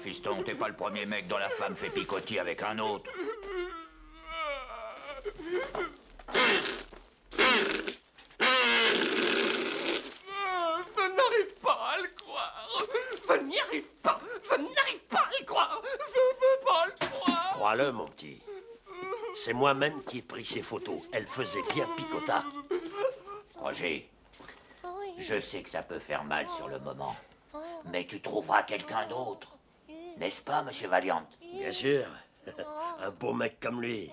fiston, t'es pas le premier mec dont la femme fait picotis avec un autre. Je n'arrive pas à le croire. Je n'y arrive pas. Je n'arrive pas à le croire. Je veux pas le croire. Crois-le, mon petit. C'est moi-même qui ai pris ces photos. Elle faisait bien picota. Roger, je sais que ça peut faire mal sur le moment, mais tu trouveras quelqu'un d'autre. N'est-ce pas, monsieur Valiant? Bien sûr. Un beau mec comme lui.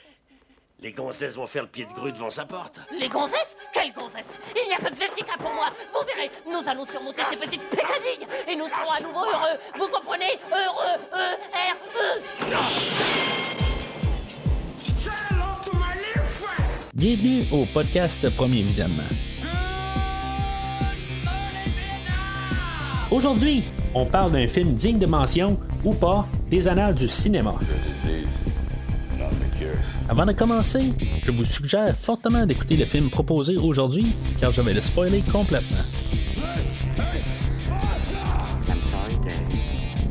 Les gonzesses vont faire le pied de grue devant sa porte. Les gonzesses? Quelles gonzesses? Il n'y a que Jessica pour moi. Vous verrez, nous allons surmonter ces petites pécadilles et nous serons à nouveau heureux. Vous comprenez? Heureux, E, R, E. Bienvenue au podcast Premier Visionnement. Aujourd'hui, on parle d'un film digne de mention ou pas des annales du cinéma. Avant de commencer, je vous suggère fortement d'écouter le film proposé aujourd'hui car je vais le spoiler complètement.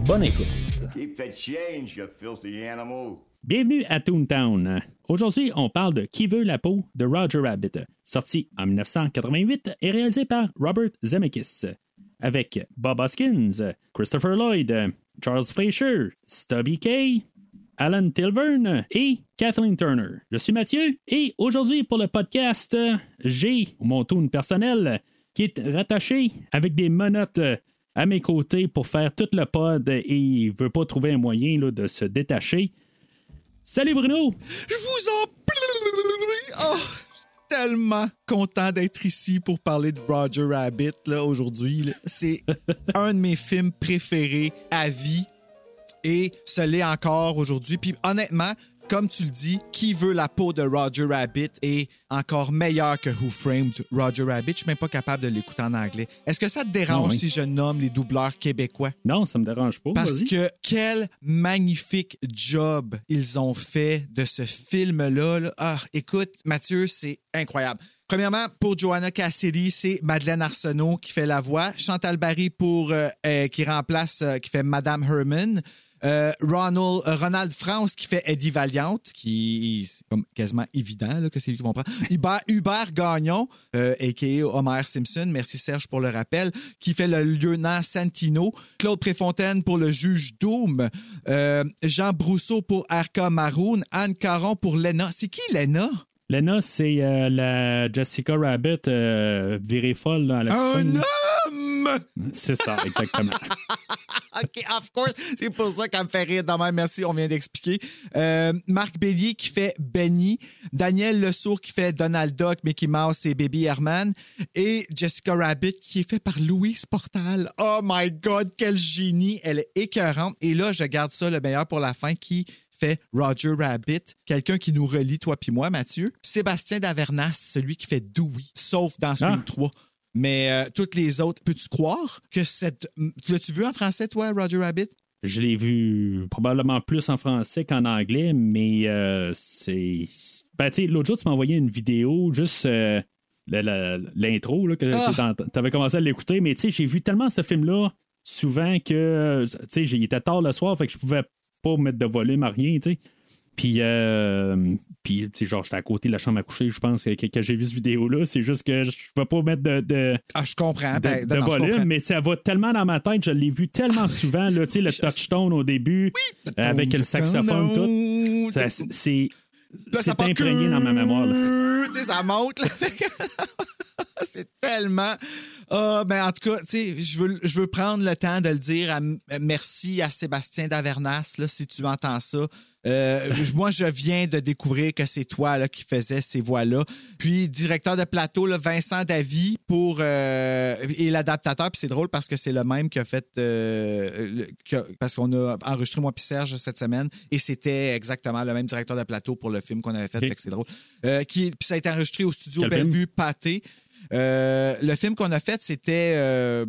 Bonne écoute. Keep the change, you filthy animal. Bienvenue à Toontown. Aujourd'hui, on parle de Qui veut la peau de Roger Rabbit, sorti en 1988 et réalisé par Robert Zemeckis, avec Bob Hoskins, Christopher Lloyd, Charles Fleischer, Stubby Kay, Alan Tilburn et Kathleen Turner. Je suis Mathieu et aujourd'hui pour le podcast, j'ai mon toon personnel qui est rattaché avec des menottes à mes côtés pour faire tout le pod et il veut pas trouver un moyen de se détacher. Salut Bruno! Je vous en suis tellement content d'être ici pour parler de Roger Rabbit là, aujourd'hui. C'est un de mes films préférés à vie et ce l'est encore aujourd'hui. Puis honnêtement, comme tu le dis, qui veut la peau de Roger Rabbit est encore meilleur que Who Framed Roger Rabbit? Je suis même pas capable de l'écouter en anglais. Est-ce que ça te dérange oui. si je nomme les doubleurs québécois? Non, ça me dérange pas. Parce que quel magnifique job ils ont fait de ce film-là. là. Ah, écoute, Mathieu, c'est incroyable. Premièrement, pour Joanna Cassidy, c'est Madeleine Arsenault qui fait la voix. Chantal Barry pour euh, euh, qui remplace, euh, qui fait Madame Herman. Euh, Ronald, euh, Ronald France qui fait Eddie Valiant, qui c'est comme quasiment évident là, que c'est lui qui va prendre. Hubert, Hubert Gagnon, euh, a.k.a. Homer Simpson, merci Serge pour le rappel, qui fait le lieutenant Santino. Claude Préfontaine pour le juge Doom. Euh, Jean Brousseau pour Arca Maroon. Anne Caron pour Lena. C'est qui Lena? Lena, c'est la Jessica Rabbit virée folle là, à la. Un homme! C'est ça, exactement. OK, of course. C'est pour ça qu'elle me fait rire. Demain, merci, on vient d'expliquer. Euh, Marc Bélier qui fait Benny. Daniel Lesourd qui fait Donald Duck, Mickey Mouse et Baby Herman. Et Jessica Rabbit qui est fait par Louise Portal. Oh my God, quel génie. Elle est écœurante. Et là, je garde ça le meilleur pour la fin qui fait Roger Rabbit, quelqu'un qui nous relie, toi puis moi, Mathieu. Sébastien Davernas, celui qui fait Dewey, sauf dans Scream Ah. 3. Mais euh, toutes les autres, peux-tu croire que cette. L'as-tu vu en français, toi, Roger Rabbit? Je l'ai vu probablement plus en français qu'en anglais, mais euh, c'est. Ben, tu sais, l'autre jour, tu m'as envoyé une vidéo, juste euh, l'intro, là, que Ah! tu avais commencé à l'écouter, mais tu sais, j'ai vu tellement ce film-là souvent que, tu sais, il était tard le soir, fait que je pouvais pas mettre de volume à rien, tu sais. Puis, euh, puis tu sais, genre, j'étais à côté de la chambre à coucher, je pense, que, que- que j'ai vu cette vidéo-là. C'est juste que je ne peux pas mettre de, de, Ah, je comprends. de, Ben, de non, volume, comprends. mais ça va tellement dans ma tête, je l'ai vu tellement souvent, là, tu sais, le touchstone au début, euh, avec le saxophone, tout. Ça, c'est c'est imprégné dans ma mémoire. là. Tu sais, ça monte. c'est tellement. Ah, ben, en tout cas, tu sais, je veux, je veux prendre le temps de le dire. à- merci à Sébastien Davernas, là, si tu entends ça. Euh, moi, je viens de découvrir que c'est toi là, qui faisais ces voix-là. Puis, directeur de plateau, là, Vincent Davy pour euh, et l'adaptateur. Puis c'est drôle parce que c'est le même qui a fait euh, parce qu'on a enregistré moi puis Serge cette semaine et c'était exactement le même directeur de plateau pour le film qu'on avait fait. Ok. Fait que c'est drôle. Qui, puis ça a été enregistré au studio Quel? Bellevue Pâté. Euh, le film qu'on a fait, c'était. euh,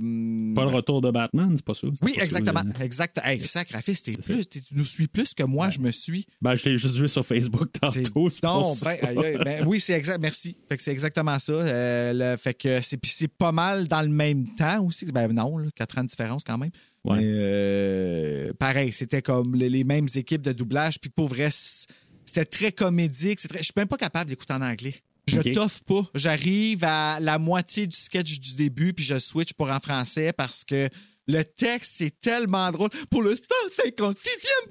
Pas le retour de Batman, c'est pas ça? Oui, pas exactement. Exact. Hey, sacrifice, t'es plus, t'es- tu nous suis plus que moi, je me suis. Ben, je l'ai juste vu sur Facebook C'est tantôt. c'est ça. ben, aïe, ben oui, c'est exact. Merci. Fait que c'est exactement ça. Euh, le- fait que c'est c'est pas mal dans le même temps aussi. Ben non, là, quatre ans de différence quand même. Ouais. Mais, euh, pareil, c'était comme les, les mêmes équipes de doublage. Puis pour vrai, c'était très comédique. c'est très- Je suis même pas capable d'écouter en anglais. Je t'offre pas. J'arrive à la moitié du sketch du début, puis je switch pour en français parce que le texte, c'est tellement drôle. Pour le 156e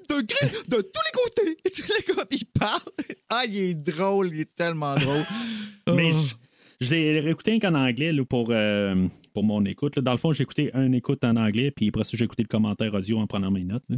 degré de tous les côtés. Tu sais, le gars, il parle. Ah, il est drôle. Il est tellement drôle. Mais je, je l'ai réécouté qu'en anglais là, pour, euh, pour mon écoute. là. Dans le fond, j'ai écouté un écoute en anglais, puis après ça, j'ai écouté le commentaire audio en prenant mes notes. là.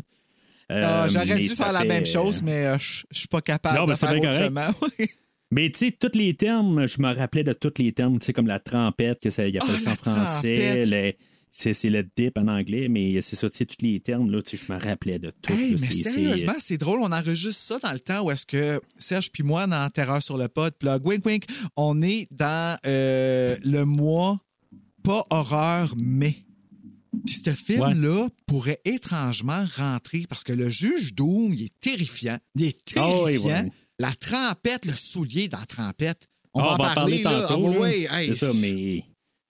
Euh, Ah, J'aurais dû faire la fait- même chose, mais euh, je suis pas capable Non, de ben, faire autrement. Mais tu sais, tous les termes, je me rappelais de tous les termes, tu sais, comme la trompette, que ça, il appelle Ah, ça en français, c'est c'est le dip en anglais, mais c'est ça, tu sais, tous les termes, là, tu sais, je me rappelais de tout. Hey, là, mais sérieusement, c'est drôle. On enregistre ça dans le temps où est-ce que Serge puis moi, dans Terreur sur le pod, plug, wink, wink, on est dans euh, le mois pas horreur, mais. Puis ce film-là pourrait étrangement rentrer parce que le juge Doom, il est terrifiant. Il est Ah terrifiant. oui. La trempette, le soulier dans la trempette. On Ah, va en parler, tantôt. Ah, ouais, hey, c'est ça, mais.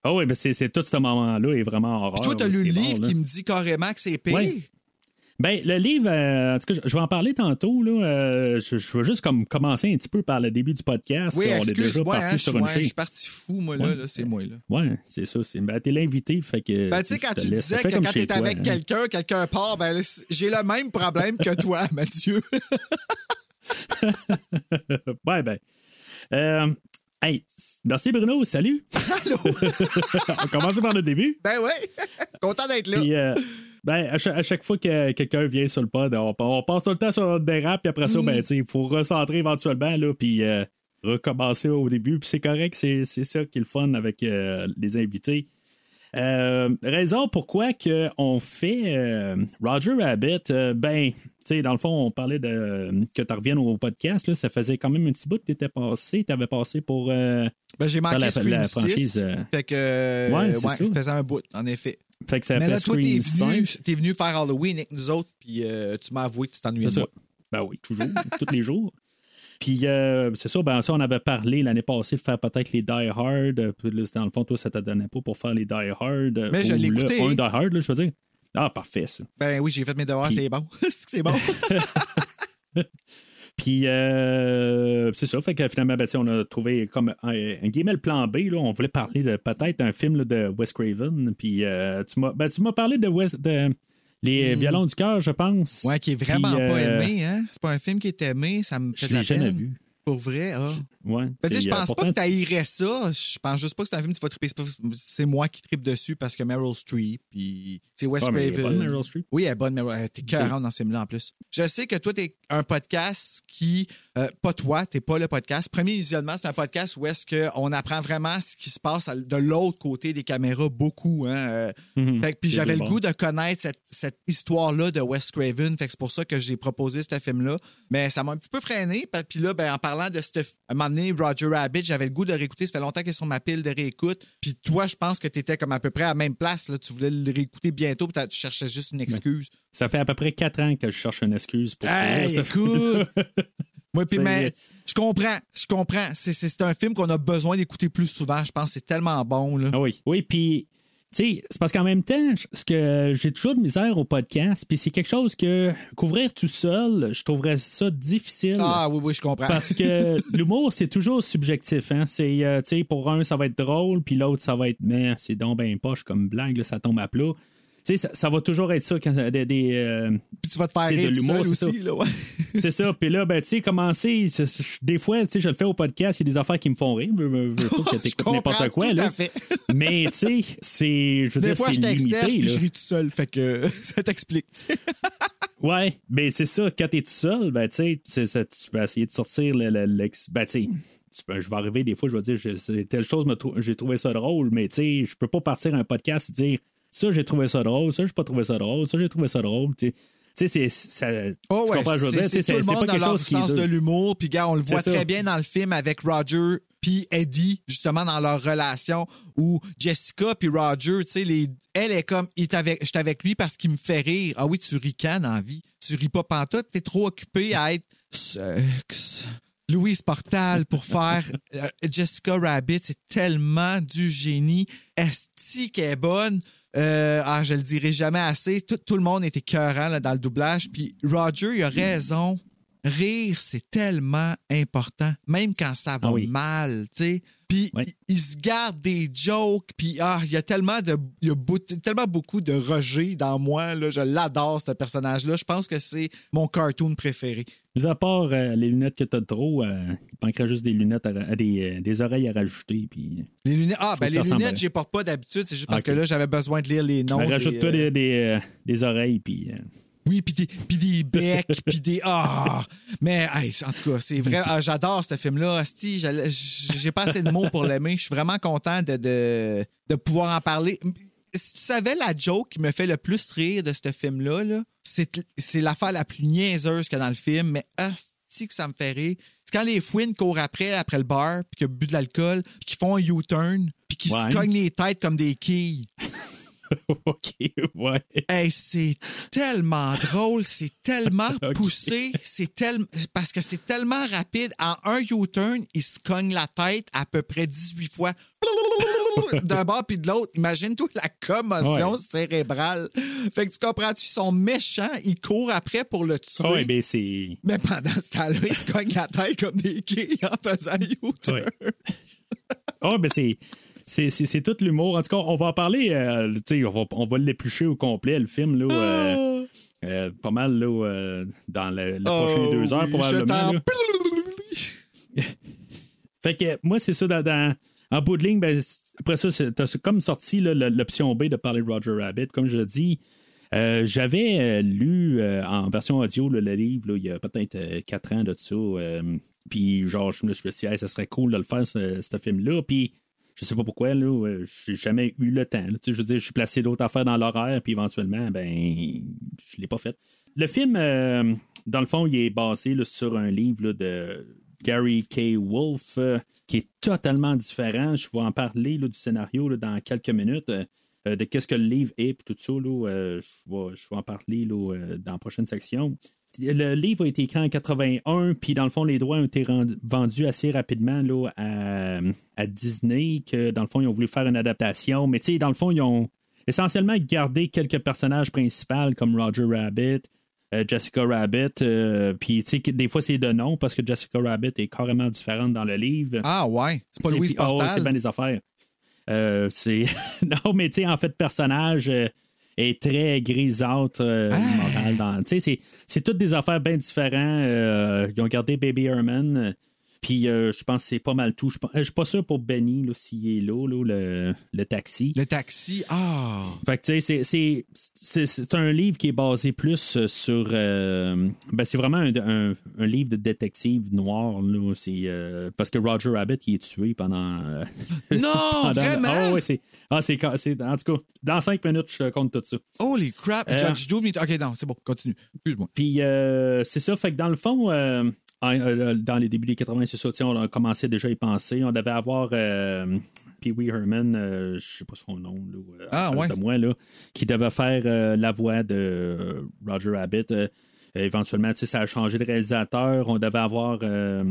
Ah oui, mais c'est c'est tout ce moment-là est vraiment horreur. Puis toi, t'as lu le livre bon, qui me dit carrément que c'est pire? Ouais. Ben, le livre, euh, en tout cas, je- vais en parler tantôt. Là, euh, je, je veux juste comme commencer un petit peu par le début du podcast. Oui, qu'on est déjà excuse-moi, parti hein, sur je, une ouais, je suis parti fou, moi, là, Ouais. là, c'est moi, là. Ouais, c'est ça. c'est- Ben, t'es l'invité, fait que. Ben, tu sais, quand tu laisse. disais que quand t'es avec hein. quelqu'un, quelqu'un part, ben, j'ai le même problème que toi, Mathieu. ouais, ben. Euh, hey, merci Bruno, salut. Allô? On commence par le début. ben ouais, content d'être là. Puis, euh, ben, à chaque, à chaque fois que quelqu'un vient sur le pod, on, on passe tout le temps sur notre dérape, puis après ça, Mm. ben, il faut recentrer éventuellement, là, puis euh, recommencer au début. Puis c'est correct, c'est ça qui est le fun avec les invités. Euh, raison pourquoi que on fait euh, Roger Rabbit, euh, ben, tu sais, dans le fond, on parlait de que tu reviennes au podcast, là, ça faisait quand même un petit bout que tu étais passé, tu avais passé pour. euh, Ben, j'ai manqué la- Scream la 6, franchise, euh, fait que, Ouais, c'est ouais, ça. faisait un bout, en effet. fait que ça Mais fait là, toi, t'es venu, 5. t'es venu faire Halloween avec nous autres, puis tu m'as avoué que tu t'ennuyais de moi. Ben oui, toujours, tous les jours. Puis euh, c'est ça, ben ça, on avait parlé l'année passée de faire peut-être les Die Hard. dans le fond, toi, ça te donnait pas pour faire les Die Hard. euh, Mais je l'ai écouté. Un Die Hard, là, je veux dire. Ah, parfait, ça. Ben oui, j'ai fait mes devoirs, Puis- c'est bon. c'est bon. Puis euh, c'est ça, fait que finalement, ben, on a trouvé comme un, un guillemets le plan B. Là, on voulait parler de peut-être un film là, de Wes Craven. Puis euh, tu m'as ben, tu m'as parlé de, Wes, de Les Violons du cœur, je pense. Ouais, qui est vraiment Puis, pas euh, aimé, hein? C'est pas un film qui est aimé, ça me fait Je l'ai jamais vu. Pour vrai, ah. Ouais, Ben, je euh, pense pas que t'haïrais ça. Je pense juste pas que c'est un film que tu vas triper. C'est moi qui tripe dessus parce que Meryl Streep, puis c'est Wes Ah, mais elle est Craven. bonne, Meryl Streep. Oui, elle est bonne, Meryl. Elle était cœurante dans ce film-là en plus. Je sais que toi, t'es un podcast qui. euh, pas toi, t'es pas le podcast. Premier visionnement, c'est un podcast où est-ce qu'on apprend vraiment ce qui se passe de l'autre côté des caméras beaucoup. Hein? euh, Mhm. fait que- puis j'avais le bon. goût de connaître cette, cette histoire-là de Wes Craven. Fait que c'est pour ça que j'ai proposé ce film-là. Mais ça m'a un petit peu freiné. Puis là, ben, en parlant de ce. Un moment donné, Roger Rabbit, j'avais le goût de réécouter. Ça fait longtemps qu'il est sur ma pile de réécoute. Puis toi, je pense que tu étais comme à peu près à la même place. Là. Tu voulais le réécouter bientôt. Puis tu cherchais juste une excuse. Ça fait à peu près quatre ans que je cherche une excuse pour Hey, écoute! Moi, puis mais je comprends, je comprends. C'est- un film qu'on a besoin d'écouter plus souvent. Je pense que c'est tellement bon. Là. Ah oui. Oui, puis, sais, c'est parce qu'en même temps, ce que j'ai toujours de misère au podcast, puis c'est quelque chose que couvrir tout seul, je trouverais ça difficile. Ah oui, oui, je comprends. Parce que l'humour, c'est toujours subjectif. Hein? C'est, euh, tu sais, pour un, ça va être drôle, puis l'autre, ça va être, mais c'est donc ben poche comme blague, là, ça tombe à plat. Tu sais, ça, ça va toujours être ça quand des. des, euh, Puis tu vas te faire de rire tout l'humour, aussi. Là, ouais. c'est ça. Puis là, ben, tu sais, commencer. Des fois, tu sais, je le fais au podcast, il y a des affaires qui me font rire. Je veux- pas que t'écoutes n'importe quoi, tout là. à fait. Mais, tu sais, c'est. Je veux Des dire, fois, c'est je limité. puis là. je ris tout seul. Fait que ça t'explique. Ouais, ben c'est ça. Quand t'es tout seul, ben tu sais, ça, tu peux essayer de sortir le, le- l'ex- ben tu je vais arriver des fois, je vais dire, je- telle chose, j'ai trouvé ça drôle, mais tu sais, je peux pas partir un podcast et dire, ça j'ai trouvé ça drôle, ça j'ai pas trouvé ça drôle, ça j'ai trouvé ça drôle, tu sais. C'est ça. Oh ouais, c'est c'est tout le c'est c'est monde pas quelque chose qui sens de l'humour. Puis gars, on le voit très bien dans le film avec Roger puis Eddie, justement dans leur relation où Jessica puis Roger, tu sais, les, elle est comme, je suis avec lui parce qu'il me fait rire. Ah oui, tu dans la vie? Tu ris pas pantoute, t'es trop occupé à être sexe. Louise Portal pour faire euh, Jessica Rabbit, c'est tellement du génie. Esti qu'elle est bonne. Euh, ah, je le dirai jamais assez. Tout, tout le monde était cœurant là, dans le doublage. Puis Roger, il a raison. Rire, c'est tellement important, même quand ça va Ah oui. mal, tu sais. Puis Ouais. il, il se garde des jokes, puis ah, il y a tellement de, il y a beau- tellement beaucoup de Roger dans moi là. Je l'adore ce personnage-là. Je pense que c'est mon cartoon préféré. Mis à part euh, les lunettes que t'as trop, euh, il manquerait juste des lunettes, à, à des, euh, des oreilles à rajouter. Puis, Les lunettes, ah Je ben les lunettes, je les porte pas d'habitude. C'est juste parce que là, j'avais besoin de lire les noms. ben, rajoute-toi des, des, des oreilles. Puis, Oui, puis des, puis des becs, puis des. Ah! Mais, hey, en tout cas, c'est vrai. ah, J'adore ce film-là. Asti, j'ai pas assez de mots pour l'aimer. Je suis vraiment content de, de, de pouvoir en parler. Si tu savais la joke qui me fait le plus rire de ce film-là, là, c'est c'est l'affaire la plus niaiseuse qu'il y a dans le film, mais asti que ça me fait rire. C'est quand les fouines courent après, après le bar, puis qu'ils ont bu de l'alcool, puis qu'ils font un U-turn, puis qu'ils Ouais. se cognent les têtes comme des quilles. OK, ouais. Hey, c'est tellement drôle, c'est tellement poussé, c'est tellement parce que c'est tellement rapide. En un U-turn, il se cogne la tête à peu près 18 fois d'un bord puis de l'autre. Imagine-toi la commotion Ouais. cérébrale. Fait que tu comprends-tu, ils sont méchants, ils courent après pour le tuer. Ouais, ben c'est. Mais pendant ce temps-là, ils se cognent la tête comme des quilles en faisant un U-turn. Ouais. Ah, ben c'est. C'est, c'est, c'est tout l'humour. En tout cas, on va en parler. euh, on va, on va l'éplucher au complet, le film, là. euh, euh, pas mal, là, dans le, le prochain Oh, deux heures, oui, probablement. Fait que moi, c'est ça, dans, dans- en bout de ligne, ben, après ça, c'est- t'as comme sorti l'option B de parler de Roger Rabbit. Comme je l'ai dit, euh, j'avais euh, lu euh, en version audio là, le livre là, il y a peut-être euh, quatre ans de ça. Puis genre, je me suis dit, Hey, ça serait cool de le faire, ce, ce film-là. Puis je sais pas pourquoi, là, j'ai jamais eu le temps. Tu je veux dire, j'ai placé d'autres affaires dans l'horaire, puis éventuellement, ben, je l'ai pas fait. Le film, euh, dans le fond, il est basé sur un livre de Gary K. Wolfe, euh, qui est totalement différent. Je vais en parler là, du scénario là, dans quelques minutes. euh, de qu'est-ce que le livre est, puis tout ça, là, je, vais, je vais en parler dans la prochaine section. Le livre a été écrit en 81, puis dans le fond, les droits ont été vendus assez rapidement là, à, à Disney, que dans le fond, ils ont voulu faire une adaptation. Mais tu sais, dans le fond, ils ont essentiellement gardé quelques personnages principaux comme Roger Rabbit, euh, Jessica Rabbit, euh, puis tu sais, des fois, c'est de nom parce que Jessica Rabbit est carrément différente dans le livre. Ah ouais, c'est pas Louise puis, oh, Portal. c'est bien des affaires. Euh, c'est. non, mais tu sais, en fait, personnage est très grisâtre, euh, Ah. c'est- toutes des affaires bien différentes. Euh, ils ont gardé Baby Herman. Euh, Puis euh, je pense que c'est pas mal tout. Je pense- je suis pas sûr pour Benny, s'il est là, là, le, le taxi. Le taxi, ah! Fait que, tu sais, c'est- un livre qui est basé plus euh, sur. euh, ben, c'est vraiment un, un- un livre de détective noir, là. Euh, parce que Roger Rabbit, il est tué pendant. euh, Non, pendant- vraiment? Ah, ouais, c'est. Ah, c'est. En tout cas, dans cinq minutes, je compte tout ça. Holy crap, Euh, Judge Doom. Ok, non, c'est bon, continue. Excuse-moi. Puis euh, c'est ça, fait que dans le fond, euh, euh, dans les débuts des 80, c'est ça, on a commencé déjà à y penser. On devait avoir euh, Pee Wee Herman, euh, je sais pas son nom, là, euh, Ah, en face ouais. de moi, là, qui devait faire euh, la voix de euh, Roger Rabbit. Euh, éventuellement, ça a changé de réalisateur. On devait avoir euh,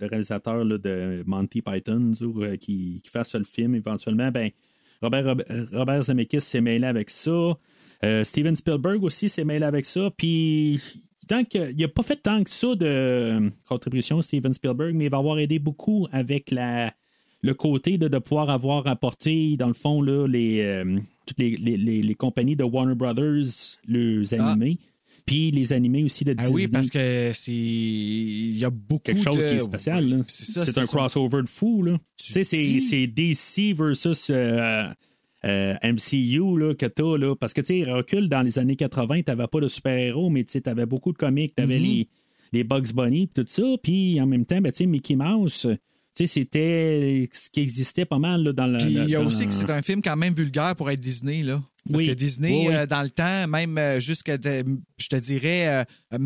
le réalisateur là, de Monty Python euh, qui, qui fasse le film. Éventuellement, ben, Robert, Robert, Zemeckis s'est mêlé avec ça. Euh, Steven Spielberg aussi s'est mêlé avec ça. Puis, tant que, il n'a pas fait tant que ça de euh, contribution, Steven Spielberg, mais il va avoir aidé beaucoup avec la, le côté de, de pouvoir avoir apporté, dans le fond, là, les, euh, toutes les, les- les- les compagnies de Warner Brothers, les animés. Puis les animés aussi de Ah Disney. oui, parce que c'est. Il y a beaucoup quelque chose de. qui est spécial. C'est un ça. crossover de fou. là. Tu sais, c'est DC versus euh, euh, MCU là, que t'as. Là, parce que, tu sais, recul dans les années 80, t'avais pas de super-héros, mais tu avais beaucoup de comics. T'avais Mm-hmm. les, les Bugs Bunny, tout ça. Puis en même temps, ben, tu sais, Mickey Mouse, tu sais, c'était ce qui existait pas mal là, dans le. Puis il y a dans- aussi que c'est un film quand même vulgaire pour être Disney, là. Parce Oui. que Disney, Oui, oui. euh, dans le temps, même euh, jusqu'à, je te dirais, euh,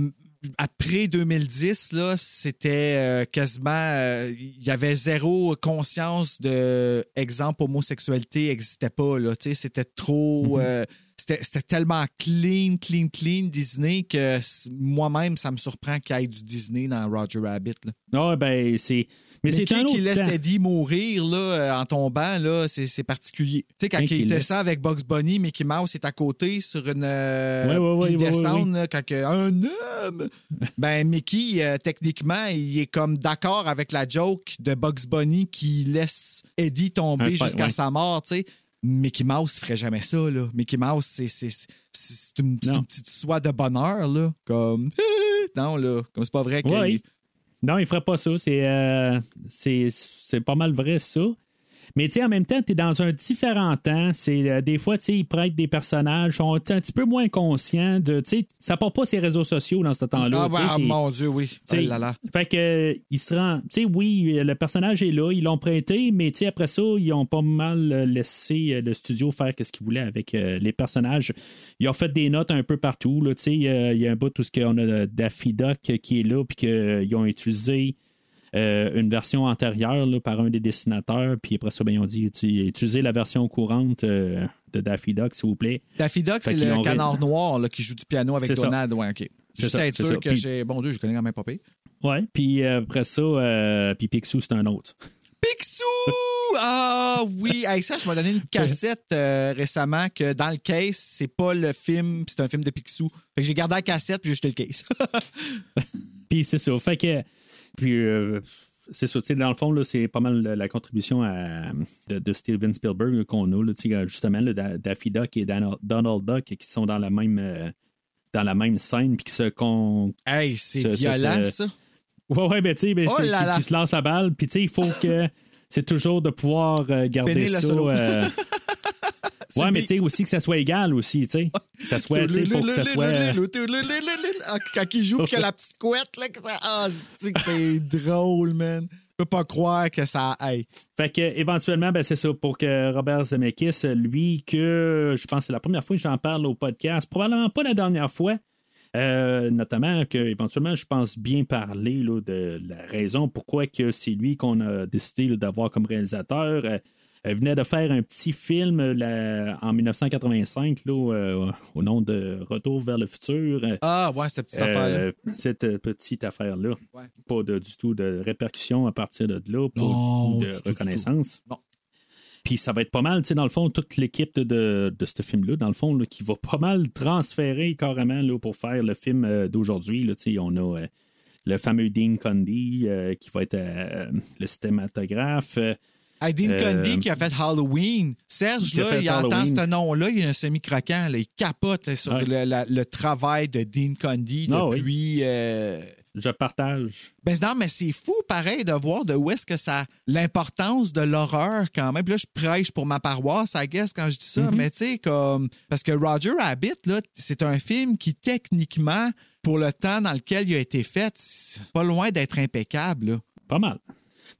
après 2010, là, c'était euh, quasiment, euh, il y avait zéro conscience de, exemple, homosexualité n'existait pas, là. Tu sais, c'était trop, Mhm. euh, c'était c'était tellement clean, clean, clean Disney que moi-même, ça me surprend qu'il y ait du Disney dans Roger Rabbit. Là. Ah, ben, c'est. Mais, Mais c'est qui, laisse temps. Eddie mourir là, euh, en tombant, là, c'est, particulier. Tu sais, quand il était laisse- ça avec Bugs Bunny, Mickey Mouse est à côté sur une. Ouais, ouais, puis il ouais, ouais, descend, ouais, là, quand que, un homme. ben, Mickey, euh, techniquement, il est comme d'accord avec la joke de Bugs Bunny qui laisse Eddie tomber jusqu'à sa mort, tu sais. Mickey Mouse ferait jamais ça, là. Mickey Mouse, c'est, une, petite soie de bonheur, là. Comme. non, là. Comme c'est pas vrai que. Ouais. Non, il ferait pas ça. C'est, euh, c'est, c'est pas mal vrai, ça. Mais tu sais, en même temps, tu es dans un différent temps. C'est, euh, des fois, tu sais, ils prêtent des personnages, sont un petit peu moins conscients de. Tu sais, ça part pas ses réseaux sociaux dans ce temps-là. Ah, ouais, ah, mon Dieu, oui. Oh là là. Fait que euh, il se rend. Tu sais, oui, le personnage est là, ils l'ont prêté, mais tu sais, après ça, ils ont pas mal laissé euh, le studio faire ce qu'ils voulaient avec euh, les personnages. Ils ont fait des notes un peu partout. là, Tu sais, il y, a- il y a un bout où on a Daffy Duck qui est là, puis qu'ils ont utilisé. Euh, une version antérieure là, par un des dessinateurs, puis après ça, ben, ils ont dit utilisez la version courante euh, de Daffy Duck, s'il vous plaît. Daffy Duck, c'est le canard noir là, qui joue du piano avec. Donald. Ouais, OK. C'est Juste ça, être sûr ça. que j'ai. Bon Dieu, je connais quand même pas pire. Ouais, puis euh, après ça, euh, puis Picsou, c'est un autre. Picsou! Ah oui! Hey, ça, je m'ai donné une cassette euh, récemment que dans le case, c'est pas le film, c'est un film de Picsou. Fait que j'ai gardé la cassette puis j'ai jeté le case. Puis c'est ça. Fait que. Puis euh, c'est ça. tu sais, Dans le fond, là, c'est pas mal la, la contribution à- de, de Steven Spielberg qu'on a. là, tu sais, justement, là, Da- Daffy Duck et Donald, Duck qui sont dans la même. euh, dans la même scène, puis qui se con... hey, c'est violent, ça. Ouais, ouais, ben, tu sais, ben, Oh qui, qui se lance la balle, puis tu sais, il faut que. C'est toujours de pouvoir euh, garder ça. euh, ouais, mais tu sais, aussi que ça soit égal aussi, tu sais. Ça soit, tu sais, faut que ça soit. Ah, Quand il joue, puis qu'il a la petite couette, là, que ça... ah, c'est que c'est drôle, man. Je peux pas croire que ça. Hey. Fait que éventuellement, ben, c'est ça pour que Robert Zemeckis, lui, que je pense que c'est la première fois que j'en parle au podcast, probablement pas la dernière fois. euh, notamment que éventuellement je pense bien parler là, de la raison pourquoi que c'est lui qu'on a décidé d'avoir comme réalisateur. Euh, elle venait de faire un petit film là, en 1985 là, au nom de Retour vers le futur. Ah, ouais, cette petite affaire-là. euh, cette petite affaire-là. Ouais. Pas de- du tout de répercussions à partir de là, pas Non, du tout de du reconnaissance. Non. Puis ça va être pas mal, tu sais, dans le fond, toute l'équipe de, de, de ce film-là, dans le fond, là, qui va pas mal transférer carrément là, pour faire le film euh, d'aujourd'hui. là, On a euh, le fameux Dean Condy euh, qui va être le cinématographe. Hey, Dean Condy qui a fait Halloween. Serge, là, il entend ce nom-là, il a un semi-croquant. là, Il capote sur Ouais. le, la- le travail de Dean Condy Ah oui. depuis. euh, je partage. Ben non, mais c'est fou, pareil, de voir de où est-ce que ça. L'importance de l'horreur, quand même. Puis là, je prêche pour ma paroisse, I guess, quand je dis ça. Mais tu sais, comme. Parce que Roger Rabbit, là, c'est un film qui, techniquement, pour le temps dans lequel il a été fait, c'est pas loin d'être impeccable, là. Pas mal.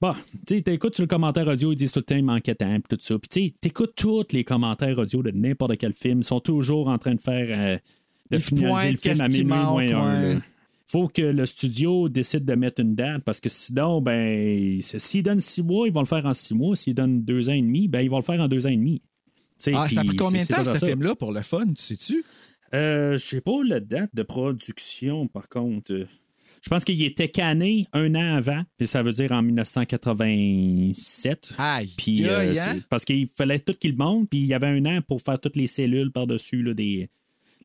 Bon, tu sais, t'écoutes sur le commentaire audio, ils disent tout le temps, il manquait temps, puis tout ça. Puis tu sais, t'écoutes tous les commentaires audio de n'importe quel film, ils sont toujours en train de faire, euh, de Ils finaliser le film à minuit manque, moins un, ouais. faut que le studio décide de mettre une date parce que sinon, ben, s'ils donnent six mois, ils vont le faire en six mois. S'ils donnent deux ans et demi, ben, ils vont le faire en deux ans et demi. Ah, ça a pris combien de temps, ce film-là, pour le fun, tu sais-tu? Euh, je sais pas la date de production, par contre. Je pense qu'il était canné un an avant, puis ça veut dire en 1987. Aïe, Puis, euh, hein? parce qu'il fallait tout qu'il monte, puis il y avait un an pour faire toutes les cellules par-dessus. là, des,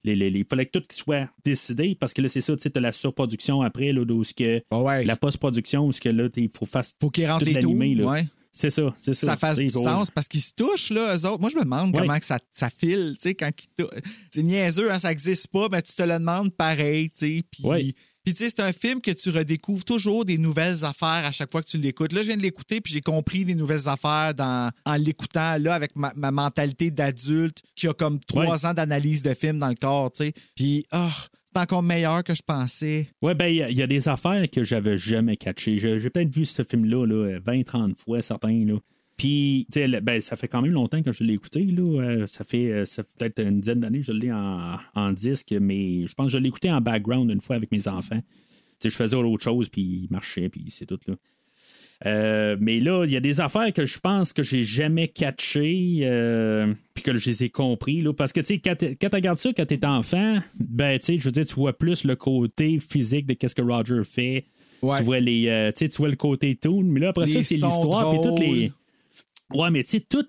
les, les- les- il fallait que tout soit décidé, parce que là, c'est ça, tu sais, la surproduction après, là, où ce que, Ah ouais. la post-production, où ce que là, il faut faire Faut qu'il rentre tout les l'animé, là. Ouais. C'est ça, c'est ça. ça fasse du sens parce qu'ils se touchent, là, eux autres. Moi, je me demande Ouais. comment que ça, ça file, tu sais, quand ils C'est niaiseux, hein, ça n'existe pas, mais tu te le demandes pareil, tu sais. Puis. Puis tu sais, c'est un film que tu redécouvres toujours des nouvelles affaires à chaque fois que tu l'écoutes. Là, je viens de l'écouter, puis j'ai compris des nouvelles affaires dans, en l'écoutant, là, avec ma, ma mentalité d'adulte qui a comme trois ans d'analyse de film dans le corps, tu sais. Puis, oh, c'est encore meilleur que je pensais. Ouais, ben, il y y, a des affaires que j'avais jamais catchées. J'ai peut-être vu ce film-là là, 20-30 fois, certains. Là. Puis, tu sais, ben, ça fait quand même longtemps que je l'ai écouté. Là. Euh, ça fait, euh, ça fait peut-être une dizaine d'années que je l'ai en, en disque, mais je pense que je l'ai écouté en background une fois avec mes enfants. Tu sais, je faisais autre chose, puis il marchait, puis c'est tout. Là. Euh, mais là, il y a des affaires que je pense que j'ai jamais catchées, euh, puis que je les ai compris. Là, parce que, tu sais, quand, tu regardes ça quand t'es enfant, ben, tu sais, je veux dire, tu vois plus le côté physique de qu'est-ce que Roger fait. Ouais. Tu vois les, euh, tu vois le côté toon, mais là, après Les ça, c'est l'histoire, puis toutes les... Ouais, mais tu sais, tout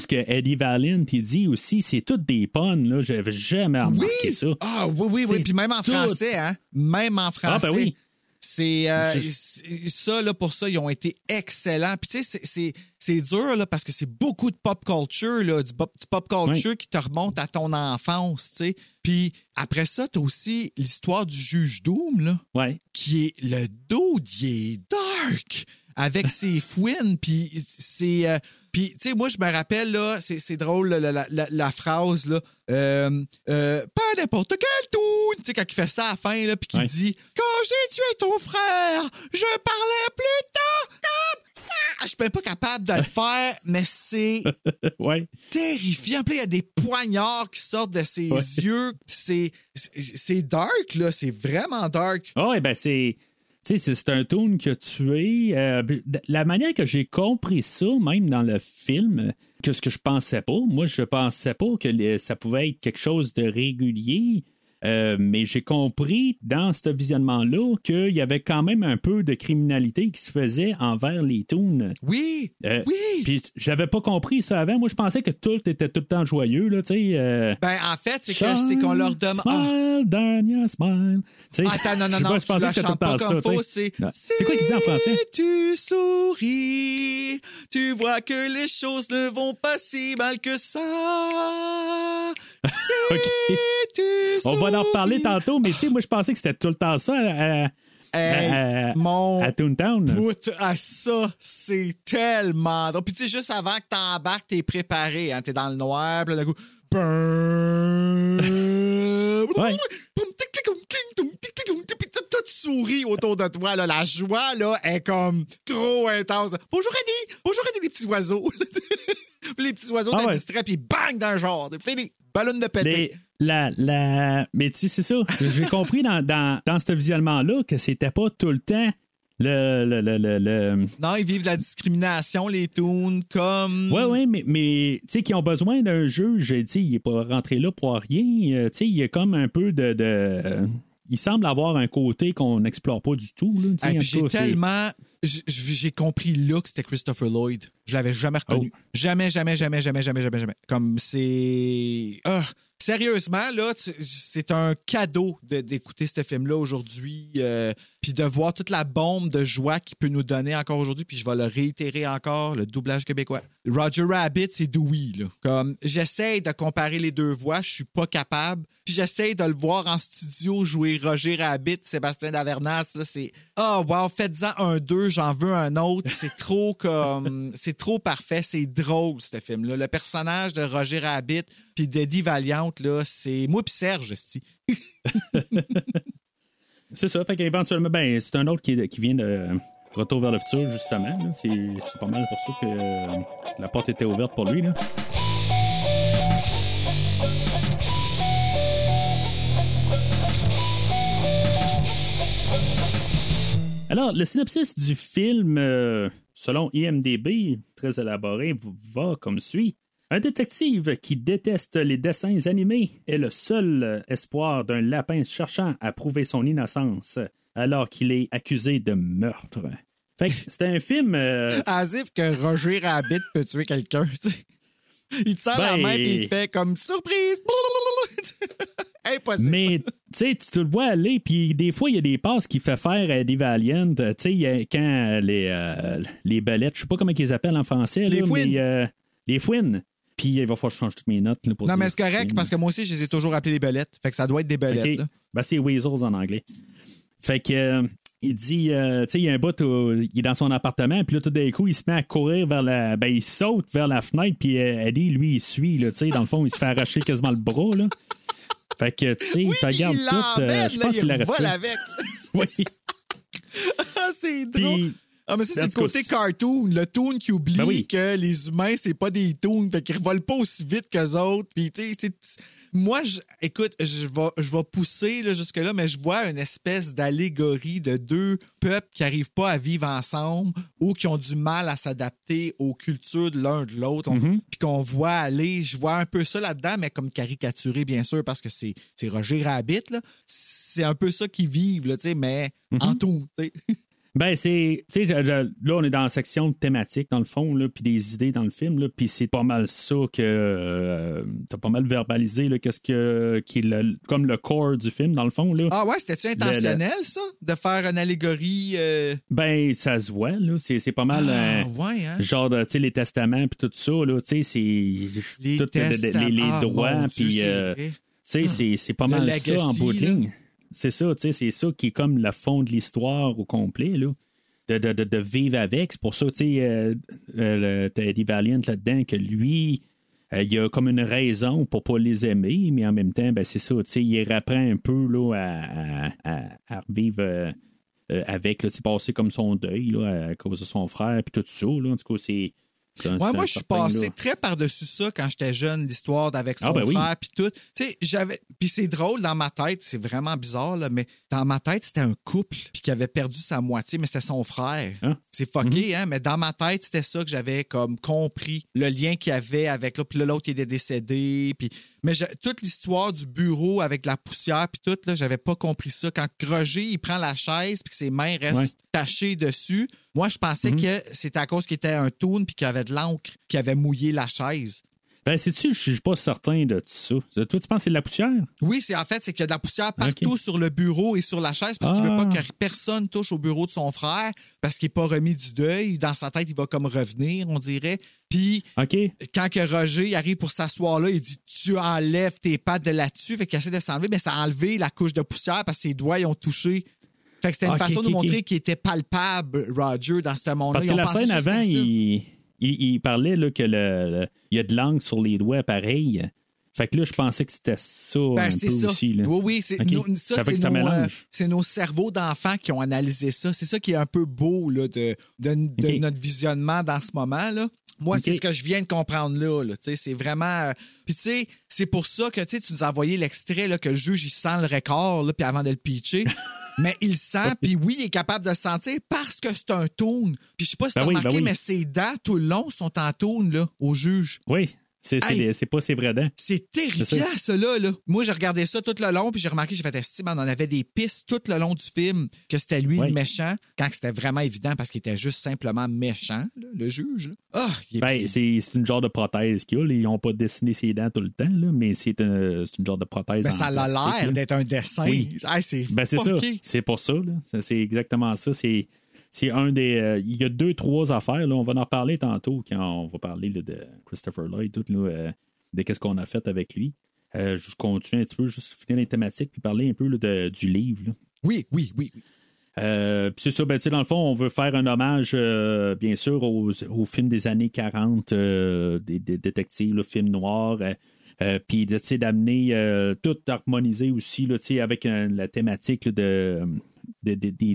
ce que Eddie Valiant il dit aussi, c'est toutes des puns, là. J'avais jamais remarqué Oui! ça. Ah oui, oui, oui. Puis même en tout. français, hein? Même en français. Ah, ben oui. C'est euh, Je- c'est- ça là pour ça ils ont été excellents. Puis tu sais c'est- dur là parce que c'est beaucoup de pop culture là, du pop, du pop culture qui te remonte à ton enfance, tu sais. Puis après ça tu as aussi l'histoire du juge Doom là Ouais. qui est le dos il est dark avec ses fouines puis c'est euh, puis tu sais moi je me rappelle là c'est c'est drôle là, la, la- la- phrase là euh, euh, pas n'importe quel tout tu sais quand il fait ça à la fin là puis qu'il Ouais. dit quand j'ai tué ton frère je parlais plutôt comme ça je suis même pas capable de le faire mais c'est ouais. terrifiant. Puis il y a des poignards qui sortent de ses Ouais. yeux. C'est c'est- c'est dark, là. C'est vraiment dark. Ah ouais, ben c'est. C'est- un tune qui a tué. la manière que j'ai compris ça, même dans le film, que ce que je pensais pas, moi, je pensais pas que ça pouvait être quelque chose de régulier. Euh, mais j'ai compris dans ce visionnement-là qu'il y avait quand même un peu de criminalité qui se faisait envers les tunes. Oui, Euh, oui. Puis j'avais pas compris ça avant. Moi, je pensais que tout était tout le temps joyeux, là, tu sais. euh, Ben, en fait, c'est que c'est qu'on leur demande. Ah, Smile, Dania, smile. Tu sais, Attends, non, non, non, pas, je pensais que c'était tout le temps ça, c'est... Quoi qu'il dit en français? Tu souris, tu vois que les choses ne vont pas si mal que ça. Tu On va en reparler souris. tantôt, mais tu sais, moi, je pensais que c'était tout le temps ça Hey, à- mon à Toontown. à ça, c'est tellement drôle. Puis tu sais, juste avant que t'embarques, t'es préparé. Hein? T'es dans le noir, puis là, d'un coup... Ouais. Puis tout sourit autour de toi. Là. La joie là, est comme trop intense. Bonjour Eddie! Bonjour Eddie, les petits oiseaux. puis les petits oiseaux Ah t'as ouais. distrait, puis bang dans le genre. Fini. Ballon de pété. Mais, la, la... mais tu sais, c'est ça. J'ai compris dans, dans, dans ce visuellement-là que c'était pas tout le temps le. le, le, le, Non, ils vivent de la discrimination, les toons, comme... Ouais, ouais, mais, mais tu sais, qui ont besoin d'un juge, tu sais, il est pas rentré là pour rien. Euh, Tu sais, il y a comme un peu de. de- il semble avoir un côté qu'on n'explore pas du tout. Tout j'ai tellement. J'ai compris là que c'était Christopher Lloyd. Je l'avais jamais reconnu. Oh. Jamais, jamais, jamais, jamais, jamais, jamais, jamais. Comme c'est. Ah, sérieusement, là, c'est un cadeau de- d'écouter ce film-là aujourd'hui. euh, puis de voir toute la bombe de joie qu'il peut nous donner encore aujourd'hui. Puis je vais le réitérer encore, le doublage québécois. Roger Rabbit, c'est Dewey. Comme, j'essaie de comparer les deux voix, je suis pas capable. Puis j'essaie de le voir en studio jouer Roger Rabbit, Sébastien Davernas, là, c'est... Oh, wow, faites-en un deux, j'en veux un autre. C'est trop comme... c'est trop parfait, c'est drôle, ce film-là. Le personnage de Roger Rabbit puis d'Eddie Valiant, là, c'est... Moi puis Serge. C'est ça. Fait qu'éventuellement, ben, c'est un autre qui, vient de Retour vers le futur, justement. c'est pas mal pour ça que euh, la porte était ouverte pour lui. Là. Alors, le synopsis du film, euh, selon IMDB, très élaboré, va comme suit. Un détective qui déteste les dessins animés est le seul espoir d'un lapin cherchant à prouver son innocence alors qu'il est accusé de meurtre. Fait que c'était un film. euh, As if que Roger Rabbit peut tuer quelqu'un. Il te la Ben- main et il te fait comme surprise. Impossible. Mais, tu le vois aller, puis des fois, il y a des passes qu'il fait faire à des Valiant. Tu sais, il quand les, euh, les belettes, je sais pas comment ils appellent en français. Les là, fouines. mais, euh, les fouines. Puis il va falloir que je change toutes mes notes. là, pour Non, mais c'est correct parce que moi aussi, je les ai toujours appelés les belettes. Fait que ça doit être des belettes. OK. là. Ben, c'est Weasels en anglais. Fait que. euh, il dit, euh, tu sais, il y a un bout, où il est dans son appartement, puis là, tout d'un coup, il se met à courir vers la. Ben, il saute vers la fenêtre, puis euh, Eddie, lui, il suit, là, tu sais, dans le fond, il se fait arracher quasiment le bras, là. Fait que, tu sais, Oui, tu puis regardes il tout, euh, je pense qu'il il fait. avec. Oui. Ah, c'est drôle. Puis, Ah, mais ça, c'est le côté cartoon. Le toon qui oublie Ben oui. que les humains, c'est pas des toons. Fait qu'ils volent pas aussi vite qu'eux autres. Puis, tu sais, moi, je- écoute, je vais, je vais pousser là, jusque-là, mais je vois une espèce d'allégorie de deux peuples qui n'arrivent pas à vivre ensemble ou qui ont du mal à s'adapter aux cultures de l'un de l'autre. On- Puis qu'on voit aller, je vois un peu ça là-dedans, mais comme caricaturé, bien sûr, parce que c'est Roger Rabbit. là. C'est un peu ça qu'ils vivent, là, tu sais, mais en tout. Ben, c'est. Tu sais, là, on est dans la section thématique, dans le fond, là, puis des idées dans le film, là, puis c'est pas mal ça que. euh, T'as pas mal verbalisé, là, qu'est-ce que. qui est le- comme le corps du film, dans le fond, là. Ah ouais, c'était-tu intentionnel, ça? De faire une allégorie. euh, Ben, ça se voit, là. C'est pas mal. Ah, euh, ouais, hein? Genre, tu sais, les testaments, puis tout ça, là, tu sais, c'est. Les, les, les Ah, droits, puis. tu sais, c'est- pas mal ça en bout de ligne. C'est ça, tu sais, c'est ça qui est comme le fond de l'histoire au complet, là. De, de, de, vivre avec. C'est pour ça, tu sais, euh, euh, Eddie Valiant là-dedans, que lui, euh, il a comme une raison pour pas les aimer, mais en même temps, ben, c'est ça, tu sais, il reprend un peu là, à, à, à, revivre euh, euh, avec, c'est passé comme son deuil là, à cause de son frère, puis tout ça, là. En tout cas, c'est. Ouais, moi, je suis passé là. très par-dessus ça quand j'étais jeune, l'histoire d'avec son Ah, ben oui. frère, puis tout. Tu sais, j'avais. Puis c'est drôle dans ma tête, c'est vraiment bizarre, là, mais dans ma tête, c'était un couple, puis qui avait perdu sa moitié, mais c'était son frère. Hein? C'est fucké, Mhm. hein, mais dans ma tête, c'était ça que j'avais comme compris, le lien qu'il y avait avec là, puis l'autre, il était décédé, puis. Mais je- toute l'histoire du bureau avec la poussière, puis tout, là, j'avais pas compris ça. Quand Roger, il prend la chaise, puis que ses mains restent Ouais. Tachées dessus, moi, je pensais que c'était à cause qu'il était un toon, puis qu'il y avait de l'encre qui avait mouillé la chaise. Ben, sais-tu, je suis pas certain de ça. Toi, tu penses que c'est de la poussière? Oui, c'est en fait, c'est qu'il y a de la poussière partout Ok. sur le bureau et sur la chaise parce qu'il veut Ah. pas que personne touche au bureau de son frère parce qu'il n'est pas remis du deuil. Dans sa tête, il va comme revenir, on dirait. Puis, quand que Roger il arrive pour s'asseoir là, il dit Tu enlèves tes pattes de là-dessus. Fait qu'il essaie de s'enlever, mais ça a enlevé la couche de poussière parce que ses doigts ils ont touché. Fait que c'était une façon de montrer qu'il était palpable, Roger, dans ce monde-là. Parce que la scène avant, il, il, il parlait là, que le, le- il y a de l'angle sur les doigts pareil. Fait que là, je pensais que c'était ça Ben, un c'est peu ça. aussi. Là. Oui, oui, c'est ça, c'est nos, mélange. euh, c'est nos cerveaux d'enfants qui ont analysé ça. C'est ça qui est un peu beau là, de, de, notre visionnement dans ce moment. Là. Moi, c'est ce que je viens de comprendre là. là. C'est vraiment. euh, Puis, tu sais, c'est pour ça que tu nous as envoyé l'extrait que le juge, il sent le record puis avant de le pitcher. Mais il sent, puis oui, il est capable de le sentir parce que c'est un tone. Puis je sais pas si Ben t'as oui, remarqué, ben oui. mais ses dents tout le long sont en tone là, au juge. Oui, c'est Hey. pas ses vrais dents. C'est terrifiant, ça, là, là. Moi, j'ai regardé ça tout le long, puis j'ai remarqué, j'ai fait estime, on en avait des pistes tout le long du film, que c'était lui Ouais. le méchant, quand c'était vraiment évident parce qu'il était juste simplement méchant, là, le juge. Ah, est Ben, c'est une genre de prothèse qu'il y a. là. Ils n'ont pas dessiné ses dents tout le temps, là, mais c'est un- c'est une genre de prothèse. ben, en ça a l'air d'être un dessin. Oui. C'est Ben, c'est ça. C'est pour. Ça, C'est exactement ça. C'est. C'est un des. euh, il y a deux, trois affaires. Là. On va en reparler tantôt quand on va parler là, de Christopher Lloyd, tout, là, euh, de qu'est-ce qu'on a fait avec lui. Euh, je continue un petit peu, juste finir les thématiques, puis parler un peu de- du livre. Oui, oui, oui. Euh, puis c'est ça, ben, dans le fond, on veut faire un hommage, euh, bien sûr, aux, aux films des années 40, euh, des, des détectives, le film noir. puis d'amener tout harmonisé aussi là, avec la thématique là, de, de- de- des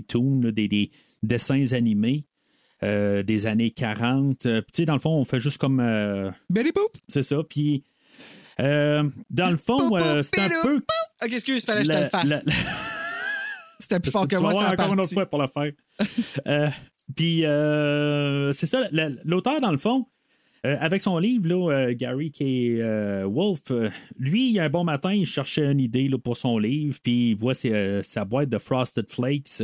des, des dessins animés euh, des années 40. Euh, tu sais, dans le fond, on fait juste comme. euh, Betty Boop. c'est ça. Puis, euh, dans le fond, euh, c'est un peu. Ok, excuse, fallait que je te le fasse. C'était plus fort que moi, ça encore une autre fois pour le faire. Puis, euh, c'est ça, la- l'auteur, dans le fond, avec son livre, là, Gary K. Wolf, lui, un bon matin, il cherchait une idée là, pour son livre, puis il voit sa boîte de Frosted Flakes,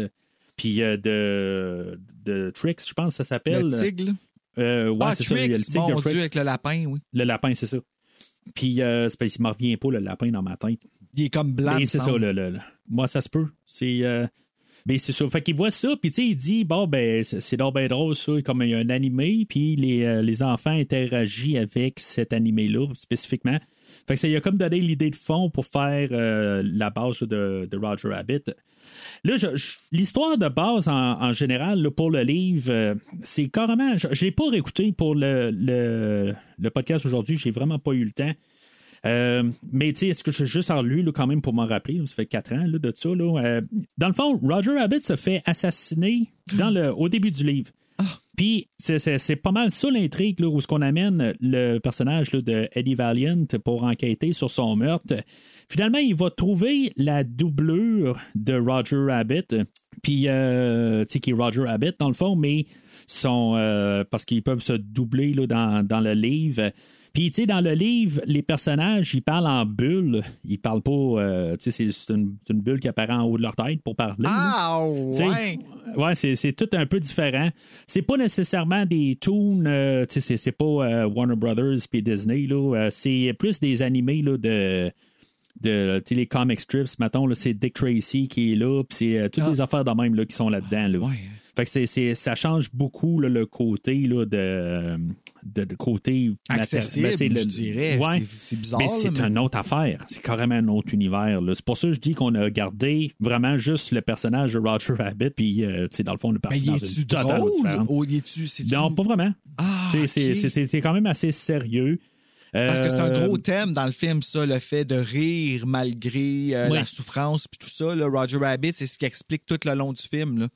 puis euh, de, de Tricks, je pense que ça s'appelle. Le tigre. Euh, ouais, ah, c'est ça, il y a le Trix, tigre de Trix. Dieu, avec le lapin, oui. Le lapin, c'est ça. Puis, euh, c'est parce qu'il ne me revient pas, le lapin, dans ma tête. Il est comme blanc. Me c'est ça, le, le- le- moi, ça se peut. C'est. euh, ben, c'est ça. Fait qu'il voit ça, puis il dit, bon, ben, c'est donc ben drôle, ça, comme il y a un animé, puis les, euh, les enfants interagissent avec cet animé-là, spécifiquement. Fait que ça, il a comme donné l'idée de fond pour faire euh, la base de, de Roger Rabbit. Là, je- je- l'histoire de base en, en général pour le livre, euh, c'est carrément. Je ne l'ai pas réécouté pour le, le, le podcast aujourd'hui, j'ai vraiment pas eu le temps. Euh, mais tu sais, est-ce que je suis juste en lui là, quand même pour m'en rappeler? ça fait quatre ans là, de ça. Là. Euh, dans le fond, Roger Rabbit se fait assassiner dans le, au début du livre. Puis c'est- c'est c'est pas mal ça l'intrigue là, où ce qu'on amène le personnage là, de Eddie Valiant pour enquêter sur son meurtre. Finalement, il va trouver la doublure de Roger Rabbit. Puis, euh, tu sais, qui est Roger Rabbit dans le fond, mais sont, euh, parce qu'ils peuvent se doubler là, dans, dans le livre. Puis, tu sais, dans le livre, les personnages, ils parlent en bulle. Ils parlent pas. euh, tu sais, c'est- une, une bulle qui apparaît en haut de leur tête pour parler. là. Ah, T'sais, ouais. C'est, tout un peu différent. C'est pas nécessairement des toons, euh, tu sais, c'est, pas Warner Brothers puis Disney, là. C'est plus des animés là, de. De tu les comic strips, mettons, c'est Dick Tracy qui est là, puis c'est euh, toutes Ah. les affaires de même là, qui sont là-dedans. Là. Ouais. Fait que c'est, ça change beaucoup là, le côté là, de, de, de côté Accessible, ben, tu le- je dirais. Ouais. C'est- bizarre. Mais c'est mais- une autre affaire. C'est carrément un autre univers. C'est pour ça que je dis qu'on a gardé vraiment juste le personnage de Roger Rabbit, puis euh, tu dans le fond, le est-tu drôle? ou il est-tu- c'est-tu- Non, pas vraiment. Ah, Tu c'est quand même assez sérieux. Parce que c'est un Euh, gros thème dans le film, ça, le fait de rire malgré euh, Oui. la souffrance puis tout ça. Là, Roger Rabbit, c'est ce qui explique tout le long du film. Là.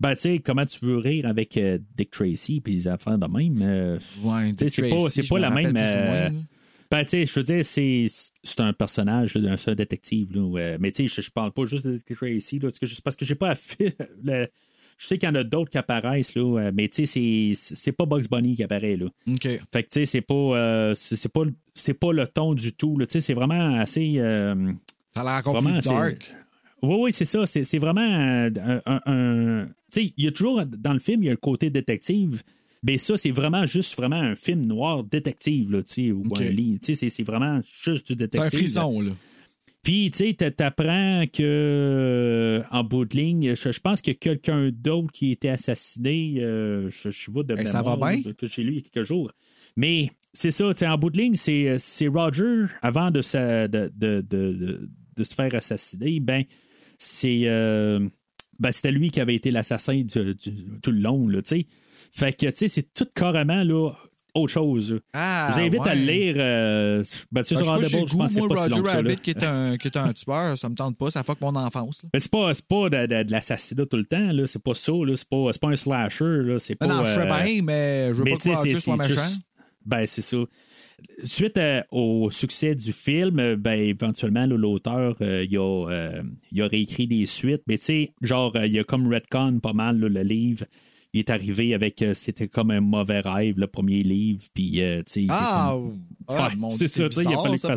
Ben, tu sais, comment tu veux rire avec euh, Dick Tracy puis les affaires de même. euh, Ouais, c'est pas, la même. euh. Ben, tu sais, je veux dire, c'est, c'est un personnage d'un seul détective. Là, mais tu sais, je, parle pas juste de Dick Tracy, là, parce que, j'ai pas le- Je sais qu'il y en a d'autres qui apparaissent, là, euh, mais tu sais, c'est, c'est pas Bugs Bunny qui apparaît, là. OK. Fait que, tu sais, c'est pas, euh, c'est, c'est pas, c'est pas le ton du tout. Tu sais, c'est vraiment assez. euh, Ça a l'air vraiment assez- dark. Oui, oui, c'est ça. C'est, c'est vraiment un. un- un- Tu sais, il y a toujours, dans le film, il y a un côté détective. Mais ça, c'est vraiment juste vraiment un film noir détective, là, tu sais, ou Ok. un. Tu sais, c'est, c'est vraiment juste du C'est détective. un frisson, là. Puis, tu sais, t'a- t'apprends que, euh, en bout de ligne, je, je pense qu'il y a quelqu'un d'autre qui a été assassiné. euh, je, je vois de ça va bien? que j'ai lu il y a quelques jours. Mais c'est ça, tu sais, en bout de ligne, c'est, c'est Roger, avant de, sa- de, de, de- de- de se faire assassiner, ben, c'est. euh, ben, c'était lui qui avait été l'assassin du- du- tout le long, là, tu sais. Fait que, tu sais, c'est tout carrément, là, autre chose. Ah, je vous invite à le lire. Euh, ben, Ben, sur je Audible, pense que c'est pas si Roger long que ça. là. Rabbit qui est, un, qui est un tueur, ça me tente pas, ça fuck mon enfance. Mais c'est pas, pas de, de- de l'assassinat tout le temps, là. C'est pas ça, là. C'est pas, pas un slasher, là. C'est pas. Non, je sais euh, bien, mais je veux mais pas que Roger soit méchant. juste- Ben, c'est ça. Suite euh, au succès du film, ben, éventuellement, l'auteur, euh, il, a, il a réécrit des suites. Mais tu sais, genre, il a comme Redcon pas mal, là, le livre. Il est arrivé avec. euh, C'était comme un mauvais rêve, le premier livre. Puis, euh, tu sais. Ah, comme- ah, Ouais, mon c'est ça, il a fallu ça.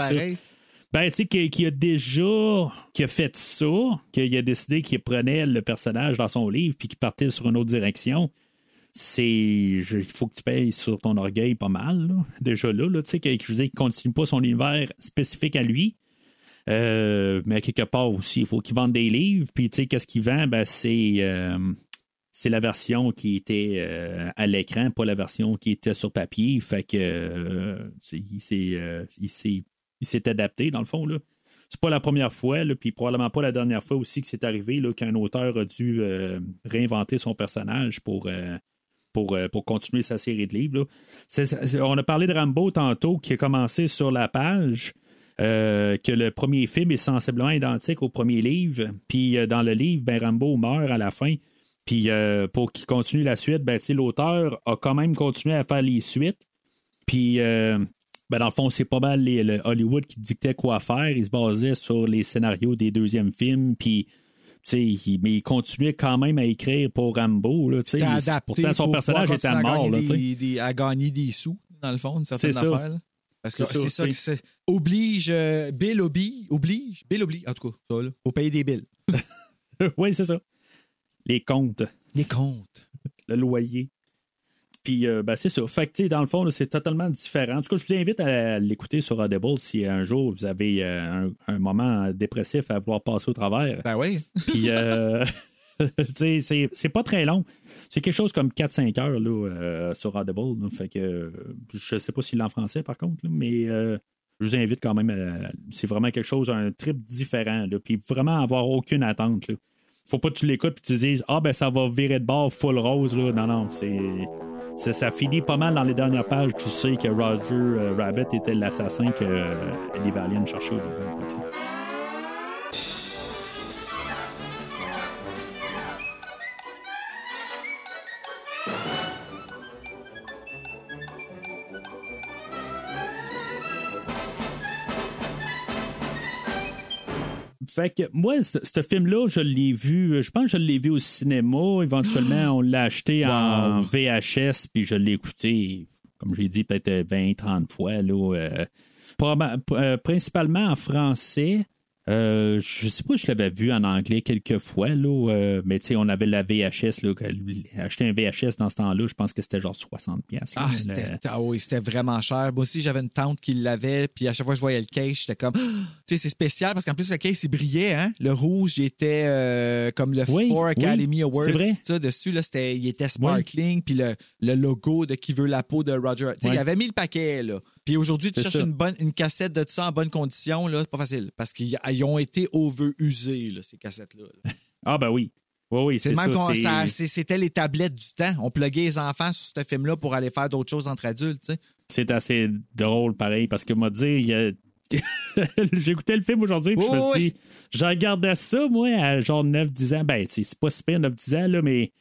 Ben, tu sais, qui, a déjà qui a fait ça, qu'il a décidé qu'il prenait le personnage dans son livre puis qu'il partait sur une autre direction. C'est. Il faut que tu payes sur ton orgueil pas mal, là. déjà là, là tu sais, qu'il continue pas son univers spécifique à lui. Euh, mais quelque part aussi, il faut qu'il vende des livres. Puis, tu sais, qu'est-ce qu'il vend? Ben, c'est. euh, c'est la version qui était euh, à l'écran, pas la version qui était sur papier. Fait que euh, c'est- il s'est euh, il s'est- adapté, dans le fond. Là. C'est pas la première fois, là, puis probablement pas la dernière fois aussi que c'est arrivé qu'un auteur a dû réinventer son personnage pour, continuer sa série de livres. on a parlé de Rambo tantôt qui a commencé sur la page. que le premier film est sensiblement identique au premier livre. Puis dans le livre, ben, Rambo meurt à la fin. Puis euh, pour qu'il continue la suite, ben, l'auteur a quand même continué à faire les suites. Puis euh, ben, dans le fond, c'est pas mal les- le Hollywood qui dictait quoi faire. Il se basait sur les scénarios des deuxièmes films. Puis il- mais il continuait quand même à écrire pour Rambo. Là, Il- adapté pourtant, son pour personnage était à mort. Là, des- des- à gagner des sous, dans le fond, une certaine C'est ça. affaire. Parce que C'est ça, que c'est. Oblige, euh, Bill oblige, oblige, Bill oblige, en tout cas, ça, là. Faut payer des billes. oui, c'est ça. Les comptes. Les comptes. le loyer. Puis, euh, ben, c'est ça. Fait que, dans le fond, c'est totalement différent. En tout cas, je vous invite à l'écouter sur Audible si un jour vous avez euh, un, un moment dépressif à vouloir passer au travers. Ben oui. Puis, euh, c'est, pas très long. C'est quelque chose comme 4-5 heures là, euh, sur Audible. là. Fait que euh, je sais pas s'il est en français, par contre, là, mais euh, je vous invite quand même à. C'est vraiment quelque chose, un trip différent. Puis vraiment avoir aucune attente. Faut pas que tu l'écoutes et tu dises Ah, ben ça va virer de bord full rose. Là. Non, non, c'est. ça finit pas mal dans les dernières pages. Tu sais que Roger euh, Rabbit était l'assassin que euh, Eddie Valiant cherchait au début. Fait que moi, ce film-là, je l'ai vu, je pense que je l'ai vu au cinéma. Éventuellement, on l'a acheté en VHS, puis je l'ai écouté, comme j'ai dit, peut-être 20, 30 fois. Là, euh, euh, principalement en français. Euh, je sais pas, je l'avais vu en anglais quelques fois, là, euh, mais tu sais, on avait la VHS, là, acheter un VHS dans ce temps-là, je pense que c'était genre 60$. piastres, là, Ah, c'était, ah oui, c'était vraiment cher. Moi aussi, j'avais une tante qui l'avait, puis à chaque fois que je voyais le case, j'étais comme. tu sais, c'est spécial parce qu'en plus, le case, il brillait, hein. Le rouge, il était euh, comme le Oui, Four oui, Academy Awards. c'est vrai. Ça, dessus, là, c'était, il était sparkling, puis le, le logo de Qui veut la peau de Roger. Tu sais, il avait mis le paquet, là. Puis aujourd'hui, tu cherches ça. une, bonne, une cassette de ça en bonne condition, là, c'est pas facile. Parce qu'ils ils ont été over-usés, là, ces cassettes-là. là. Ah, ben oui. Oui, oui, C'est même ça. c'était les tablettes du temps. On pluguait les enfants sur ce film-là pour aller faire d'autres choses entre adultes, tu sais. c'est assez drôle pareil parce que moi dire il y a- j'écoutais le film aujourd'hui puis je me suis dit je regardais ça moi à genre 9-10 ans ben c'est pas si pire 9-10 ans là mais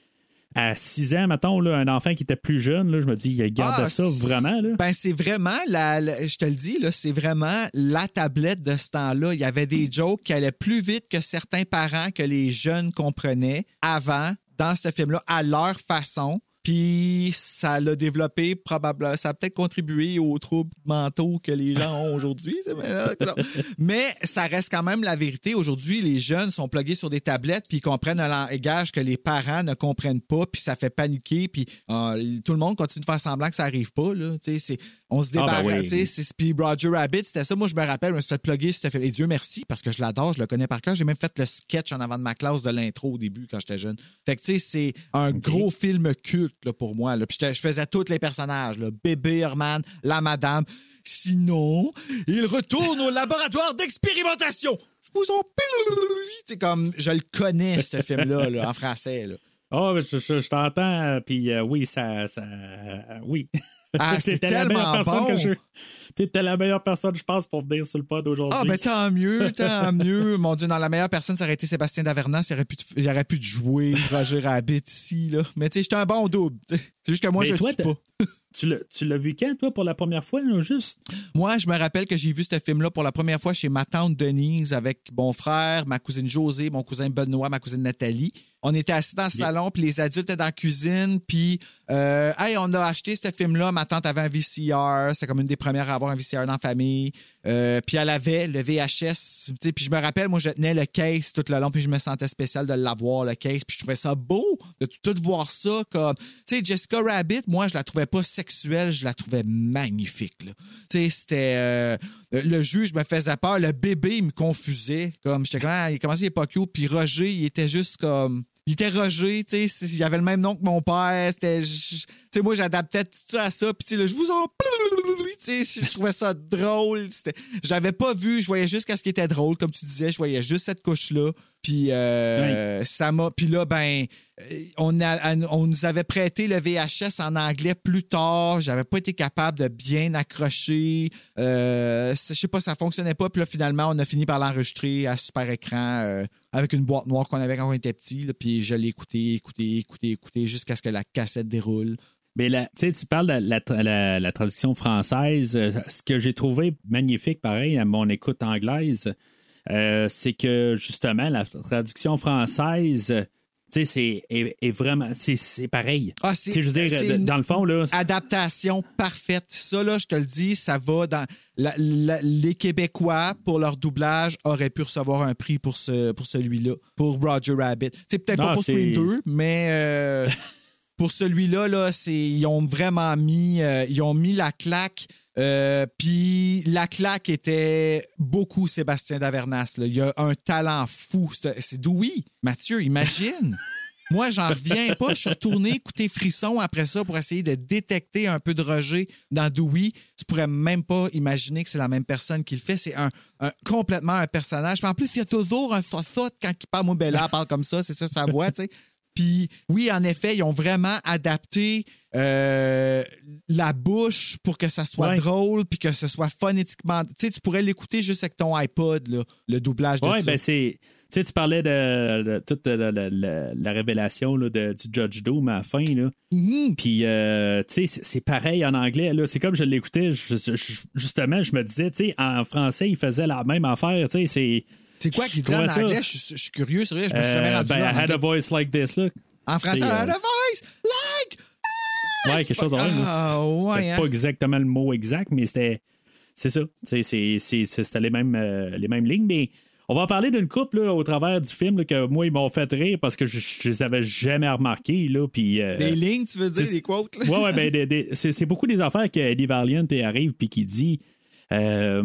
à 6 ans mettons là, un enfant qui était plus jeune là, je me dis il regardait Ah, ça vraiment là. Ben, c'est vraiment, la, la- je te le dis, là, c'est vraiment la tablette de ce temps-là. Il y avait des jokes qui allaient plus vite que certains parents que les jeunes comprenaient avant dans ce film-là, à leur façon. Puis ça l'a développé probablement, ça a peut-être contribué aux troubles mentaux que les gens ont aujourd'hui. Mais, ça reste quand même la vérité. Aujourd'hui, les jeunes sont plugués sur des tablettes puis ils comprennent un langage que les parents ne comprennent pas puis ça fait paniquer puis euh, tout le monde continue de faire semblant que ça arrive pas. Là. C'est- on se Ah, ben débarrasse. oui. tu sais, c'est- Puis Roger Rabbit, c'était ça. Moi, je me rappelle, je me suis fait plugger ce film. Et Dieu merci parce que je l'adore, je le connais par cœur. J'ai même fait le sketch en avant de ma classe de l'intro au début quand j'étais jeune. Fait que tu sais, c'est un gros film culte là, pour moi. Là. Puis je faisais tous les personnages. Là. Bébé, Herman, la madame. Sinon, il retourne au laboratoire d'expérimentation. Je vous en prie. C'est comme, je le connais, ce film-là, là, en français. Là. Ah, je, je- je t'entends puis euh, oui ça ça euh, oui. Ah, c'est la meilleure tellement personne bon. que je T'étais la meilleure personne je pense pour venir sur le pod aujourd'hui. Ah, ben tant mieux, tant mieux. Mon Dieu, dans la meilleure personne, ça aurait été Sébastien Davernas. Il aurait pu, il aurait pu te jouer Roger Rabbit ici, là. Mais tu sais, j'étais un bon double. C'est juste que moi, Mais je toi, tue t'as- pas. tu l'as tu l'as vu quand toi pour la première fois là, juste? Moi, je me rappelle que j'ai vu ce film-là pour la première fois chez ma tante Denise avec mon frère, ma cousine Josée, mon cousin Benoît, ma cousine Nathalie. On était assis dans le salon, puis les adultes étaient dans la cuisine, puis euh, hey, on a acheté ce film-là. Ma tante avait un VCR, c'est comme une des premières à avoir un VCR dans la famille. Euh, puis elle avait le VHS, puis je me rappelle, moi, je tenais le case tout le long, puis je me sentais spécial de l'avoir, le case, puis je trouvais ça beau de tout, tout voir ça comme... Tu sais, Jessica Rabbit, moi, je la trouvais pas sexuelle, je la trouvais magnifique, là. Tu sais, c'était... euh, le juge me faisait peur, le bébé, il me confusait, comme, j'étais comme, ah, il commençait, il est pas cute, puis Roger, il était juste comme... Il était Roger, tu sais, il avait le même nom que mon père, c'était... Tu sais, moi, j'adaptais tout ça à ça, puis tu sais, là, je vous en... Tu sais, je trouvais ça drôle. J'avais pas vu, je voyais juste qu'est-ce qui était drôle, comme tu disais, je voyais juste cette couche-là. Puis euh, ça m'a. Puis là, ben, euh, on, a- on nous avait prêté le VHS en anglais plus tard. J'avais pas été capable de bien accrocher. Euh, je sais pas, ça fonctionnait pas. Puis là, finalement, on a fini par l'enregistrer à super écran euh, avec une boîte noire qu'on avait quand on était petit. Puis je l'ai écouté, écouté, écouté, écouté jusqu'à ce que la cassette déroule. Mais la, tu parles de la, la- traduction française. Euh, Ce que j'ai trouvé magnifique, pareil, à mon écoute anglaise, euh, c'est que justement, la traduction française, tu sais, c'est est, est vraiment. C'est c'est pareil. Ah, sais, je veux dire, c'est dans le fond, là. Adaptation parfaite. Ça, là, je te le dis, ça va dans. la- la- les Québécois, pour leur doublage, auraient pu recevoir un prix pour, ce, pour celui-là, pour Roger Rabbit. C'est peut-être pas pour c'est- Scream 2, mais euh, pour celui-là, là, c'est, ils ont vraiment mis, euh, ils ont mis la claque. Euh, Puis la claque était beaucoup Sébastien Davernas. là. Il a un talent fou. C'est Dewey. Mathieu, imagine. Moi, j'en reviens pas. Je suis retourné écouter Frisson après ça pour essayer de détecter un peu de Roger dans Dewey. Tu pourrais même pas imaginer que c'est la même personne qui le fait. C'est un, un- complètement un personnage. Puis en plus, il y a toujours un sosote quand il parle. Moi, Bella parle comme ça. C'est ça sa voix, tu sais. Puis oui, en effet, ils ont vraiment adapté euh, la bouche pour que ça soit Ouais. drôle puis que ce soit phonétiquement. Tu sais, tu pourrais l'écouter juste avec ton iPod, là, le doublage de ça. ben c'est. Tu sais, tu parlais de, de toute la, la- la- la révélation là, de- du Judge Doom à la fin. Là. Mhm. Puis, euh, tu sais, c'est- pareil en anglais. là. C'est comme je l'écoutais, justement, je me disais, tu sais, en français, il faisait la même affaire. Tu sais, c'est. C'est quoi qu'il trouvais en anglais? Je suis- je suis curieux, c'est vrai, je me suis jamais Euh, rendu ben. I en had a voice like this, là. En français, I had euh, a voice like... Ouais, quelque chose de même. Ah, ouais, C'était hein. pas exactement le mot exact, mais c'était. C'est ça. C'est- c'est- c'est- c'est- C'était les mêmes, euh, les mêmes lignes. Mais on va en parler d'une couple là, au travers du film là, que moi, ils m'ont fait rire parce que je, je les avais jamais remarqués. Là, puis, euh, Des lignes, tu veux dire, des quotes? là? Ouais, ouais, ben, des- des- c'est c'est beaucoup des affaires que Eddie Valiant arrive puis qui dit. Euh,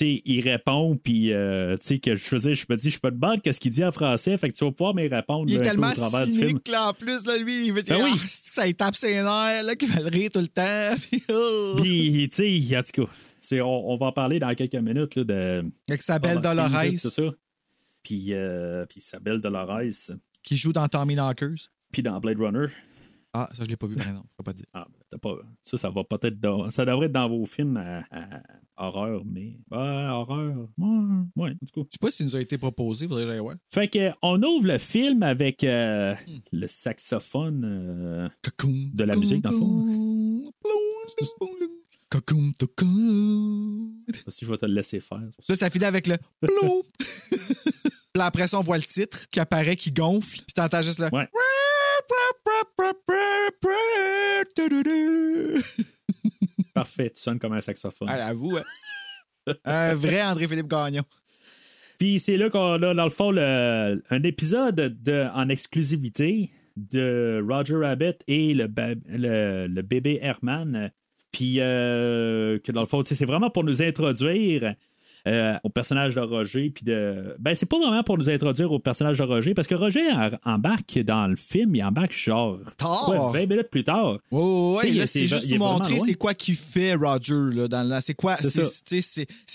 il répond, puis euh, que je dire, je me dis, je peux te battre, qu'est-ce qu'il dit en français, fait que tu vas pouvoir me répondre Il est là, tellement au cynique, là, en plus, là, lui, il veut dire, Ben oui. ah, ça, il tape ses nerfs, là, qu'il va le rire tout le temps. Puis, oh. Puis, tu sais, en tout cas, c'est- on, on va en parler dans quelques minutes là, de. Avec sa belle Dolores, Tout ça. Puis, euh, puis sa belle Dolores. qui joue dans Tommy Knockers. Puis dans Blade Runner. Ah, ça, je l'ai pas vu, par exemple. Je peux pas dire. Ah, ben, pas, ça, ça va peut-être. dans- ça devrait être dans vos films à, à- horreur, mais. Ouais, horreur. Ouais, ouais, en tout cas. Je sais pas s'il nous a été proposé, faudrait que voir. Fait que, on ouvre le film avec euh, Hmm. le saxophone. euh. De la musique, dans le fond. Si je vais te le laisser faire. Ça, ça finit avec le. Puis là, après ça, on voit le titre qui apparaît, qui gonfle. Puis t'entends juste le. Ouais. Parfait, tu sonnes comme un saxophone. Ah, avoue, hein. Un vrai André-Philippe Gagnon. Puis c'est là qu'on a, dans le fond, le- un épisode de, en exclusivité de Roger Rabbit et le, le, le bébé Herman. Puis euh, que dans le fond, c'est vraiment pour nous introduire euh, au personnage de Roger. Puis de. Ben, c'est pas vraiment pour nous introduire au personnage de Roger, parce que Roger embarque dans le film, il embarque genre Tard. quoi, 20 minutes plus tard. Oh, ouais, là, c'est juste vraiment montrer c'est quoi qu'il fait Roger là, dans la- c'est quoi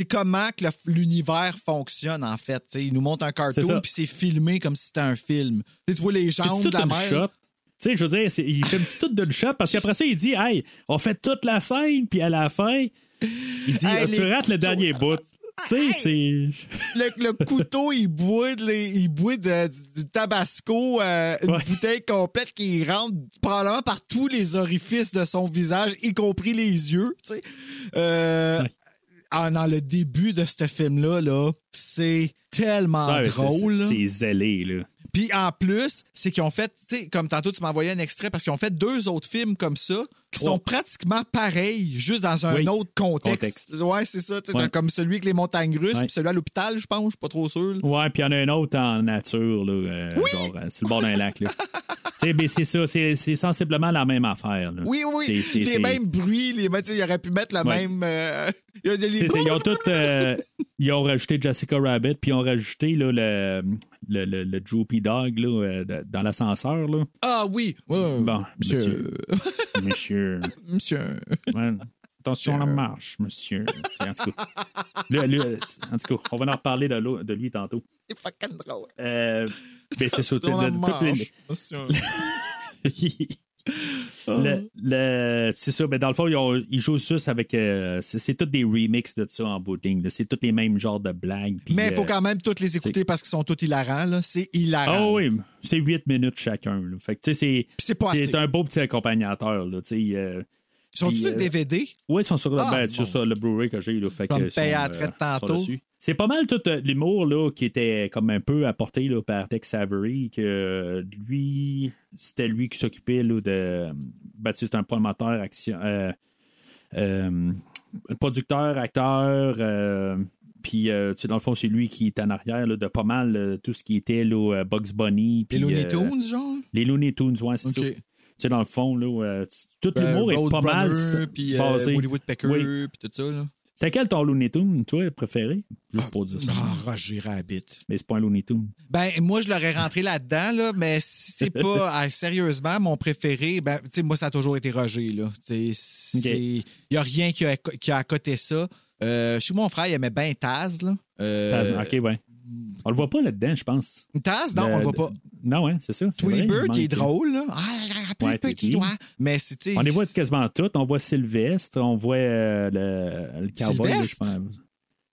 comment que l'univers fonctionne en fait, il nous montre un cartoon puis c'est filmé comme si c'était un film. Tu vois les jambes toute de la une mer. Tu sais, je veux dire, il fait tout d'une shot parce qu'après ça, il dit Hey, on fait toute la scène, puis à la fin, il dit Hey, Tu rates le dernier bout. Tu sais, c'est. Le, le couteau, il boit, de les- il boit de- du tabasco, euh, une Ouais. bouteille complète qui rentre probablement par tous les orifices de son visage, y compris les yeux. tu sais. Euh, Ouais. ah, dans le début de ce film-là, là, c'est tellement Ouais, drôle. C'est c'est zélé, là. Puis en plus, c'est qu'ils ont fait, tu sais, comme tantôt tu m'as envoyé un extrait, parce qu'ils ont fait deux autres films comme ça qui sont pratiquement pareils, juste dans un Oui. autre contexte. Contexte. Ouais, c'est ça. Ouais. Comme celui avec les montagnes russes, puis celui à l'hôpital, je pense, je suis pas trop sûr. là. Ouais, puis il y en a un autre en nature, là, euh, genre euh, sur le bord d'un lac. Là. tu sais, mais c'est ça, c'est sensiblement la même affaire. Là. Oui, oui, C'est- c'est- les mêmes bruits, les, sais, il aurait pu mettre Ouais. même. euh, il y a les- ils ont tout. euh, ils ont rajouté Jessica Rabbit, puis ils ont rajouté là, le, le, le, le Droopy Dog là, dans l'ascenseur. Ah oui, Bon, monsieur. Monsieur. monsieur. Ouais. Attention à la marche, monsieur. En tout cas, Là, là, en tout cas, on va en reparler de, de lui tantôt. C'est fucking drôle. Euh, mais c'est sûr, Sur la de- de- toutes les- marche, monsieur. le, le- c'est ça, mais dans le fond, ils, ont- ils jouent juste avec. euh, c'est, c'est tous des remixes de ça en là. C'est tous les mêmes genres de blagues. Mais il faut euh, quand même toutes les écouter parce qu'ils sont tous hilarants. là. C'est hilarant. Ah oui, c'est 8 minutes chacun. là. Fait c'est, c'est pas assez. c'est un beau petit accompagnateur. Là, euh, Sont-ils euh, DVD? Oui, ils sont sur, Ah, ben, bon. sur ça, le Blu-ray que j'ai. Là, fait que, sont, à traite euh, sont tantôt. dessus. C'est pas mal tout euh, l'humour là, qui était comme un peu apporté là, par Tex Avery, que euh, lui, c'était lui qui s'occupait là, de. Ben, tu sais, c'est un promoteur, action, euh, euh, producteur, acteur. euh, puis, euh, tu sais, dans le fond, c'est lui qui est en arrière là, de pas mal euh, tout ce qui était là, euh, Bugs Bunny. Les Looney euh, Tunes, genre? les Looney Tunes, ouais, c'est ça. Tu sais, dans le fond, là, euh, tout Ben, l'humour est pas mal Roadrunner, Puis euh, Woodpecker, Oui. puis tout ça. Là. C'était quel ton Looney Tunes, toi, préféré? Juste pour dire ça. Ah, Roger Rabbit. Mais c'est pas un Looney Tunes. Ben, moi, je l'aurais rentré là-dedans, là, mais si c'est pas ah, sérieusement mon préféré, ben, tu sais, moi, ça a toujours été Roger, là. Tu sais, c'est- Il y a rien qui a, qui a à côté ça. Euh, chez mon frère, il aimait bien Taz, là. Euh, Taz, ok, ouais. On le voit pas là-dedans, je pense. Taz, non, Le- on le voit pas. Non, ouais, c'est ça. Tweety Bird, qui est drôle, là. Ah, Ouais. Mais c'est, On les voit quasiment toutes. On voit Sylvestre, on voit euh, le, le cowboy, je pense.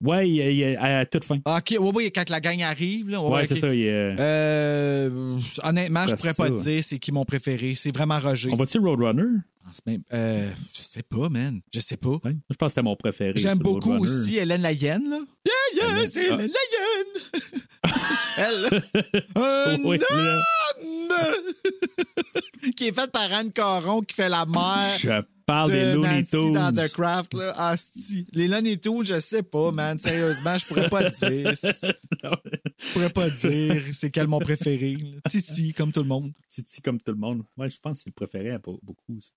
Ouais, il, il- à toute fin. Ah, OK, oui, oui, quand la gang arrive, là. Ouais, c'est ça. il, euh, Euh, honnêtement, je C'est pourrais ça, pas te dire c'est qui mon préféré. C'est vraiment Roger. On va-tu Roadrunner? Même- euh, je sais pas, man. Je sais pas. Ouais. Je pense que c'était mon préféré. J'aime beaucoup aussi Hélène Layenne, là. Yeah, yeah, Hélène- c'est ah. Hélène Layenne! Elle, un Oui, qui est fait par Anne Caron qui fait la mère Je parle des de Looney Nancy dans. The Craft. Là. Asti. Les Looney Tunes, je sais pas, man. Sérieusement, je pourrais pas te dire. Je pourrais pas te dire c'est quel mon préféré. là. Titi, comme tout le monde. Titi comme tout le monde. Ouais, je pense que c'est le préféré à be- beaucoup. ça.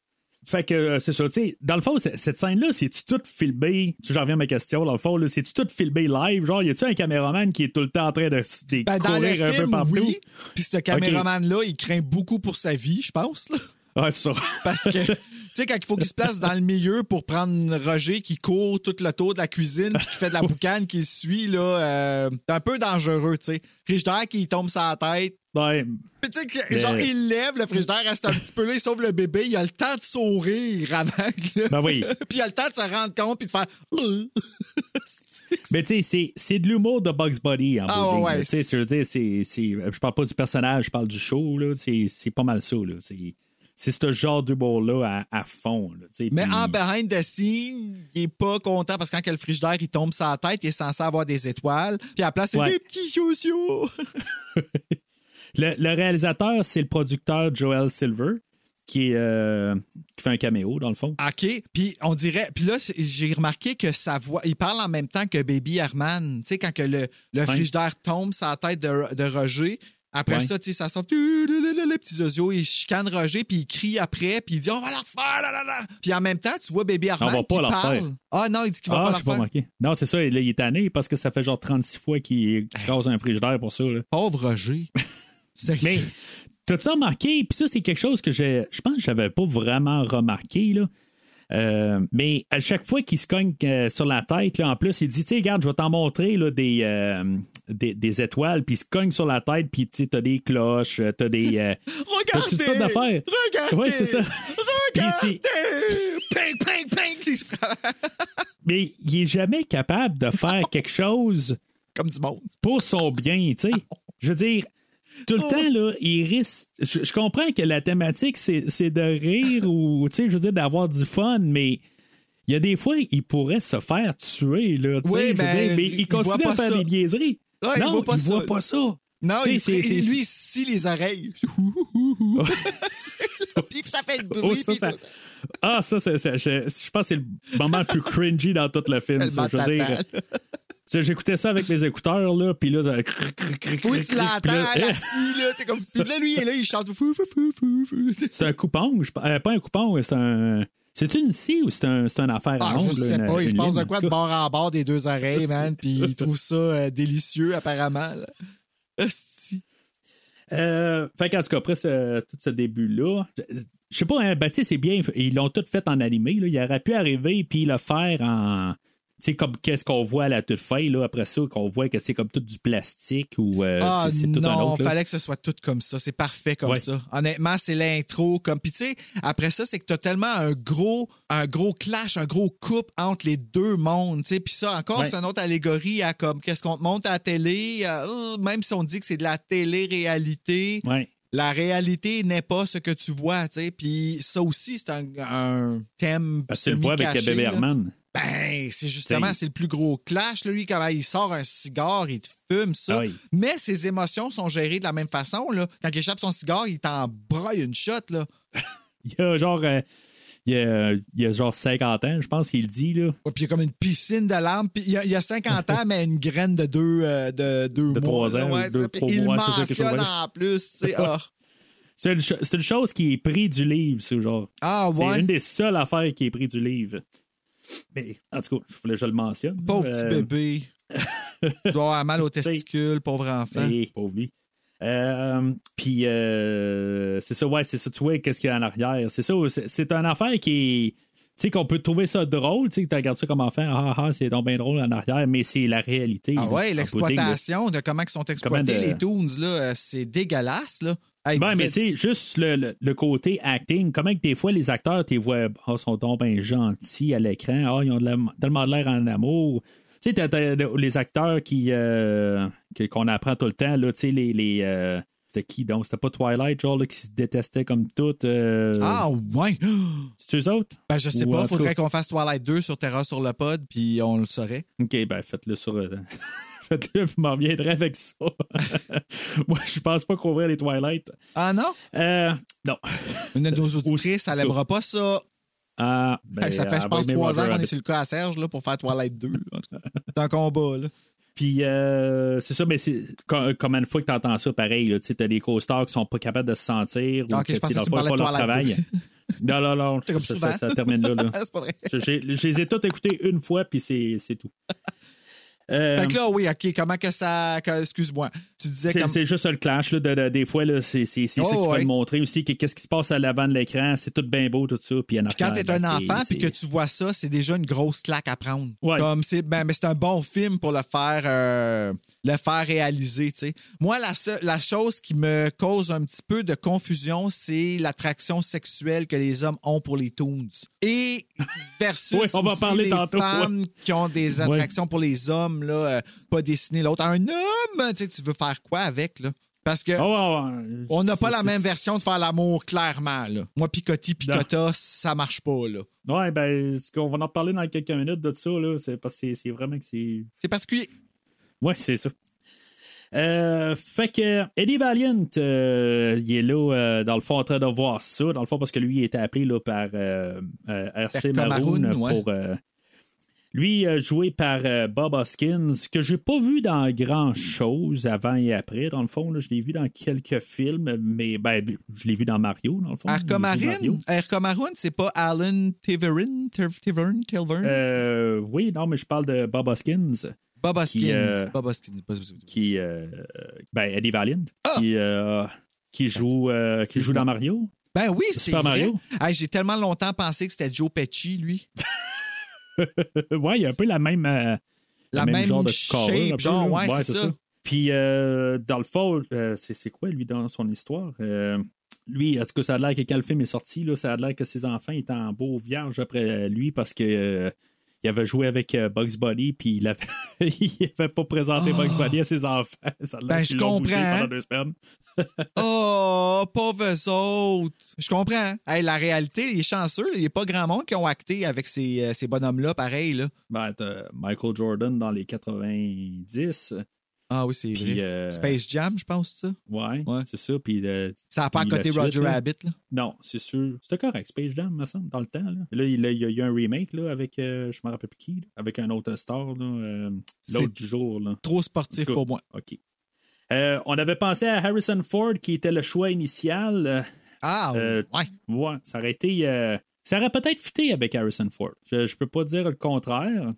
Fait que euh, c'est ça, tu sais, dans le fond, cette scène-là, c'est-tu tout filmé? Tu J'en reviens à ma question, dans le fond, c'est-tu tout filmé live? Genre, y a-tu un caméraman qui est tout le temps en train de, de Ben, courir un peu partout? oui. Puis ce caméraman-là, il craint beaucoup pour sa vie, je pense. Là. Ouais, c'est ça. Parce que, tu sais, quand il faut qu'il se place dans le milieu pour prendre Roger qui court tout le tour de la cuisine puis qui fait de la boucane qui le suit, là, euh, c'est un peu dangereux, tu sais. Frigidaire qui tombe sur la tête. Ouais, Puis, tu sais, Mais- genre, il lève, le frigidaire reste un petit peu là, il sauve le bébé, il a le temps de sourire avant. là. Ben oui. puis il a le temps de se rendre compte puis de faire. Mais tu sais, c'est- de l'humour de Bugs Bunny en Ah, ouais. Tu sais, je veux dire, c'est- je parle pas du personnage, je parle du show, là. C'est pas mal ça, là. C'est c'est ce genre d'humour-là à, à fond, là. Mais en behind the scene, il est pas content parce que quand le frigidaire il tombe sur la tête, il est censé avoir des étoiles. Puis à la place, c'est Ouais. des petits sociaux. Le, le réalisateur, c'est le producteur Joel Silver, qui, est, euh, qui fait un caméo, dans le fond. OK. Puis on dirait. Puis là, j'ai remarqué que sa voix. Il parle en même temps que Baby Herman. Tu sais, quand que le, le frigidaire tombe sur la tête de, de Roger. Après ça, tu sais, ça sort. Les petits osios. Il chicane Roger, puis il crie après, puis il dit On va la refaire. là, là, là. Puis en même temps, tu vois Baby Herman. On va pas la refaire. Ah non, il dit qu'il va Ah, pas la refaire. manqué. Non, c'est ça, là, il est tanné parce que ça fait genre 36 fois qu'il écrase un frigidaire pour ça. Là. Pauvre Roger. Mais t'as-tu remarqué, puis ça, c'est quelque chose que j'ai- je pense que j'avais pas vraiment remarqué, là. Euh, mais à chaque fois qu'il se cogne euh, sur la tête, là, en plus, il dit, tu sais, regarde, je vais t'en montrer là, des, euh, des, des étoiles, puis il se cogne sur la tête, puis tu t'as des cloches, t'as des... euh, t'as Regardez! toutes sortes d'affaires. Regardez! Ouais, c'est ça. Regardez! Ping, ping, ping! Mais il est jamais capable de faire quelque chose Comme du monde. pour son bien, tu sais. Je veux dire, tout le temps, là, il risque. Je, je comprends que la thématique, c'est de rire ou, tu sais, je veux dire, d'avoir du fun, mais. Il y a des fois, il pourrait se faire tuer, là, tu sais, Oui, ben, mais il il continue voit à pas faire ça. des niaiseries. Ouais, il non, voit pas il ça. voit pas ça. Non, il c'est- serait- c'est- lui, il scie les oreilles. Puis ça fait le bruit. Oh, ça, ça-. Ah, ça, c'est- c'est- je, je pense que c'est le moment le plus cringy dans tout le film. ça. Je veux dire, j'écoutais ça avec mes écouteurs, là, puis là, ça- Oui, tu l'entends, là, là, t'es comme... Puis là, lui, il est là, il chante. C'est un coupon, je- euh, pas un coupon, c'est un. C'est une scie ou c'est un, c'est une affaire Ah, en je sais pas, il se passe de quoi de bord en bord des deux oreilles, man, puis il trouve ça euh, délicieux, apparemment. là. Euh, fait qu'en tout cas, après ce, tout ce début-là, je sais pas, hein, sais, c'est bien, ils l'ont tout fait en animé, il aurait pu arriver puis le faire en. Sais, comme qu'est-ce qu'on voit à la toute fin, là, après ça, qu'on voit que c'est comme tout du plastique ou euh, Ah c'est, tout un non, autre. là? fallait que ce soit tout comme ça. C'est parfait comme Ouais. ça. Honnêtement, c'est l'intro. Comme puis tu sais, après ça, c'est que t'as tellement un gros, un gros clash, un gros couple entre les deux mondes. Sais, puis ça encore, Ouais. c'est une autre allégorie à comme qu'est-ce qu'on te montre à la télé. euh, euh, même si on dit que c'est de la télé-réalité, Ouais. la réalité n'est pas ce que tu vois. Tu sais, puis ça aussi, c'est un, un thème. Parce que tu le vois avec Bébé. Herman. Ben, c'est justement, c'est le plus gros clash. Là, lui, quand il sort un cigare, il te fume ça. Oui. Mais ses émotions sont gérées de la même façon. Là. Quand il échappe son cigare, il t'en broye une shot. Là. Il y a genre. euh, il, y a, il a genre 50 ans, je pense qu'il dit, là. Ouais, Puis il y a comme une piscine de larmes. Puis il y a, il a 50 ans, mais une graine de deux, euh, de deux De mois. ans, ouais, deux- ça. Il mois, c'est mentionne en plus. tu sais, ah. C'est une, cho- c'est une chose qui est pris du livre, c'est genre. Ah, C'est ouais. une des seules affaires qui est pris du livre. Mais en tout cas, je voulais que je le mentionne. Pauvre Euh, petit bébé. Il doit avoir mal aux testicules, pauvre enfant. Hey, pauvre lui. Euh, Puis, euh, c'est ça, ouais, c'est ça, tu vois, qu'est-ce qu'il y a en arrière? C'est ça, c'est- une affaire qui est. Tu sais, qu'on peut trouver ça drôle, tu sais, que tu regardes ça comme enfant, ah, ah, c'est donc bien drôle en arrière, mais c'est la réalité. Ah là, ouais, l'exploitation de comment ils sont exploités, de- les toons, là, euh, c'est dégueulasse, là. Hey, Ben, tu mais tu sais, juste le, le- le côté acting, comment que des fois les acteurs, tu vois, ah, sont donc bien gentils à l'écran, ah, ils ont de la- tellement de l'air en amour. Tu sais, les acteurs qui, euh, qu'on apprend tout le temps, là, tu sais, les. les euh, c'était qui donc? C'était pas Twilight, genre, là, qui se détestait comme tout. euh, Ah, ouais. C'est eux autres? Ben, je sais Ou pas. Faudrait qu'on fasse Twilight 2 sur Terra sur le pod, puis on le saurait. OK, ben faites-le sur. euh, faites-le, je m'en reviendrai avec ça. Moi, je pense pas qu'on les Twilight. Ah, non? Euh, non. Une de nos auditrices, elle aimera pas ça. Ah, ben, ça fait, je pense, trois ans qu'on est sur le cas à Serge là, pour faire Twilight 2. là. En tout cas, C'est un combat, là. Puis, euh, c'est ça, mais c'est com- combien de fois que tu entends ça pareil? Tu sais, t'as des co-stars qui sont pas capables de se sentir. ou Ok, que, que tu pas leur travail. non, non, non. Comme ça, ça, ça termine là. là. c'est pas vrai. Je, les ai tous écoutés une fois, puis c'est, c'est tout. Euh, Fait que là, oui, OK, comment que ça. que- Excuse-moi. Tu disais c'est, comme. c'est juste le clash. Là, de- de- des fois, là, c'est, c'est, c'est Oh, ça qu'il faut ouais. le montrer aussi. Que, qu'est-ce qui se passe à l'avant de l'écran, c'est tout bien beau, tout ça. Puis, Puis quand t'es un ben, enfant puis que tu vois ça, c'est déjà une grosse claque à prendre. Ouais. Comme c'est ben, mais c'est un bon film pour le faire euh, le faire réaliser, tu sais. Moi la la chose qui me cause un petit peu de confusion, c'est l'attraction sexuelle que les hommes ont pour les toons. Et versus on va parler les tantôt, femmes qui ont des Ouais. attractions pour les hommes là, euh, pas dessiner l'autre un homme, tu veux faire quoi avec là? Parce que Ah ouais, ouais. on n'a pas la même version de faire l'amour, clairement. Là. Moi, picotti, picota, ça marche pas. là. Ouais, ben, ce qu'on va en parler dans quelques minutes de ça, là. C'est parce que c'est, vraiment que c'est. C'est particulier. Ouais, c'est ça. Euh, fait que Eddie Valiant, euh, il est là, euh, dans le fond, en train de voir ça. Dans le fond, parce que lui, il était appelé là, par RC Maroon Maroon, ouais. pour. Lui, joué par euh, Bob Hoskins, que j'ai pas vu dans grand chose avant et après, dans le fond. là. je l'ai vu dans quelques films, mais ben, je l'ai vu dans Mario, dans le fond. Maroon, c'est pas Alan Tiverin, Tiv- Tivern, Tilvern? Euh, oui, non, mais je parle de Bob Hoskins. Bob Hoskins. qui, euh, Bob Hoskins. Qui euh, ben Eddie Valiant Ah! qui, qui joue qui joue dans Mario Ben oui, c'est Super vrai. Mario. Hey, J'ai tellement longtemps pensé que c'était Joe Pesci, lui. ouais il y a un peu la même euh, La le même genre de shape, cover, un peu, genre, ouais, c'est ça. puis euh, dans le fond euh, c'est quoi lui dans son histoire? Euh, lui, en tout cas, ça a l'air que quand le film est sorti, là, ça a l'air que ses enfants étaient en beau vierge après lui parce que euh, il avait joué avec euh, Bugs Bunny, puis il avait, il avait pas présenté Bugs Bunny à ses enfants. Ça Ah! Ben, je comprends. pendant deux semaines. Oh, pauvres autres. Je comprends. Hey, la réalité, il est chanceux. Il n'y a pas grand monde qui ont acté avec ces, euh, ces bonhommes-là, pareil. Là. Ben, t'as Michael Jordan dans les 90. Ah oui, c'est vrai. euh, Space Jam, je pense, ça? Ouais, Ouais. c'est ça. Puis, Ça n'a pas à puis côté Roger. Rabbit. Là? Non, c'est sûr. C'était correct, Space Jam, me semble, dans le temps. Là, là il, y a eu un remake là, avec, euh, je me rappelle plus qui, là, avec un autre star, là, euh, l'autre du jour. Là. Trop sportif pour moi. OK. Euh, on avait pensé à Harrison Ford, qui était le choix initial. Ah, ouais. ouais, ça aurait été. ça aurait peut-être fité avec Harrison Ford. Je, je peux pas dire le contraire.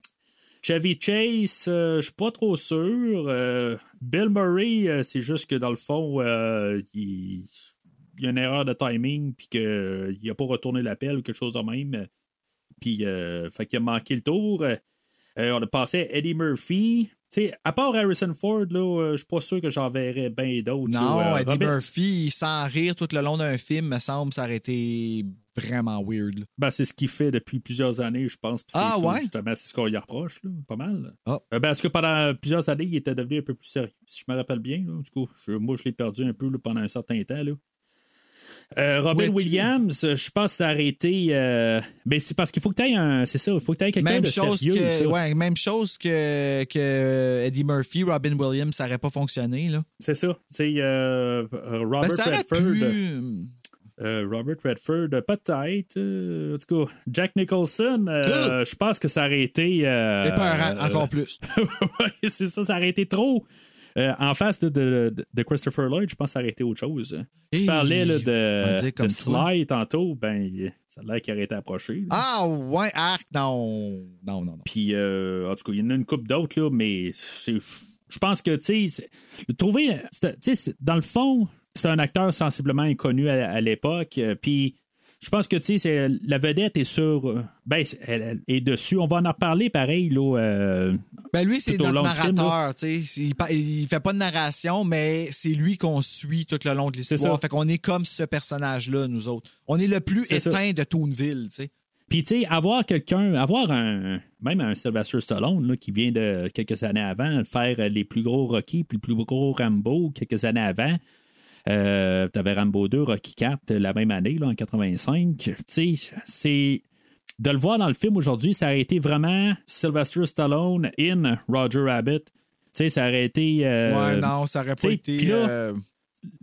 Chevy Chase, euh, je suis pas trop sûr. Euh, Bill Murray, euh, c'est juste que dans le fond, euh, il, y a une erreur de timing, puis qu'il n'a pas retourné l'appel ou quelque chose de même. Puis, euh, fait qu'il a manqué le tour. On a passé à Eddie Murphy. Tu sais, à part Harrison Ford, là, je suis pas sûr que j'en verrais bien d'autres. Non, là. Eddie Robert- Murphy, sans rire tout le long d'un film, me semble, ça aurait été vraiment weird. Ben, c'est ce qu'il fait depuis plusieurs années, je pense. Ah, ça, ouais? Justement, c'est ce qu'on y reproche, là, pas mal. Ah. Euh, ben, en tout cas, pendant plusieurs années, il était devenu un peu plus sérieux, si je me rappelle bien. Là. Du coup, je- moi, je l'ai perdu un peu là, pendant un certain temps. Là. Euh, Robin? Williams, je pense que arrêté. euh, Ben, c'est parce qu'il faut que tu aies un. C'est ça, il faut que tu aies quelqu'un de chose, sérieux. que, ouais, même chose que, que Eddie Murphy, Robin Williams, ça n'aurait pas fonctionné. Là. C'est ça. C'est euh, Ben, Robert ça aurait Redford. pu. Euh, Robert Redford, euh, peut-être. euh, en tout cas, Jack Nicholson, euh, je pense que ça aurait été. Épeurant, encore plus. c'est ça, ça aurait été trop. En face de, de, de Christopher Lloyd, je pense que ça aurait été autre chose. Tu parlais là, de, comme. Sly tantôt, ben, ça a l'air qu'il aurait été approché. là. Ah, ouais, arc, non. Non, non, non. Puis, euh, en tout cas, il y en a une coupe d'autres, là, mais c'est. Je pense que, tu sais, trouver. tu sais, dans le fond, c'est un acteur sensiblement inconnu à, à l'époque. euh, Puis, je pense que, tu sais, c'est- la vedette est sur. euh, Ben, elle, est dessus. On va en reparler pareil, là. euh, Ben lui, c'est notre film, narrateur. tu sais. il, il fait pas de narration, mais c'est lui qu'on suit tout le long de l'histoire. Fait qu'on est comme ce personnage-là, nous autres. On est le plus ça. éteint de Toonville. tu sais. Puis, tu sais, avoir quelqu'un, avoir un, même un Sylvester Stallone, là, qui vient de quelques années avant, faire les plus gros Rocky puis le plus gros Rambo quelques années avant, Euh, T'avais Rambo 2, Rocky 4 la même année, là, en 85. Tu sais, c'est. De le voir dans le film aujourd'hui, ça aurait été vraiment Sylvester Stallone in Roger Rabbit. Tu sais, ça aurait été. euh, ouais, non, ça aurait pas été. là, euh,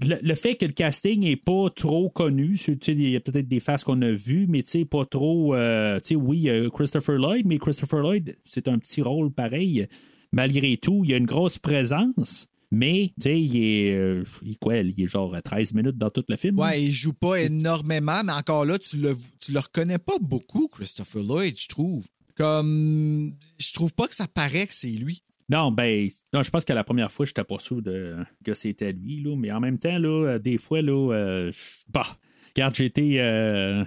le, le fait que le casting n'est pas trop connu, tu il y a peut-être des faces qu'on a vues, mais tu sais, pas trop. euh, tu sais, oui, Christopher Lloyd, mais Christopher Lloyd, c'est un petit rôle pareil. Malgré tout, il y a une grosse présence, mais tu sais, il est. euh, il quoi, il est genre à 13 minutes dans tout le film. Ouais, il joue pas énormément, mais encore là, tu le, tu le reconnais pas beaucoup, Christopher Lloyd, je trouve. Comme. Je trouve pas que ça paraît que c'est lui. Non, ben, non, je pense que la première fois, je n'étais pas sûr de, que c'était lui, là, mais en même temps, là, euh, des fois, là, euh, je- bah, regarde, j'ai été. euh,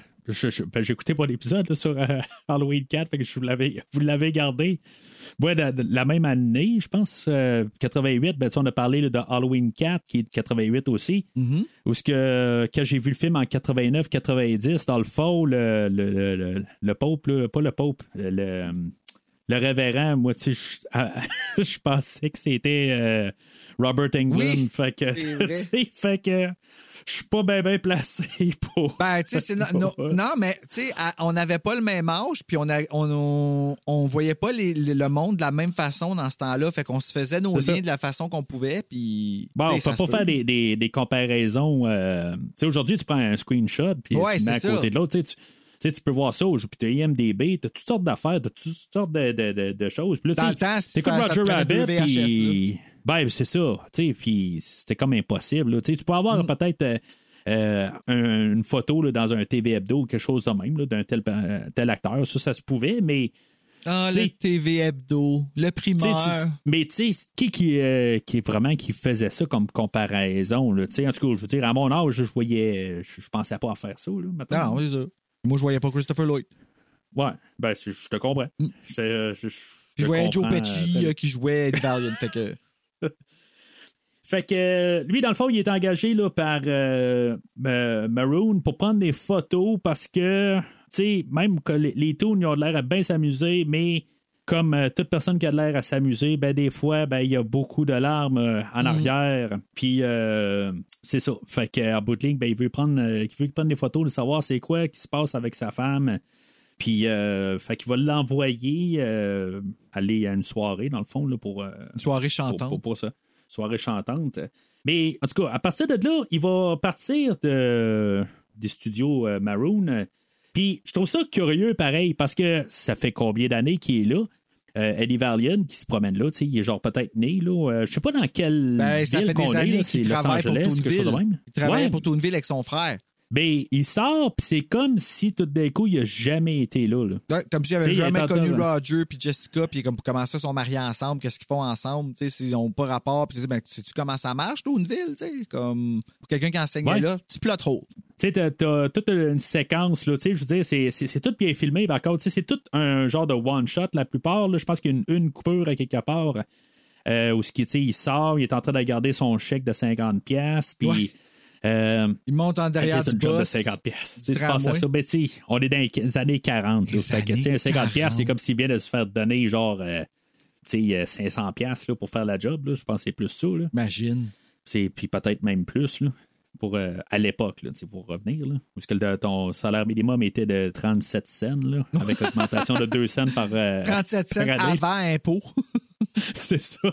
ben, j'ai écouté pas l'épisode sur euh, Halloween 4, fait que je vous l'avais, vous l'avez gardé. Ouais, la, la même année, je pense, euh, 88, ben, tu sais, on a parlé là, de Halloween 4, qui est de 88 aussi. Où ce que, quand j'ai vu le film en 89-90, dans le fond, le, le, le, le, le Pope, là, pas le Pope, le, le révérend, moi, tu sais, je, je pensais que c'était euh, Robert Englund. Oui, fait que, fait que je suis pas bien placé pour. Ben, tu sais, c'est no- no- non, mais tu sais, on n'avait pas le même âge, puis on, a, on, on, on voyait pas les- le monde de la même façon dans ce temps-là, fait qu'on se faisait nos liens ça. de la façon qu'on pouvait, puis. Bon, on peut pas faire des, des, des comparaisons. euh, tu sais, aujourd'hui, tu prends un screenshot puis Ouais, tu mets à ça. côté de l'autre. Tu sais, sais, tu peux voir ça, puis tu as IMDB, tu as toutes sortes d'affaires, tu as toutes sortes de, de, de, de choses. Puis là, Dans le temps, c'est comme Roger Rabbit, VHS, puis... Ben, c'est ça. Tu sais, puis c'était comme impossible. là. Tu peux avoir Mm. peut-être euh, euh, un- une photo là, dans un TV hebdo ou quelque chose de même, là, d'un tel, euh, tel acteur. Ça, ça se pouvait, mais... Ah, le TV Hebdo, le primeur. tu- mais tu sais, qui qui, euh, vraiment qui faisait ça comme comparaison? Là, en tout cas, je veux dire, à mon âge, je voyais. Je, je pensais pas à faire ça. Là, maintenant. Non, non, c'est ça. Moi, je voyais pas Christopher Lloyd. Ouais, ben, je, je te comprends. C'est, euh, je, Mm. Voyais Joe Pesci euh, qui jouait Eddie Valiant. fait que. Fait que euh, lui, dans le fond, il est engagé là, par euh, Maroon pour prendre des photos parce que, tu sais, même que les, les ils ont l'air à bien s'amuser, mais comme euh, toute personne qui a l'air à s'amuser, ben des fois, ben il y a beaucoup de larmes euh, en arrière. Puis euh, c'est ça. Fait qu'en bout de ligne, ben, il veut prendre, il veut prendre des photos, de savoir c'est quoi qui se passe avec sa femme. Puis, euh, fait qu'il va l'envoyer euh, aller à une soirée, dans le fond, là, pour, Une soirée chantante. pour- pour ça. Soirée chantante. Mais en tout cas, à partir de là, il va partir de, des studios Maroon. Puis je trouve ça curieux pareil parce que ça fait combien d'années qu'il est là? Euh, Eddie Valiant qui se promène là, tu sais, il est genre peut-être né là. Euh, je sais pas dans quelle Ben, ça ville fait qu'on des est, années qu'il Los travaille pour Angeles, quelque chose de Toonville. même. Il travaillait Ouais. pour Toonville avec son frère. Ben, il sort, puis c'est comme si tout d'un coup, il a jamais été là. là. Ouais, Comme s'il T'sais, avait il jamais connu Roger puis Jessica, puis comme comment ça ils sont mariés ensemble, qu'est-ce qu'ils font ensemble, tu sais, s'ils n'ont pas rapport, puis tu sais, ben, sais-tu comment ça marche, Toonville, tu sais, comme pour quelqu'un qui Ouais. là, tu plot trop. Tu sais, t'as, toute une séquence, là, tu sais, je veux dire, c'est, c'est, c'est tout bien filmé, par contre, tu sais, c'est tout un genre de one-shot, la plupart, là, je pense qu'il y a une, une coupure à quelque part, euh, où ce qui, tu sais, il sort, il est en train de garder son chèque de 50 pièces puis... Ouais. Euh, Il monte en derrière du job de boss. 50 pièces. Tu penses à ça, ben, tu sais, on est dans les années 40. Là, Les que, années un 50 pièces, c'est 40. comme s'il vient de se faire donner, genre, euh, tu sais, euh, 500 pièces là, pour faire la job. Je pense que c'est plus ça, là. Imagine. Puis peut-être même plus là, pour, euh, à l'époque, pour revenir. Là, parce que le- ton salaire minimum était de 37 cents, là, avec augmentation de 2 cents par, euh, 37 cents par année. avant impôt. c'est ça.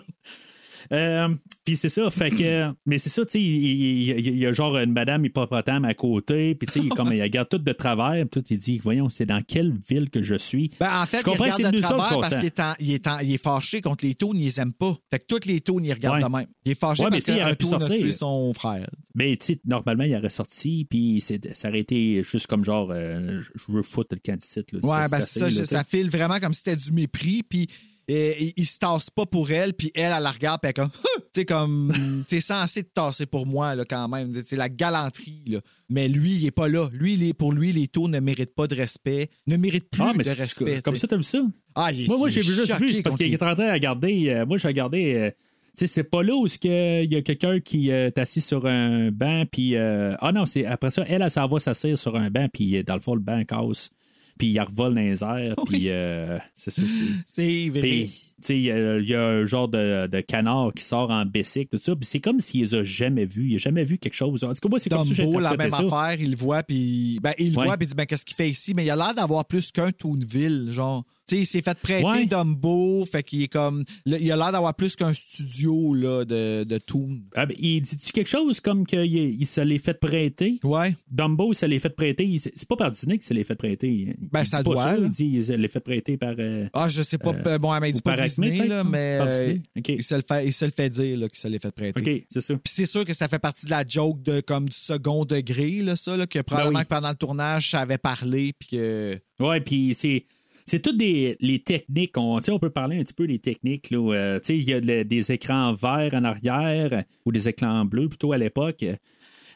Euh, puis c'est ça, fait que. Mais c'est ça, tu sais, il, y a genre une madame hippopotame à côté, puis tu sais, comme, il regarde tout de travers, puis tout, il dit, voyons, c'est dans quelle ville que je suis? Ben, en fait, Je il comprends regarde de travers parce qu'il est, en- il, est en- il est fâché contre les toons, il les aime pas. Fait que toutes les toons, il regarde Ouais. de même. Il est fâché Ouais, parce qu'un toon a tué son frère. Mais tu sais, normalement, il aurait sorti, puis c'est- ça aurait été juste comme genre, euh, je veux foutre le candidat. Ouais, ben ça, là, ça file vraiment comme si c'était du mépris, puis euh, il, il se tasse pas pour elle, puis elle, elle la regarde, puis elle est comme, tu comme, t'es censé te tasser pour moi, là, quand même. C'est la galanterie, là. Mais lui, il est pas là. Lui, il est- pour lui, les taux ne méritent pas de respect, ne méritent plus Ah, mais de respect. comme ça, vu ça? Ah, il est, Moi, moi j'ai juste vu, c'est parce qu'il est en train de regarder. euh, moi, j'ai regardé. euh, tu sais, c'est pas là où il y a quelqu'un qui euh, est assis sur un banc, puis. euh, ah non, c'est après ça, elle, elle s'en va s'asseoir sur un banc, puis euh, dans le fond, le banc casse. Puis il revole dans les airs, puis euh, c'est ça. c'est- vrai. Puis, il y, a- un genre de, de canard qui sort en bicycle, tout ça. Puis c'est comme s'il les a jamais vus. Il a jamais vu quelque chose. En tout cas, moi, c'est comme ça que la même ça. affaire, il le voit, puis ben, il le Ouais. voit, puis il dit ben, qu'est-ce qu'il fait ici? Mais il a l'air d'avoir plus qu'un Toonville, genre. Tu sais, il s'est fait prêter Ouais. Dumbo, fait qu'il est comme. là, il a l'air d'avoir plus qu'un studio là, de, de Toon. Ah, ben, il dit-tu quelque chose comme qu'il il se l'est fait prêter? Ouais. Dumbo, il se l'est fait prêter. Il- C'est pas par Disney qu'il se l'est fait prêter. Il Ben, dit ça pas doit, ça. Il dit qu'il se l'est fait prêter par. euh, Ah, je sais pas. Euh, bon, elle m'a dit pas Acme, Disney, là, mais Disney. Il, se le fait, il se le fait dire qu'il se l'est fait prêter. OK, c'est ça. Puis c'est sûr que ça fait partie de la joke de comme du second degré, là, ça, là, que probablement Ben oui. que pendant le tournage, ça avait parlé, puis que. Ouais, puis c'est. C'est toutes des, les techniques. On, on peut parler un petit peu des techniques. là, euh, il y a le- des écrans verts en arrière ou des écrans bleus plutôt à l'époque.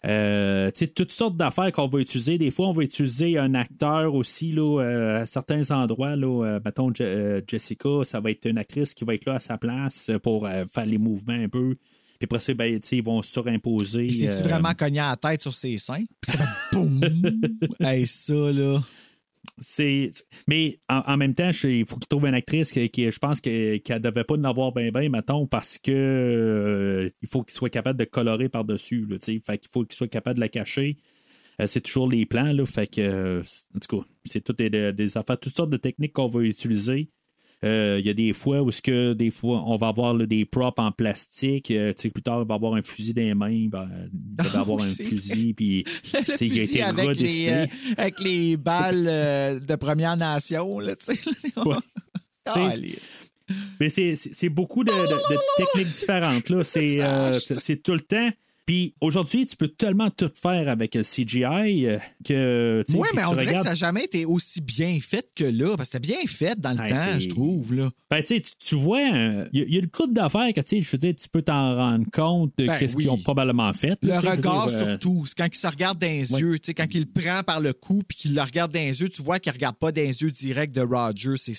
Euh, toutes sortes d'affaires qu'on va utiliser. Des fois, on va utiliser un acteur aussi là, euh, à certains endroits. Là, euh, mettons, Je- Jessica, ça va être une actrice qui va être là à sa place pour faire les mouvements un peu. Puis après ça, ben, ils vont surimposer. Euh, vraiment cogné à la tête sur ses seins? Puis ça fait boum! hey, ça, là. C'est, mais en, même temps, il faut qu'il trouve une actrice qui, je pense que- qu'elle ne devait pas en avoir bien, bien, mettons, parce que euh, il faut qu'il soit capable de colorer par-dessus. Fait qu'il faut qu'il soit capable de la cacher. Euh, c'est toujours les plans, là, fait que, euh, en tout cas, c'est toutes des, des affaires, toutes sortes de techniques qu'on va utiliser. Euh, Il y a des fois où ce que des fois on va avoir là, des props en plastique. euh, sais, plus tard, il va avoir un fusil dans les mains. ben, il va avoir oui, un fusil. Puis, Le il a été avec, les, redessiné. euh, avec les balles de Première Nation, là. Ouais. Ah. Mais c'est- beaucoup de, de- de techniques différentes. là. C'est euh, c'est tout le temps. Puis aujourd'hui, tu peux tellement tout faire avec le CGI euh, que. Oui, mais on dirait que ça n'a jamais été aussi bien fait que là. Parce que c'était bien fait dans le Ouais, temps, je trouve. Là. Ben, tu vois, euh, il y, a- il y a une coupe d'affaires que, je veux dire, tu peux t'en rendre compte de Ben oui. qu'ils ont probablement fait. Le regard, dire, euh, surtout. C'est quand il se regarde dans les yeux. Quand il le prend par le cou puis qu'il le regarde dans les yeux, tu vois qu'il ne regarde pas dans les yeux directs de Roger. C'est.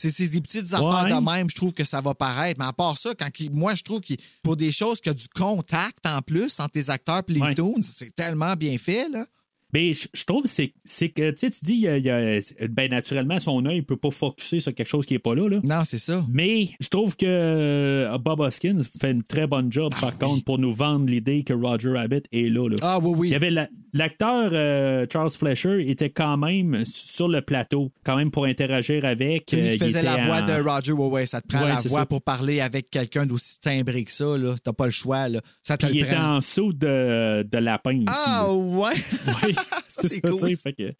C'est des petites affaires Ouais. de même, je trouve que ça va paraître. Mais à part ça, quand il- moi, je trouve que pour des choses qui ont du contact en plus entre les acteurs et les Ouais. c'est tellement bien fait. Là. Mais je, je trouve que c'est c'est que, tu sais, tu dis, il y a- il y a- ben, naturellement, son œil ne peut pas focuser sur quelque chose qui n'est pas là. là. Non, c'est ça. Mais je trouve que euh, Bob Hoskins fait une très bonne job, par contre, pour nous vendre l'idée que Roger Rabbit est là. là. Ah oui, oui. Il y avait la- l'acteur euh, Charles Fletcher était quand même sur le plateau, quand même pour interagir avec. Euh, il faisait la voix en- de Roger, ouais, ouais, ça te prend Ouais, la voix ça. pour parler avec quelqu'un d'aussi timbré que ça, là. T'as pas le choix, là. Ça te il était en saut de, de lapin aussi. Ah là. ouais! Oui, c'est cool. tu sais, fait que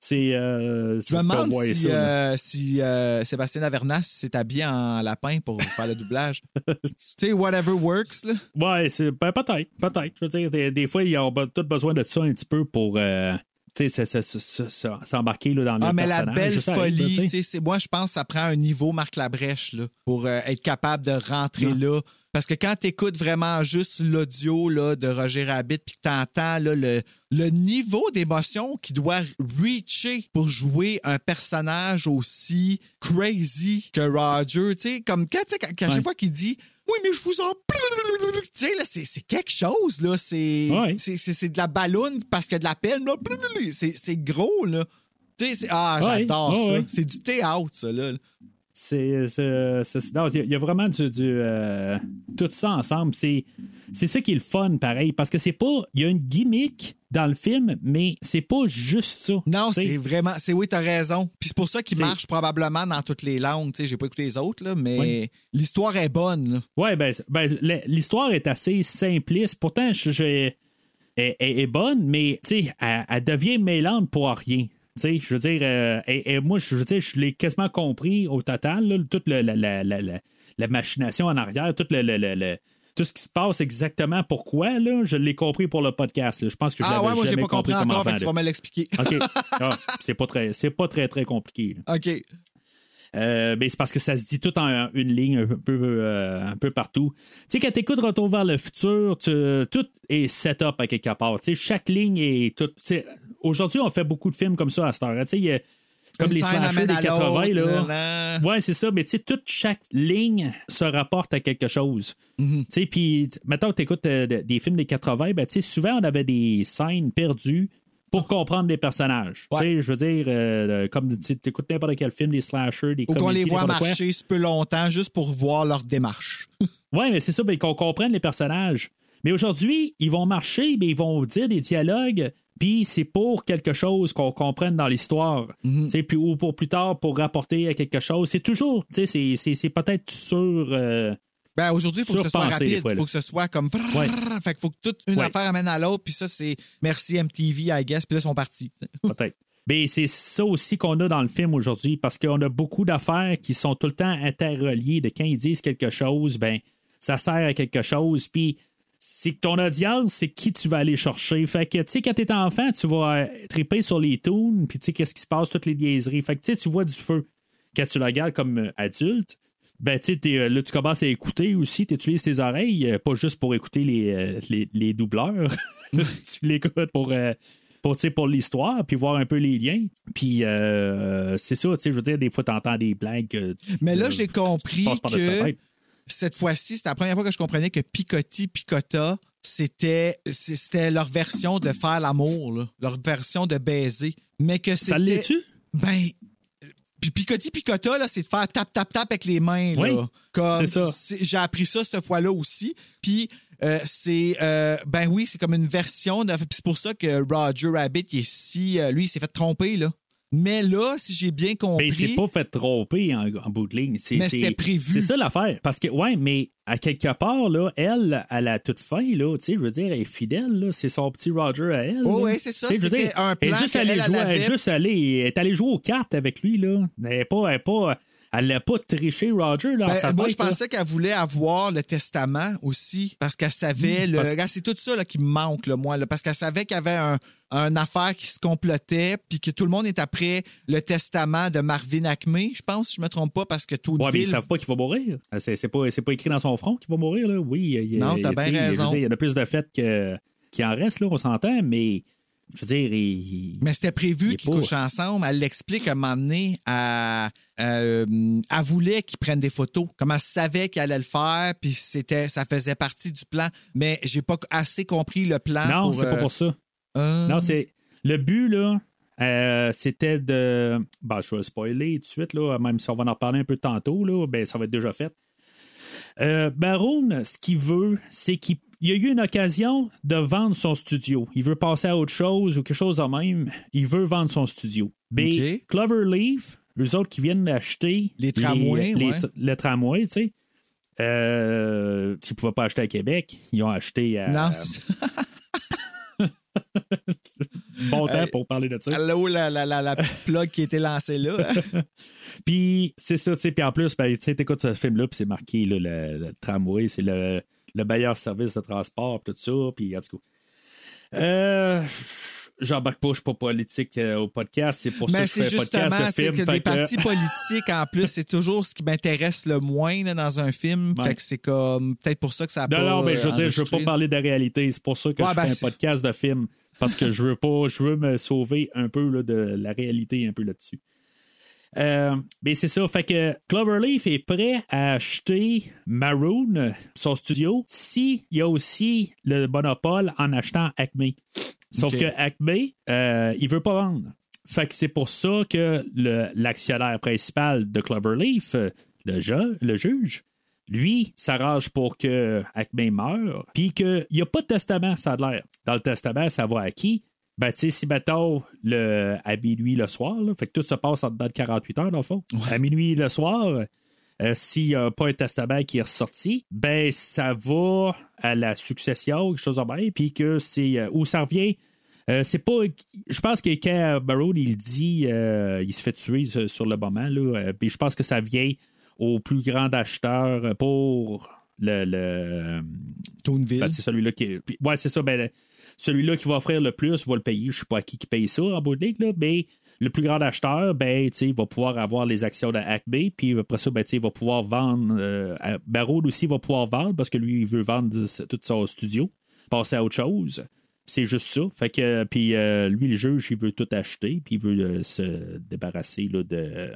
c'est euh, Je c'est me demande si, ça, euh, si euh, Sébastien Lavernas s'est habillé en lapin pour faire le doublage. tu sais, whatever works, là. Ouais, c'est ben, peut-être, peut-être. Je veux dire, des, des fois, ils ont be- tout besoin de ça un petit peu pour euh, s'embarquer là, dans le Ah, mais la belle là, folie, moi, je pense que ça prend un niveau Marc Labrèche là, pour euh, être capable de rentrer là. Parce que quand tu écoutes vraiment juste l'audio là, de Roger Rabbit puis que tu entends le, le niveau d'émotion qu'il doit reacher pour jouer un personnage aussi crazy que Roger, tu sais, comme quand, tu sais, quand- quand chaque fois qu'il dit oui, mais je vous en. Tu sais, là, c'est quelque chose, là. C'est Ouais. c'est- de la balloune parce qu'il y a de la peine, là. C'est gros, là. Tu sais, c'est- ah, j'adore Ouais, ça. C'est du théâtre, ça, là. C'est, c'est- c'est- non, il y a- vraiment du, du, euh, tout ça ensemble. C'est, c'est ça qui est le fun, pareil, parce que c'est pas. Il y a une gimmick dans le film, mais c'est pas juste ça. Non, c'est vraiment. C'est oui, t'as raison. Puis c'est pour ça qu'il C'est- marche probablement dans toutes les langues. Tu sais, j'ai pas écouté les autres, là, mais Oui. l'histoire est bonne. Ouais, ben, ben, l'histoire est assez simpliste. Pourtant, je, elle est bonne, mais tu sais, elle, elle devient mêlante pour rien. Tu sais, je veux dire, euh, et, et moi, je veux dire, je l'ai quasiment compris au total, là, toute le- la, la, la, la- la machination en arrière, tout le, le- le- le- tout ce qui se passe exactement pourquoi, là, je l'ai compris pour le podcast. là. Je pense que je Ah ouais, moi, j'ai jamais pas compris comment encore, faire, tu vas me l'expliquer. OK. Ah, c'est pas très, c'est pas très, très compliqué. OK. Euh, ben, c'est parce que ça se dit tout en une ligne un peu, euh, un peu partout. Tu sais, quand tu écoutes Retour vers le futur, tu- tout est set-up à quelque part. Tu sais, chaque ligne est tout. Aujourd'hui, on fait beaucoup de films comme ça à cette heure. Tu sais, comme Une les slashers des à 80, l'autre, là. Ouais, c'est ça, mais tu sais, toute chaque ligne se rapporte à quelque chose. Mhm. Tu sais, puis, t- mettons que tu écoutes des films des 80, ben, tu sais, souvent, on avait des scènes perdues pour comprendre les personnages. Ouais. Tu sais, je veux dire, euh, comme tu écoutes n'importe quel film, des slashers, des Ou qu'on les voit marcher ce peu longtemps juste pour voir leur démarche. Oui, mais c'est ça, ben, qu'on comprenne les personnages. Mais aujourd'hui, ils vont marcher, mais ils vont dire des dialogues, puis c'est pour quelque chose qu'on comprenne dans l'histoire. Mhm. Puis, ou pour plus tard, pour rapporter à quelque chose. C'est toujours, tu sais, c'est- peut-être sur. euh, Ben aujourd'hui, il faut que ce soit rapide. Il faut que ce soit comme. Ouais. Fait faut que toute une Ouais. affaire amène à l'autre. Puis ça, c'est merci MTV, I guess. Puis là, ils sont partis. Peut-être. Mais c'est ça aussi qu'on a dans le film aujourd'hui, parce qu'on a beaucoup d'affaires qui sont tout le temps interreliées. De quand ils disent quelque chose, ben ça sert à quelque chose. Puis c'est que ton audience, c'est qui tu vas aller chercher. Fait que, tu sais, quand t'es enfant, tu vas euh, triper sur les tunes, puis tu sais, qu'est-ce qui se passe, toutes les liaiseries. Fait que, tu sais, tu vois du feu. Quand tu le regardes comme euh, adulte, ben, tu sais, euh, là, tu commences à écouter aussi, tu utilises tes oreilles, pas juste pour écouter les, les, les doubleurs. tu l'écoutes pour. euh, pour, l'histoire, puis voir un peu les liens. Puis euh, c'est ça, tu sais, je veux dire, des fois, tu entends des blagues. que tu- Mais là, j'ai compris que. Cette fois-ci, c'était la première fois que je comprenais que Picotti Picota, c'était c'est- c'était leur version de faire l'amour, leur version de baiser. Mais que c'était. Ça l'est-tu? Ben. Puis Picotti Picota, là, c'est de faire tap, tap, tap avec les mains. Là. Oui, Comme, c'est ça. c'est- J'ai appris ça cette fois-là aussi. Puis euh, c'est. euh, ben oui, c'est comme une version. De... C'est pour ça que Roger Rabbit, il est si. euh, lui, il s'est fait tromper, là. Mais là, si j'ai bien compris. Mais c'est pas fait tromper en, en bout de ligne. C'est, Mais c'était prévu. C'est ça l'affaire. Parce que, ouais, mais à quelque part, là, elle, à la toute fin, là, tu sais, je veux dire, elle est fidèle, là, c'est son petit Roger à elle. Oh, ouais, c'est ça, c'était dire, un elle est plan juste allée jouer, elle est allée, elle est allée jouer aux cartes avec lui, là. Elle est pas, elle est pas, elle l'a pas triché, Roger, en Ben, sa moi, tête, je pensais qu'elle voulait avoir le testament aussi, parce qu'elle savait. le... parce- C'est tout ça là, qui me manque, là, moi, là, parce qu'elle savait qu'il y avait un, un affaire qui se complotait, puis que tout le monde est après le testament de Marvin Acme, je pense, si je me trompe pas, parce que tout Ouais, mais ils savent pas qu'il va mourir. C'est, c'est pas, pas écrit dans son front qu'il va mourir, là. Oui, il, Non, t'as bien raison. Il y en a plus de fait que, qu'il en reste, là, on s'entend, mais je veux dire, il- Mais c'était prévu qu'ils couchent ensemble. Elle l'explique à un moment donné. à- euh, elle voulait qu'ils prennent des photos. Comme elle savait qu'elle allait le faire, puis c'était, ça faisait partie du plan. Mais j'ai pas assez compris le plan. Non, c'est pas euh, pour ça. euh, Non, c'est. Le but, là, euh, c'était de. Ben, je vais spoiler tout de suite, là, même si on va en reparler un peu tantôt, là, ben, ça va être déjà fait. Euh, Baron, ce qu'il veut, c'est qu'il il a eu une occasion de vendre son studio. Il veut passer à autre chose ou quelque chose de même. Il veut vendre son studio. Mais OK. Cloverleaf, eux autres qui viennent d'acheter Les tramways, les- ouais. le tramway, tu sais, euh, ils ne pouvaient pas acheter à Québec. Ils ont acheté à Non, c'est ça. bon temps Hey. pour parler de ça. Allô, la, la, la, la petite plug qui a été lancée là. Puis c'est ça, tu sais. Puis en plus, ben, tu sais, t'écoutes ce film-là, puis c'est marqué là, le, le tramway, c'est le, le meilleur service de transport, puis tout ça. Puis en tout cas. Euh, J'embarque pas, je suis pas politique euh, au podcast, c'est pour ça Mais que je c'est fais un podcast sais, film. que des que- partis politiques en plus, c'est toujours ce qui m'intéresse le moins là, dans un film. Ouais. Fait que c'est comme peut-être pour ça que ça a Non, pas non, mais je veux dire, je veux pas parler de la réalité. C'est pour ça que Ouais, je ben, fais un c'est- podcast de film. Parce que je veux pas, je veux me sauver un peu là, de la réalité un peu là-dessus. Euh, mais c'est ça, fait que Cloverleaf est prêt à acheter Maroon, son studio, s'il y a aussi le monopole en achetant Acme. Sauf que Acme, euh, il veut pas vendre. Fait que c'est pour ça que l'actionnaire principal de Cloverleaf, euh, le, le juge, lui, s'arrange pour que Acme meure, puis qu'il n'y a pas de testament, ça a l'air. Dans le testament, ça va à qui? Ben, tu sais, si bateau le, à minuit le soir, là, fait que tout se passe en dedans de 48 heures, dans le fond. À minuit le soir, euh, s'il n'y a pas un testament qui est ressorti, ben, ça va à la succession, quelque chose de même, puis que c'est. euh, où ça revient. Euh, c'est pas. Je pense que quand Barrow, il dit, euh, il se fait tuer sur, le moment, là, euh, puis je pense que ça vient au plus grand acheteur pour le. le Toonville. ben, c'est celui-là qui. puis- ouais, c'est ça. Ben, celui-là qui va offrir le plus va le payer. Je sais pas à qui qui paye ça en bout de là, mais le plus grand acheteur, ben, il va pouvoir avoir les actions de Acme, puis après ça, ben, il va pouvoir vendre. Euh, Barrow aussi va pouvoir vendre parce que lui, il veut vendre tout son studio, passer à autre chose. C'est juste ça. Fait que, puis euh, lui, le juge, il veut tout acheter, puis il veut euh, se débarrasser là, de,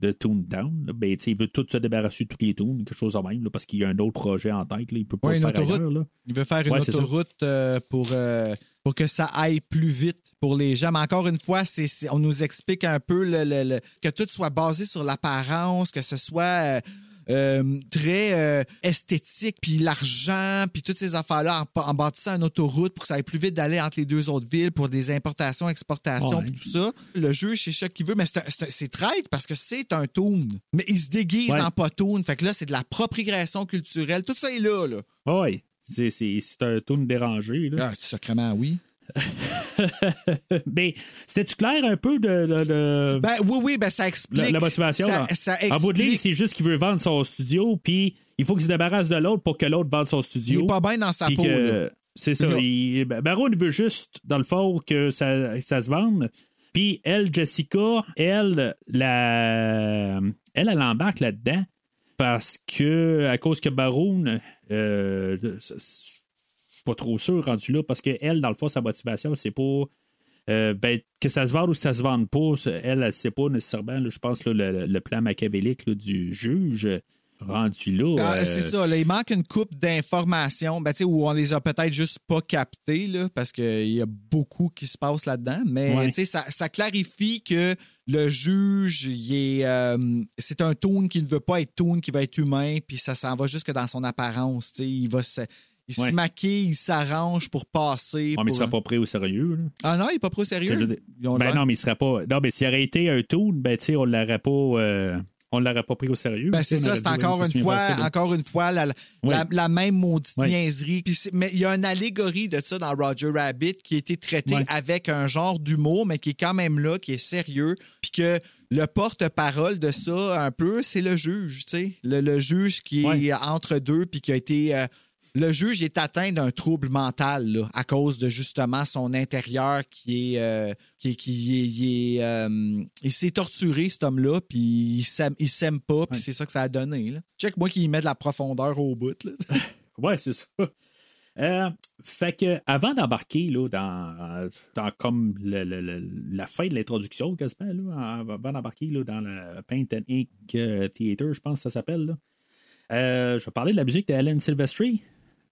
de Toontown. là. Ben, il veut tout se débarrasser de tous les Toons, quelque chose de même, là, parce qu'il y a un autre projet en tête. Là. Il peut pas Ouais, faire autoroute. ailleurs, là. Il veut faire une Ouais, autoroute euh, pour euh, pour que ça aille plus vite pour les gens. Mais encore une fois, c'est- on nous explique un peu le, le- le- que tout soit basé sur l'apparence, que ce soit euh, très euh, esthétique, puis l'argent, puis toutes ces affaires-là en, en bâtissant une autoroute pour que ça aille plus vite d'aller entre les deux autres villes pour des importations, exportations, Ouais. puis tout ça. Le juge, c'est ça qu'il veut, mais c'est, traite parce que c'est un toon. Mais il se déguise Ouais. en pas toon. Fait que là, c'est de l'appropriation culturelle. Tout ça est là, là. Oui, c'est, un tourne dérangé. Là. Ah, sacrément, oui. Mais c'était-tu clair un peu de, de- de- Ben oui, oui, ben ça explique. la, la motivation? Ça, ça En bout de ligne, c'est juste qu'il veut vendre son studio, puis il faut qu'il se débarrasse de l'autre pour que l'autre vende son Il studio. est pas bien dans sa peau. que- là. C'est ça. Il- ben, Baron il veut juste, dans le fond, que ça, ça se vende. Puis elle, Jessica, elle, la, elle, elle embarque là-dedans parce que, à cause que Baron, euh, pas trop sûr rendu là, parce que elle, dans le fond, sa motivation, c'est pas. euh, ben, que ça se vende ou que ça se vende pas, ça, elle, elle sait pas nécessairement, là, je pense, là, le, le plan machiavélique là, du juge rendu là. Ah, euh, c'est ça, là, il manque une coupe d'informations ben, tu sais, où on les a peut-être juste pas captées, là, parce qu'il y a beaucoup qui se passe là-dedans. Mais Ouais. ça, ça clarifie que le juge, euh, c'est un toon qui ne veut pas être toon, qui va être humain, puis ça s'en va juste que dans son apparence. tu sais, Il va se, il Ouais. se maquille, il s'arrange pour passer. Ah, mais il pour- sera pas pris au sérieux. là. Ah non, il n'est pas sais, je sérieux. ont Ben non, mais il serait pas. Non, mais s'il aurait été un toon, ben tu sais, on l'aurait pas. euh, On l'aurait pas pris au sérieux. Ben, c'est ça, c'est encore une fois, facile, encore une fois la, la, Oui. la- la même maudite Oui. niaiserie. Mais il y a une allégorie de ça dans Roger Rabbit qui a été traitée Oui. avec un genre d'humour, mais qui est quand même là, qui est sérieux. Puis que le porte-parole de ça, un peu, c'est le juge, tu sais. Le, le juge qui est entre deux, puis qui a été. euh, le juge est atteint d'un trouble mental là, à cause de justement son intérieur qui est. euh, qui, est- qui est- euh, il s'est torturé, cet homme-là, puis il s'aime, il s'aime pas, puis Ouais. c'est ça que ça a donné. Là. Check moi qui met de la profondeur au bout. Là. Ouais, c'est ça. Euh, fait que avant d'embarquer là, dans, dans comme le- le- le- la fin de l'introduction, quasiment, là, avant d'embarquer là, dans le Paint and Ink Theater, je pense que ça s'appelle. là, euh, je vais parler de la musique d'Alan Silvestri.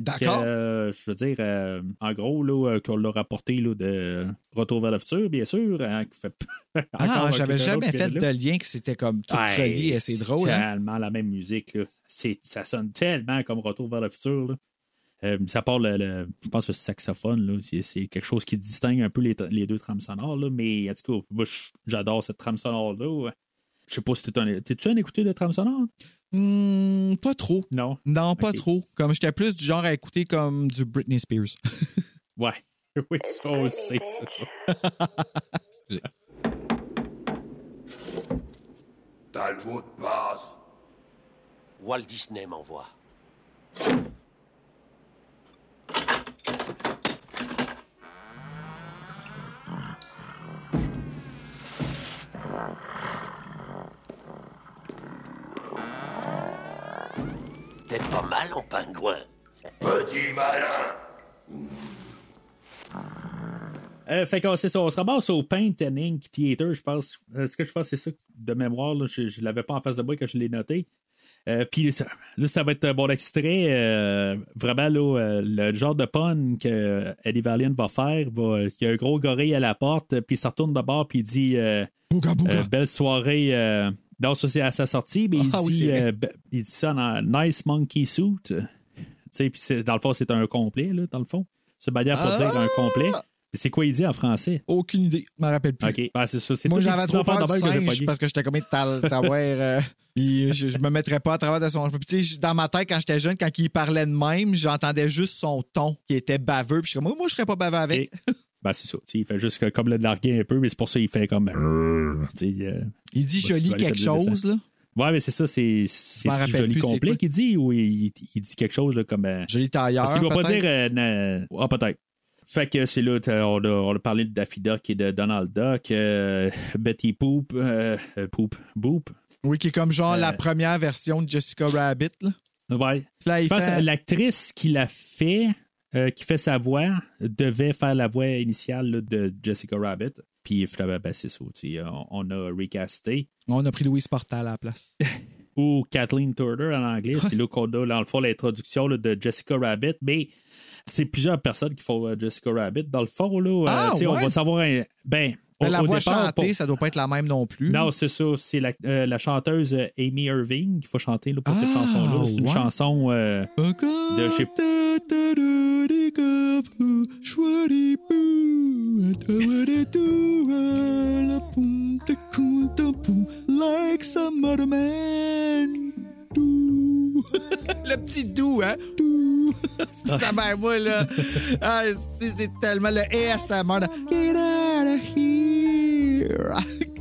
D'accord. euh, je veux dire, euh, en gros, là, euh, qu'on l'a rapporté là, de Retour vers le futur, bien sûr. hein, fait Ah, j'avais jamais fait de lien que c'était comme tout Ouais, relié et c'est drôle. hein? tellement la même musique. Là. C'est, ça sonne tellement comme Retour vers le futur. Là. Euh, ça part le, le- je pense le saxophone, là, c'est, c'est quelque chose qui distingue un peu les, les deux trames sonores. Là, mais en tout cas, j'adore cette trame sonore-là. Je sais pas si t'es un, t'es-tu un écouté de trame sonore? Hmm, pas trop. Non? Non, pas trop. Comme j'étais plus du genre à écouter comme du Britney Spears. Ouais. Oui, ça aussi, ça. T'as le mot de passe Walt Disney m'envoie. T'es pas mal en pingouin. Petit malin Euh, fait que c'est ça, on se ramasse au Paint and Ink Theater, je pense. Est-ce que je pense c'est ça de mémoire? Là, je ne l'avais pas en face de moi quand je l'ai noté. Euh, Puis ça- là, ça va être un bon extrait. euh, vraiment, là, euh, le genre de pun que Eddie Valiant va faire. Va, il y a un gros gorille à la porte, puis il se retourne de bord, puis il dit euh, Bouga, bouga. euh, Belle soirée. Non, ça, c'est à sa sortie, mais il, Ah dit, euh, be- il dit ça en Nice Monkey Suit. Tu sais, puis dans le fond, c'est un complet, là, dans le fond. C'est manière pour Ah! dire un complet. C'est quoi il dit en français? Aucune idée. Je m'en rappelle plus. OK. Ben, c'est ça. C'est Moi, j'avais trop peur de du que singe pognées. parce que j'étais comme euh, je, je me mettrais pas à travers de son. Puis, dans ma tête, quand j'étais jeune, quand il parlait de même, j'entendais juste son ton qui était baveux. Puis je suis comme, moi, je serais pas baveux avec. Ben, c'est ça. Tu sais, il fait juste comme le larguer un peu, mais c'est pour ça qu'il fait comme. euh, tu sais, euh, Il dit joli quelque chose, là. Ouais, mais c'est ça, c'est joli complet qu'il dit ou il, il dit quelque chose là, comme. euh, Joli tailleur. Parce qu'il doit pas dire. euh, Ah, peut-être. Fait que c'est là, on a, on a parlé de Daffy Duck et de Donald Duck, euh, Betty Poop, Poop, Boop. Oui, qui est comme genre Euh, la première version de Jessica Rabbit, là. Ouais. Là, Je pense fait- l'actrice qui l'a fait, euh, qui fait sa voix, devait faire la voix initiale là, de Jessica Rabbit. Puis c'est ça. sais, On, on a recasté. On a pris Louise Portal à la place. ou Kathleen Turner en anglais. C'est là qu'on a, dans le fond, l'introduction de Jessica Rabbit. Mais c'est plusieurs personnes qui font euh, Jessica Rabbit. Dans le fond, là, euh, Ah, on va savoir. un- ben, au, la au voix départ, chantée, pour- ça doit pas être la même non plus. Non, c'est ça. C'est la, euh, la chanteuse euh, Amy Irving qu'il faut chanter là, pour cette Ah, chanson-là. C'est une ouais. chanson. euh, De Le petit doux, hein? Ça va, moi, là. Ah, c'est tellement le ASMR. Get out of here.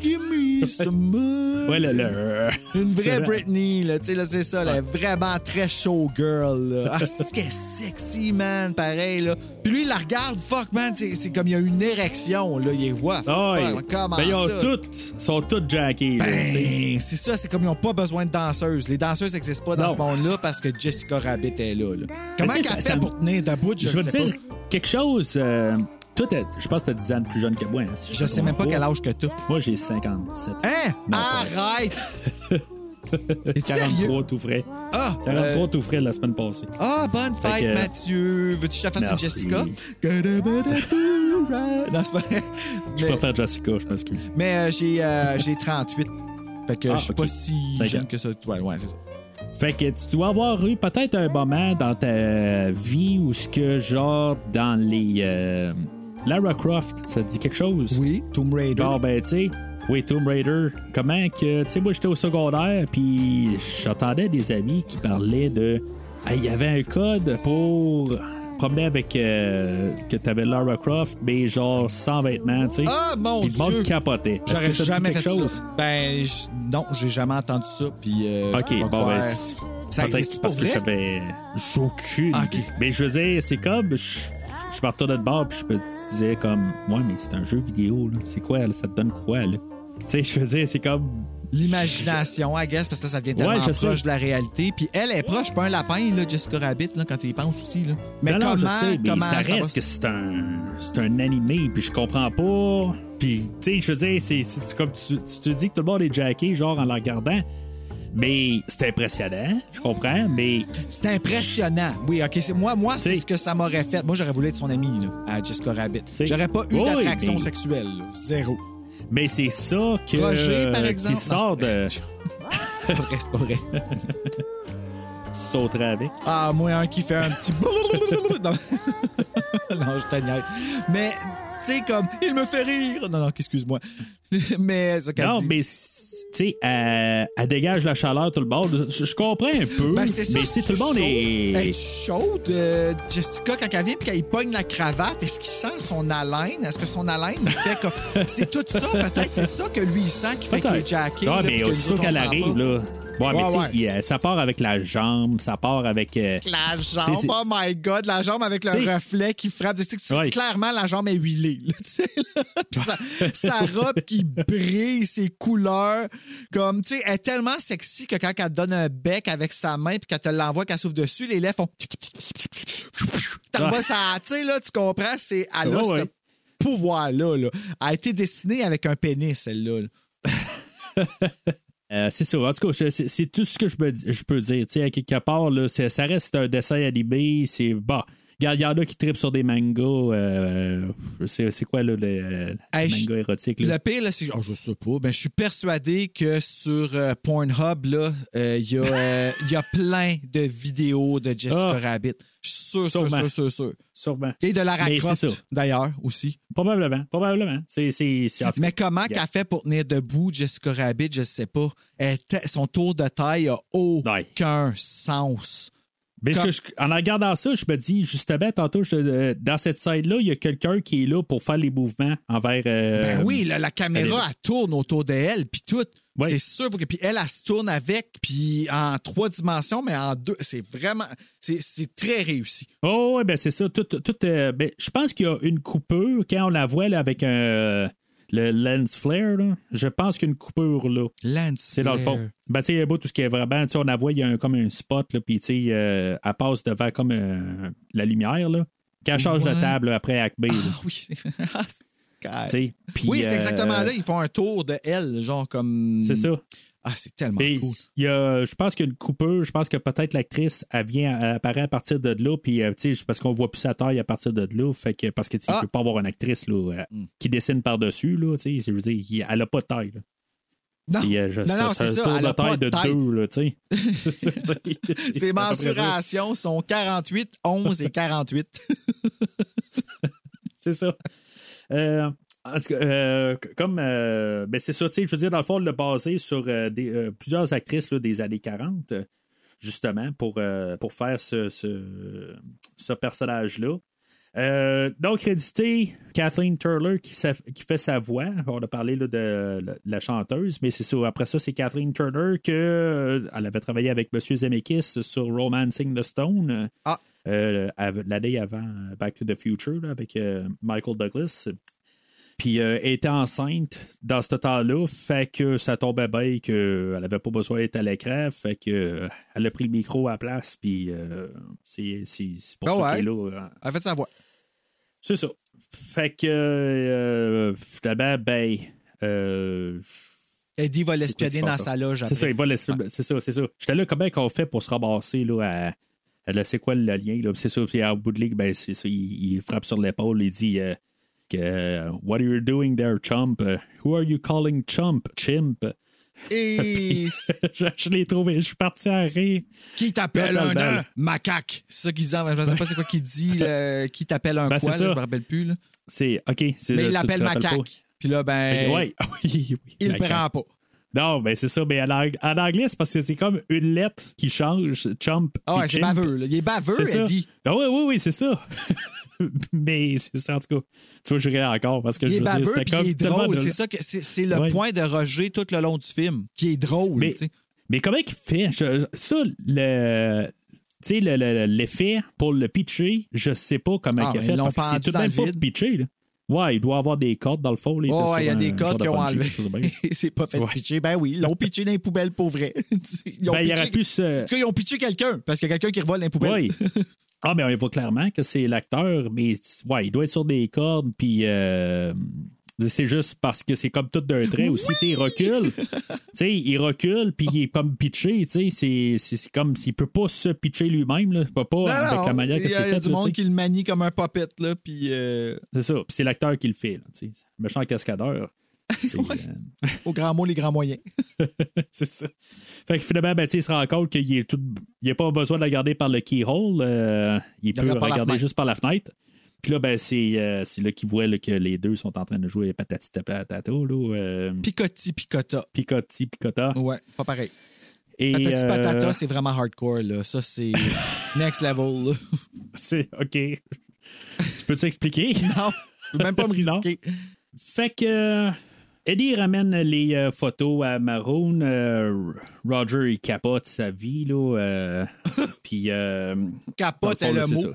Give me some more. Ouais, le. le- Une vraie vrai. Britney, là, tu sais, là, c'est ça, là, vraiment très showgirl, là. Ah, c'est qu'elle est sexy, man, pareil, là. Puis lui, il la regarde, fuck, man, c'est comme il y a une érection, là, il est what? Ah. Fuck, comment Ben, ils ont ça? toutes, sont toutes jackées. là. Ben, c'est ça, c'est comme ils n'ont pas besoin de danseuses. Les danseuses n'existent pas dans Non. ce monde-là parce que Jessica Rabbit est là. là. Comment sais, qu'elle ça- fait ça- pour tenir debout, je, Je sais te dire pas. quelque chose. euh, toi, je pense que t'as 10 ans de plus jeune que moi. hein, si Je sais même pas quel âge que t'as. Moi, j'ai 57. Hein? Non, Arrête! Es-tu sérieux? 43 tout frais. Ah! 43 euh, tout frais la semaine passée. Ah, bonne fête, que- Mathieu. Veux-tu que je te fasse Merci. une Jessica? Non, c'est pas vrai. Je Mais, préfère Jessica, je m'excuse. mais, euh, j'ai, euh, j'ai 38. Fait que Ah, je suis pas si Cinq jeune ans. que ça. Ouais, ouais, c'est ça. Fait que tu dois avoir eu peut-être un moment dans ta vie où ce que, genre, dans les. Lara Croft, ça te dit quelque chose? Oui, Tomb Raider. Genre, ben, tu sais, oui, Tomb Raider, comment que, tu sais, moi, j'étais au secondaire, puis j'entendais des amis qui parlaient de. Ah, Il y avait un code pour promener avec. euh, que t'avais Lara Croft, mais genre sans vêtements, tu sais. Ah, mon Puis le monde Dieu! capotait. J'aurais dit jamais fait quelque chose? ça. Ben, non, j'ai jamais entendu ça. Puis, euh, Ok, bon, ben, Ça peut-être existe parce pour que j'avais. Aucune. Ah. Mais je veux dire, c'est comme. Je, retournais de bord, puis je me disais, comme. Ouais, mais c'est un jeu vidéo, là. C'est quoi, là? Ça te donne quoi, là? Tu sais, je veux dire, c'est comme. L'imagination, I guess, parce que ça devient tellement Ouais, proche de la réalité. Puis elle est proche, pas un lapin, là, Jessica Rabbit, là, quand tu y penses aussi. Là. Mais non, non, comment, je sais, mais comment ça reste que c'est un, c'est un animé, puis je comprends pas. Puis, tu sais, je veux dire, c'est, c'est comme tu, tu te dis que tout le monde est jacké, genre, en la regardant. Mais c'est impressionnant, je comprends, mais C'est impressionnant. Oui, OK. C'est, moi, moi c'est ce que ça m'aurait fait. Moi, j'aurais voulu être son ami, là, à Jessica Rabbit. J'aurais pas eu d'attraction mais- sexuelle, là. Zéro. mais c'est ça que Roger, par exemple. qui sort de C'est pas vrai, c'est pas vrai. sauter avec. Ah, moi, un qui fait un petit. non, je te. Mais, tu sais, comme, il me fait rire. Non, non, excuse-moi. mais, Non, dit. mais tu sais, elle, elle dégage la chaleur tout le bord. Je, je comprends un peu, Ben, c'est ça, mais si c'est tout le monde chaud. est Es-tu chaude, euh, Jessica, quand elle vient puis qu'elle pogne la cravate? Est-ce qu'il sent son haleine? Est-ce que son haleine fait comme. C'est tout ça, peut-être. C'est ça que lui, il sent qui fait qu'il est Peut-être. jacké. Ah, là, mais que autres, on qu'elle arrive, pas. Ouais, mais tu sais, euh, ça part avec la jambe, ça part avec. euh, La jambe, oh my God, la jambe avec le reflet qui frappe. Tu sais que tu- Ouais. Clairement, la jambe est huilée. là, là. Sa, sa robe qui brille, ses couleurs. Comme, tu sais, elle est tellement sexy que quand elle te donne un bec avec sa main puis qu'elle te l'envoie, qu'elle souffle dessus, les lèvres font. T'en Ouais. ça, tu sais, là, tu comprends, c'est. Elle a Ouais, ce ouais. pouvoir-là. Là. Elle a été dessinée avec un pénis, celle-là. Euh, c'est ça. En tout cas, c'est- tout ce que je, peux dire. Tu sais, à quelque part, là, c'est- ça reste un dessin animé. C'est. Bah. Il y en a qui tripent sur des mangas. euh, c'est c'est quoi, là, le, Hey, manga érotique? Là? Le pire, là, c'est. Oh, je sais pas. Ben, je suis persuadé que sur euh, Pornhub, euh, il y, y a plein de vidéos de Jessica Ah. Rabbit. Je suis sûr, sûr, Sûrement. sûr, sûr, sûr. Sûrement. Et de ça. d'ailleurs, aussi. Probablement. Probablement. C'est. c'est- Mais comment Yeah. qu'elle fait pour tenir debout, Jessica Rabbit, je sais pas. Elle son tour de taille a aucun sens. Mais Comme- je- je- en regardant ça, je me dis, justement, tantôt, je- euh, dans cette scène-là, il y a quelqu'un qui est là pour faire les mouvements envers. euh, Ben oui, la, la caméra, elle elle tourne autour d'elle, puis tout. Ouais. C'est sûr. Puis elle, elle se tourne avec, puis en trois dimensions, mais en deux. C'est vraiment. C'est c'est très réussi. Oh, ouais, ben c'est ça. Tout, tout, euh, ben, je pense qu'il y a une coupure quand on la voit là, avec un. le lens flare, là. je pense qu'il y a une coupure là. Lance. C'est dans le fond. Ben, tu sais, il y a beau tout ce qui est vraiment. Tu sais, on la voit, il y a un- comme un spot, là, puis tu sais, euh, elle passe devant comme euh, la lumière, là. Quand elle change Ouais. de table là, après là. Ah oui. Puis, oui, c'est euh, exactement là. Ils font un tour de elle, genre comme. C'est ça. Ah, c'est tellement cool. il y a, je pense qu'il y a une coupure. Je pense que peut-être l'actrice, elle vient, elle apparaît à partir de là. Puis, euh, tu sais, parce qu'on voit plus sa taille à partir de là. Fait que, parce que, tu Ah. peut pas avoir une actrice là, euh, Hmm. qui dessine par-dessus. Là, tu sais, je veux dire, elle a pas de taille. là. Non, Puis, euh, je- non, non, c'est ça. tour Elle de a pas taille de de taille. deux, là, tu sais. Ses mensurations sont 48, 11 et 48. C'est ça. Euh, en tout cas, euh, comme. euh, ben c'est ça, je veux dire, dans le fond, le basé sur euh, plusieurs actrices des années 40, euh, justement, pour, pour faire ce, ce, personnage-là. Donc, crédité Kathleen Turler qui, fait sa voix. On a parlé de la, chanteuse, mais c'est ça. Après ça, c'est Kathleen Turner que euh, elle avait travaillé avec M. Zemeckis sur Romancing the Stone. Ah. Euh, L'année avant Back to the Future là, avec euh, Michael Douglas. Puis euh, elle était enceinte dans ce temps-là, fait que ça tombait bien qu'elle n'avait pas besoin d'être à l'écran, fait que euh, elle a pris le micro à la place, puis euh, c'est pour Ah ça ouais. qu'elle est là. euh, Elle fait sa voix. c'est ça. Fait que euh, finalement, ben. euh, Eddie va l'espionner dans passe, sa loge. c'est ça, il va laisser- C'est ça, c'est ça. J'étais là, comment qu'on fait pour se ramasser là, à. C'est quoi le lien? là? C'est ça, puis à bout de ligue, ben, c'est ça, il, il frappe sur l'épaule, il dit euh, que euh, What are you doing there, chump? Who are you calling chump? Chimp? Et je je l'ai trouvé, je suis parti à rire. qui t'appelle un, macaque? C'est ça qu'il dit. Je ne sais pas c'est quoi qu'il dit. là. Qui t'appelle un Ben, quoi? c'est là, je me rappelle plus. là. C'est OK. Mais il l'appelle macaque. Puis là, ben, Ouais, oui, oui, il macaque. prend pas. Non, ben c'est ça. Mais en, ang- en anglais, c'est parce que c'est comme une lettre qui change. Chump. Ah ouais, puis c'est baveux. là. Il est baveux, C'est ça. Eddie. Ah oui, oui, oui, c'est ça. mais c'est ça, en tout cas. Tu vois, je encore parce que Il je est veux dire, baveux c'était puis il comme est drôle. de- C'est ça que c'est le Ouais. point de Roger tout le long du film, qui est drôle. Mais-. Mais comment il fait? Je- ça, le. Tu sais, le- le- l'effet pour le pitcher, je sais pas comment Ah, il a mais fait. Parce que c'est tout de même le pas pitché. Là. Ouais, il doit avoir des cordes dans le fond. là, Oh, il y a des codes de qui ont enlevé. c'est pas fait Ouais. pitcher. Ben oui, ils l'ont pitché dans les poubelles pour vrai. Ils ont Ben, il aurait pitché- pu se. En tout cas, ils ont pitché quelqu'un, parce qu'il y a quelqu'un qui revole dans les poubelles. Oui. Ah, mais on voit clairement que c'est l'acteur, mais ouais, il doit être sur des cordes, puis euh, c'est juste parce que c'est comme tout d'un trait aussi. Il recule. Il recule, puis il est comme pitché. C'est c'est- c'est comme s'il peut pas se pitcher lui-même. Il peut pas Non, avec non, la manière que il y c'est a fait. du là, monde qui le manie comme un puppet, là, puis euh, C'est ça. C'est l'acteur qui le fait. Là. C'est méchant cascadeur. C'est Ouais. euh, au grand mot, les grands moyens. c'est ça. Fait que finalement, ben, il se rend compte qu'il est tout. Il n'a pas besoin de la garder par le keyhole. euh, il peut la regarder juste par la fenêtre. Puis là, ben, c'est euh, là qu'il voit là, que les deux sont en train de jouer patati patata, là. Euh, Picotti, picota. picotti, picota. Ouais, pas pareil. Et, Patati euh, patata, c'est vraiment hardcore, là. Ça, c'est next level, c'est OK. tu peux t'expliquer? Non, je peux même pas me Non. risquer. Fait que Eddie ramène les euh, photos à Maroon. euh, Roger, il capote sa vie, là. euh, Puis. Capote est le c'est mot.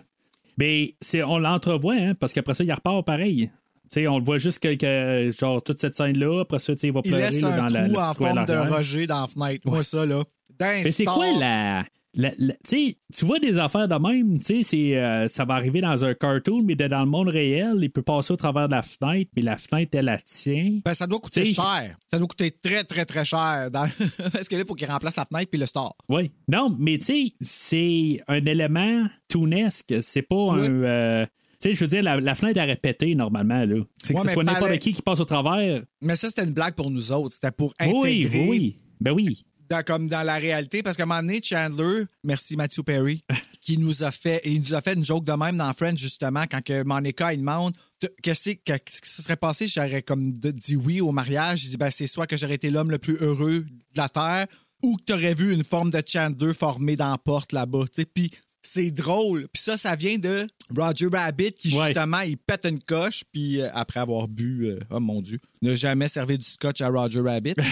Mais c'est, on l'entrevoit, hein, parce qu'après ça, il repart pareil. Tu sais, on le voit juste que, que, genre toute cette scène-là. Après ça, il va Il pleurer laisse là, dans la, trou en forme de. Roger dans la fenêtre. Moi, ça, là. Mais c'est quoi la. La- la- tu vois des affaires de même, c'est, euh, ça va arriver dans un cartoon, mais dans le monde réel, il peut passer au travers de la fenêtre, mais la fenêtre, elle la tient. Ben, ça doit coûter T'sais, cher. Ça doit coûter très, très, très cher. dans- Parce que là, il faut qu'il remplace la fenêtre puis le star. Oui. Non, mais tu sais, c'est un élément toonesque. C'est pas Oui. un. euh, tu sais, je veux dire, la, la fenêtre a répété normalement. là. C'est que Ouais, ce mais soit n'importe fallait- qui qui passe au travers. Mais ça, c'était une blague pour nous autres. C'était pour intégrer oui, oui. Ben oui. Dans, comme dans la réalité. Parce qu'à un moment donné, Chandler, merci Matthew Perry, qui nous a fait, il nous a fait une joke de même dans Friends, justement, quand que Monica, il demande qu'est-ce que- qu'est-ce qui se serait passé si j'aurais comme dit oui au mariage? Il dit, ben, c'est soit que j'aurais été l'homme le plus heureux de la Terre ou que tu aurais vu une forme de Chandler formée dans la porte là-bas. Puis c'est drôle. Puis ça, ça vient de Roger Rabbit qui, Ouais. justement, il pète une coche, puis euh, après avoir bu, euh, oh mon Dieu, n'a jamais servi du scotch à Roger Rabbit.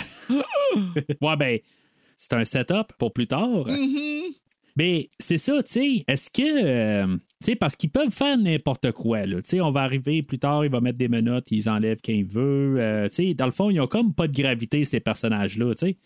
Ouais, ben, c'est un setup pour plus tard. Mm-hmm. Mais c'est ça, tu sais. Est-ce que. euh, tu sais, parce qu'ils peuvent faire n'importe quoi, là. Tu sais, on va arriver plus tard, il va mettre des menottes, ils enlèvent quand il veut. Euh, tu sais, dans le fond, ils ont comme pas de gravité, ces personnages-là, tu sais.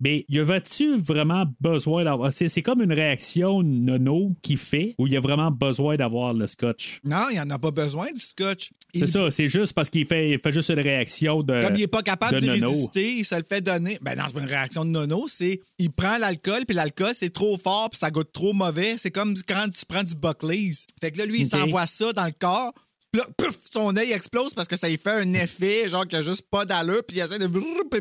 Mais y avait-tu vraiment besoin d'avoir. C'est, c'est comme une réaction nono qui fait où il y a vraiment besoin d'avoir le scotch? Non, il n'y en a pas besoin du scotch. C'est ça, c'est juste parce qu'il fait, il fait juste une réaction de. Comme il n'est pas capable de résister, il se le fait donner. Ben non, c'est pas une réaction de nono, c'est il prend l'alcool, puis l'alcool, c'est trop fort, puis ça goûte trop mauvais. C'est comme quand tu prends du Buckley's. Fait que là, lui, il s'envoie ça dans le corps. Puis là, pouf, son œil explose parce que ça lui fait un effet, genre qu'il a juste pas d'allure, puis il essaie de. puis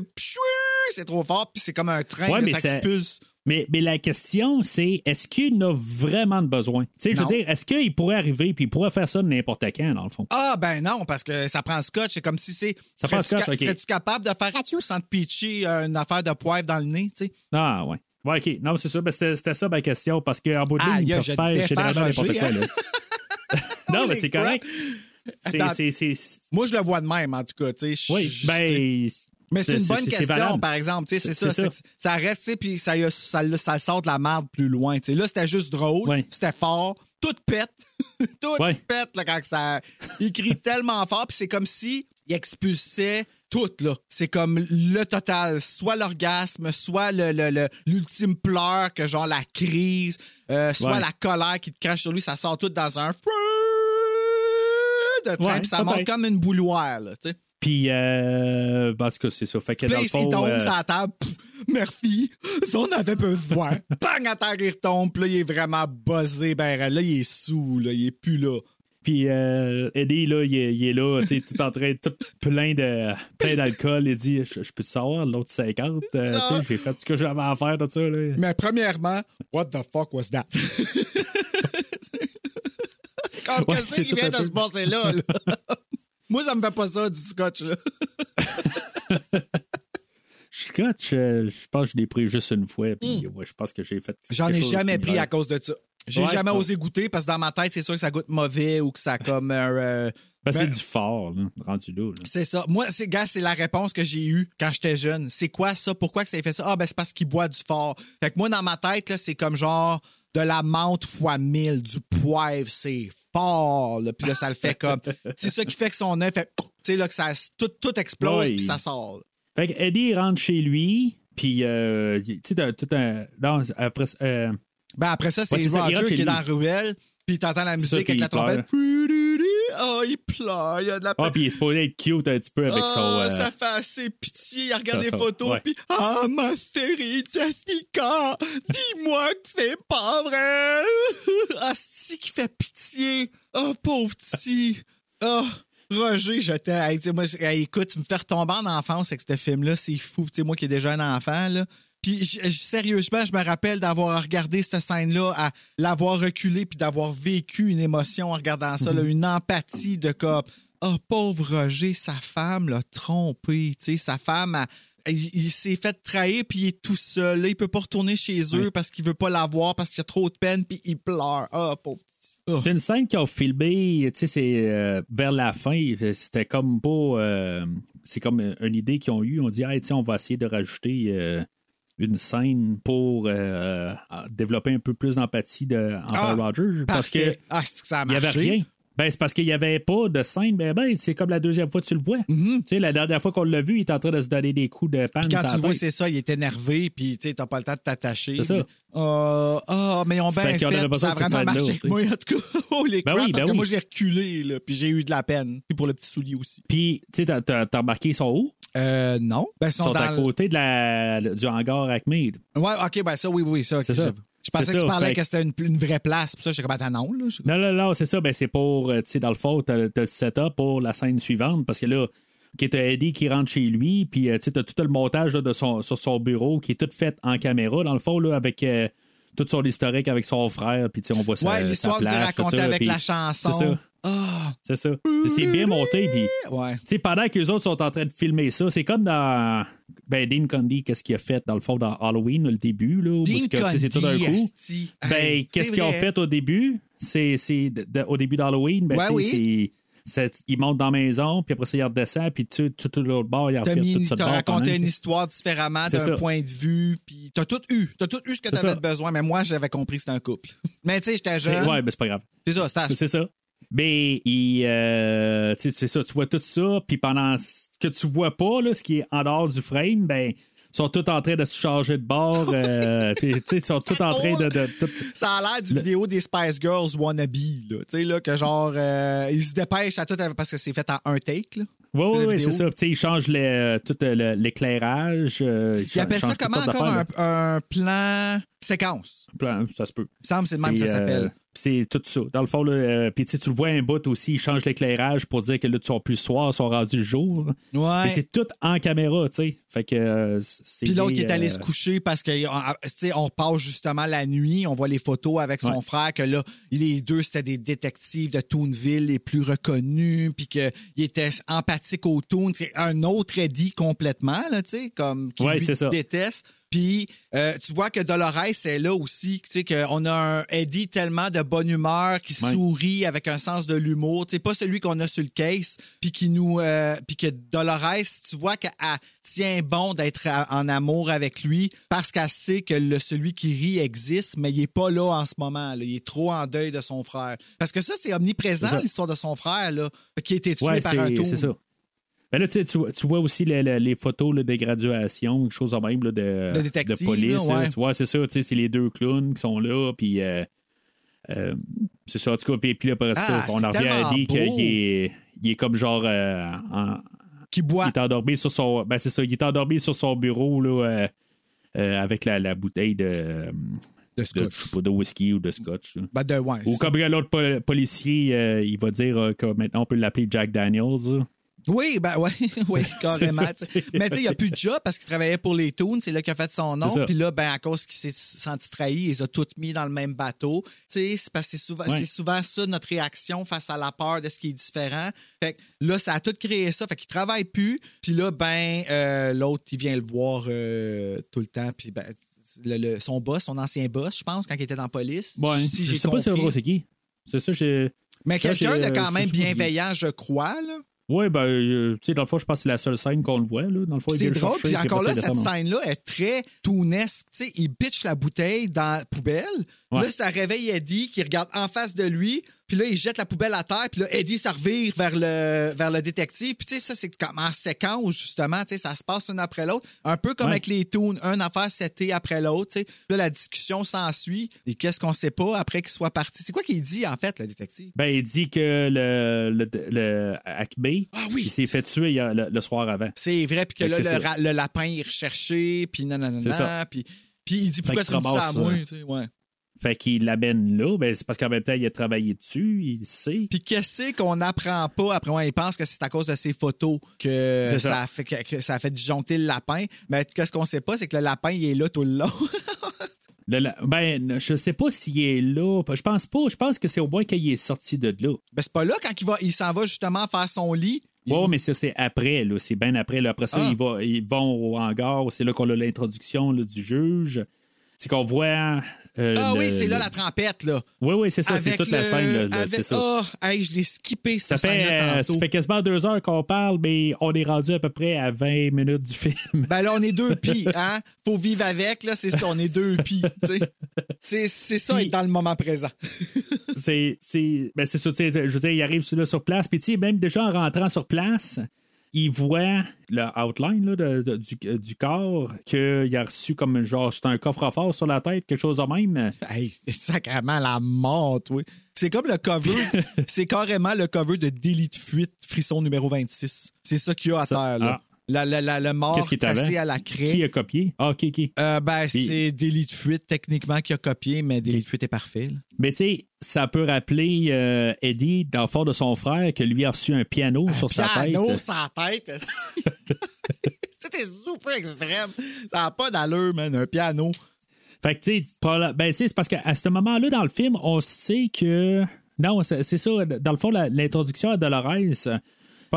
C'est trop fort, puis c'est comme un train, Ouais, là, mais ça ça- expulse. Mais, mais la question, c'est est-ce qu'il en a vraiment de besoin? Tu sais, je veux dire, est-ce qu'il pourrait arriver puis il pourrait faire ça de n'importe quand, dans le fond? Ah, ben non, parce que ça prend le scotch. C'est comme si c'est. Ça prend scotch, ok. Serais-tu capable de faire sans te pitcher euh, une affaire de poivre dans le nez, tu sais? Ah, ouais. Ouais, OK. Non, c'est ça. Ben, c'était, ça ma question parce qu'en bout de Ah, ligne, ils peuvent je faire généralement n'importe quoi. hein? Là. non, mais c'est correct. C'est, Dans- c'est, c'est- Moi, je le vois de même, en tout cas, tu sais. je- Oui, je- ben. Mais c'est une bonne question, par exemple. C'est ça, que ça reste, puis ça, ça, le- ça sort de la merde plus loin. tu sais. Là, c'était juste drôle, Ouais. c'était fort, tout pète, tout Ouais. pète là, quand ça. Il crie tellement fort, puis c'est comme si il expulsait tout, là. C'est comme le total, soit l'orgasme, soit le, le- le- l'ultime pleur, que genre la crise, euh, soit Ouais. la colère qui te crache sur lui, ça sort tout dans un de train, Ouais, puis ça monte comme une bouilloire, là. Puis, euh, ben, en tout cas, c'est ça. Fait que Puis dans le il fond. tombe euh, sur la table. Pff, Merci. Ça, on avait besoin. Bang, à terre, il retombe. Puis là, il est vraiment buzzé. Ben, là, il est sous. Là, il est plus là. Puis euh, Eddie, là, il est, il est là, tu sais, tout en train, tout plein de plein d'alcool. Il dit Je, je peux te savoir l'autre 50 Euh, Tu sais, j'ai fait ce que j'avais à faire de ça. Là. Mais premièrement, what the fuck was that? Comme Ouais, qu'est-ce qui tout vient de peu- se passer là, là? Moi, ça me fait pas ça, du scotch, là. Scotch, euh, je pense que je l'ai pris juste une fois. Puis ouais, je pense que j'ai fait. Hmm. J'en ai jamais pris à cause de ça. J'ai Ouais, jamais osé goûter parce que dans ma tête, c'est sûr que ça goûte mauvais ou que ça comme un. euh, Ben, c'est Ben- du fort, là, rendu là. C'est ça. Moi, c'est gars, c'est la réponse que j'ai eue quand j'étais jeune. C'est quoi ça? Pourquoi que ça a fait ça? Ah, ben c'est parce qu'il boit du fort. Fait que moi, dans ma tête, là, c'est comme genre de la menthe fois mille, du poivre, c'est fort. Là. Puis là, ça le fait comme. c'est ça qui fait que son œuf fait. Tu sais, là, que ça, tout, tout explose, puis ça sort. là. Fait que Eddie rentre chez lui. Puis, euh, tu sais, tout un. Non, après. euh, Ben après ça, c'est Roger qui est lui. dans la ruelle, puis t'entends la musique avec la trompette. Oh, il pleure, il y a de la Ah, puis il est supposé être cute un petit peu avec son. Ah, euh, ça fait assez pitié. Il regarde ça, les ça, photos, ouais. puis Ah, ma chérie Jessica, dis-moi que c'est pas vrai. Asti qui fait pitié. Oh, pauvre petit. Oh, Roger, je t'aime. Hey, moi, je- hey, écoute, tu me fais retomber en enfance avec ce film-là. C'est fou. Tu sais, moi qui ai déjà un enfant, là. Puis j- j- sérieusement, je me rappelle d'avoir regardé cette scène-là, à l'avoir reculé, puis d'avoir vécu une émotion en regardant ça, là, une empathie de comme Oh, pauvre Roger, sa femme l'a trompé. Tu sais, sa femme, a- il, il s'est fait trahir, puis il est tout seul. Là, il peut pas retourner chez eux parce qu'il veut pas la voir, parce qu'il a trop de peine, puis il pleure. Oh, pauvre petit. Oh. C'est une scène qu'ils ont filmé, tu sais, c'est euh, vers la fin. C'était comme pas. euh, c'est comme une idée qu'ils ont eue. On dit, hey, tu sais, on va essayer de rajouter euh, une scène pour euh, développer un peu plus d'empathie de, envers Ah, Roger. Parce que Parfait. Ah, que ça a il n'y avait rien. Ben, c'est parce qu'il n'y avait pas de scène. Ben, ben, c'est comme la deuxième fois que tu le vois. Tu sais, la dernière fois qu'on l'a vu, il est en train de se donner des coups de panne. Puis quand tu le vois, c'est ça, il est énervé, puis tu t'as pas le temps de t'attacher. C'est ça. Ah, ah, mais ils ont bien Fait fait, ça a vraiment marché avec moi, en tout cas. Oh, les Ben crap, oui, parce ben que moi, je l'ai reculé, là, puis j'ai eu de la peine. Puis pour le petit soulier aussi. Puis, tu sais, t'as, t'as remarqué, ils sont? Euh, non. Ben, ils Ils sont, dans à côté de la, du hangar Acme. Ouais, ok, ben ça, oui, oui, ça. ok, C'est ça. Je, je pensais que tu ça, parlais fait- que c'était une, une vraie place. Puis ça, j'étais comme, attends, non, là. Je- Non, non, non, c'est ça. Ben, c'est pour, euh, tu sais, dans le fond, t'as, le setup pour la scène suivante parce que là, OK, t'as Eddie qui rentre chez lui, puis euh, tu sais, t'as tout le montage là, de son, sur son bureau qui est tout fait en caméra, dans le fond, là, avec euh, tout son historique avec son frère, puis tu sais, on voit sa, Ouais, l'histoire racontais ça, avec la chanson. C'est ça. Ah, C'est ça. C'est bien monté, puis. ouais. Tu sais, pendant que les autres sont en train de filmer ça, c'est comme dans. Ben, Dean Condy, qu'est-ce qu'il a fait, dans le fond, dans Halloween, le début, là, Dean c'est que, c'est tout d'un coup. Ben, qu'est-ce qu'ils ont fait au début? C'est, au début d'Halloween, ben, Ouais, oui. ils montent dans la maison, puis après ça, ils redescendent, puis tu, tout, tout l'autre bord, ils T'as refait tout ça raconté pendant. une histoire différemment d'un point de vue, puis t'as tout eu. T'as tout eu ce que t'avais besoin, mais moi, j'avais compris que c'était un couple. mais tu sais, j'étais jeune. Ouais, ben, c'est pas grave. C'est ça, C'est ça. Mais il, euh, tu sais, c'est ça, tu vois tout ça, puis pendant ce que tu vois pas, là, ce qui est en dehors du frame, ben, sont tous en train de se changer de bord. euh, puis, tu sais, ils sont tous en train de. de- Ça a l'air du vidéo des Spice Girls wannabe, là. Tu sais, là, que genre, euh, ils se dépêchent à tout parce que c'est fait en un take, là. Oui, oui, oui, c'est ça. Tu sais, ils changent les- euh, tout euh, l'éclairage. Ils appellent ça comment encore? un, plan séquence? Plan, Ça se peut. Il me semble que c'est le même que ça s'appelle. C'est tout ça. Dans le fond, là, euh, puis tu le vois un bout aussi, ils changent l'éclairage pour dire que là, tu sont plus soir, ils sont rendus le jour. Ouais. C'est tout en caméra, tu sais. Fait que euh, c'est. Puis l'autre qui est allé euh, se coucher parce que on, sais, on passe justement la nuit, on voit les photos avec son Ouais. frère, que là, les deux, c'était des détectives de Toonville les plus reconnus, puis qu'il était empathique au Toon. C'est un autre Eddie complètement, là, tu sais, comme qui Ouais, lui c'est ça. déteste. Puis euh, tu vois que Dolores est là aussi, tu sais, qu'on a un Eddie tellement de bonne humeur, qui Ouais. sourit avec un sens de l'humour, tu sais, pas celui qu'on a sur le case, puis qui nous, euh, puis que Dolores, tu vois qu'elle tient bon d'être en amour avec lui parce qu'elle sait que le, celui qui rit existe, mais il est pas là en ce moment, là. il est trop en deuil de son frère. Parce que ça, c'est omniprésent l'histoire de son frère là, qui a été tué Ouais, par un tour. c'est ça. Ben là, tu, sais, tu, vois- aussi le- le- les photos là, de graduation, quelque chose de même là, de, police. là, là. ouais. C'est ça. C'est les deux clowns qui sont là. Puis euh, euh, c'est ça. En tout cas, puis, puis après ça, Ah, on en revient à beau. qu'il est, il est comme genre. euh, en- Qui il boit. est endormi sur son. Ben, c'est ça. Il est endormi sur son bureau là, euh, euh, avec la, la bouteille de. De de, scotch. pas, de whisky ou de scotch. là. Ben, de, ouais, Ou comme l'autre pol- policier, il va dire que maintenant on peut l'appeler Jack Daniels. Oui, ben ouais, oui, carrément. ça, Mais tu sais, il n'y a plus de job parce qu'il travaillait pour les Toons, c'est là qu'il a fait son nom. Puis là, ben, à cause qu'il s'est senti trahi, il les a toutes mis dans le même bateau. Tu sais, c'est parce que c'est souvent, Ouais. souvent ça notre réaction face à la peur de ce qui est différent. Fait que là, ça a tout créé ça. Fait qu'il travaille plus. Puis là, ben, euh, l'autre, il vient le voir euh, tout le temps. Puis ben, le- le- son boss, son ancien boss, je pense, quand il était dans la police. Ouais, si je sais pas si c'est compris. qui. C'est ça, j'ai. Mais quelqu'un de quand je même bienveillant, je crois, là. Ouais, ben, euh, tu sais, dans le fond, je pense que c'est la seule scène qu'on le voit, là. Dans le fond, il C'est drôle, puis encore là, cette scène-là est très toonesque. Tu sais, il pitch la bouteille dans la poubelle. Ouais. Là, ça réveille Eddie qui regarde en face de lui. Puis là, il jette la poubelle à terre. Puis là, Eddie se revire vers le, vers le détective. Puis tu sais, ça, c'est comme en séquence, justement. Tu sais, ça se passe une après l'autre. Un peu comme Ouais. avec les toons, une affaire setée après l'autre. Tu sais. Puis là, la discussion s'ensuit. Et qu'est-ce qu'on sait pas après qu'il soit parti? C'est quoi qu'il dit, en fait, le détective? Ben, il dit que le, le, le Acme, Ah oui! il s'est fait tuer le, le soir avant. C'est vrai, puis que là, le, ra- lapin est recherché, puis non, non, non, puis, puis il dit pourquoi tu me dis ça à moi, sais, ouais. Fait qu'il l'amène là, ben, c'est parce qu'en même temps, il a travaillé dessus, il sait. Puis qu'est-ce qu'on n'apprend pas après? Ouais, il pense que c'est à cause de ses photos que ça. ça. a fait que, ça a fait disjoncter le lapin. Mais qu'est-ce qu'on sait pas, c'est que le lapin il est là tout le long. Le- la- ben, je sais pas s'il est là. Je pense pas. Je pense que c'est au moins qu'il est sorti de là. ben c'est pas là quand il va il s'en va justement faire son lit. Ouais, mais ça, c'est après, là. C'est bien après. Là. Après ça, Ah. ils, va- ils vont au hangar. C'est là qu'on a l'introduction là, du juge. C'est qu'on voit. Euh, Ah le- oui, c'est là la trempette là. Oui, oui, c'est ça. C'est toute la scène. là, avec- c'est ça. Ah, hey, je l'ai skippé Ça fait, euh, ça fait quasiment deux heures qu'on parle, mais on est rendu à peu près à 20 minutes du film. Ben là, on est deux pis, hein? Faut vivre avec, là, c'est ça, on est deux pis, tu sais. C'est, ça, Puis- être dans le moment présent. c'est ben c'est ça tu sais, je veux dire il arrive là, sur place puis tu sais même déjà en rentrant sur place il voit le outline là, de- de- du, euh, du corps qu'il a reçu comme genre c'est un coffre-fort sur la tête quelque chose de même Hey, sacrément la mort, oui. C'est comme le cover, c'est carrément le cover de Délit de fuite, frisson numéro 26. C'est ça qu'il y a à Ça- terre, là. ah. La, la, la- le mort qui à la craie. qui a copié? Ah ok Euh, ben, Puis- c'est Délit de fuite, techniquement, qui a copié, mais Délit de fuite est parfait. là. mais tu sais ça peut rappeler euh, Eddie dans le fort de son frère que lui a reçu un piano sur sa Piano tête sur la tête. esti. C'était super extrême. Ça n'a pas d'allure, man, un piano. Fait que, tu sais, ben, c'est parce qu'à ce moment-là, dans le film, on sait que. Non, c'est ça. Dans le fond, l'introduction à Dolores,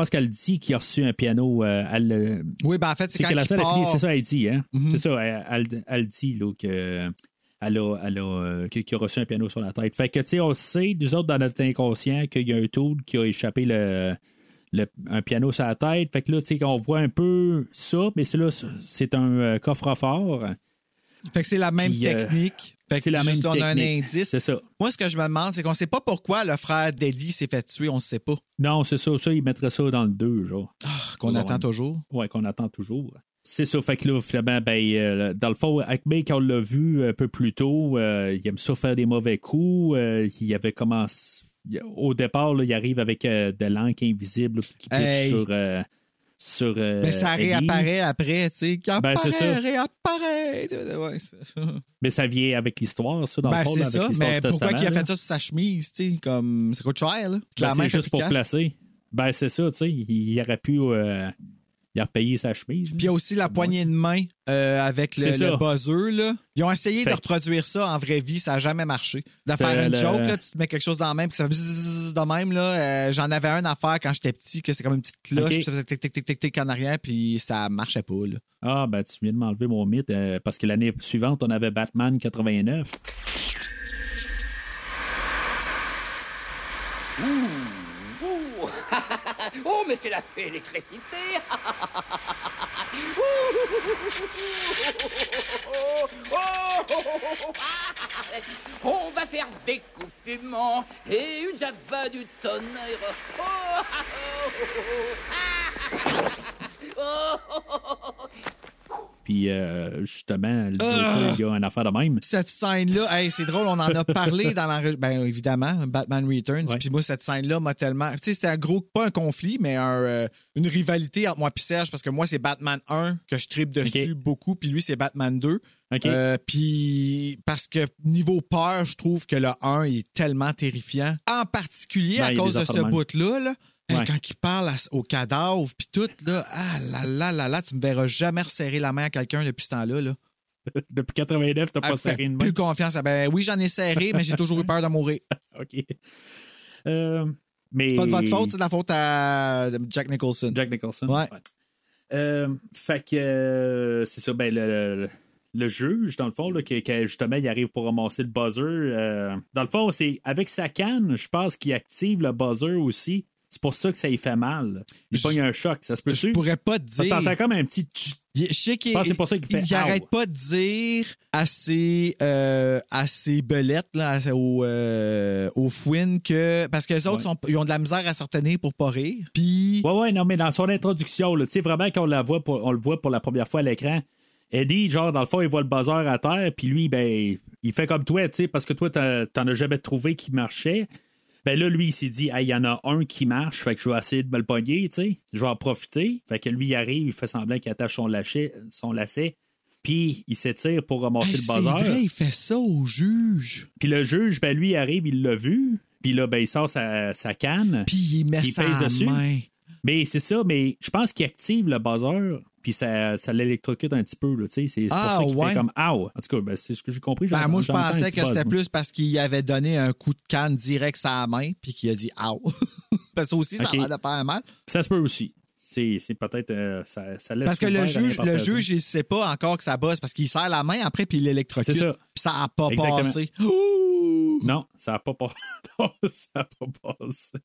pense qu'elle dit qu'il a reçu un piano. euh, elle, Oui, ben en fait, c'est quand que la part. c'est ça, elle dit, hein? Mhm. C'est ça, elle, elle- elle dit, là, que. Elle a, elle a, euh, a reçu un piano sur la tête. Fait que, tu sais, on sait, nous autres, dans notre inconscient, qu'il y a un tool qui a échappé le, le- un piano sur la tête. Fait que là, tu sais, qu'on voit un peu ça, mais c'est là, c'est un euh, coffre-fort. Fait que c'est la même Puis, technique. C'est la même on a un technique. indice. C'est ça. Moi, ce que je me demande, c'est qu'on sait pas pourquoi le frère d'Eddie s'est fait tuer, on ne sait pas. Non, c'est ça. Ça, il mettrait ça dans le 2, genre. Qu'on Ça, attend toujours. Ouais, qu'on attend toujours. C'est ça, fait que là, finalement, ben, euh, dans le fond, Acme, quand on l'a vu un peu plus tôt, euh, il aime ça faire des mauvais coups. euh, il avait commencé. Au départ, là, il arrive avec de l'encre invisible là, qui Hey. sur. Sur euh, Mais ça Eddie. réapparaît après, tu sais. Quand Ben, c'est ça. réapparaît. Ouais, ça. Mais ça vient avec l'histoire, ça, dans Ben, le fond, c'est là, avec ça. l'histoire Mais pourquoi il a fait ça sur sa chemise, tu sais, comme ça coûte cher, là. Ben, c'est juste pour cash. placer. Ben, c'est ça, tu sais. Il, il aurait pu. euh, il a repayé sa chemise. Puis il y a aussi la poignée de main euh, avec le, le buzzer. Là. Ils ont essayé Fait de reproduire ça en vraie vie, ça n'a jamais marché. De faire une le- joke, là, tu te mets quelque chose dans la main, puis ça fait bzzz de même. là. Euh, J'en avais un à faire quand j'étais petit, que c'est comme une petite cloche, Ok. puis ça faisait tic tic tic tic tic en arrière, puis ça marchait pas. Là. Ah, ben, tu viens de m'enlever mon mythe euh, parce que l'année suivante, on avait Batman 89. Ouh. Oh, mais c'est la fée électricité. On va faire des coups fumants et une java du tonnerre. Puis, euh, justement, le Ah! Il y a une affaire de même. Cette scène-là, hey, c'est drôle, on en a parlé dans l'enregistrement. Ben, évidemment, Batman Returns. Puis moi, cette scène-là m'a tellement. Tu sais, c'était un gros, pas un conflit, mais un, euh, une rivalité entre moi et Serge, parce que moi, c'est Batman 1 que je tripe dessus beaucoup, puis lui, c'est Batman 2. OK? Euh, puis parce que niveau peur, je trouve que le 1 il est tellement terrifiant. En particulier Ouais, à cause de ce bout-là. Là, Ouais. Hey, Quand il parle à- au cadavre, puis tout, là, ah là là là là, tu me verras jamais resserrer la main à quelqu'un depuis ce temps-là. Là. Depuis 89, t'as Ah, pas serré une main? plus confiance. Ah, Ben oui, j'en ai serré, mais j'ai toujours eu peur de mourir. OK. Euh, mais... C'est pas de votre faute, c'est de la faute à Jack Nicholson. Jack Nicholson. Ouais. Euh, fait que euh, c'est ça, ben le, le- le juge, dans le fond, là, que, que, justement, il arrive pour ramasser le buzzer. euh, dans le fond, c'est avec sa canne, je pense qu'il active le buzzer aussi. C'est pour ça que ça y fait mal. Il pogne un choc, ça se peut Je tu pourrais pas te Parce que dire. comme un petit Je sais qu'il c'est pour ça qu'il fait il arrête pas de dire à ses, euh, à ses belettes, là, à- aux, euh, aux fouines, que. Parce que les autres, Ouais. sont- ils ont de la misère à se retenir pour pas rire. Puis. Ouais, ouais, non, mais dans son introduction, tu sais, vraiment, quand on, la voit pour- on le voit pour la première fois à l'écran, Eddie, genre, dans le fond, il voit le buzzer à terre, puis lui, ben, il fait comme toi, tu sais, parce que toi, t'en as jamais trouvé qui marchait. Ben là, lui, il s'est dit, Ah, il y en a un qui marche, fait que je vais essayer de me le pogner, tu sais. Je vais en profiter. Fait que lui, il arrive, il fait semblant qu'il attache son lacet, son lacet, puis il s'étire pour ramasser Hey, le c'est buzzer. vrai, il fait ça au juge. Puis le juge, ben lui, il arrive, il l'a vu, puis là, ben, il sort sa, sa canne. Puis il met Il pèse la dessus. main. Mais c'est ça, mais je pense qu'il active le buzzer, puis ça, ça l'électrocute un petit peu, là, tu sais. C'est c'est pour Ah, ça qu'il ouais. fait comme « Ow! » En tout cas, ben, c'est ce que j'ai compris. Ben, moi, je pensais que c'était plus parce qu'il avait donné un coup de canne direct sur la main, puis qu'il a dit Ow. parce que ça aussi, ça Ok. a l'air de faire mal. Ça se peut aussi. C'est peut-être... euh, ça, ça laisse Parce que le juge, le juge, il sait pas encore que ça bosse parce qu'il serre la main après puis il l'électrocute. C'est ça. Puis ça a pas Exactement. passé. Ouh! Non, ça n'a pas, pas... pas passé.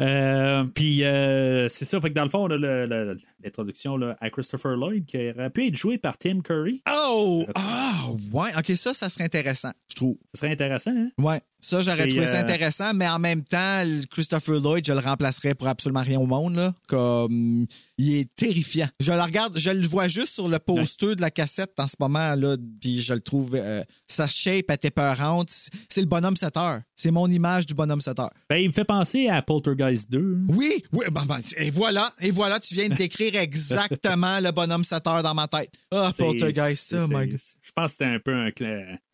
Euh, puis euh, c'est ça, fait que dans le fond, l'introduction là, à Christopher Lloyd qui aurait pu être joué par Tim Curry. Oh! Ah, ouais. OK, ça, ça serait intéressant, trouve. Ce serait intéressant, hein? Ouais. Ça, j'aurais trouvé ça euh, intéressant, mais en même temps, Christopher Lloyd, je le remplacerais pour absolument rien au monde, là. Comme, il est terrifiant. Je le regarde, je le vois juste sur le poster de la cassette en ce moment, là, puis je le trouve, euh, sa shape est épeurante. C'est le bonhomme 7 heures. C'est mon image du bonhomme 7 heures. Ben, il me fait penser à Poltergeist 2. Oui, oui, ben, ben, et voilà, et voilà, tu viens de décrire exactement le bonhomme 7 heures dans ma tête. Ah, C'est- Poltergeist, oh my God. Je pense que c'était un peu un.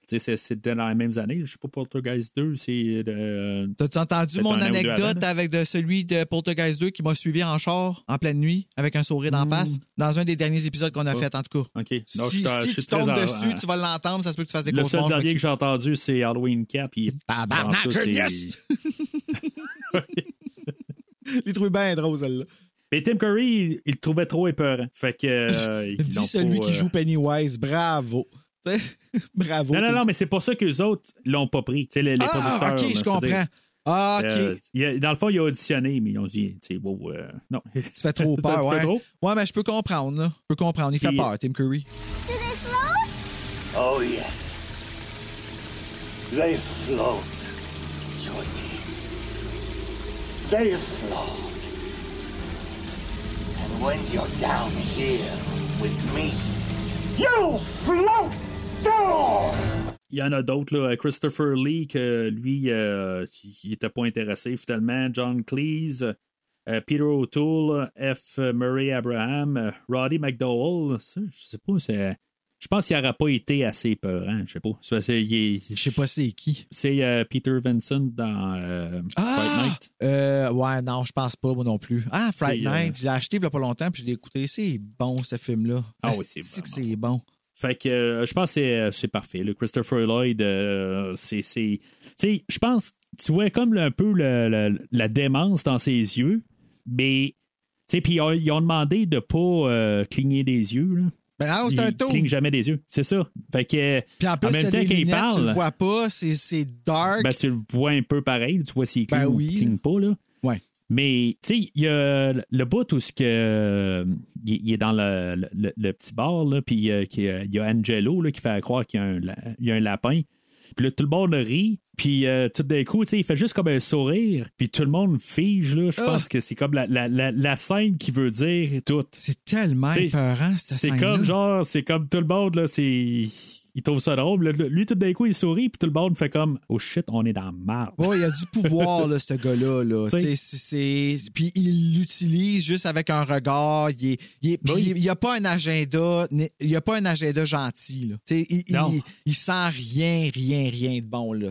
C'était dans les mêmes années. Je sais pas, Poltergeist 2, c'est. de- T'as-tu entendu mon anecdote avant, avec de celui de Poltergeist 2 qui m'a suivi en char en pleine nuit avec un sourire d'en face dans un des derniers épisodes qu'on a Oh. fait en tout cas? OK. Non, si je suis- je si tu tombes en- dessus, en- tu vas l'entendre, ça se peut que tu fasses des Le seul dernier que j'ai entendu, c'est Halloween Cap. Puis, Tabarnak, yes! Il trouvé bien drôle, celle-là. Mais Tim Curry, il, il le trouvait trop épeurant. Fait que. euh, Dis celui pas, qui euh, joue Pennywise, bravo. Bravo. Non, non, non, mais c'est pour ça qu'eux autres l'ont pas pris. Tu sais, les, les ah, producteurs. ok, là, je comprends. dire, Ah, ok. euh, il a- dans le fond, il a auditionné, mais ils ont dit, tu sais, wow, euh, non. tu fais trop peur, ouais. trop? Ouais, mais je peux comprendre, là. Je peux comprendre. Il fait Puis- peur, Tim Curry. Oh, yes. They float, Georgie. They float. And when you're down here with me, You float! Il y en a d'autres, là. Christopher Lee, que lui, euh, il était pas intéressé finalement. John Cleese, euh, Peter O'Toole, F. Murray Abraham, euh, Roddy McDowell. Ça, je sais pas, c'est. Je pense qu'il n'aurait pas été assez peurant. Je sais pas. Je sais pas c'est qui. C'est euh, Peter Vincent dans euh, Fright Ah! Night. Euh, ouais, non, je pense pas, moi non plus. Ah, Fright Night, je l'ai acheté il y a pas longtemps, puis je l'ai écouté. C'est bon, ce film-là. Ah oui, c'est vraiment c'est bon? Fait que euh, je pense que c'est, euh, c'est parfait. Le Christopher Lloyd, euh, c'est. c'est- Tu sais, je pense tu vois comme un peu le- le- la démence dans ses yeux, mais. Tu sais, puis ils ont, ils ont demandé de pas euh, cligner des yeux. Là. Ben non, c'est un taux. clignent jamais des yeux. C'est ça. Fait que. Puis en plus, en même temps qu'il lunettes, tu parle, le vois pas, c'est c'est dark. ben, tu le vois un peu pareil. Tu vois s'il cligne Ben ou oui. il cligne pas. Là. Mais, tu sais, il y a le bout où que, euh, il est dans le, le- le petit bar, là, puis euh, a- il y a Angelo là, qui fait croire qu'il y a un, la- il y a un lapin. Puis là, tout le monde rit. Puis euh, tout d'un coup, tu sais, il fait juste comme un sourire. Puis tout le monde fige, là. Je Ah! pense que c'est comme la, la, la, la scène qui veut dire tout. C'est tellement épeurant, cette C'est comme genre, c'est comme tout le monde, là, c'est. Il trouve ça drôle. Lui, tout d'un coup, il sourit, puis tout le monde fait comme Oh shit, on est dans la. Ouais, il a du pouvoir, là, ce gars-là. Là. Puis il l'utilise juste avec un regard. Il n'y a pas un agenda. Il a pas un agenda gentil. Là. Il, il, Non. il sent rien, rien, rien de bon. Là.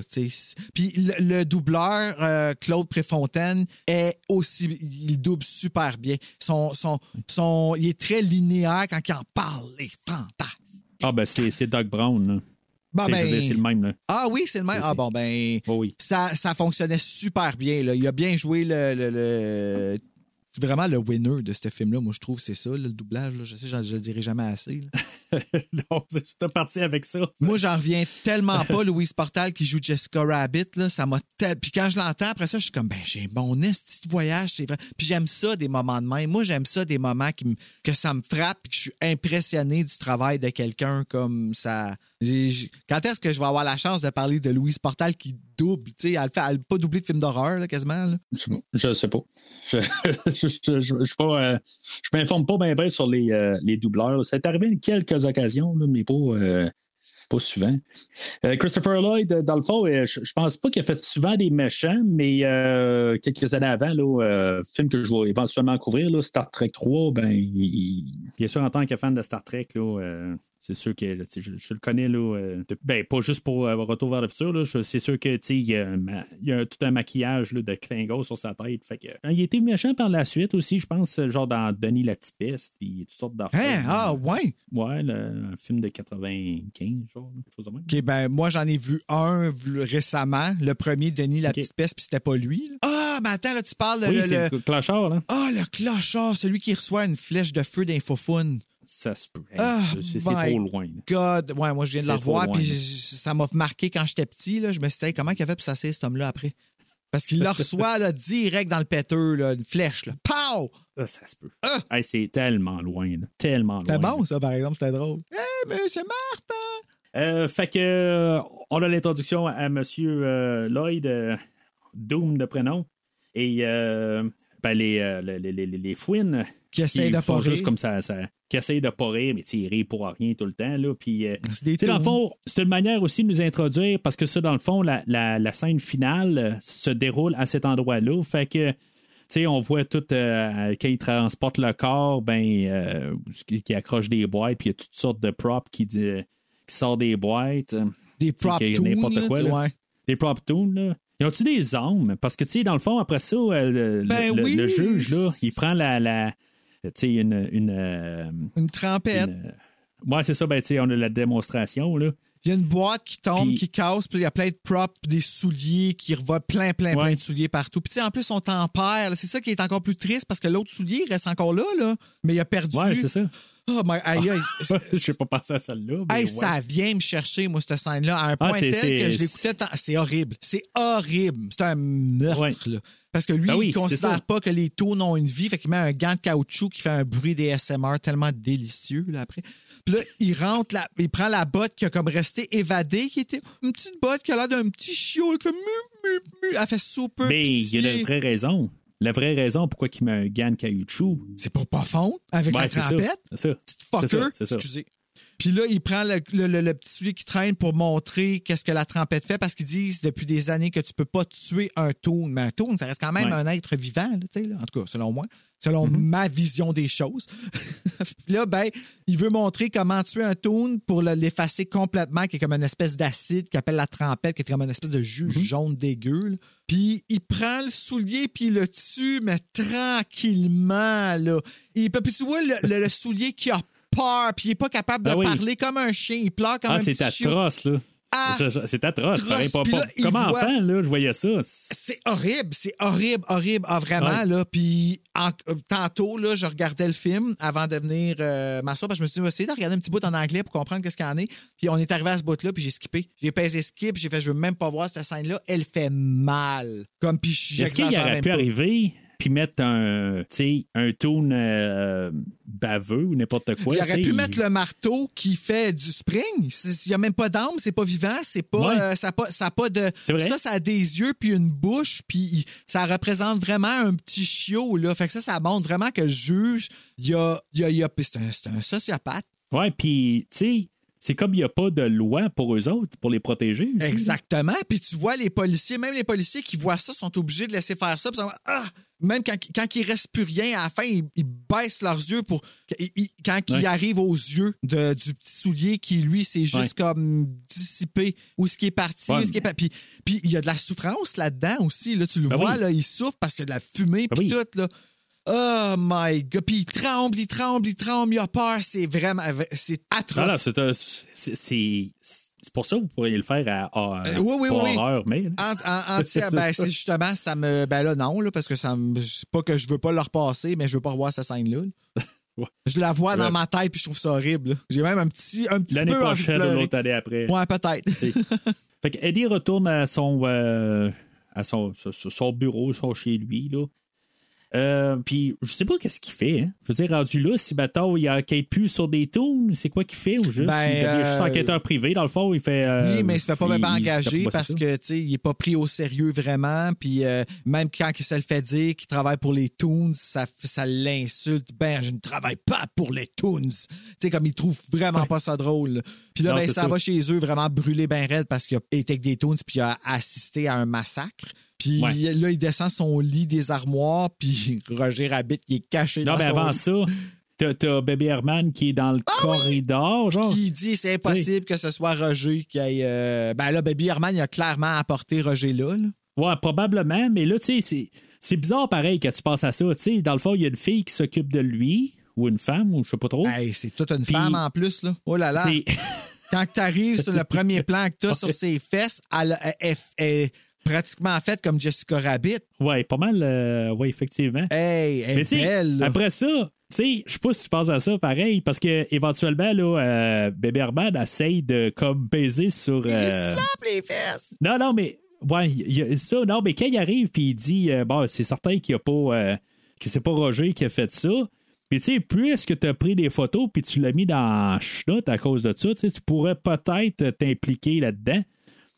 Puis le, le doubleur, euh, Claude Préfontaine, est aussi. Il double super bien. Son, son, son, il est très linéaire quand il en parle. Il est fantastique. Ah, ben, c'est Doug Brown, là. Bon, ben- c'est le même, là. Ah oui, c'est le même. Ah bon, ben. Oh, oui. ça, ça fonctionnait super bien. Là. Il a bien joué le. le- le- C'est vraiment le winner de ce film-là, moi, je trouve, c'est ça, là, le doublage. là. Je sais, je, je le dirai jamais assez. non, c'est parti avec ça. Moi, j'en reviens tellement pas, Louise Portal qui joue Jessica Rabbit. Là, ça m'a tel... Puis quand je l'entends, après ça, je suis comme, ben, j'ai mon esti de voyage, c'est vrai. Puis j'aime ça, des moments de même. Moi, j'aime ça, des moments qui que ça me frappe puis que je suis impressionné du travail de quelqu'un comme ça. Quand est-ce que je vais avoir la chance de parler de Louise Portal qui double? Tu sais, elle fait elle a pas doublé de film d'horreur, là, quasiment. Là? Je, je sais pas. Je, je, je, je- je suis pas, euh, je m'informe pas bien bien sur les, euh, les doubleurs. Ça est arrivé à quelques occasions, là, mais pas, euh, pas souvent. Euh, Christopher Lloyd, dans le fond, je, je pense pas qu'il a fait souvent des méchants, mais euh, quelques années avant, là, euh, film que je vais éventuellement couvrir, là, Star Trek 3, ben, il, il- bien sûr, en tant que fan de Star Trek, là, euh, c'est sûr que je, je le connais, là, euh, de- ben, pas juste pour euh, Retour vers le futur, là, je- c'est sûr que il y a, il y a tout un maquillage là, de Klingo sur sa tête. Fait que, quand il était méchant par la suite aussi, je pense, genre dans Denis la petite peste, puis toutes sortes d'affaires. Hein? Ah, ouais? Ouais, le- un film de 95, genre, quelque chose de même. OK, ben moi j'en ai vu un récemment, le premier Denis la petite peste, puis c'était pas lui. Ah, mais attends, là, tu parles de Oui, le, c'est le- le clochard, là. Ah, le clochard, celui qui reçoit une flèche de feu d'infofoun. Ça se peut. Hey, Ah, c'est trop loin. là. God, ouais, moi je viens de trop revoir, puis ça m'a marqué quand j'étais petit. Là. Je me suis dit, Hey, comment il a fait pour s'asseoir cet homme-là après? Parce qu'il le reçoit là, direct dans le péteux, là, une flèche. Là. Pow! Ah, ça se peut. Hey, c'est tellement loin, là. Tellement loin. C'était bon, ça, par exemple, c'était drôle. Hé, monsieur Martin! Euh, fait que euh, on a l'introduction à Monsieur euh, Lloyd, euh, Doom de prénom, et ben, les, les, les, les, les fouines Qui essaye de pas juste comme ça, ça qui essayent de pas rire, mais ils rient pour rien tout le temps. Là, puis, euh, dans le fond, c'est une manière aussi de nous introduire parce que ça, dans le fond, la, la, la scène finale euh, se déroule à cet endroit-là. Fait que, tu sais, on voit tout, euh, quand ils transportent le corps, ben, euh, qui, accroche des boîtes, puis il y a toutes sortes de props qui, dit- qui sortent des boîtes. Des prop n'importe quoi, là. ouais. Des prop toons, là. Ils ont-tu des armes? Parce que, tu sais, dans le fond, après ça, le, Ben le- oui. le juge, là, il prend la. Sais, une. une, euh, Une trempette. une- ouais, c'est ça, ben, on a la démonstration, là. Il y a une boîte qui tombe, Puis- qui casse, puis il y a plein de props, des souliers qui revoient plein, plein, Ouais. plein de souliers partout. Puis en plus, on tempère. là. C'est ça qui est encore plus triste parce que l'autre soulier reste encore là, là. Mais il a perdu. Ouais, c'est ça. Oh, my, aïe, aïe. Je sais pas penser à celle-là. Hey, ouais. ça vient me chercher, moi, cette scène-là, à un Ah, point tel que je l'écoutais. tant- C'est horrible. C'est horrible. C'est un meurtre, là. Parce que lui, Ben oui, il c'est considère pas que les taux n'ont une vie. Fait qu'il met un gant de caoutchouc qui fait un bruit des SMR tellement délicieux, là, après. Puis là, il rentre, la, il prend la botte qui a comme resté évadée, qui était une petite botte qui a l'air d'un petit chiot, qui fait mu, mu, mu. Elle fait super Mais il y a une vraie raison. la vraie raison pourquoi il met un gant de caoutchouc. C'est pour pas fondre avec Ouais, la c'est ça. trompette. C'est ça. C'est Fucker. ça. Excusez. Puis là, il prend le, le- le- le petit soulier qui traîne pour montrer qu'est-ce que la trompette fait parce qu'ils disent depuis des années que tu peux pas tuer un toon. Mais un toon, ça reste quand même Ouais. un être vivant, là, tu sais, là. en tout cas, selon moi, selon Mm-hmm. ma vision des choses. Puis là, ben, il veut montrer comment tuer un toon pour le- l'effacer complètement, qui est comme une espèce d'acide qui appelle la trompette, qui est comme une espèce de jus Mm-hmm. jaune dégueu. là. Puis il prend le soulier puis il le tue, mais tranquillement, là. Il, puis tu vois le, le- le soulier qui a peur, puis il est pas capable de Ah oui. parler comme un chien. Il pleure comme Ah, un c'est petit chiot. atroce, là. Ah, c'est atroce. pareil, pas- pas- là, il comme voit- enfant, là, je voyais ça? C'est horrible, c'est horrible, horrible, ah, vraiment, là. Puis en- euh, tantôt, là, je regardais le film avant de venir euh, m'asseoir, parce que je me suis dit, essayer de regarder un petit bout en anglais pour comprendre qu'est-ce qu'il y en est. Puis on est arrivé à ce bout-là, puis j'ai skippé. J'ai pesé skip, j'ai fait, je veux même pas voir cette scène-là. Elle fait mal. Comme, puis Est-ce qu'il aurait pu pas. arriver puis mettre un, un tune euh, baveux ou n'importe quoi? il aurait pu mettre le marteau qui fait du spring. Il n'y a même pas d'âme, c'est pas vivant, c'est pas, Ouais. euh, ça a pas, ça a pas de. Vrai. Ça, ça a des yeux puis une bouche, puis ça représente vraiment un petit chiot là. Fait que ça, ça montre vraiment que le juge, il y a, y a, y c'est un, c'est un sociopathe. Ouais, puis, tu sais, c'est comme il n'y a pas de loi pour eux autres, pour les protéger. aussi. Exactement. Puis tu vois les policiers, même les policiers qui voient ça sont obligés de laisser faire ça. puis ah! Même quand, quand il reste plus rien, à la fin, ils, ils baissent leurs yeux pour. ils- quand ils arrivent aux yeux de- du petit soulier qui, lui, c'est juste Ouais. comme dissipé. Où ce qui est parti. Ouais. ce qui est pas- Puis puis il y a de la souffrance là-dedans aussi. Là, tu le Ben vois, oui. là, il souffre parce qu'il y a de la fumée. Ben Puis oui. tout. Là. Oh my God. Puis il tremble, il tremble, il tremble, il a peur. C'est vraiment. C'est atroce. C'est pour ça que vous pourriez le faire à, à- Euh, oui, oui, pas oui. horreur, mais. En, en- ben, c'est justement, ça me. Ben là, non, là, parce que ça me. C'est pas que je veux pas le repasser, mais je veux pas revoir cette scène-là. Ouais. Je la vois dans ma tête puis je trouve ça horrible. J'ai même un petit, un petit L'année prochaine ou l'autre année après. Ouais, peut-être. Fait que Eddie retourne à son, euh, à son, son- son bureau, son chez lui. Là. Euh, puis je sais pas qu'est-ce qu'il fait. hein. Je veux dire, rendu là, si bateau il enquête plus sur des tours, c'est quoi qu'il fait ou juste Ben, il devient juste euh, enquêteur privé dans le fond, il fait. euh, Oui, mais il se fait pas même engager parce ça. que tu sais, il est pas pris au sérieux vraiment. Puis même quand il se le fait dire qu'il travaille pour les Toons, ça, ça l'insulte. Ben, je ne travaille pas pour les Toons. Tu sais, comme il trouve vraiment pas ça drôle. Puis là, Non, ben, ça. va chez eux vraiment brûler ben raide parce qu'il a été avec des Toons puis il a assisté à un massacre. Puis Ouais. là, il descend son lit des armoires, puis Roger Rabbit, il est caché Non, dans mais son avant lit. ça, t'as, Baby Herman qui est dans le corridor, genre. Qui dit c'est impossible que ce soit Roger qui aille. euh, Ben là, Baby Herman, il a clairement apporté Roger là. là. Ouais, probablement, mais là, tu sais, c'est, bizarre pareil que tu penses à ça. Tu sais, dans le fond, il y a une fille qui s'occupe de lui, ou une femme, ou je sais pas trop. Hey, c'est toute une femme en plus, là. Oh là là. Quand tu arrives sur le premier plan que tu as sur ses fesses, elle, elle- elle- elle est pratiquement faite comme Jessica Rabbit. ouais, pas mal, euh, ouais, effectivement. Hey, elle Mais belle. là. après ça, tu sais, je sais pas si tu penses à ça pareil, parce que éventuellement, là, euh, Bébé Herman essaye de comme baiser sur. Il euh, slappe les fesses. Non, non, mais. Ouais, il y a ça. Non, mais quand il arrive puis il dit euh, bon, c'est certain qu'il a pas. euh, que c'est pas Roger qui a fait ça. Puis tu sais, plus est-ce que tu as pris des photos puis tu l'as mis dans Schnout à cause de ça, tu sais, tu pourrais peut-être t'impliquer là-dedans.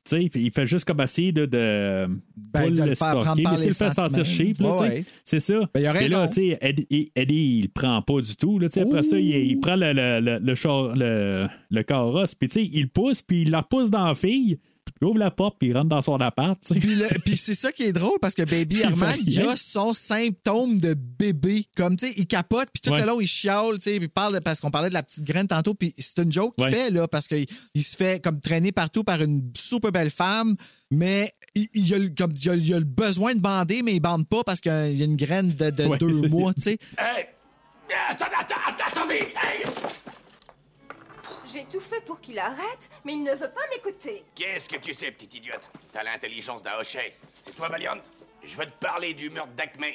Sais, il fait juste comme essayer de, de Ben, le faire prendre mais les le fait sentir cheap, là, Ouais. C'est ça. Ben, il a là, Eddie, Eddie, il prend pas du tout. Là, après ça, il, il prend le, le, le, le, char- le, le carrosse, puis il pousse, puis il la repousse dans la fille, il ouvre la porte, puis il rentre dans son appart. tu sais. Puis, le- puis c'est ça qui est drôle parce que Baby Herman, il a son symptôme de bébé. Comme, tu sais, il capote, puis tout Ouais. le long, il chiale, tu sais, puis parle de- parce qu'on parlait de la petite graine tantôt, puis c'est une joke qu'il Ouais. fait, là, parce qu'il il se fait comme traîner partout par une super belle femme, mais il, il a, le- comme, il, a, il a le besoin de bander, mais il bande pas parce qu'il y a une graine de, de Ouais, deux mois, tu sais. Hey Attendez, attendez, attendez hey J'ai tout fait pour qu'il arrête, mais il ne veut pas m'écouter. Qu'est-ce que tu sais, petite idiote? T'as l'intelligence d'un hochet. C'est toi, Valiant? Je veux te parler du meurtre d'Acme.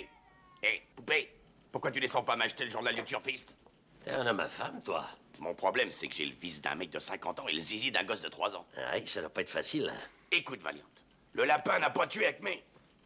Hé, poupée, pourquoi tu descends pas m'acheter le journal du turfiste? T'es un homme infâme, toi. Mon problème, c'est que j'ai le fils d'un mec de 50 ans et le zizi d'un gosse de 3 ans. Ouais, ça doit pas être facile. hein. Écoute, Valiant, le lapin n'a pas tué Acme.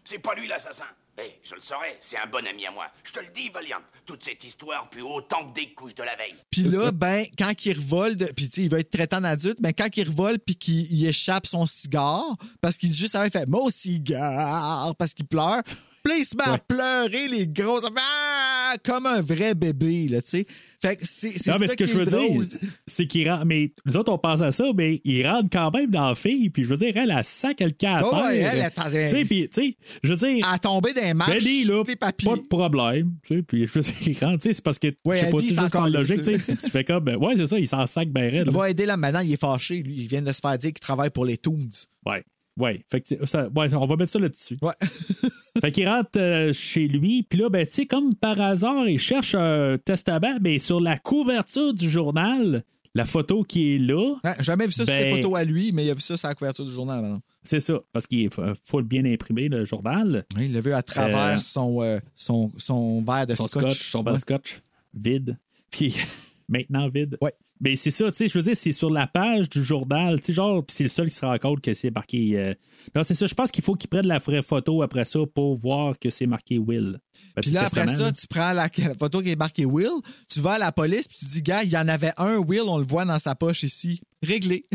C'est pas lui l'assassin. Eh, je le saurais, c'est un bon ami à moi. Je te le dis, Valiant, toute cette histoire pue autant que des couches de la veille. Puis là, ben, quand il revole, de- puis tu sais, il va être traitant d'adulte, ben, quand il revole puis qu'il il échappe son cigare, parce qu'il dit juste, ça, il fait mon cigare, parce qu'il pleure. Puis il se met à pleurer, les grosses. Ah! Comme un vrai bébé, là, tu sais. Fait que c'est Non, mais ça ce que je veux drôle. dire, c'est qu'il rentre. Mais nous autres, on pense à ça, mais il rentre quand même dans la fille. Puis je veux dire, elle, elle sent quelqu'un à Oh, terre. ouais, elle, attendait. Tu sais, puis, tu sais, je veux dire. À tomber dans les marches, Benny, là, papiers. pas de problème. Tu sais, puis je veux dire, il rentre, tu sais, c'est parce que, Ouais, je sais pas, tu juste par logique, tu sais, tu fais comme, ben, ouais, c'est ça, il s'en sac ben raide. Il va aider là maintenant, il est fâché. Lui, il vient de se faire dire qu'il travaille pour les Toons. Ouais. Ouais, fait que ça, ouais, on va mettre ça là-dessus. Ouais. fait qu'il rentre euh, chez lui, puis là, ben, tu sais, comme par hasard, il cherche un testament, mais sur la couverture du journal, la photo qui est là, jamais vu ça sur Ben- ses photos à lui, mais il a vu ça sur la couverture du journal. maintenant. c'est ça, parce qu'il faut faut bien imprimer le journal. Oui, il l'a vu à travers Euh, son, euh, son, son verre de son scotch. scotch, son verre de scotch, vide. Puis maintenant vide. Ouais. Mais c'est ça, tu sais, je veux dire, c'est sur la page du journal, tu sais, genre, c'est le seul qui se rend compte que c'est marqué. euh, Non, c'est ça, je pense qu'il faut qu'il prenne la vraie photo après ça pour voir que c'est marqué Will. Ben, Puis c'est là, après ça, tu prends la, la photo qui est marquée Will, tu vas à la police, puis tu dis, gars, il y en avait un Will, on le voit dans sa poche ici. Réglé.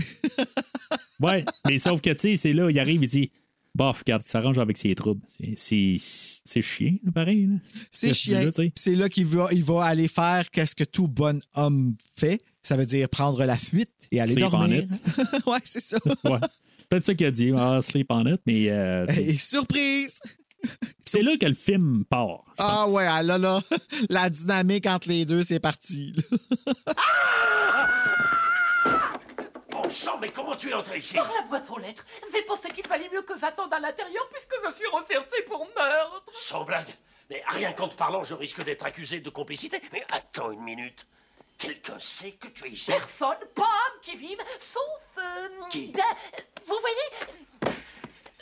Ouais, mais sauf que, tu sais, c'est là, il arrive, il dit. Bof, regarde, il s'arrange avec ses troubles. C'est- C'est c'est chiant, pareil. C'est dis chiant. là, c'est là qu'il va, il va aller faire qu'est-ce que tout bon homme fait. Ça veut dire prendre la fuite et aller Sleep on dormir. it. ouais, c'est ça. Ouais. Peut-être ça qu'il a dit, ah, sleep on it, mais euh, Et surprise! c'est là que le film part. Ah pense. ouais, ah là, là, la dynamique entre les deux, c'est parti. là. Bon sang, mais comment tu es entré ici? Par la boîte aux lettres. J'ai pensé qu'il fallait mieux que j'attende à l'intérieur puisque je suis recherché pour meurtre. Sans blague. Mais rien qu'en te parlant, je risque d'être accusé de complicité. Mais attends une minute. Quelqu'un sait que tu es ici Personne, pas homme qui vive, sauf... euh, Qui? ben, euh, vous voyez...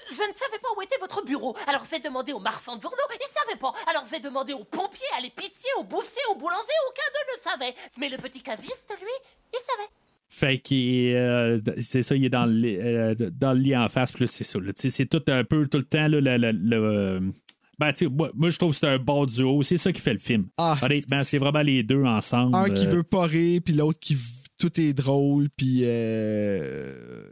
Je ne savais pas où était votre bureau. Alors j'ai demandé aux marchands de journaux, ils ne savaient pas. Alors j'ai demandé aux pompiers, à l'épicier, au boucher, au boulanger, aucun d'eux ne savait. Mais le petit caviste, lui, il savait. Fait qu'il euh, c'est ça, il est dans le, lit- euh, dans le lit en face, c'est ça. c'est tout un peu tout le temps là, le. le- le, euh, ben, tu moi, moi, je trouve que c'est un bon duo. C'est ça qui fait le film. Ah, Honnêtement, c'est vraiment les deux ensemble. Un qui euh, veut pas rire, puis l'autre qui tout est drôle, puis euh,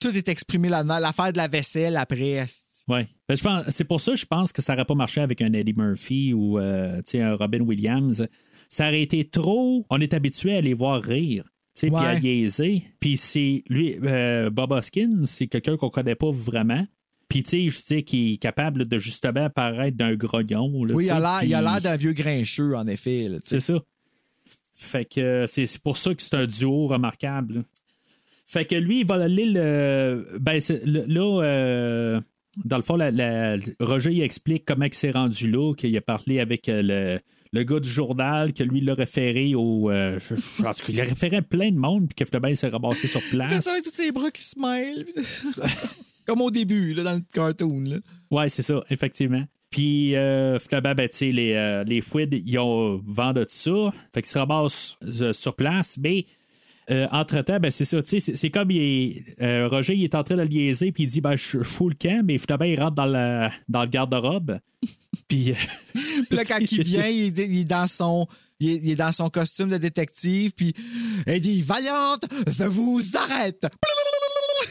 tout est exprimé là-dedans. L'affaire de la vaisselle après. Ouais. Ben, je pense, c'est pour ça que je pense que ça n'aurait pas marché avec un Eddie Murphy ou euh, un Robin Williams. Ça aurait été trop. On est habitué à les voir rire. Puis à niaiser. Puis c'est lui, euh, Bob Hoskin, c'est quelqu'un qu'on connaît pas vraiment. Puis, tu sais, je sais qu'il est capable de justement paraître d'un grognon. là, Oui, il a l'air- d'un vieux grincheux, en effet. c'est ça. Fait que euh, c'est c'est pour ça que c'est un duo remarquable. là. Fait que lui, il va aller le. Ben, le- là, euh, dans le fond, la- la- Roger il explique comment il s'est rendu là, qu'il a parlé avec euh, le, le gars du journal, que lui, il l'a référé au. euh, en tout cas, il a référé à plein de monde, puis que finalement, il s'est ramassé sur place. ça avec tous ses bras qui se mêlent. Comme au début, là, dans le cartoon. Là. Ouais, c'est ça, effectivement. Puis, euh, finalement, ben, tu sais, les, euh, les Fouids, ils ont vent de ça. Fait qu'ils se ramassent euh, sur place. Mais, euh, entre-temps, ben, c'est ça, tu sais, c'est- comme il est- euh, Roger, il est en train de liaiser, puis il dit, ben, je fous le camp, mais finalement, il rentre dans, la, dans le garde-robe. puis, là, quand il vient, il est, il est dans son. Il est, il est dans son costume de détective, puis il dit Vaillante, je vous arrête!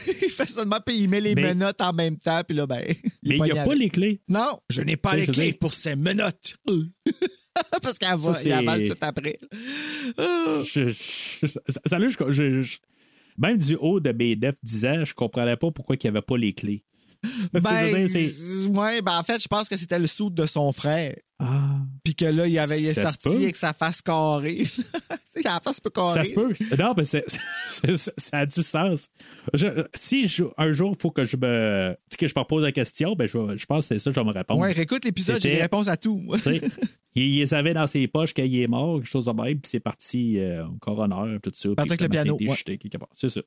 Il fait seulement, puis il met les Mais- menottes en même temps, puis là, ben. mais il n'y a pas les clés. Non, je n'ai pas les clés pour ces menottes. Parce qu'elle Ça, va, il avale tout après. Je- je- ça- ça, là, je- je- je- même du haut de mes 10 ans, je comprenais pas pourquoi il n'y avait pas les clés. Ben, ouais, ben en fait, je pense que c'était le soude de son frère. Ah. Puis que là, il avait il est sorti avec sa face carrée. la face peut carrée. Ça se peut. Non, mais c'est- c'est- c'est- ça a du sens. Je- si je- un jour, il faut que je me. tu sais, que je me repose la question, ben je, je pense que c'est ça que je vais me répondre. Ouais, réécoute l'épisode, j'ai les réponses à tout. il, il les avait dans ses poches quand il est mort, quelque chose de même, puis c'est parti euh, coroner, tout ça. Parti puis avec le piano, été ouais. jeté quelque part. C'est ça.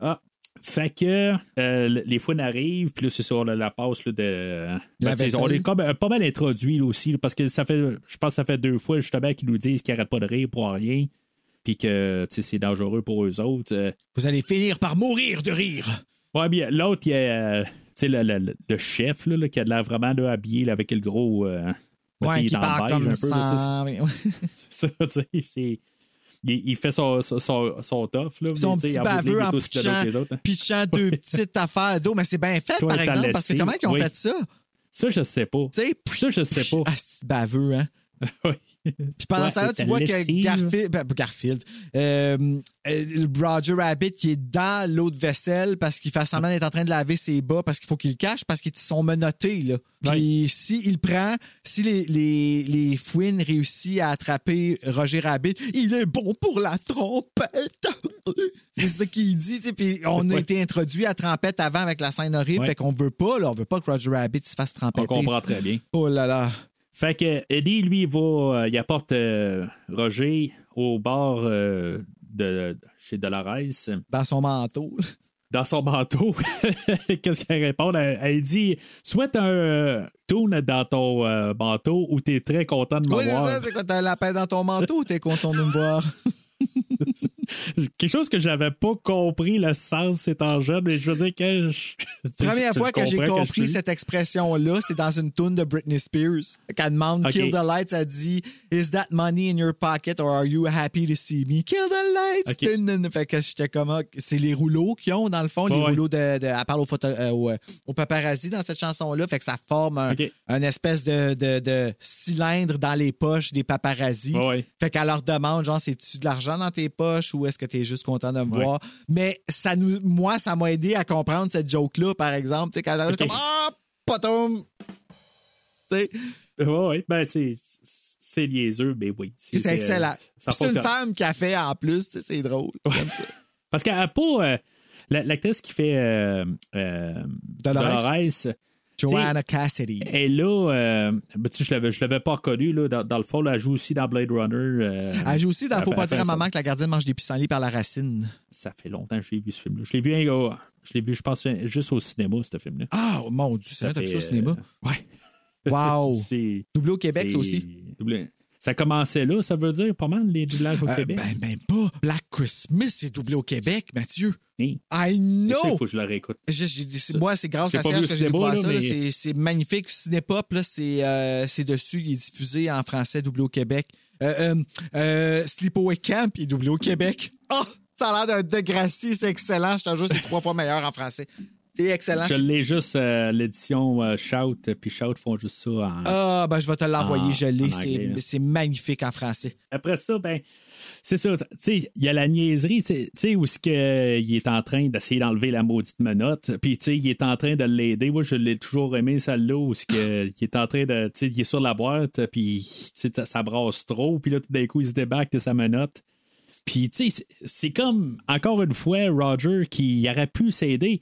Ah. Fait que euh, les fouines arrivent, puis là, c'est sur la, la passe là, de. La Ben, on est comme, euh, pas mal introduit là, aussi, là, parce que ça fait. Je pense que ça fait deux fois justement qu'ils nous disent qu'ils n'arrêtent pas de rire pour rien, puis que c'est dangereux pour eux autres. Euh, Vous allez finir par mourir de rire. Ouais, bien, l'autre, il y a le, le- le chef là, qui a l'air vraiment là, habillé avec le gros. Ouais, il est en beige un peu. c'est ça, tu sais. Il, il fait son, son, son, son tough. Là, Son petit baveux en l'autre pitchant, hein. pitchant deux petites affaires d'eau. Mais c'est bien fait, Toi, par exemple, parce que comment ils ont Oui. fait ça? Ça, je sais pas. Ça, je sais pas. Ah, c'est baveux, hein? Puis pendant Ouais, ça, tu vois que. Garfield, ben, Garfield euh, euh, Roger Rabbit qui est dans l'eau de vaisselle parce qu'il fait semblant d'être en train de laver ses bas parce qu'il faut qu'il le cache parce qu'ils sont menottés. Là. Puis s'il prend, si les, les, les fouines réussissent à attraper Roger Rabbit, il est bon pour la trompette. C'est ça qu'il dit. Puis on a Ouais. été introduit à trompette avant avec la scène horrible. Fait qu'on veut pas, là, on veut pas que Roger Rabbit se fasse On trempeter. comprend très bien. Oh là là. Fait que Eddie, lui, il va, euh, il apporte euh, Roger au bar euh, de chez Dolores Dans son manteau. dans son manteau. Qu'est-ce qu'elle répond? Elle, elle dit Souhaite un euh, tourne dans ton manteau où tu es très content de me Oui, c'est voir. ça, c'est quand t'as un lapin dans ton manteau ou t'es content de me voir? Quelque chose que j'avais pas compris le sens étant jeune, mais je veux dire que. je- Première fois que j'ai compris cette expression-là, c'est dans une tune de Britney Spears. Quand elle demande. Kill the lights, elle dit Is that money in your pocket or are you happy to see me? Kill the lights! Fait que j'étais comme, ah, c'est les rouleaux qu'ils ont, dans le fond, les Ouais, rouleaux de, de- Elle parle au, photo, euh, euh, paparazzi dans cette chanson-là. Fait que ça forme un, espèce de, de- de cylindre dans les poches des ouais. Fait qu'elle leur demande, genre, c'est-tu de l'argent dans tes poches ou est-ce que tu es juste content de me Ouais. voir? Mais ça nous, moi, ça m'a aidé à comprendre cette joke-là, par exemple. Quand j'arrive Ok. comme, ah, potom! Tu Ouais, ouais. Ben, c'est, c'est niaiseux, mais oui. c'est excellent. Puis c'est une femme qui a fait en plus, c'est drôle. Ça. Parce qu'elle n'a pas. euh, la- l'actrice qui fait euh, euh, Dolores. Dolores, Joanna Cassidy. est là. euh, ben, je l'avais, je l'avais pas reconnue. Dans, dans le fond, là, elle joue aussi dans Blade Runner. euh, Elle joue aussi dans Faut fait- pas dire à maman que la gardienne mange des pissenlits par la racine. Ça fait longtemps que j'ai vu ce film-là. Je l'ai vu, un gars, je l'ai vu, je pense, juste au cinéma, ce film-là. Ah, mon Dieu, ça, Ça t'as vu ça au cinéma? euh, Ouais. Wow! C'est, Doublé au Québec, c'est- ça aussi? doublé- Ça commençait là, ça veut dire pas mal les doublages au Euh, Québec? ben, ben pas. Black Christmas, c'est doublé au Québec, Mathieu. I know! il faut que je le réécoute. Je- moi, c'est grâce à Serge que j'ai découvert ça. mais- C'est, magnifique. Cinépop, là, c'est, euh, c'est dessus. Il est diffusé en français, doublé au Québec. Euh, euh, euh, Sleepaway Camp, il est doublé au Québec. Ah! ça a l'air d'un Degrassi, c'est excellent. Je te jure, c'est trois fois meilleur en français. C'est excellent. Je l'ai juste euh, l'édition euh, Shout, puis Shout font juste ça en. Ah, ben, je vais te l'envoyer, En- je l'ai. C'est, magnifique en français. Après ça, ben, c'est ça. Tu sais, il y a la niaiserie, tu sais- où est-ce qu'il est en train d'essayer d'enlever la maudite menotte, puis tu sais, il est en train de l'aider. Moi, je l'ai toujours aimé, celle-là, où est-ce que- qu'il est en train de. Tu sais, il est sur la boîte, puis tu sais, ça brasse trop, puis là, tout d'un coup, il se débarque de sa menotte. Puis, tu sais, c'est comme, encore une fois, Roger qui aurait pu s'aider.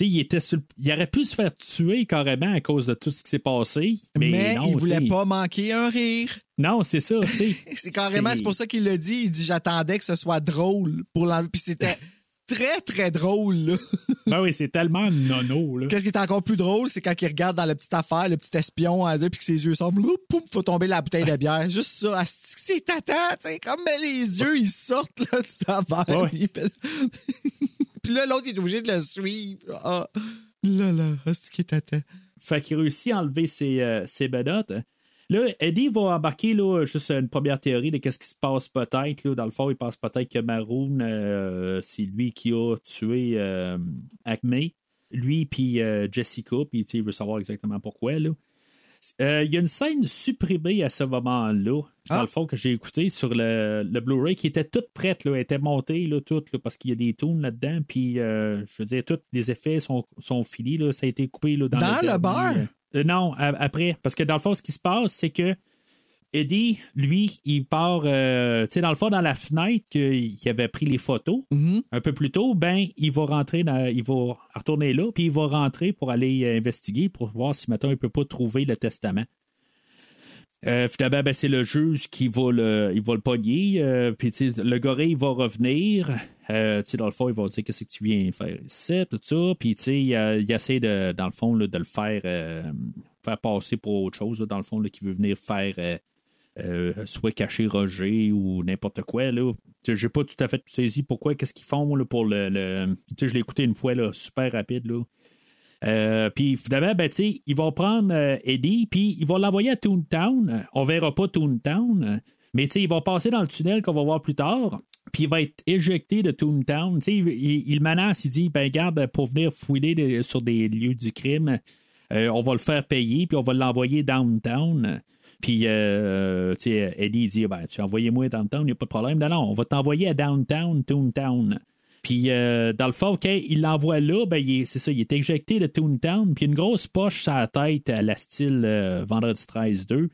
Il, était sur le- il aurait pu se faire tuer carrément à cause de tout ce qui s'est passé. Mais, Mais, non, il voulait pas manquer un rire. Non, c'est ça. C'est carrément, c'est pour ça qu'il l'a dit. Il dit J'attendais que ce soit drôle pour l'enlever. Puis c'était très, très drôle. là. Ben oui, c'est tellement nono. Qu'est-ce qui est encore plus drôle, c'est quand il regarde dans la petite affaire, le petit espion à deux, puis que ses yeux sortent, poum, faut tomber la bouteille de bière. Juste ça, c'est tata, tu sais, comme les yeux, ils sortent là, de cette affaire. Ouais. Puis là, l'autre, il est obligé de le suivre. Ah, là, là, asti qui tata. Fait qu'il réussit à enlever ses, euh, ses. Là, Eddie va embarquer là, juste une première théorie de qu'est-ce qui se passe peut-être. Dans le fond, il pense peut-être que Maroon, euh, c'est lui qui a tué euh, Acme. Lui puis euh, Jessica, puis il veut savoir exactement pourquoi. là. Euh, Il y a une scène supprimée à ce moment-là, dans Ah. le fond, que j'ai écouté sur le, le Blu-ray, qui était toute prête, là, elle était montée, là, toute, là, parce qu'il y a des tunes là-dedans, puis euh, je veux dire, tous les effets sont, sont finis, là, ça a été coupé là, dans, Dans le bar? euh, non, après, parce que dans le fond, ce qui se passe, c'est que Eddie, lui, il part, euh, tu sais, dans le fond, dans la fenêtre qu'il avait pris les photos Mhm. un peu plus tôt, ben, il va rentrer, dans, il va retourner là, puis il va rentrer pour aller euh, investiguer, pour voir si, maintenant il peut pas trouver le testament. Euh, finalement, ben, c'est le juge qui va le, il va le pogner. euh, puis, le gorille va revenir. Euh, tu sais, dans le fond, il va dire Qu'est-ce que tu viens faire ici, tout ça. Puis, tu sais, il, euh, il essaie, de, dans le fond, là, de le faire, faire passer pour autre chose, là, dans le fond, qui veut venir faire euh, soit cacher Roger ou n'importe quoi. Là. J'ai pas tout à fait saisi pourquoi, qu'est-ce qu'ils font là, pour le. je l'ai écouté une fois, là, super rapide. Là. Euh, puis finalement, ben, ils vont prendre euh, Eddie, puis ils vont l'envoyer à Toontown. On verra pas Toontown, mais il va passer dans le tunnel qu'on va voir plus tard, puis il va être éjecté de Toontown. Il, il- il menace, il dit, ben garde, pour venir fouiller sur des lieux du crime, on va le faire payer, puis on va l'envoyer downtown. Puis, euh, tu sais, Eddie dit, ben, tu envoyez-moi downtown, il n'y a pas de problème. Non, non, on va t'envoyer à downtown, Toontown. Puis, euh, dans le fond, quand il l'envoie là, ben, c'est ça, il est éjecté de Toontown, puis une grosse poche sur la tête à la style euh, Vendredi 13 2.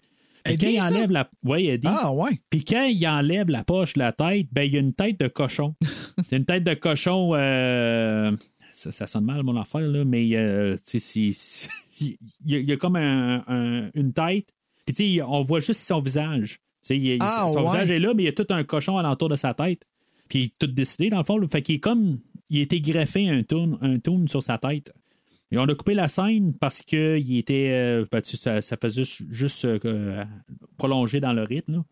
Puis Eddie, quand il ça? enlève la. Oui, Eddie. Ah, ouais. Puis quand il enlève la poche de la tête, ben il y a une tête de cochon. c'est une tête de cochon. euh, ça, ça sonne mal, mon affaire, là, mais euh, il y, a- comme un- un- une tête. Puis tu sais, on voit juste son visage. Il- Ah, son ouais. visage est là, mais il y a tout un cochon alentour de sa tête. Puis il est tout décidé, dans le fond. là. Fait qu'il est comme. Il a été greffé un tourne un tourne sur sa tête. Et on a coupé la scène parce que il était. euh, ben, tu ça, ça faisait juste, juste, euh, prolonger dans le rythme. là.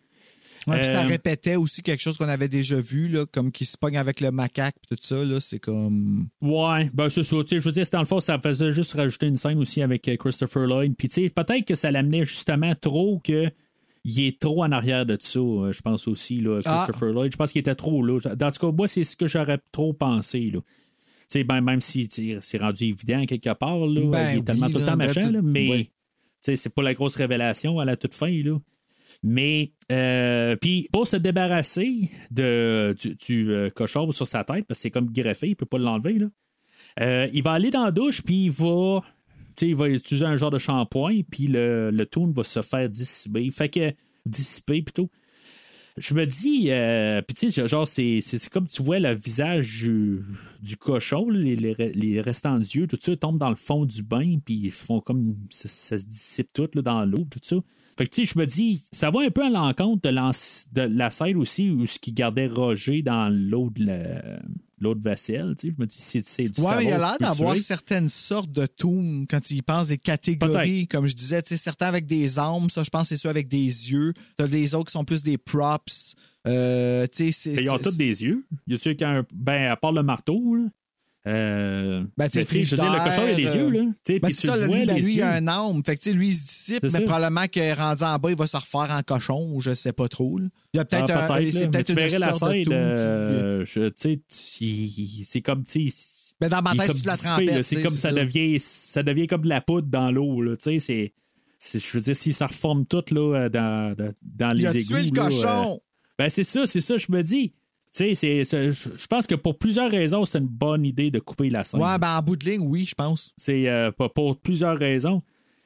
Ouais, puis ça Euh, répétait aussi quelque chose qu'on avait déjà vu, là, comme qui se pogne avec le macaque et tout ça. Là, c'est comme. Ouais, ben c'est ça. Je veux dire, dans le fond, ça faisait juste rajouter une scène aussi avec euh, Christopher Lloyd. Puis peut-être que ça l'amenait justement trop que. Il est trop en arrière de ça, euh, je pense aussi, là, Ah. Christopher Lloyd. Je pense qu'il était trop là. Dans tout cas, moi, c'est ce que j'aurais trop pensé. Là. Ben, même si c'est rendu évident quelque part, là, Ben il est tellement oui, tout le temps machin, mais sais, c'est pas la grosse révélation à la toute fin. Là. Mais, euh, puis pour se débarrasser de, du, du, euh, cochon sur sa tête, parce que c'est comme greffé, il peut pas l'enlever, euh, il va aller dans la douche, puis il va, il va utiliser un genre de shampoing, puis le, le va se faire dissiper. Fait que, dissiper plutôt. Je me dis, euh, puis tu sais, genre, c'est, comme tu vois le visage du, cochon, les, les, restants d'yeux, tout ça tombe dans le fond du bain, puis ils font comme. Ça, se dissipe tout là, dans l'eau, tout ça. Fait que tu sais, je me dis, ça va un peu à l'encontre de, de la scène aussi où ce qui gardait Roger dans l'eau de la- l'eau de vaisselle, tu sais. Je me dis, c'est, c'est du Ouais, mais il a l'air d'avoir certaines sortes de toons quand il pense des catégories, comme je disais, tu sais, certains avec des armes, ça je pense c'est ceux avec des yeux. T'as des autres qui sont plus des props. Euh, tu sais, c'est- Ils ont tous des yeux. Y a-tu qu'un. Ben, à part le marteau, là? Euh, Ben, tu sais, mais tu je veux dire, le cochon, il a des yeux, là. Tu sais, Ben, c'est tu ça, le vois, lui, ben, lui, il a un âme. Fait que, tu lui, il se dissipe, mais ça. probablement que rendu en bas, il va se refaire en cochon ou je sais pas trop. là. Il y a peut-être Ah, un- peut-être, c'est mais peut-être tu une verrais la scène, euh, je- tu sais, tu- c'est comme, tu sais, Ben, dans ma tête, de la tu C'est comme ça devient, ça devient comme de la poudre dans l'eau, là, tu sais, c'est, je veux dire, si ça reforme tout, là, dans, dans, les Il a égouts, tué le cochon. euh, ben, c'est ça, c'est ça, je me dis. Tu sais, je pense que pour plusieurs raisons, c'est une bonne idée de couper la scène. Ouais, ben en bout de ligne, oui, je pense. C'est euh, pour, plusieurs raisons.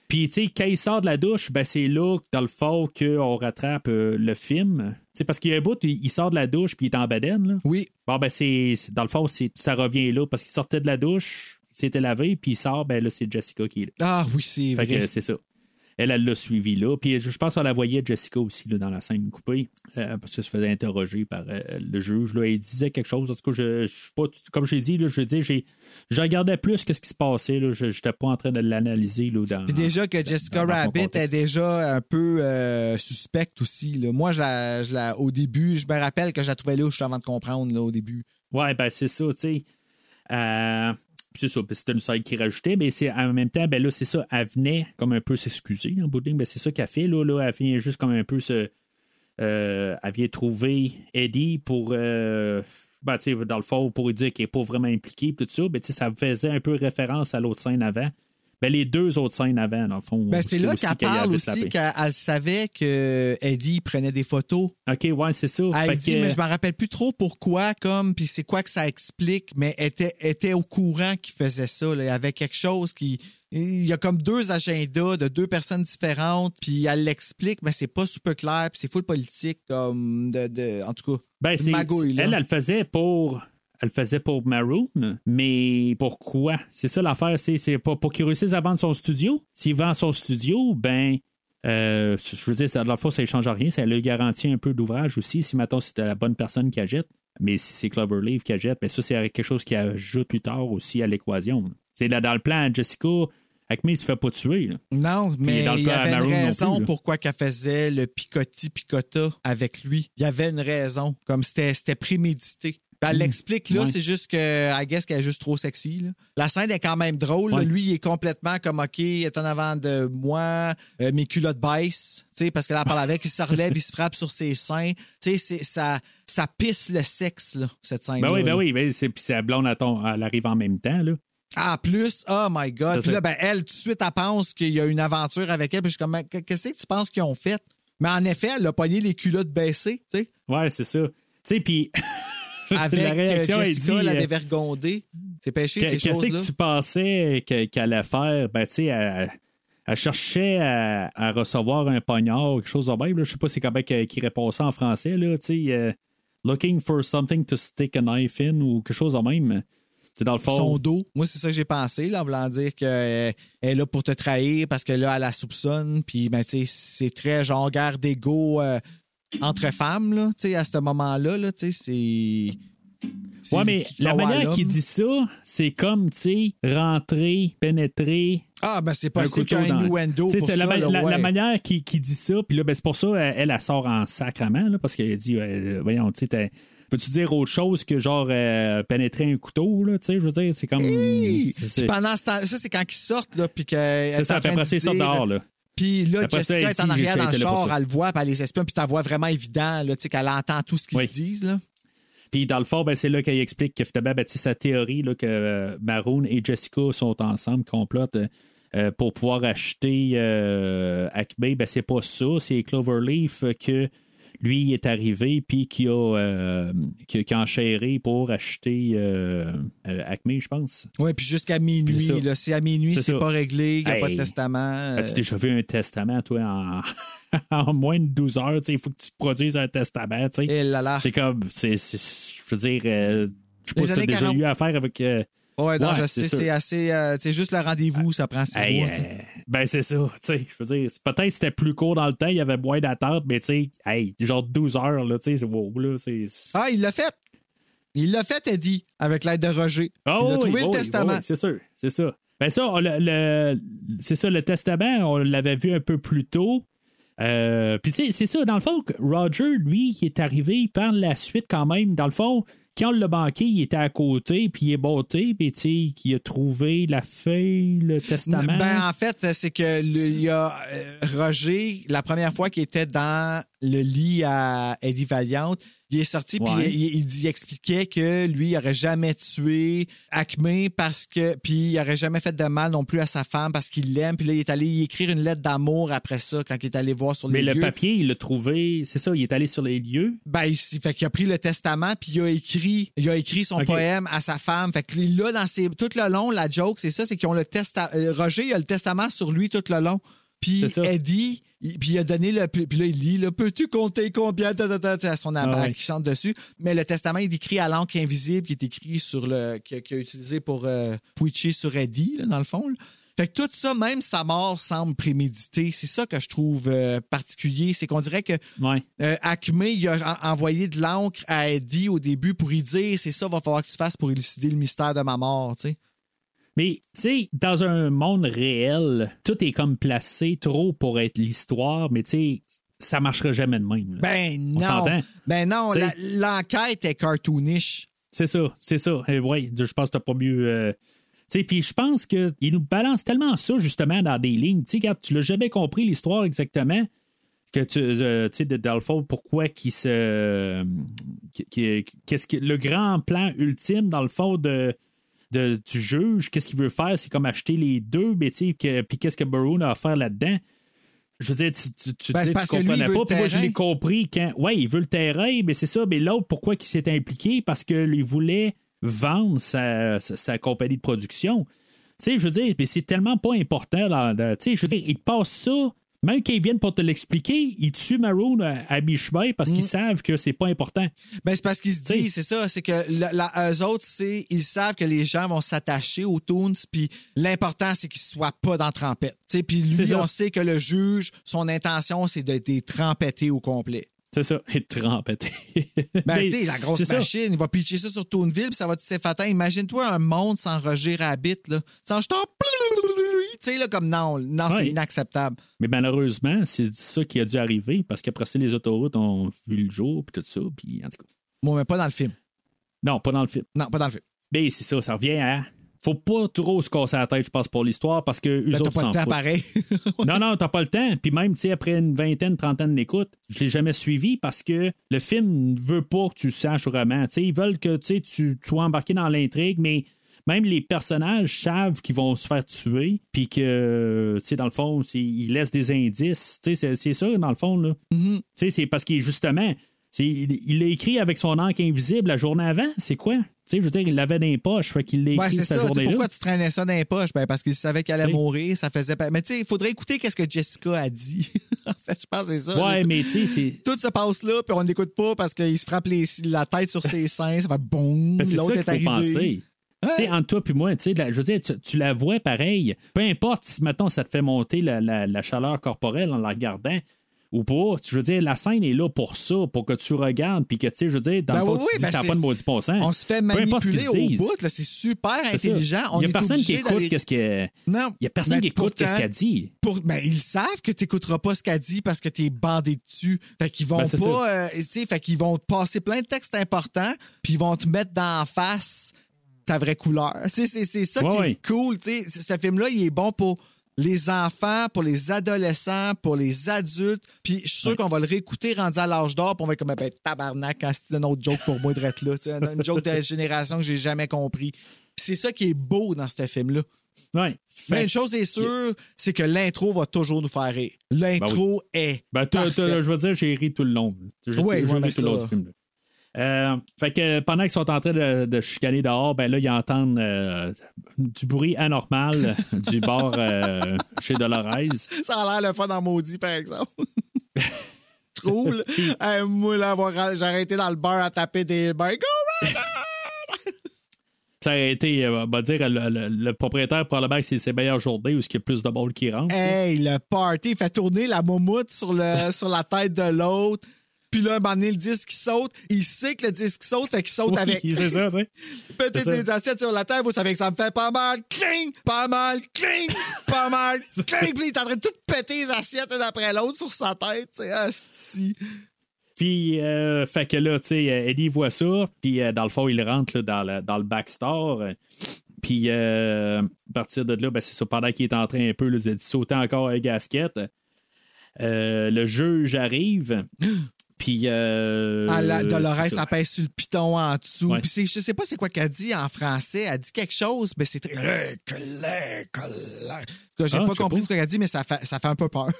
Puis, tu sais, quand il sort de la douche, ben, c'est là, dans le fond, qu'on rattrape euh, le film. Tu sais, parce qu'il y a un bout, il il sort de la douche, puis il est en bedaine, là. Oui. Bon, ben, c'est, dans le fond, c'est, ça revient là, parce qu'il sortait de la douche, il s'était lavé, puis il sort, ben là, c'est Jessica qui est là. Ah oui, c'est Fait vrai. que c'est ça. Elle, elle l'a suivi là. Puis je pense qu'on la voyait, Jessica, aussi, là, dans la scène coupée, euh, parce qu'elle se faisait interroger par euh, le juge. Là, il disait quelque chose. En tout cas, je, je pas, comme j'ai dit, là, je veux dire, j'ai, je regardais plus que ce qui se passait. Là. Je n'étais pas en train de l'analyser. Là, dans, Puis déjà que Jessica dans- dans son Rabbit est déjà un peu euh, suspecte aussi. là. Moi, je la- je la- au début, je me rappelle que je la trouvais louche avant de comprendre là, au début. Ouais, ben c'est ça, tu sais. Euh, c'est ça, c'était une scène qui rajoutait, mais c'est en même temps, ben là, c'est ça, elle venait comme un peu s'excuser en bout de ben c'est ça qu'elle fait, là, là, elle vient juste comme un peu se. euh, elle vient trouver Eddie pour. euh, ben, dans le fond, pour lui dire qu'il n'est pas vraiment impliqué, tout ça, ben, ça faisait un peu référence à l'autre scène avant. Ben, les deux autres scènes avant, dans le fond. Ben, c'est là qu'elle parle aussi qu'elle elle savait que Eddie prenait des photos. Ok, ouais, c'est ça. Elle Fait dit, que- mais je me rappelle plus trop pourquoi, comme, puis c'est quoi que ça explique, mais elle était, était au courant qu'il faisait ça. là. Il y avait quelque chose qui. Il y a comme deux agendas de deux personnes différentes, puis elle l'explique, mais c'est pas super clair, puis c'est full politique, comme, de, de- en tout cas. Ben, magouille, là. elle, elle le faisait pour. Elle le faisait pour Maroon, mais pourquoi? C'est ça l'affaire, c'est, pas pour qu'il réussisse à vendre son studio. S'il vend son studio, ben, euh, je veux dire, dans la fois, ça ne change rien. Ça lui garantit un peu d'ouvrage aussi. Si maintenant c'était la bonne personne qui achète, mais si c'est Cloverleaf qui achète, ben ça, c'est quelque chose qui ajoute plus tard aussi à l'équation. C'est là, dans le plan, Jessica, Acme, il se fait pas tuer. là. Non, mais il y avait une raison plus, pourquoi qu'elle faisait le picotti-picota avec lui. Il y avait une raison, comme c'était c'était prémédité. Puis Elle l'explique là, Mm. Ouais. c'est juste que, I guess qu'elle est juste trop sexy. là. La scène est quand même drôle. là. Ouais. Lui, il est complètement comme, OK, il est en avant de moi, euh, mes culottes baissent, tu sais, parce qu'elle en parle avec, il se relève, il se frappe sur ses seins. C'est- ça, ça pisse le sexe, là, cette scène Ben oui, ben oui, ben c'est, puis sa blonde, elle, tombe- elle arrive en même temps. Là. Ah, plus, oh my God. Puis là, ben, elle, tout de suite, elle pense qu'il y a une aventure avec elle. Puis je suis comme, Mais qu'est-ce que tu penses qu'ils ont fait? Mais en effet, elle a pogné les culottes baissées, tu sais, Ouais, c'est ça. Tu sais, puis. avec la euh, réaction, elle Jessica, dit. la euh, dévergondée. C'est péché, ces Qu'est- Qu'est-ce choses-là. que tu pensais que- qu'elle allait faire? Ben, tu sais, elle, elle cherchait à, à recevoir un poignard, quelque chose de même. là. Je sais pas c'est comment qu'il répond ça en français. Là, tu sais, euh, looking for something to stick a knife in ou quelque chose de même. C'est dans le fond. Son dos. Moi, c'est ça que j'ai pensé, là, en voulant dire qu'elle est là pour te trahir parce que là, elle la soupçonne. Puis, ben, tu sais, c'est très genre guerre d'ego euh, entre femmes, là, à ce moment-là, là, c'est. Ouais, mais la manière qu'il dit ça, c'est comme, tu sais, rentrer, pénétrer. Ah, ben, c'est ait un innuendo pour ça, la, là, la- ouais. la manière qu'il qu'il dit ça, puis là, ben, c'est pour ça, elle, elle, elle sort en sacrament, là, parce qu'elle dit, euh, voyons, tu sais, peux-tu dire autre chose que genre euh, pénétrer un couteau, là, tu sais, je veux dire, c'est comme. Hey! pendant ce temps, ça, c'est quand ils sortent, là, puis que. C'est ça, après ça, ils sortent dehors, là. Puis là, Après Jessica est en arrière dans le char, elle le voit, puis elle les espionne, puis t'en vois vraiment évident, là, tu sais, qu'elle entend tout ce qu'ils Oui. se disent, là. Puis dans le fond, ben, c'est là qu'elle explique que finalement, ben, tu sa théorie là, que euh, Maroon et Jessica sont ensemble, complotent euh, euh, pour pouvoir acheter euh, Acme. Ben, c'est pas ça, c'est Cloverleaf que lui est arrivé puis qui a, euh, qui, qui a enchéré pour acheter euh, euh, Acme, je pense. Oui, puis jusqu'à minuit, là, si à minuit, C'est c'est pas réglé, il n'y a pas de testament. As-tu euh, déjà vu un testament, toi, en, en moins de 12 heures? tu sais, Il faut que tu produises un testament. tu là. C'est comme, c'est, c'est- je veux dire, euh, je sais pas si années déjà 40. eu affaire avec. euh, Ouais, non, Ouais, je c'est sais, c'est assez. euh, tu sais, juste le rendez-vous, ça prend six Hey, mois. Ben c'est ça, tu sais, je veux dire, peut-être que c'était plus court dans le temps, il y avait moins d'attente, mais tu sais, hey, genre 12 heures, là, tu sais, c'est wow, là, c'est... Ah, il l'a fait. Il l'a fait, Eddie, avec l'aide de Roger. Ah il a oui, trouvé oui, le oui, testament. oui, c'est sûr, c'est ça. Ben ça, on l'a- le, c'est ça, le testament, on l'avait vu un peu plus tôt. Euh, Puis c'est c'est ça, dans le fond, Roger, lui, il est arrivé par la suite quand même. Dans le fond, quand l'a banqué, il était à côté, puis il est botté, puis tu sais, qu'il a trouvé la feuille, le testament. Ben, en fait, c'est que le- il y a euh, Roger, la première fois qu'il était dans le lit à Eddie Valiant, il est sorti puis il, il il expliquait que lui, il aurait jamais tué Acme parce que puis il aurait jamais fait de mal non plus à sa femme parce qu'il l'aime. Puis là, il est allé y écrire une lettre d'amour après ça quand il est allé voir sur Mais les le lieux. papier, il l'a trouvé, c'est ça, il est allé sur les lieux? Ben, il, fait qu'il a pris le testament puis il a écrit, il a écrit son poème à sa femme. Fait que là, dans ses, tout le long, la joke, c'est ça, c'est qu'ils ont le testament. Roger, il a le testament sur lui tout le long. Puis. Eddie, il- puis il a donné le. Puis là, il lit, là, peux-tu compter combien ta, ta, ta, ta, à son abat Ah ouais. qui chante dessus. Mais le testament, il est écrit à l'encre invisible qui est écrit sur le. qu'il a utilisé pour euh, sur Eddie, là, dans le fond. là. Fait que tout ça, même sa mort semble préméditée. C'est ça que je trouve euh, particulier. C'est qu'on dirait que Ouais. euh, Acme, il a en- envoyé de l'encre à Eddie au début pour y dire c'est ça, va falloir que tu fasses pour élucider le mystère de ma mort, tu sais. Mais, tu sais, dans un monde réel, tout est comme placé trop pour être l'histoire, mais tu sais, ça marchera jamais de même. là. Ben On non. Ben non, T'sais- la- l'enquête est cartoonish. C'est ça, c'est ça. Et ouais, je pense que t'as pas mieux. euh, puis je pense qu'il nous balance tellement ça, justement, dans des lignes. Tu sais, quand tu l'as jamais compris, l'histoire exactement, que tu euh, sais, dans le fond, pourquoi se. euh, qui- qui- Qu'est-ce que. Le grand plan ultime, dans le fond, de. de- du juge, qu'est-ce qu'il veut faire, c'est comme acheter les deux, mais tu sais, que- puis qu'est-ce que Burrow a à faire là-dedans? Je veux dire, tu, tu, tu Ben, tu lui, comprenais pas, puis moi, je l'ai compris quand. Ouais, il veut le terrain, mais c'est ça. Mais l'autre, pourquoi il s'est impliqué? Parce qu'il voulait vendre sa, sa, sa compagnie de production. Tu sais, je veux dire, mais c'est tellement pas important. Dans, tu sais, je veux dire, ils passent ça. Même quand ils viennent pour te l'expliquer, ils tuent Maroon à, à mi-chemin parce Mm. qu'ils savent que c'est pas important. Ben, c'est parce qu'ils se disent, c'est ça, c'est que la, la- eux autres, c'est, ils savent que les gens vont s'attacher aux Toons, puis l'important, c'est qu'ils soient pas dans trempette. Tu sais, Puis lui, on sait que le juge, son intention, c'est de les trempetter au complet. C'est ça, et trempété. Ben, Mais tu sais, la grosse ça. machine, il va pitcher ça sur Toonville, puis ça va te s'effater. Imagine-toi un monde sans Roger Rabbit, là. Sans jeton. Tu sais, là, comme non, non, c'est inacceptable. Mais malheureusement, c'est ça qui a dû arriver parce qu'après ça, les autoroutes ont vu le jour, puis tout ça, puis en tout cas. Moi, mais pas dans le film. Non, pas dans le film. Non, pas dans le film. Mais c'est ça, ça revient à. Faut pas trop se casser la tête, je pense, pour l'histoire, parce que eux Ben, autres pas le temps pareil. Non, non, t'as pas le temps. Puis même, tu sais, après une vingtaine, trentaine d'écoutes, je l'ai jamais suivi parce que le film ne veut pas que tu le saches vraiment. Tu sais, ils veulent que tu tu sois embarqué dans l'intrigue, mais même les personnages savent qu'ils vont se faire tuer, puis que, tu sais, dans le fond, ils laissent des indices. Tu sais, c'est- c'est ça, dans le fond, là. Mm-hmm. Tu sais, c'est parce qu'il, justement, il l'a écrit avec son encre invisible la journée avant. C'est quoi? Tu sais, je veux dire, il l'avait dans les poches, fait qu'il l'a écrit cette journée-là. Pourquoi tu traînais ça dans les poches? Ben, parce qu'il savait qu'elle allait mourir. Ça faisait. pas- Mais tu sais, il faudrait écouter qu'est-ce que Jessica a dit. en fait, je pense que c'est ça. Ouais, mais tu sais, c'est. Tout se passe là, puis on n'écoute pas parce qu'il se frappe les- la tête sur ses seins. Ça va boum. L'autre ça est faut arrivé. penser. Tu sais, entre toi puis moi, tu sais, la- je veux dire, tu, tu la vois pareil. Peu importe si maintenant ça te fait monter la, la- la chaleur corporelle en la regardant ou pas. Je veux dire, la scène est là pour ça, pour que tu regardes, puis que, tu sais, je veux dire, dans Ben le fond, oui, tu oui, dis ben ça n'a c'est- pas de maudit bon sens. On se fait ce manipuler au disent. bout. là, C'est super intelligent. Il n'y a est personne qui obligé écoute d'aller- qu'est-ce que. Non. Il y a personne qui écoute qu'est-ce qu'elle dit. Pour, ben, ils savent que tu n'écouteras pas ce qu'elle dit parce que tu es bandé dessus. Fait qu'ils vont Ben, pas. euh, fait qu'ils vont te passer plein de textes importants, puis ils vont te mettre dans la face ta vraie couleur. C'est ça Ouais, qui ouais. est cool. tu sais. Ce film-là, il est bon pour les enfants, pour les adolescents, pour les adultes. Puis je suis sûr qu'on va le réécouter rendu à l'âge d'or, puis on va être comme ben, tabarnak quand c'est un autre joke pour moi de être là. Une joke de génération que j'ai jamais compris. Puis c'est ça qui est beau dans ce film-là. Ouais. Mais Fait- une chose est sûre, c'est que l'intro va toujours nous faire rire. L'intro est. Ben, je veux dire, j'ai ri tout le long. J'ai Ouais, ri tout l'autre ça- film. là. Euh, fait que pendant qu'ils sont en train de, de chicaner dehors, ben là, ils entendent euh, du bruit anormal du bar euh, chez Dolores. Ça a l'air le fun en maudit, par exemple. Là? Hey, moi, là, j'ai arrêté dans le bar à taper des bains. Go! Ça a été, euh, on va dire, le, le- le propriétaire, probablement que c'est ses meilleures journées où il y a plus de balles qui rentrent. Hey, le party, il fait tourner la moumoute sur, le, sur la tête de l'autre. Puis là, un moment donné, le disque saute. Il sait que le disque saute, fait qu'il saute Oui, avec. c'est ça, tu sais. Ça. des assiettes sur la table, vous savez que ça me fait pas mal. Cling! Pas mal. Cling! Pas mal. Cling! Puis il est en train de tout péter les assiettes un après l'autre sur sa tête. C'est asti. Puis, euh, fait que là, tu sais, euh, Eddie voit ça, puis euh, dans le fond, il rentre là, dans, le, dans le backstore. Puis, euh, à partir de là, ben, c'est ça, pendant qu'il est en train un peu là, de sauter encore un gasket, le juge arrive, puis. Euh, Ah, la Dolores, elle pèse sur le piton en dessous. Ouais. Puis je sais pas c'est quoi qu'elle dit en français. Elle dit quelque chose, mais c'est très. J'ai Ah, pas compris pas. ce qu'elle dit, mais ça fait, ça fait un peu peur.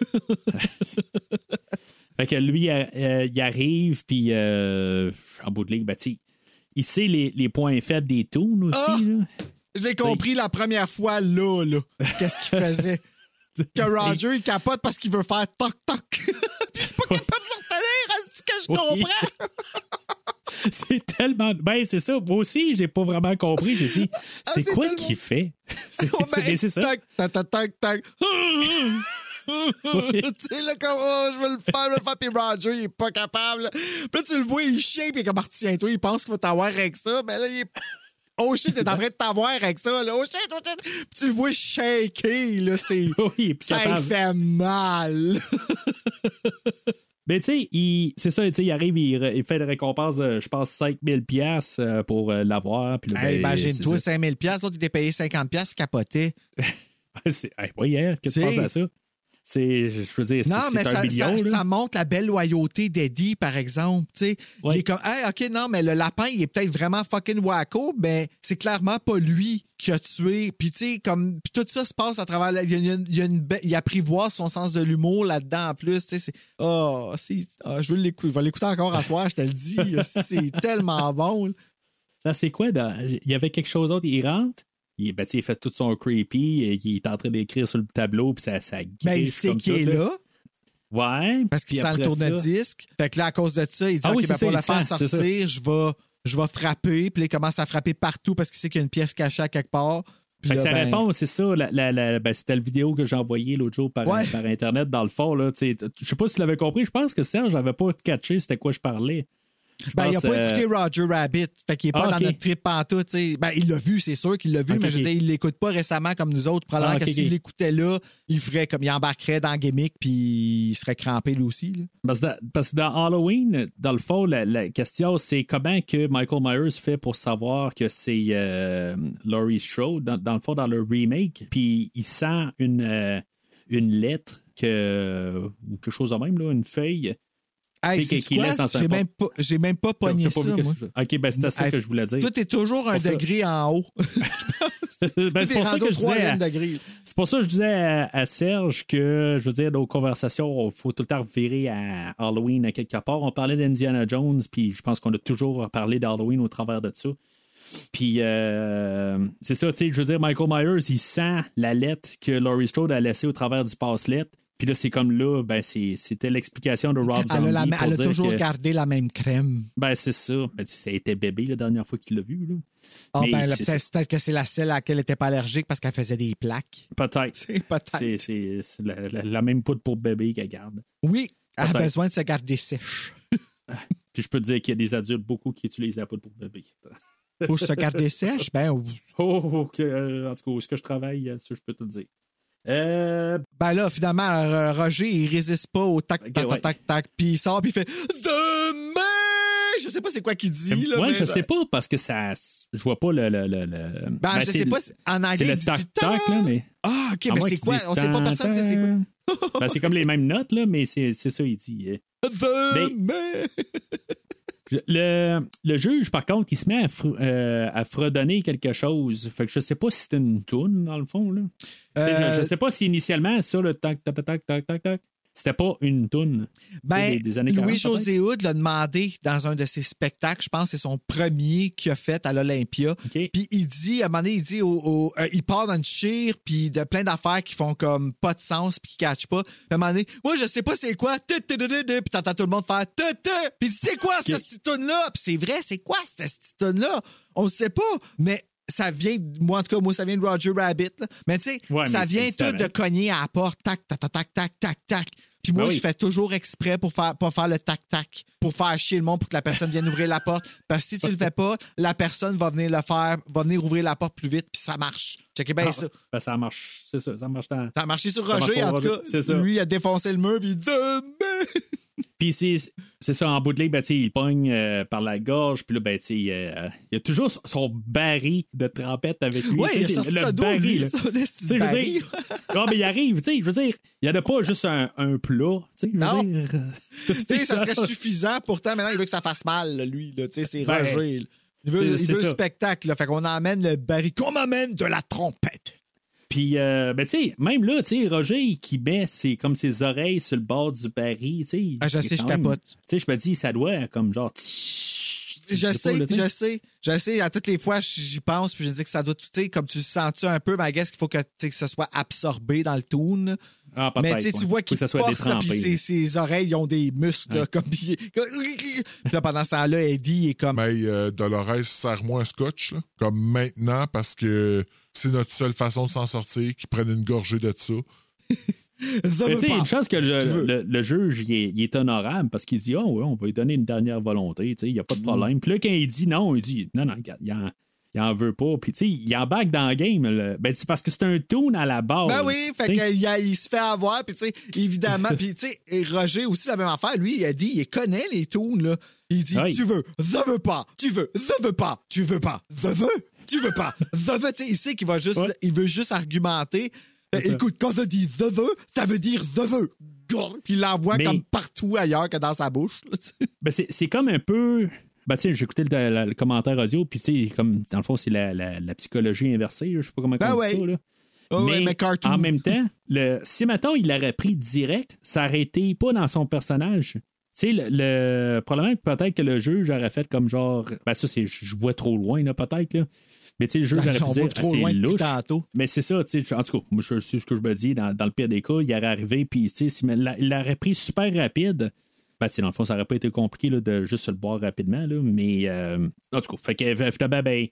Fait que lui, euh, euh, il arrive, puis euh, en bout de ligne, ben, il sait les, les points faibles des tunes aussi. Ah! Je l'ai compris la première fois là, là. Qu'est-ce qu'il faisait? que Roger, il capote parce qu'il veut faire toc-toc. Puis il est pas capable comprends? C'est tellement. Ben, c'est ça. Moi aussi, j'ai pas vraiment compris. J'ai dit, Ah, c'est quoi tellement- qu'il fait? C'est Oh, ben, c'est- c'est ça? Tac, tac, tac, tac, tac. tu sais, là, comme, oh, je veux le faire, je veux le faire, puis Roger, il est pas capable. Puis tu le vois, il chie, puis comme, retiens-toi, il pense qu'il va t'avoir avec ça, mais là, il est. Oh shit, t'es en train de t'avoir avec ça, là. Oh shit, oh shit. Puis tu le vois shaker, là, c'est. Oui, Ça fait mal. Mais tu sais, il- c'est ça, tu sais, il arrive, il, fait une récompense de, je pense, 5000 pièces pour euh, l'avoir. Hey, ben, Imagine-toi, c'est ça. 5000 pièces, l'autre, il était payé 50 pièces, capotait. C'est- hey, oui, hein, qu'est-ce que tu penses à ça? C'est, je veux dire, c'est Non, mais un ça, million. ça, là. ça montre la belle loyauté d'Eddie, par exemple. tu sais. Ouais. Il est comme, hey, OK, non, mais le lapin, il est peut-être vraiment fucking wacko, mais c'est clairement pas lui qui a tué. Puis, tu sais, comme, puis tout ça se passe à travers. la- Il, y a une, il, y a une be- il apprivoise son sens de l'humour là-dedans en plus. Tu sais, c'est. Oh, c'est- ah, je veux l'écouter. Je vais l'écouter encore à soir, je te le dis. c'est tellement bon. là. Ça, c'est quoi? dans- Il y avait quelque chose d'autre. Il rentre, il, ben, il fait tout son creepy, et il est en train d'écrire sur le tableau, puis ça, ça Ben, il sait qu'il est là. Ouais. Parce qu'il sent le tourne-disque. Fait que là, à cause de ça, il dit Ah OK, oui, ben, c'est pour il faire sortir, je vais, je vais frapper. Puis il commence à frapper partout parce qu'il sait qu'il y a une pièce cachée à quelque part. Fait que là, sa ben, réponse, c'est ça. La, la- la- ben, c'était la vidéo que j'ai envoyée l'autre jour par, Ouais. par Internet, dans le fond. Je sais pas si tu l'avais compris. Je pense que Serge n'avait pas catché c'était quoi je parlais. Ben, il a pense, pas euh, écouté Roger Rabbit. Fait qu'il est pas Ah, dans notre trip pantoute. tu sais. Ben, il l'a vu, c'est sûr qu'il l'a vu, mais je veux dire, il l'écoute pas récemment comme nous autres. Probablement Ah, que s'il l'écoutait là, il ferait comme il embarquerait dans le gimmick puis il serait crampé lui aussi. là. Parce, que dans- parce que dans Halloween, dans le fond, la, la question, c'est comment que Michael Myers fait pour savoir que c'est euh, Laurie Strode, dans, dans le fond, dans le remake, puis il sent une, euh, une lettre que, ou quelque chose de même, là, une feuille Hey, Tu sais, laisse dans J'ai même pas, j'ai même pas pogné pas ça, moi. Ok, ben c'était ça Hey, que je voulais dire. Toi, t'es toujours un Pour ça. degré en haut. Ben, c'est pour ça que je disais. C'est pour ça que je disais à, à Serge que, je veux dire, nos conversations, il faut tout le temps virer à Halloween à quelque part. On parlait d'Indiana Jones, puis je pense qu'on a toujours parlé d'Halloween au travers de ça. Puis, euh, c'est ça, tu sais, je veux dire, Michael Myers, il sent la lettre que Laurie Strode a laissée au travers du passe-lettre. Puis là, c'est comme là, ben, c'est- c'était l'explication de Rob Elle a, Zombie. la- pour elle a dire toujours que- gardé la même crème. Ben, c'est ça. Ben, ça a été bébé la dernière fois qu'il l'a vu. Là. Ah, Mais ben, peut-être que c'est la seule à laquelle elle n'était pas allergique parce qu'elle faisait des plaques. Peut-être. Peut-être. C'est la, la- la même poudre pour bébé qu'elle garde. Oui, elle a besoin de se garder sèche. Puis je peux te dire qu'il y a des adultes beaucoup qui utilisent la poudre pour bébé. Pour se garder sèche, ben, Oh, euh, en tout cas, où est-ce que je travaille, euh, ça, je peux te le dire. Euh, ben là, finalement, euh, Roger, il résiste pas au tac, Ok, tac, ouais. tac, tac, tac, puis il sort, puis il fait Demain! Je sais pas c'est quoi qu'il dit, là. ouais, mais- je sais pas parce que ça. Je vois pas le. le, le, le- Ben, je c'est sais pas, en anglais, C'est le il dit tac-tac, là, mais. Ah, ok, à mais c'est quoi? On sait pas personne, c'est c'est quoi. Ben, c'est comme les mêmes notes, là, mais c'est ça, il dit. euh. Demain! Je- Le, le juge, par contre, il se met à, fr- euh, à fredonner quelque chose. Fait que je sais pas si c'est une toune, dans le fond. Là. Tu sais, Euh, Je, je sais pas si initialement, ça, le tac, tac, tac, tac, tac, tac, c'était pas une toune. Ben, Des- des années 40, Louis-José Hood l'a demandé dans un de ses spectacles, je pense que c'est son premier qu'il a fait à l'Olympia. Puis il dit, à un moment donné, il dit, au, au- euh, il part dans une chire, puis de plein d'affaires qui font comme pas de sens, puis qui catchent pas. Puis à un moment donné, moi, je sais pas c'est quoi, puis t'entends tout le monde faire. Puis il dit, c'est quoi cette petite tune-là? Puis c'est vrai, c'est quoi cette petite tune-là? On le sait pas, mais ça vient, moi en tout cas, moi, ça vient de Roger Rabbit. là. Mais tu sais, Ouais, ça vient tout de cogner à la porte, tac, tac, tac, tac, tac, tac, tac. Puis moi, Ben oui. je fais toujours exprès pour faire, pas faire le tac-tac, pour faire chier le monde, pour que la personne vienne ouvrir la porte. Parce que si tu le fais pas, la personne va venir le faire, va venir ouvrir la porte plus vite, puis ça marche. Checkez bien Ah, ça. ben, ça marche, c'est ça, ça marche dans. Ça a marché sur Ça Roger, en tout cas. ça. Lui, il a défoncé le mur, puis il Puis c'est ça, en bout de ligne, ben, il pogne euh, par la gorge, puis là, ben, sais, euh, il y a toujours son- baril de trempette avec lui. Ouais, il a sorti le baril, je veux dire, non, mais il arrive, tu sais, je veux dire, il n'y en a pas juste un, un plat, je veux Non. dire. Ça serait suffisant. Pourtant, maintenant, il veut que ça fasse mal, là, lui. là. C'est Ben, Roger. là. Il veut, il le spectacle. Là. Fait qu'on emmène le baril. Qu'on m'amène de la trompette. Puis, euh, ben, tu sais, même là, tu sais, Roger, qui met ses, comme ses oreilles sur le bord du baril, tu sais. Ah, je sais, je capote. Tu sais, je me dis, ça doit, comme genre. Je sais, pas, je sais, je sais. À toutes les fois, j'y pense, puis je dis que ça doit, tu sais, comme tu le sens-tu un peu, mais I guess qu'il faut que, tu sais, que ce soit absorbé dans le toon. Ah, Mais tu vois qu'il que ça soit force, puis ses, ses oreilles, ont des muscles, là, comme... Puis là, pendant ce temps-là, Eddie il est comme... Mais euh, Dolores, serre-moi un scotch, là, comme maintenant, parce que c'est notre seule façon de s'en sortir, qu'ils prennent une gorgée de ça. Tu sais, pas. une chance que le, veux. le- le juge, il est, il est honorable parce qu'il dit, oh, ouais, on va lui donner une dernière volonté, tu sais, il n'y a pas de problème. Puis là, quand il dit non, il dit, non, non, regarde, il en, il en veut pas. Puis tu sais, il embarque dans le game. là. Ben, c'est parce que c'est un tune à la base. Ben oui, fait qu'il il se fait avoir, puis tu sais, évidemment, puis tu sais, Roger aussi la même affaire, lui, il a dit, il connaît les tunes, là. Il dit, Oui. tu veux, je veux pas, tu veux, je veux pas, tu veux pas, je veux, tu veux pas, je veux, tu sais, il sait qu'il va juste, Ouais. il veut juste argumenter. Ben, écoute, quand je dis je veux, ça veut dire je veux. Puis il l'envoie Mais- comme partout ailleurs que dans sa bouche. là. Ben, c'est, c'est comme un peu. Ben, tu sais, écouté le, le- le commentaire audio, puis tu sais, comme, dans le fond, c'est la, la- la psychologie inversée, je sais pas comment Ben on dit ouais. ça, là. Ouais, mais cartoon. en même temps, le, si maintenant il l'aurait pris direct, ça aurait été pas dans son personnage. Tu sais, le, le que peut-être que le juge aurait fait comme genre. Ben, ça, c'est, je vois trop loin, là, peut-être, là. Mais tu sais, le juge aurait Ben, On pu dire. trop ah, c'est loin louche. tantôt. Mais c'est ça, tu sais. En tout cas, moi, je sais ce que je me dis. Dans, dans le pire des cas, il aurait arrivé, puis, tu sais, il l'aurait pris super rapide. Ben, dans le fond, ça aurait pas été compliqué là, de juste se le boire rapidement, là. Mais, euh, en tout cas, fait que, finalement, ben.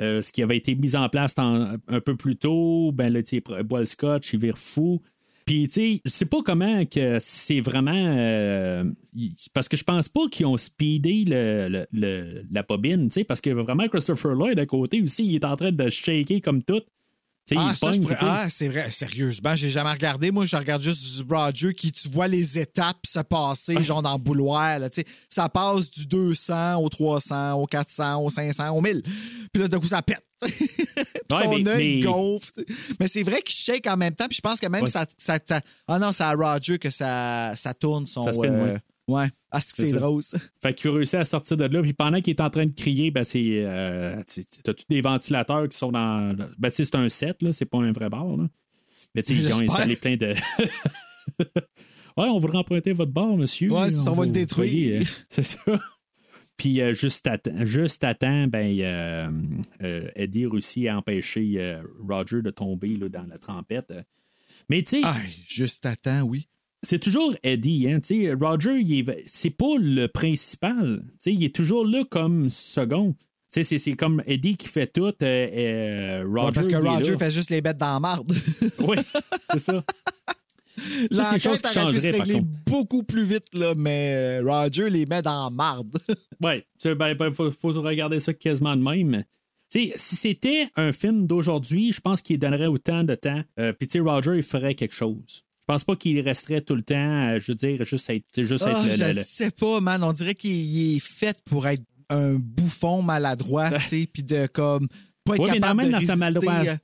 euh, ce qui avait été mis en place un peu plus tôt, ben là, il boit le scotch, il vire fou. Puis, tu sais, je sais pas comment que c'est vraiment. euh, parce que je pense pas qu'ils ont speedé le- la bobine, tu sais, parce que vraiment, Christopher Lloyd à côté aussi, il est en train de shaker comme tout. Ah, ça, pogne, pourrais- ah, c'est vrai. Sérieusement, j'ai jamais regardé. Moi, je regarde juste du Roger qui, tu vois les étapes se passer, genre dans le bouloir. Là, ça passe du 200 au 300, au 400, au 500, au 1000. Puis là, d'un coup, ça pète. Ouais, Son mais- œil mais- gonfle. Mais c'est vrai qu'il shake en même temps. Puis je pense que même Ouais. ça, ça, ça- Ah non, c'est à Roger que ça, ça tourne son. Ça spin, euh, ouais. Ouais. Ah, c'est drôle, ça. Fait qu'il réussit à sortir de là. Puis pendant qu'il est en train de crier, ben c'est. Euh, T'as tous des ventilateurs qui sont dans. Ben, tu sais, c'est un set, là. C'est pas un vrai bar, là. Mais tu sais, ils ont installé plein de. ouais, on voudrait emprunter votre bar, monsieur. Ouais, ça, on va le détruire. euh, c'est ça. Puis euh, juste, à, juste à temps, ben, euh, euh, Eddie réussit à empêcher Roger de tomber là, dans la trempette. Mais tu sais, Ah, juste à temps, oui. C'est toujours Eddie. Hein, tu sais, Roger, il est- c'est pas le principal. Tu sais, il est toujours là comme second. Tu sais, C'est, comme Eddie qui fait tout. euh, euh, Roger, Ouais, parce que il Roger fait juste les bêtes dans la marde. Oui, c'est ça. L'enquête qui aurait pu se régler beaucoup plus vite, là, mais euh, Roger les met dans la marde. Tu sais, ben, ben, faut, faut regarder ça quasiment de même. Tu sais, si c'était un film d'aujourd'hui, je pense qu'il donnerait autant de temps. Euh, Puis, tu sais, Roger, il ferait quelque chose. Je pense pas qu'il resterait tout le temps, euh, je veux dire, juste être, juste Ah, être le- je le- le- sais pas, man. On dirait qu'il il est fait pour être un bouffon maladroit, tu sais, puis de comme pas être Ouais, mais capable de dans sa résister, maladroite- euh,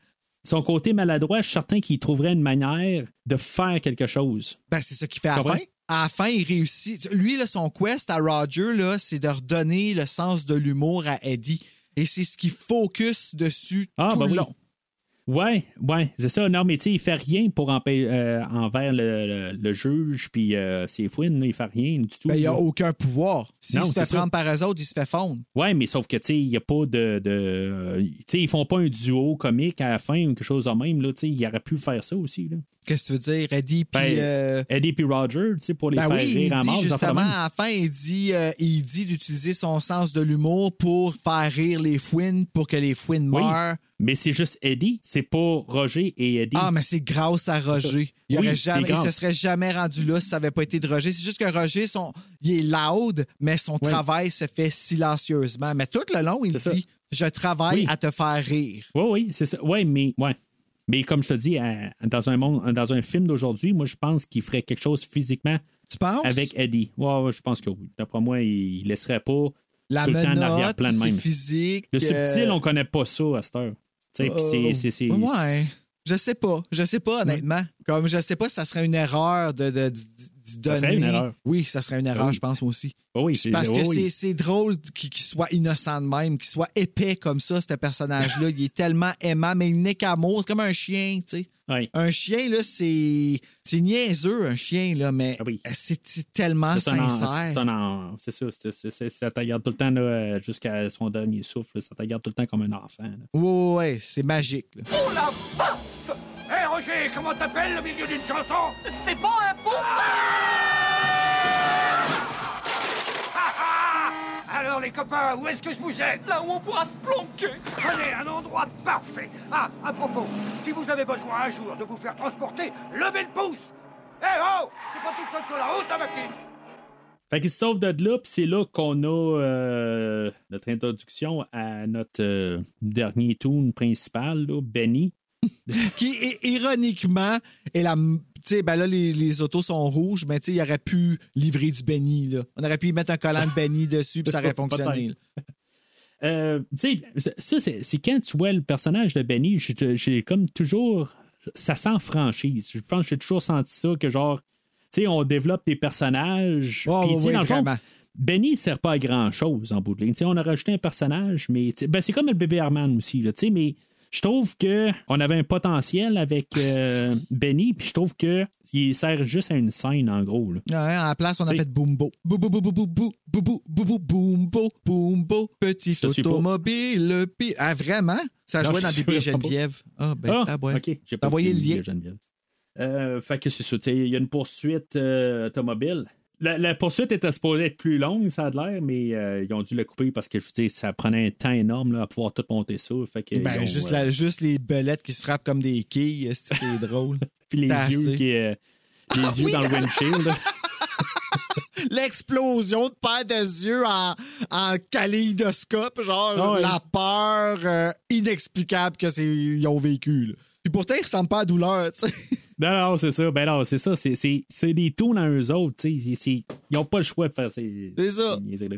son côté maladroit, je suis certain qu'il trouverait une manière de faire quelque chose. Ben, c'est ça qu'il fait à la fin. À la fin, il réussit. Lui, là, son quest à Roger, là, c'est de redonner le sens de l'humour à Eddie. Et c'est ce qui focus dessus Ah, tout ben le oui. long. Ouais, ouais, c'est ça. Non, mais tu sais, il fait rien pour euh, envers le, le- le juge, puis euh, ses fouines, là, il fait rien du tout. Ben, il n'y a aucun pouvoir. S'il Non, se fait c'est prendre par eux autres, il se fait fondre. Ouais, mais sauf que, tu sais, il n'y a pas de. de tu sais, ils font pas un duo comique à la fin ou quelque chose de même, là. Tu sais, il aurait pu faire ça aussi, là. Qu'est-ce que tu veux dire, Eddie? Puis. Ben, euh, Eddie puis Roger, tu sais, pour les Ben faire oui, il rire en dit affaires de justement à la fin, il dit, euh, il dit d'utiliser son sens de l'humour pour faire rire les fouines pour que les fouines Oui. meurent. Mais c'est juste Eddie, c'est pas Roger et Eddie. Ah, mais c'est grâce à Roger. Il, Oui, aurait jamais, il se serait jamais rendu là si ça n'avait pas été de Roger. C'est juste que Roger, son, il est loud, mais son travail se fait silencieusement. Mais tout le long, il ça. dit Je travaille Oui. à te faire rire. Oui, oui, c'est ça. Oui, mais, ouais. mais comme je te dis, à- dans, un monde, dans un film d'aujourd'hui, moi, je pense qu'il ferait quelque chose physiquement Tu penses? avec Eddie. Ouais, ouais, je pense que oui. D'après moi, il, il laisserait pas La tout le temps en arrière-plan de même. physique. Le euh, subtil, on connaît pas ça à cette heure. Tu sais, puis c'est- Ouais. Je sais pas. Je sais pas, honnêtement. Comme je sais pas si ça serait une erreur de- de donner. Ça serait une erreur. Oui, ça serait une erreur, Oui. je pense moi aussi. Oh oui, c'est Parce oh que oui. c'est- c'est drôle qu'il soit innocent de même, qu'il soit épais comme ça, ce personnage-là. il est tellement aimant, mais il n'est qu'amour. C'est comme un chien, tu sais. Un chien, là, c'est. C'est niaiseux, un chien, là, mais Ah oui. c'est tellement sincère. c'est un en- c'est ça, c'est- ça te garde tout le temps là, jusqu'à son dernier souffle. Ça te garde tout le temps comme un enfant. là. Ouais, ouais, ouais, c'est magique. là. Oh la Hé Roger, comment t'appelles au milieu d'une chanson? C'est pas un bon... Ah, ah Alors les copains, où est-ce que je vous jette Là où on pourra se planquer. Prenez un endroit parfait. Ah, à propos, si vous avez besoin un jour de vous faire transporter, levez le pouce. Hé oh T'es pas toute seule sur la route, hein, ma petite. Fait qu'il se sauve de là, puis c'est là qu'on a euh, notre introduction à notre euh, dernier toon principal, là, Benny. Qui ironiquement est la tu sais ben là les, les autos sont rouges mais tu sais il aurait pu livrer du Benny là on aurait pu y mettre un collant de Benny dessus puis ça aurait fonctionné. Euh, tu sais, ça, c'est quand tu vois le personnage de Benny, j'ai comme toujours. Ça sent franchise. Je pense que j'ai toujours senti ça, que genre, tu sais, on développe des personnages. Oh, oui, dans le fond. Benny ne sert pas à grand chose en bout de ligne. Tu sais, on a rajouté un personnage, mais ben, c'est comme le bébé Herman aussi, là, tu sais, mais. Je trouve que on avait un potentiel avec euh, Benny, puis je trouve que il sert juste à une scène, en gros. Là. Ouais, à la place, on a fait Boombo. Boubou, boubou, Boombo, Boombo, petit automobile. Pi... Ah, vraiment? Ça jouait dans Bibi Geneviève. Ah, ben, ah, ah ouais. OK. J'ai pas envoyé le lien. Euh, fait que c'est ça. Il y a une poursuite euh, automobile. La, la poursuite était supposée être plus longue, ça a de l'air, mais euh, ils ont dû la couper parce que je veux dire, ça prenait un temps énorme là, à pouvoir tout monter ça. Fait que, ben ils ont, juste euh, la- juste les belettes qui se frappent comme des quilles c'est drôle? Puis les t'as yeux assez. qui euh, les Ah yeux oui, dans le windshield. l'explosion de paire de yeux en, en kaléidoscope, genre Ah la peur inexplicable que c'est ils ont vécu. là. Puis pourtant, ils ressentent pas à douleur, tu sais. Non, non, c'est ça. Ben non, c'est ça. C'est, c'est, c'est des tours dans eux autres. tu sais. C'est- c'est- ils n'ont pas le choix de faire ces, C'est ça. ces.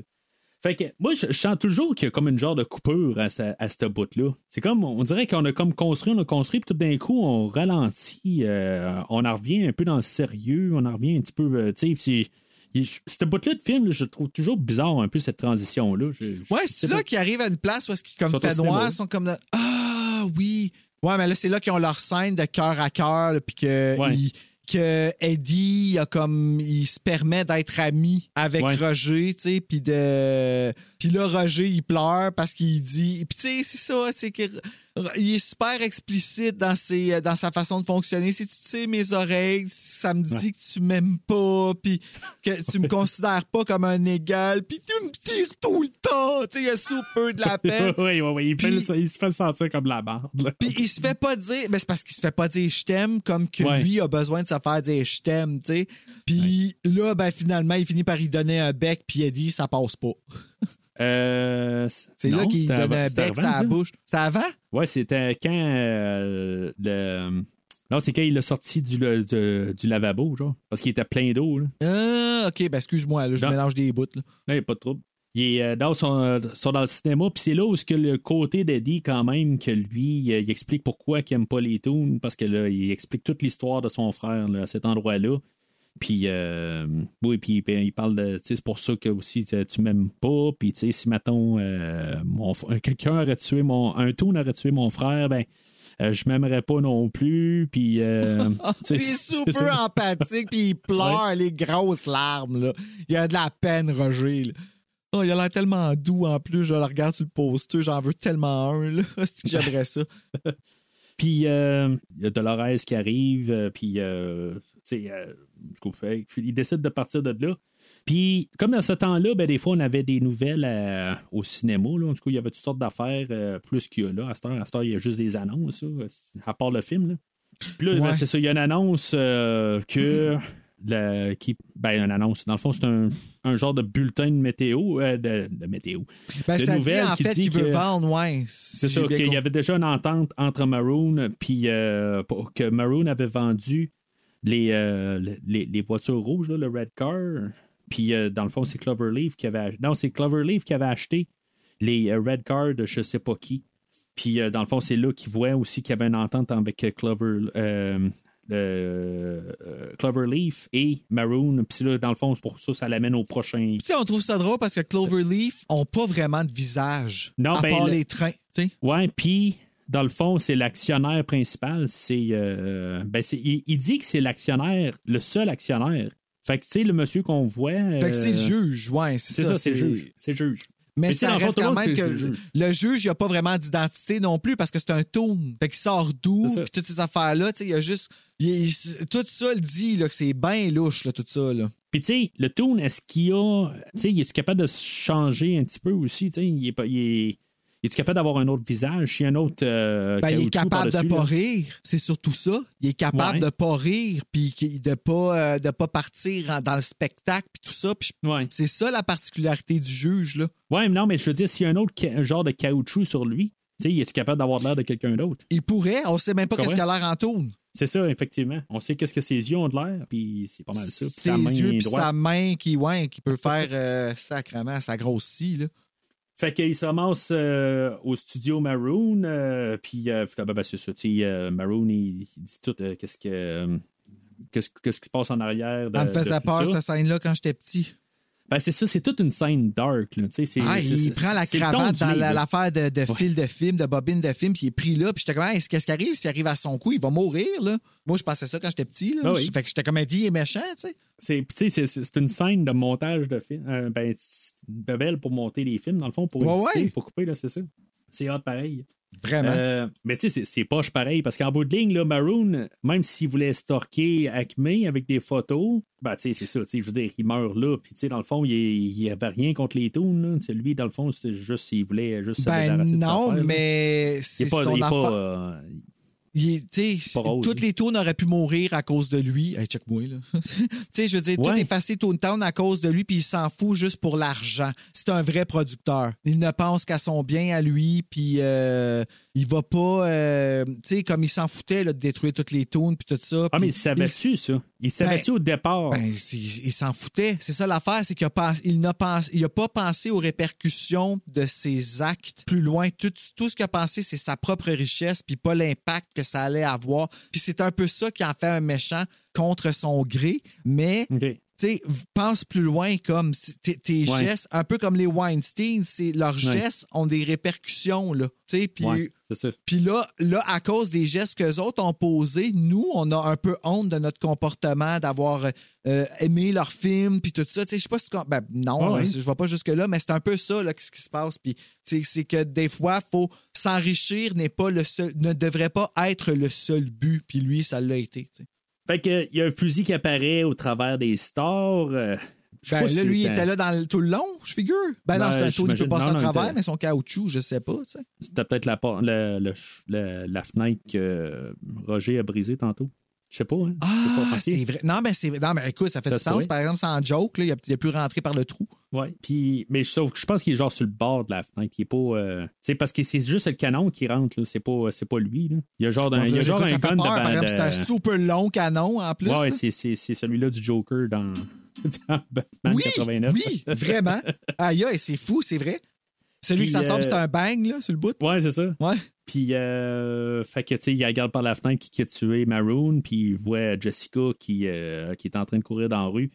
Fait que moi, je, je sens toujours qu'il y a comme une genre de coupure à, ce- à ce bout-là. C'est comme, on dirait qu'on a comme construit, on a construit, puis tout d'un coup, on ralentit, euh, on en revient un peu dans le sérieux, on en revient un petit peu, euh, tu sais, cette bout-là de film, là, je trouve toujours bizarre un peu cette transition-là. Je- je Ouais, c'est pas. là qu'ils arrivent à une place où est-ce qu'ils comme fait noir, sont comme là, ah oui. Ouais, mais là c'est là qu'ils ont leur scène de cœur à cœur, puis que Ouais. que Eddie il a comme il se permet d'être ami avec Ouais. Roger, tu sais, puis de puis là Roger il pleure parce qu'il dit puis tu sais c'est ça, c'est que il est super explicite dans ses dans sa façon de fonctionner, si tu sais mes oreilles, ça me dit que tu m'aimes pas puis que tu me considères pas comme un égal, puis tu me tires tout le temps, tu sais, il a sous peu de la peine. oui, oui, oui. Il, fait il se fait sentir comme la barbe. Puis il se fait pas dire, mais c'est parce qu'il se fait pas dire je t'aime comme que Ouais. lui a besoin de se faire dire je t'aime, tu sais. Puis là, ben finalement, il finit par y donner un bec, puis il dit ça passe pas. Euh, C'est là qu'il avant- un bec la bouche. C'était avant? Ouais, c'était quand euh, le. Non, c'est quand il est sorti du, du, du lavabo, genre. Parce qu'il était plein d'eau, là. Ah, ok, ben excuse-moi, là, je Non. mélange des bouts. Là. Il n'y a pas de trouble. Il est euh, dans son, sont dans le cinéma, puis c'est là où que le côté d'Eddie, quand même, que lui, euh, il explique pourquoi il n'aime pas les tunes, parce que là, il explique toute l'histoire de son frère là, à cet endroit-là. Puis, euh, oui, puis il- il parle de, tu sais, c'est pour ça que aussi, tu m'aimes pas, puis, tu sais, si, mettons, euh, mon fr- quelqu'un aurait tué mon, un tune aurait tué mon frère, ben, euh, je m'aimerais pas non plus, puis, euh, tu Il est super empathique, puis il pleure les grosses larmes. Là. Il a de la peine, Roger. là. Oh, il a l'air tellement doux en plus. Je le regarde sur le poster, j'en veux tellement un. Là. C'est que j'aimerais ça? Puis euh, il y a Dolores qui arrive, euh, puis euh, tu sais, il décide de partir de là. Puis comme dans ce temps-là, ben, des fois on avait des nouvelles euh, au cinéma. Là. En tout cas, il y avait toutes sortes d'affaires euh, plus qu'il y a là. À cette heure, à cette heure, il y a juste des annonces, là, à part le film. Là. Puis là, ben, c'est ça, il y a une annonce euh, que. le- qui, ben, une annonce. Dans le fond, c'est un, un genre de bulletin de météo. euh, de, de météo. Ben, De ça dit en qui fait qu'il veut vendre, ouais. c'est ça, qu'il y avait déjà une entente entre Maroon puis euh, que Maroon avait vendu les, euh, les, les voitures rouges, là, le Red Car. Puis euh, dans le fond, c'est Cloverleaf qui avait ach- Non, c'est Cloverleaf qui avait acheté les euh, Red Car de je sais pas qui. Puis dans le fond, c'est là qu'il voit aussi qu'il y avait une entente avec Clover. euh, Cloverleaf et Maroon. Puis là, dans le fond, pour ça, ça l'amène au prochain. Tu sais, on trouve ça drôle parce que Cloverleaf ont pas vraiment de visage. Non, à ben, part le- les trains, tu sais. Ouais, puis dans le fond, c'est l'actionnaire principal. C'est, euh, ben, c'est, il, il dit que c'est l'actionnaire, le seul actionnaire. Fait que, tu sais, le monsieur qu'on voit. Fait que c'est le euh, juge, ouais, c'est C'est ça. c'est le juge. C'est le juge. Mais, Mais ça reste quand monde, même que le juge. le juge, il a pas vraiment d'identité non plus parce que c'est un toon. Fait qu'il sort d'où, puis toutes ces affaires-là, tu sais, il y a juste... il tout ça le dit, là, que c'est bien louche, là, tout ça, là. Puis, tu sais, le tune, est-ce qu'il a. Tu sais, il est capable de se changer un petit peu aussi? Tu sais, il est pas. Il est, est capable d'avoir un autre visage? A un autre. euh, Ben, il est capable de par-dessus, pas rire, c'est surtout ça. Il est capable Ouais. de pas rire, puis de pas, euh, de pas partir dans le spectacle, puis tout ça. Ouais. c'est ça la particularité du juge, là. Ouais, mais non, mais je veux dire, s'il y a un autre un genre de caoutchouc sur lui, tu sais, il est capable d'avoir l'air de quelqu'un d'autre? Il pourrait, on sait même pas qu'est-ce qu'il a l'air en tourne. C'est ça, effectivement. On sait qu'est-ce que ses yeux ont de l'air, puis c'est pas mal ça. Ses sa main yeux, puis sa main qui, ouais, qui peut faire euh, sacrement sa grosse scie, là. Fait qu'il se ramasse euh, au studio Maroon, euh, puis euh, ben, c'est ça, euh, Maroon, il, il dit tout qu'est-ce que. Qu'est-ce, qu'est-ce qui se passe en arrière? De, Ça me faisait peur, cette scène-là, quand j'étais petit. Ben, c'est ça, c'est toute une scène dark. Là, c'est, Ah, il prend la cravate dans l'affaire de, de fil de film, de bobine de film, puis il est pris là. Puis j'étais comme, Hey, qu'est-ce qui arrive? S'il arrive à son coup, il va mourir, là. Moi, je pensais ça quand j'étais petit, là. Oui. Fait que j'étais comme, dit, il est méchant, tu sais. C'est, une scène de montage de film. euh, ben, c'est de belle pour monter les films, dans le fond, pour Ouais, éditer, ouais. pour couper, là, c'est ça. C'est hot pareil. Vraiment. Euh, mais tu sais, c'est- poche pareil, parce qu'en bout de ligne, là, Maroon, même s'il voulait stalker Acme avec des photos, ben tu sais, c'est ça, tu sais, je veux dire, il meurt là, puis tu sais, dans le fond, il n'y avait rien contre les toons, là. Lui, dans le fond, c'était juste s'il voulait juste se Ben débarrasser de non, là. mais Il c'est est pas, son il est pas, euh, Il rose, toutes lui. les tours auraient pu mourir à cause de lui. Hey, check-moi, là. tu sais, je veux dire, tout Ouais. est effacé Toontown à cause de lui, puis il s'en fout juste pour l'argent. C'est un vrai producteur. Il ne pense qu'à son bien à lui, puis euh, il va pas, euh, tu sais, comme il s'en foutait là, de détruire toutes les tunes, puis tout ça. Ah, mais il savait-tu, ça? Il savait-tu Ben, au départ? Ben, il s'en foutait. C'est ça l'affaire, c'est qu'il n'a pas, pensé aux répercussions de ses actes plus loin. Tout, tout ce qu'il a pensé, c'est sa propre richesse, puis pas l'impact que ça allait avoir. Puis c'est un peu ça qui en fait un méchant contre son gré, mais. Tu sais, pense plus loin comme tes, Ouais. gestes, un peu comme les Weinstein, c'est leurs gestes ont des répercussions, là. Tu sais, puis là, là, à cause des gestes que autres ont posés, nous, on a un peu honte de notre comportement, d'avoir euh, aimé leur film, puis tout ça. Tu sais, je sais pas si... Ben, non, Ouais, ouais. je vais pas jusque-là, mais c'est un peu ça, là, ce qui se passe. Puis c'est que des fois, faut s'enrichir n'est pas le seul... ne devrait pas être le seul but, puis lui, ça l'a été. Fait que, il y a un fusil qui apparaît au travers des stores. euh, Ben, si là, lui, il était là dans le- tout le long, je figure. Ben, non, Ben, c'est un tour, il peut passer non, à non, travers, mais son caoutchouc, je sais pas, tu sais. C'était peut-être la, ch- le- la fenêtre que Roger a brisée tantôt. Je sais pas, hein? Ah, c'est vrai. Non, mais c'est non, mais écoute, ça fait Ça du se sens. pourrait. Par exemple, sans joke, là, il a, il a pu rentrer par le trou. Ouais. Puis, mais sauf que je pense qu'il est genre sur le bord de la fenêtre. Il est pas. euh, C'est parce que c'est juste le canon qui rentre, là. C'est pas, c'est pas lui, là. Il y a genre, d'un- il y a genre un gun peur, devant par exemple, de- C'est un super long canon en plus. Là. c'est, c'est, c'est celui-là du Joker dans, dans Batman oui, 89. oui, vraiment. Aïe, aïe, c'est fou, c'est vrai. Celui qui s'en sort, euh, c'est un bang, là, sur le bout. Ouais, c'est ça. Ouais. Puis, euh, fait que, tu sais, il regarde par la fenêtre qui, qui a tué Maroon, puis il voit Jessica qui, euh, qui est en train de courir dans la rue.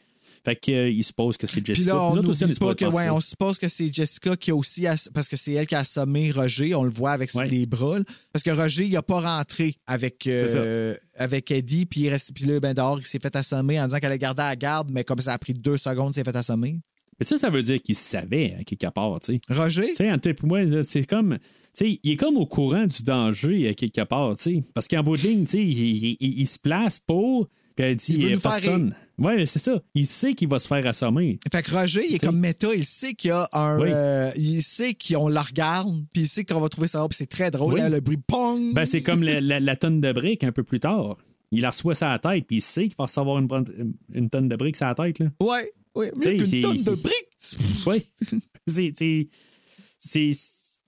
Fait que, euh, il suppose que c'est Puis Jessica. là, on Nous autres aussi, n'oublie est pas supposé que, penser ouais, ça. on suppose que c'est Jessica qui a aussi, ass- parce que c'est elle qui a assommé Roger, on le voit avec Ouais. les bras, là. parce que Roger, il a pas rentré avec, euh, avec Eddie, puis, il reste, puis là, ben, dehors, il s'est fait assommer en disant qu'elle allait garder à la garde, mais comme ça a pris deux secondes, il s'est fait assommer. Mais ça, ça veut dire qu'il savait, à quelque part, tu sais. Roger? Tu sais, et moi, c'est comme. Tu sais, il est comme au courant du danger à quelque part, tu sais. Parce qu'en bout de ligne, tu sais, il, il- il- il se place pour. Puis elle dit, Il veut personne. Ouais, c'est ça. Il sait qu'il va se faire assommer. Fait que Roger, il est T'sais. comme méta, il sait qu'il y a un. Oui. euh, il sait qu'on la regarde, puis il sait qu'on va trouver ça, puis c'est très drôle, Oui. là, le bruit pong! Ben, c'est comme la, la- la tonne de briques un peu plus tard. Il la reçoit la tête, puis il sait qu'il va recevoir une, une tonne de briques sur la tête, là. Ouais, mieux qu'une c'est- tonne de briques! Oui. c'est.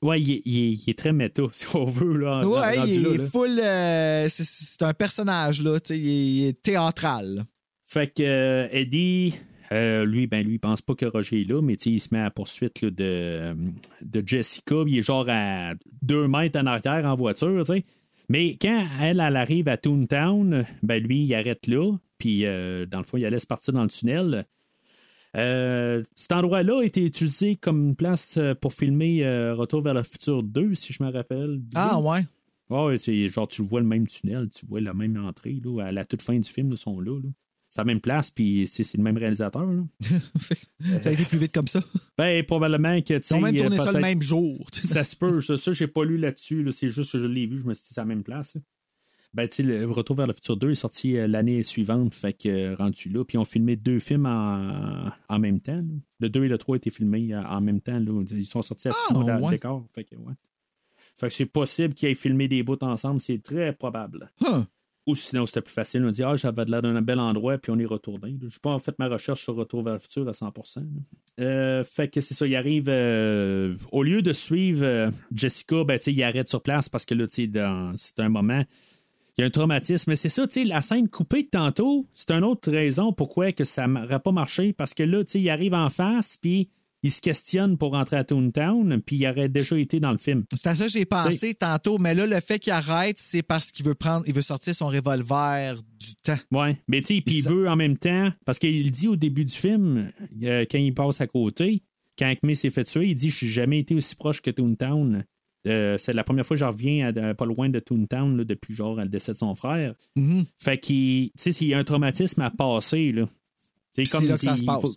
Ouais, il est, il est- il est très méta, si on veut, là. Ouais, il là, est là. full. euh, c'est- un personnage, là, il, est- théâtral. Fait que euh, Eddie, euh, lui, ben lui, il pense pas que Roger est là, mais il se met à la poursuite là, de, de Jessica. Il est genre à deux mètres en arrière en voiture. Mais quand elle, elle arrive à Toontown, ben lui, il arrête là. Puis, dans le fond, il la laisse partir dans le tunnel. Euh, cet endroit-là a été utilisé comme place euh, pour filmer euh, Retour vers le futur 2, si je me rappelle. Ah, ouais. Ouais, c'est genre, tu vois le même tunnel, tu vois la même entrée, là, à la toute fin du film, ils sont là. là. C'est la même place, puis c'est le même réalisateur. Là. Ça a été plus vite comme ça. Ben, probablement que, tu Ils ont même tourné ça le même jour. Ça se peut, ça, ça j'ai pas lu là-dessus, là, c'est juste que je l'ai vu, je me suis dit, c'est la même place. Ben, le Retour vers le futur 2 est sorti euh, l'année suivante, fait que euh, rendu là, puis ils ont filmé deux films en, en même temps. là. Le 2 et le 3 ont été filmés euh, en même temps. Là. Ils sont sortis à six Ah, mois d'a- ouais. d'écart. Fait que, ouais. Fait que c'est possible qu'ils aient filmé des bouts ensemble, c'est très probable. Huh. Ou sinon, c'était plus facile. On dit, ah, j'avais l'air d'un bel endroit, puis on est retourné. Je n'ai pas fait ma recherche sur Retour vers le futur à 100 là. Euh, Fait que c'est ça, il arrive. euh, au lieu de suivre euh, Jessica, ben, il arrête sur place parce que là, tu sais, dans- c'est un moment. Il y a un traumatisme. Mais c'est ça, tu sais, la scène coupée de tantôt, c'est une autre raison pourquoi que ça n'aurait pas marché. Parce que là, tu sais, il arrive en face, puis il se questionne pour rentrer à Toontown, puis il aurait déjà été dans le film. C'est à ça que j'ai pensé T'sais- tantôt, mais là, le fait qu'il arrête, c'est parce qu'il veut prendre, il veut sortir son revolver du temps. Ouais, mais tu sais, puis il Ça- veut en même temps, parce qu'il dit au début du film, euh, quand il passe à côté, quand Acme s'est fait tuer, il dit Je suis jamais été aussi proche que Toontown. Euh, c'est la première fois que je reviens à- à pas loin de Toontown là, depuis genre le décès de son frère. Mhm. Fait qu'il, tu sais, s'il y a un traumatisme à passer, là. C'est c'est là que ça se passe. faut-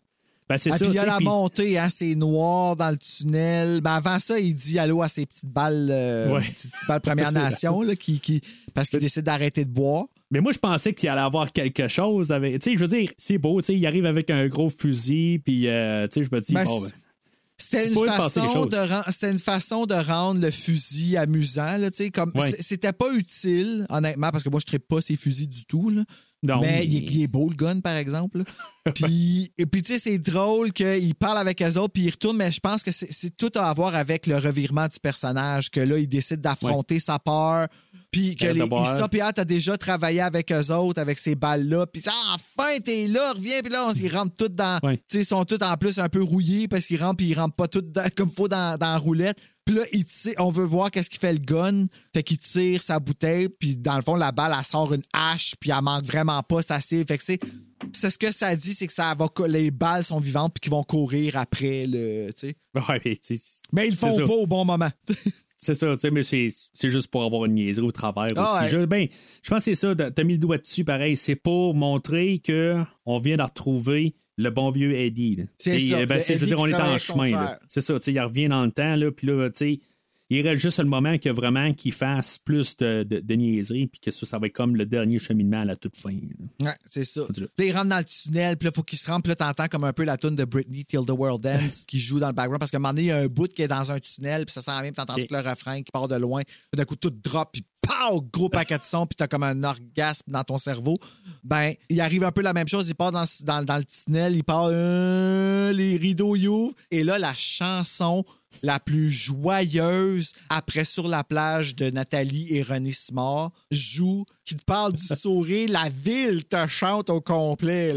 Ben, c'est Ah, puis il y a la montée, hein, c'est noir dans le tunnel. Mais avant ça, il dit allô à ses petites balles, euh, Ouais. petites balles Première Nation, là, qui, qui, parce qu'il décide d'arrêter de boire. Mais moi, je pensais qu'il allait avoir quelque chose avec. Tu sais, je veux dire, c'est beau, tu sais, il arrive avec un gros fusil, puis, euh, tu sais, je me dis, Ben, bon, ben, C'était C'est une, une façon de rendre le fusil amusant. Là, tu sais, comme, Ouais. C'était pas utile, honnêtement, parce que moi, je ne pas ces fusils du tout. Là. non, mais il est, il est beau, le gun, par exemple. puis, et puis, tu sais, c'est drôle qu'il parle avec eux autres, puis il retourne, mais je pense que c'est c'est tout à voir avec le revirement du personnage, que là, il décide d'affronter sa peur, puis que les, il- ça, puis ah, t'as déjà travaillé avec eux autres, avec ces balles-là, puis ça, enfin, t'es là, reviens, puis là, on s'y rentre tous dans. Ouais. Tu sais, ils sont tous en plus un peu rouillés parce qu'ils rentrent, puis ils rentrent pas tous dans- comme faut dans, dans la roulette. Puis là, il tire- on veut voir qu'est-ce qu'il fait le gun. Fait qu'il tire sa bouteille, puis dans le fond, la balle, elle sort une hache, puis elle manque vraiment pas, ça c'est. Fait que c'est. C'est ce que ça dit, c'est que ça va, les balles sont vivantes puis qu'ils vont courir après le. Ouais, mais, tu sais, Mais ils le font pas au bon moment. C'est ça, tu sais, mais c'est juste pour avoir une niaiserie au travers Ah aussi. ouais. Je, ben, je pense que c'est ça, t'as mis le doigt dessus, pareil. C'est pour montrer que on vient de retrouver le bon vieux Eddie. là. C'est ça, ben, je veux dire, on est en chemin. C'est ça, tu sais, il revient dans le temps, là, puis là, tu sais, il reste juste le moment que vraiment qu'il fasse plus de, de, de niaiseries, puis que ça, ça va être comme le dernier cheminement à la toute fin. là. Ouais, c'est ça. Là, il rentre dans le tunnel, puis là, faut qu'il se rende, puis là, t'entends comme un peu la tune de Britney, Till the World Ends, qui joue dans le background, parce qu'à un moment donné, il y a un bout qui est dans un tunnel, puis ça s'en vient, puis t'entends tout le refrain qui part de loin, puis d'un coup, tout drop, puis pow, gros paquet de son, puis t'as comme un orgasme dans ton cerveau. Ben, il arrive un peu la même chose, il part dans, dans, dans le tunnel, il part, euh, les rideaux y ouvrent, et là, la chanson la plus joyeuse après sur la plage de Nathalie et René Simard joue, qui te parle du sourire, la ville te chante au complet.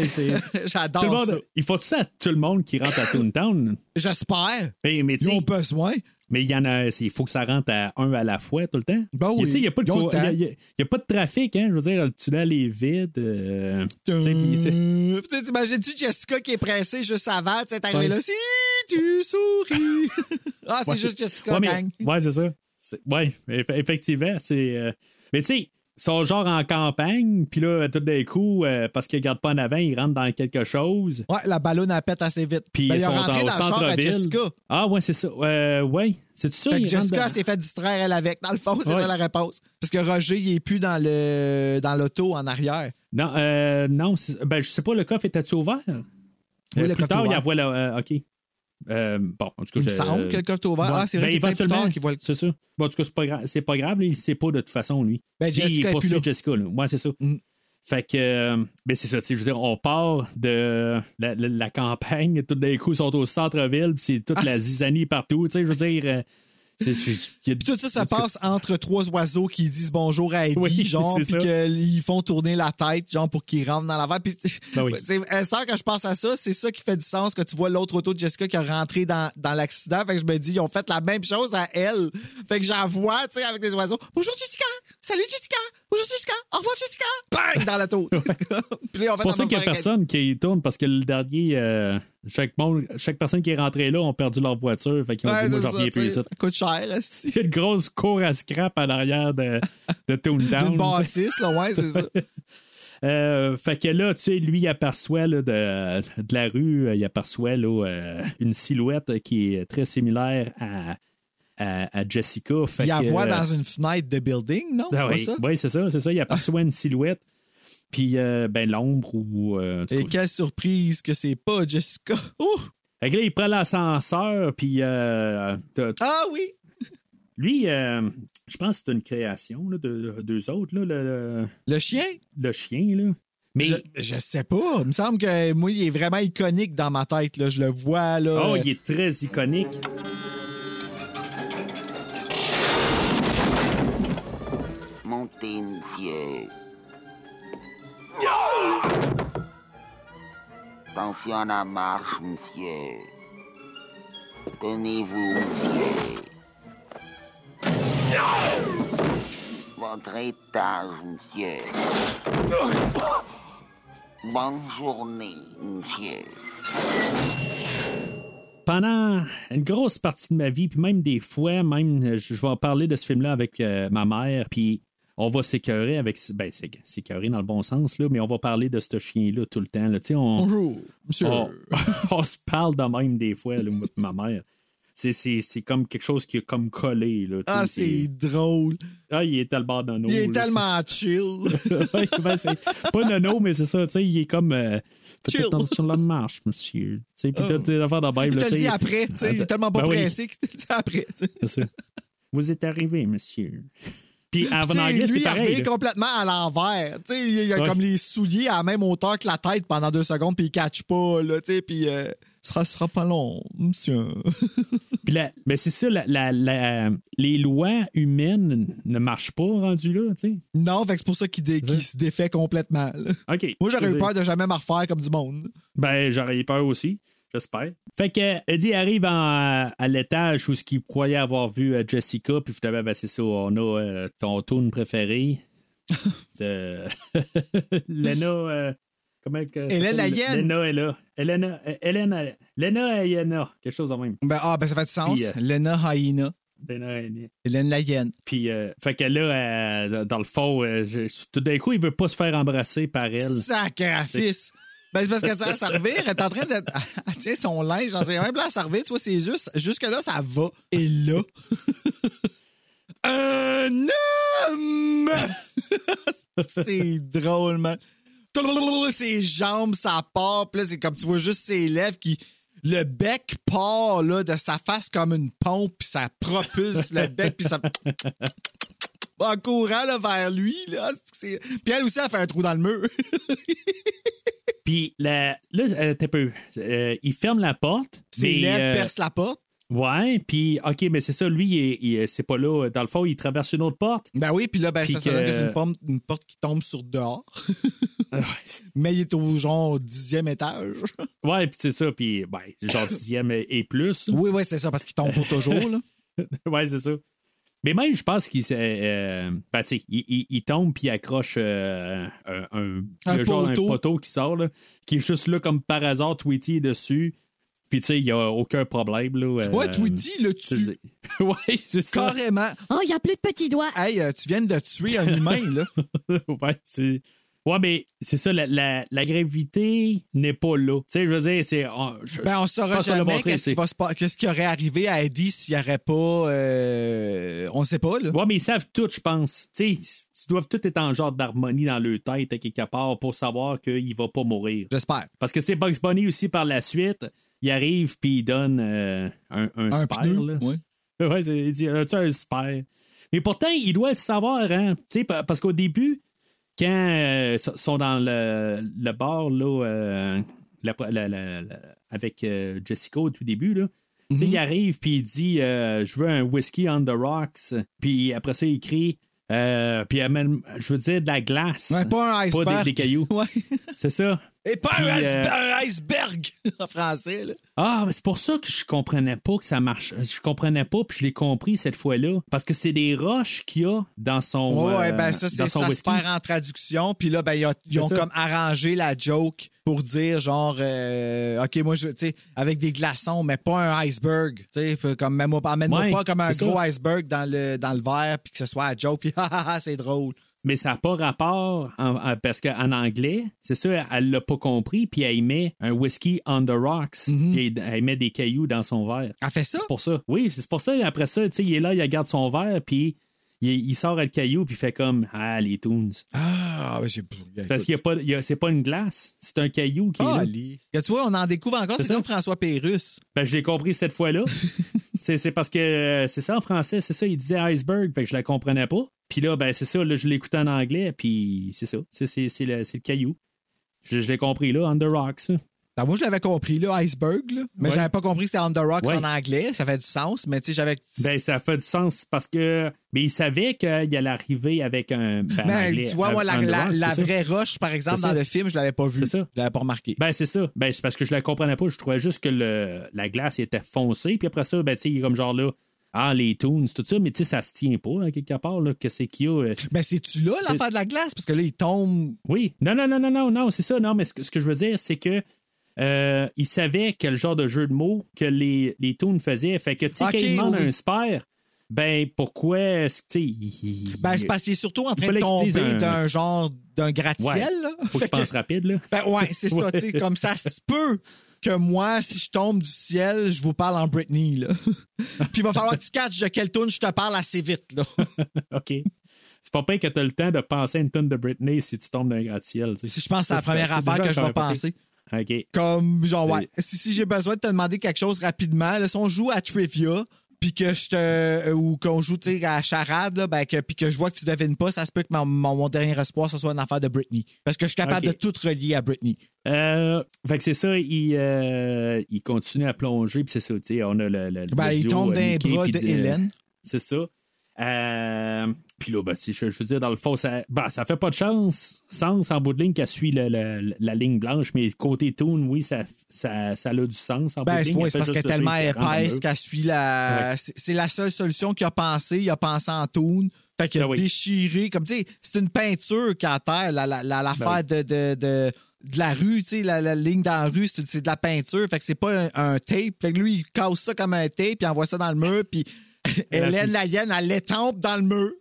Ouais, c'est. J'adore monde- ça. Il faut ça à tout le monde qui rentre à Toontown? J'espère. Mais, mais tu Ils ont besoin. Mais il y en a, il faut que ça rentre à un à la fois tout le temps. Ben oui, Il n'y a, pas de y a- il y a- il y a pas de trafic, hein. Je veux dire, le tunnel est vide. euh, tu sais, puis c'est- putain, T'imagines-tu Jessica qui est pressée juste avant? Tu sais, t'es arrivé Ouais. là, si tu souris. ah, c'est Ouais. juste Jessica, Ouais, mais- gang. ouais, c'est ça. C'est- Ouais, eff- effectivement. c'est euh, Mais tu sais, sont genre en campagne, puis là, tout d'un coup, euh, parce qu'ils ne regardent pas en avant, ils rentrent dans quelque chose. Ouais, la ballonne, elle pète assez vite. Puis Ben, ils sont rentré en- dans au centre-ville. Ah, ouais, c'est ça. Euh, ouais, c'est ça. Fait que Jessica dans- s'est fait distraire, elle, avec. Dans le fond, c'est Ouais. ça la réponse. Parce que Roger, il est plus dans le dans l'auto en arrière. Non, euh, non ben, je sais pas, le coffre était-tu ouvert? Oui, Euh, le plus coffre tard, est il ouvert. envoie le. euh, OK. Euh, bon, en tout cas, Il me semble que le coffre est ouvert. Ouais. Ah, c'est vrai, Ben, c'est bien plus tard qu'il voit le- C'est ça. Bon, en tout cas, c'est pas, gra- c'est pas grave, là, il sait pas de toute façon, lui. Ben, Jessica il est poursuit là. Jessica, là. Ouais, c'est ça. Mm. Fait que, euh, ben c'est ça, tu sais, je veux dire, on part de la, la- la campagne, tout d'un coup, ils sont au centre-ville, puis c'est toute la zizanie partout, tu sais, je veux dire. C'est- Puis tout ça, ça passe entre trois oiseaux qui disent bonjour à Eddie, Oui, genre, puis qu'ils font tourner la tête, genre, pour qu'ils rentrent dans la vanne. Puis, Ben oui. c'est que je pense à ça, c'est ça qui fait du sens que tu vois l'autre auto de Jessica qui a rentré dans, dans l'accident. Fait que je me dis, ils ont fait la même chose à elle. Fait que j'en vois, tu sais, avec les oiseaux. Bonjour Jessica! Salut Jessica! Bonjour Jessica! Au revoir Jessica! Bang! Dans l'auto. Puis là, on fait C'est pour la ça qu'il n'y a personne qui tourne parce que le dernier, euh, chaque, monde, chaque personne qui est rentrée là ont perdu leur voiture. Fait qu'ils ont Ouais, dit, moi, ça, reviens plus ça. Ça coûte cher. Il y a une grosse cour à scrap à l'arrière de, de Toontown. D'une bâtisse, là, ouais, c'est ça. Euh, fait que là, tu sais, lui, il aperçoit là, de, de la rue, il aperçoit là, euh, une silhouette qui est très similaire à, à, à Jessica. Fait Il la voit euh, dans une fenêtre de building, non? C'est ah oui, ça? oui, c'est ça, c'est ça. Il aperçoit une silhouette. Puis, euh, ben, l'ombre ou. euh, Et quelle surprise que c'est pas Jessica. Ouh! Fait que là, il prend l'ascenseur, puis. euh, Ah oui! lui, je pense que c'est une création là, de, de deux autres, là, le, le, Le chien? le chien. Là. Mais. Je, je sais pas. Il me semble que moi, il est vraiment iconique dans ma tête. Là. Je le vois. Là. Oh, il est très iconique. Montez, monsieur. Attention à la marche, monsieur. Tenez-vous, monsieur. Votre étage, monsieur. Bonne journée, monsieur. pendant une grosse partie de ma vie, puis même des fois, même je vais en parler de ce film-là avec euh, ma mère, puis on va s'écœurer avec. Ben, c'est- s'écœurer dans le bon sens, là, mais on va parler de ce chien-là tout le temps. Là. Tu sais, On, Bonjour, monsieur. on, on se parle de même des fois, là, ma mère. C'est, comme quelque chose qui est comme collé. Là, Ah, c'est drôle. Ah, il est tellement nono. Il est là, tellement chill. ben, pas nono, mais c'est ça, tu sais, il est comme. euh, Chill. à la marche, monsieur. Tu sais, puis Oh. t'as des affaires de même. Il te dit après, tu sais, il est tellement pas Ben oui, pressé qu'il te le dit après. Vous êtes arrivé, monsieur. Puis en anglais, c'est il pareil. là. complètement à l'envers. Il a Ouais. comme les souliers à la même hauteur que la tête pendant deux secondes, puis il catch pas, là, puis euh, sera, sera pas long, monsieur. Puis la- mais c'est ça, la- la- la- les lois humaines ne marchent pas rendues là. Non, fait c'est pour ça qu'il dé- se défait complètement. là. OK. Moi, j'aurais eu peur de jamais me refaire comme du monde. Ben, j'aurais eu peur aussi, j'espère. Fait que Eddie arrive en- à l'étage où ce qu'il croyait avoir vu euh, Jessica, puis finalement, ben, c'est ça, on a euh, ton tune préféré de Lena. euh, comment que. s'appelle? Layenne. Lena est là. Hélène, euh, Hélène, Lena quelque chose de même. Ben, ah, ben ça fait du sens. Puis, euh, Lena Hyena. Hélène Layenne. Puis, euh, fait que là, euh, dans le fond, euh, je- tout d'un coup, il veut pas se faire embrasser par elle. Sacrifice! Ben, c'est parce qu'elle tient à servir, elle est en train de. Elle tient son linge ses mains, puis là, servir, tu vois, c'est juste. Jusque-là, ça va. Et là. Un homme! c'est drôle, man. Ses jambes, ça part, puis là, c'est comme tu vois juste ses lèvres qui. Le bec part là, de sa face comme une pompe, puis ça propulse le bec, puis ça. En courant là, vers lui. Là, puis elle aussi, elle fait un trou dans le mur. Puis là, euh, t'as peu. Euh, il ferme la porte. Ses lèvres euh, percent la porte. Ouais, puis OK, mais c'est ça, lui, il est- il est- c'est pas là. Dans le fond, il traverse une autre porte. Ben oui, puis là, ben, ça, que c'est une, porte- une porte qui tombe sur dehors. Mais il est au genre dixième étage. Ouais, puis c'est ça, puis ben, c'est genre dixième et et plus. Oui, oui, c'est ça, parce qu'il tombe pour toujours. Là. ouais, c'est ça. Mais même, je pense qu'il s'est, euh, ben, tu sais, il, il- il tombe puis il accroche euh, un, un, Un le genre, poteau. un poteau qui sort, là, qui est juste là comme par hasard, Tweety est dessus. Puis, tu sais, il n'y a aucun problème. Là, euh, Ouais, Tweety le tue. ouais, c'est ça. Carrément. Oh, il n'y a plus de petits doigts. Hey, euh, tu viens de tuer un humain, là. ouais, c'est. Ouais, mais c'est ça, la, la, la gravité n'est pas là. Tu sais, je veux dire, c'est. on- je- Ben, on saura jamais qu'est-ce qui, va qu'est-ce qui aurait arrivé à Eddie s'il n'y aurait pas. euh, On sait pas, là. Ouais, mais ils savent tout, je pense. Tu sais, ils doivent tout être en genre d'harmonie dans leur tête, à quelque part, pour savoir qu'il va pas mourir. J'espère. Parce que c'est Bugs Bunny aussi par la suite. Il arrive puis il donne euh, un, un, Un spare. pneu, là. ouais. Ouais, c'est- il dit As-tu un spare Mais pourtant, il doit le savoir, hein. Tu sais, pa- parce qu'au début, quand euh, ils sont dans le, le bar, là, euh, la- la- la- la- avec euh, Jessica au tout début, là. Tu sais, Mhm. il arrive puis il dit Je veux un whisky on the rocks. Puis après ça, il crie euh, Puis il amène, je veux dire, de la glace. Ouais, pas un Pas des, des cailloux. Ouais. C'est ça. Et pas Puis, un, euh, un iceberg en français, là. Ah, mais c'est pour ça que je comprenais pas que ça marche. Je comprenais pas, puis je l'ai compris cette fois-là. Parce que c'est des roches qu'il y a dans son. Ouais, euh, ben ça, c'est ça se perd en traduction. Puis là, ben, ils ont, ils comme arrangé la joke pour dire genre, euh, OK, moi, je, tu sais, avec des glaçons, mais pas un iceberg. Tu sais, comme, mets-moi pas- amène-moi Ouais, pas comme un gros ça. iceberg dans le, dans le verre, puis que ce soit à joke, puis ah, ah, ah, c'est drôle. Mais ça n'a pas rapport en- en- parce qu'en anglais, c'est ça, elle l'a pas compris, puis elle met un whisky on the rocks, puis elle, elle met des cailloux dans son verre. Elle fait ça? C'est pour ça. Oui, c'est pour ça. Après ça, tu sais, il est là, il regarde son verre, puis il, il sort le caillou, puis il fait comme Ah, les Toons. Ah, ben, j'ai. Parce qu'il y a pas, c'est pas une glace, c'est un caillou qui est là. Ah, Que tu vois, on en découvre encore, C'est comme François Pérusse. Ben, je l'ai compris cette fois-là. c'est, parce que euh, c'est ça en français, c'est ça, il disait iceberg, fait que je la comprenais pas. Puis là, ben, c'est ça, là, je l'écoutais en anglais, puis c'est ça, c'est, le, le caillou. Je, l'ai compris, là, the rocks. Moi, je l'avais compris, là, iceberg, là. Mais Ouais. j'avais pas compris que c'était on the rocks Ouais. en anglais. Ça fait du sens, mais tu sais, j'avais. Ben, ça fait du sens parce que. Mais il savait qu'il allait arriver avec un. Ben, en Ben, anglais, tu vois, un- moi, la, la- c'est vraie roche, par exemple, C'est dans le film, je l'avais pas vue. C'est ça. Je l'avais pas remarqué. Ben, c'est ça. Ben, c'est parce que je la comprenais pas. Je trouvais juste que le, la glace était foncée. Puis après ça, ben, tu sais, il est comme genre là. Ah, les tunes, tout ça. Mais tu sais, ça se tient pas, hein, quelque part, là. Qu'est-ce qu'il y a? euh, Ben, c'est-tu là, l'affaire de la glace? Parce que là, il tombe. Oui. Non, non, non, non, non, non, c'est ça. Non, mais ce que, ce que je veux dire, c'est que euh, il savait quel genre de jeu de mots que les, les tunes faisaient. Fait que, tu sais, Ok, quand il demande oui. un spare, ben, pourquoi est-ce que, il- Ben, c'est parce qu'il est surtout en train de tomber un- d'un genre d'un Ouais. gratte-ciel, là. Faut qu'il que- pense rapide, là. Ben, ouais, c'est ça, tu sais, comme ça se peut que moi, si je tombe du ciel, je vous parle en Britney. Là. Puis il va falloir que tu catches de quelle tune je te parle assez vite. Là. OK. C'est pas pire que tu as le temps de penser à une tonne de Britney si tu tombes d'un gratte-ciel. Si je pense que c'est la première affaire que je vais penser. OK. Comme, genre, ouais. Si, si j'ai besoin de te demander quelque chose rapidement, là, si on joue à trivia, puis que je te. euh, ou qu'on joue, tu sais, à charade, là, ben, que, puis que je vois que tu devines pas, ça se peut que mon, dernier espoir, ce soit une affaire de Britney. Parce que je suis capable de tout relier à Britney. Euh, fait que c'est ça, il, euh, il continue à plonger, puis c'est ça, tu sais, on a le. le Ben, le il tombe euh, dans les Mickey, bras de Hélène. C'est ça. Euh, puis là, ben, si je, je veux dire, dans le fond, ça, ben, ça fait pas de chance, sens en bout de ligne qu'elle suit le- le- la ligne blanche, mais côté Toon, oui, ça, ça, ça a du sens en bout Ben, de ligne. Elle c'est parce qu'elle est tellement épaisse qu'elle suit la. Ouais. C'est la seule solution qu'il a pensé. Il a pensé en toune. Fait qu'il a oui. déchiré. Comme tu sais, c'est une peinture qui a terre, la- la- la- l'affaire Ben de, de, de, de la rue, tu sais, la, la ligne dans la rue, c'est de la peinture. Fait que c'est pas un, un tape. Fait que lui, il casse ça comme un tape, puis il envoie ça dans le mur, puis Hélène su- la hyène, elle l'étampe dans le mur.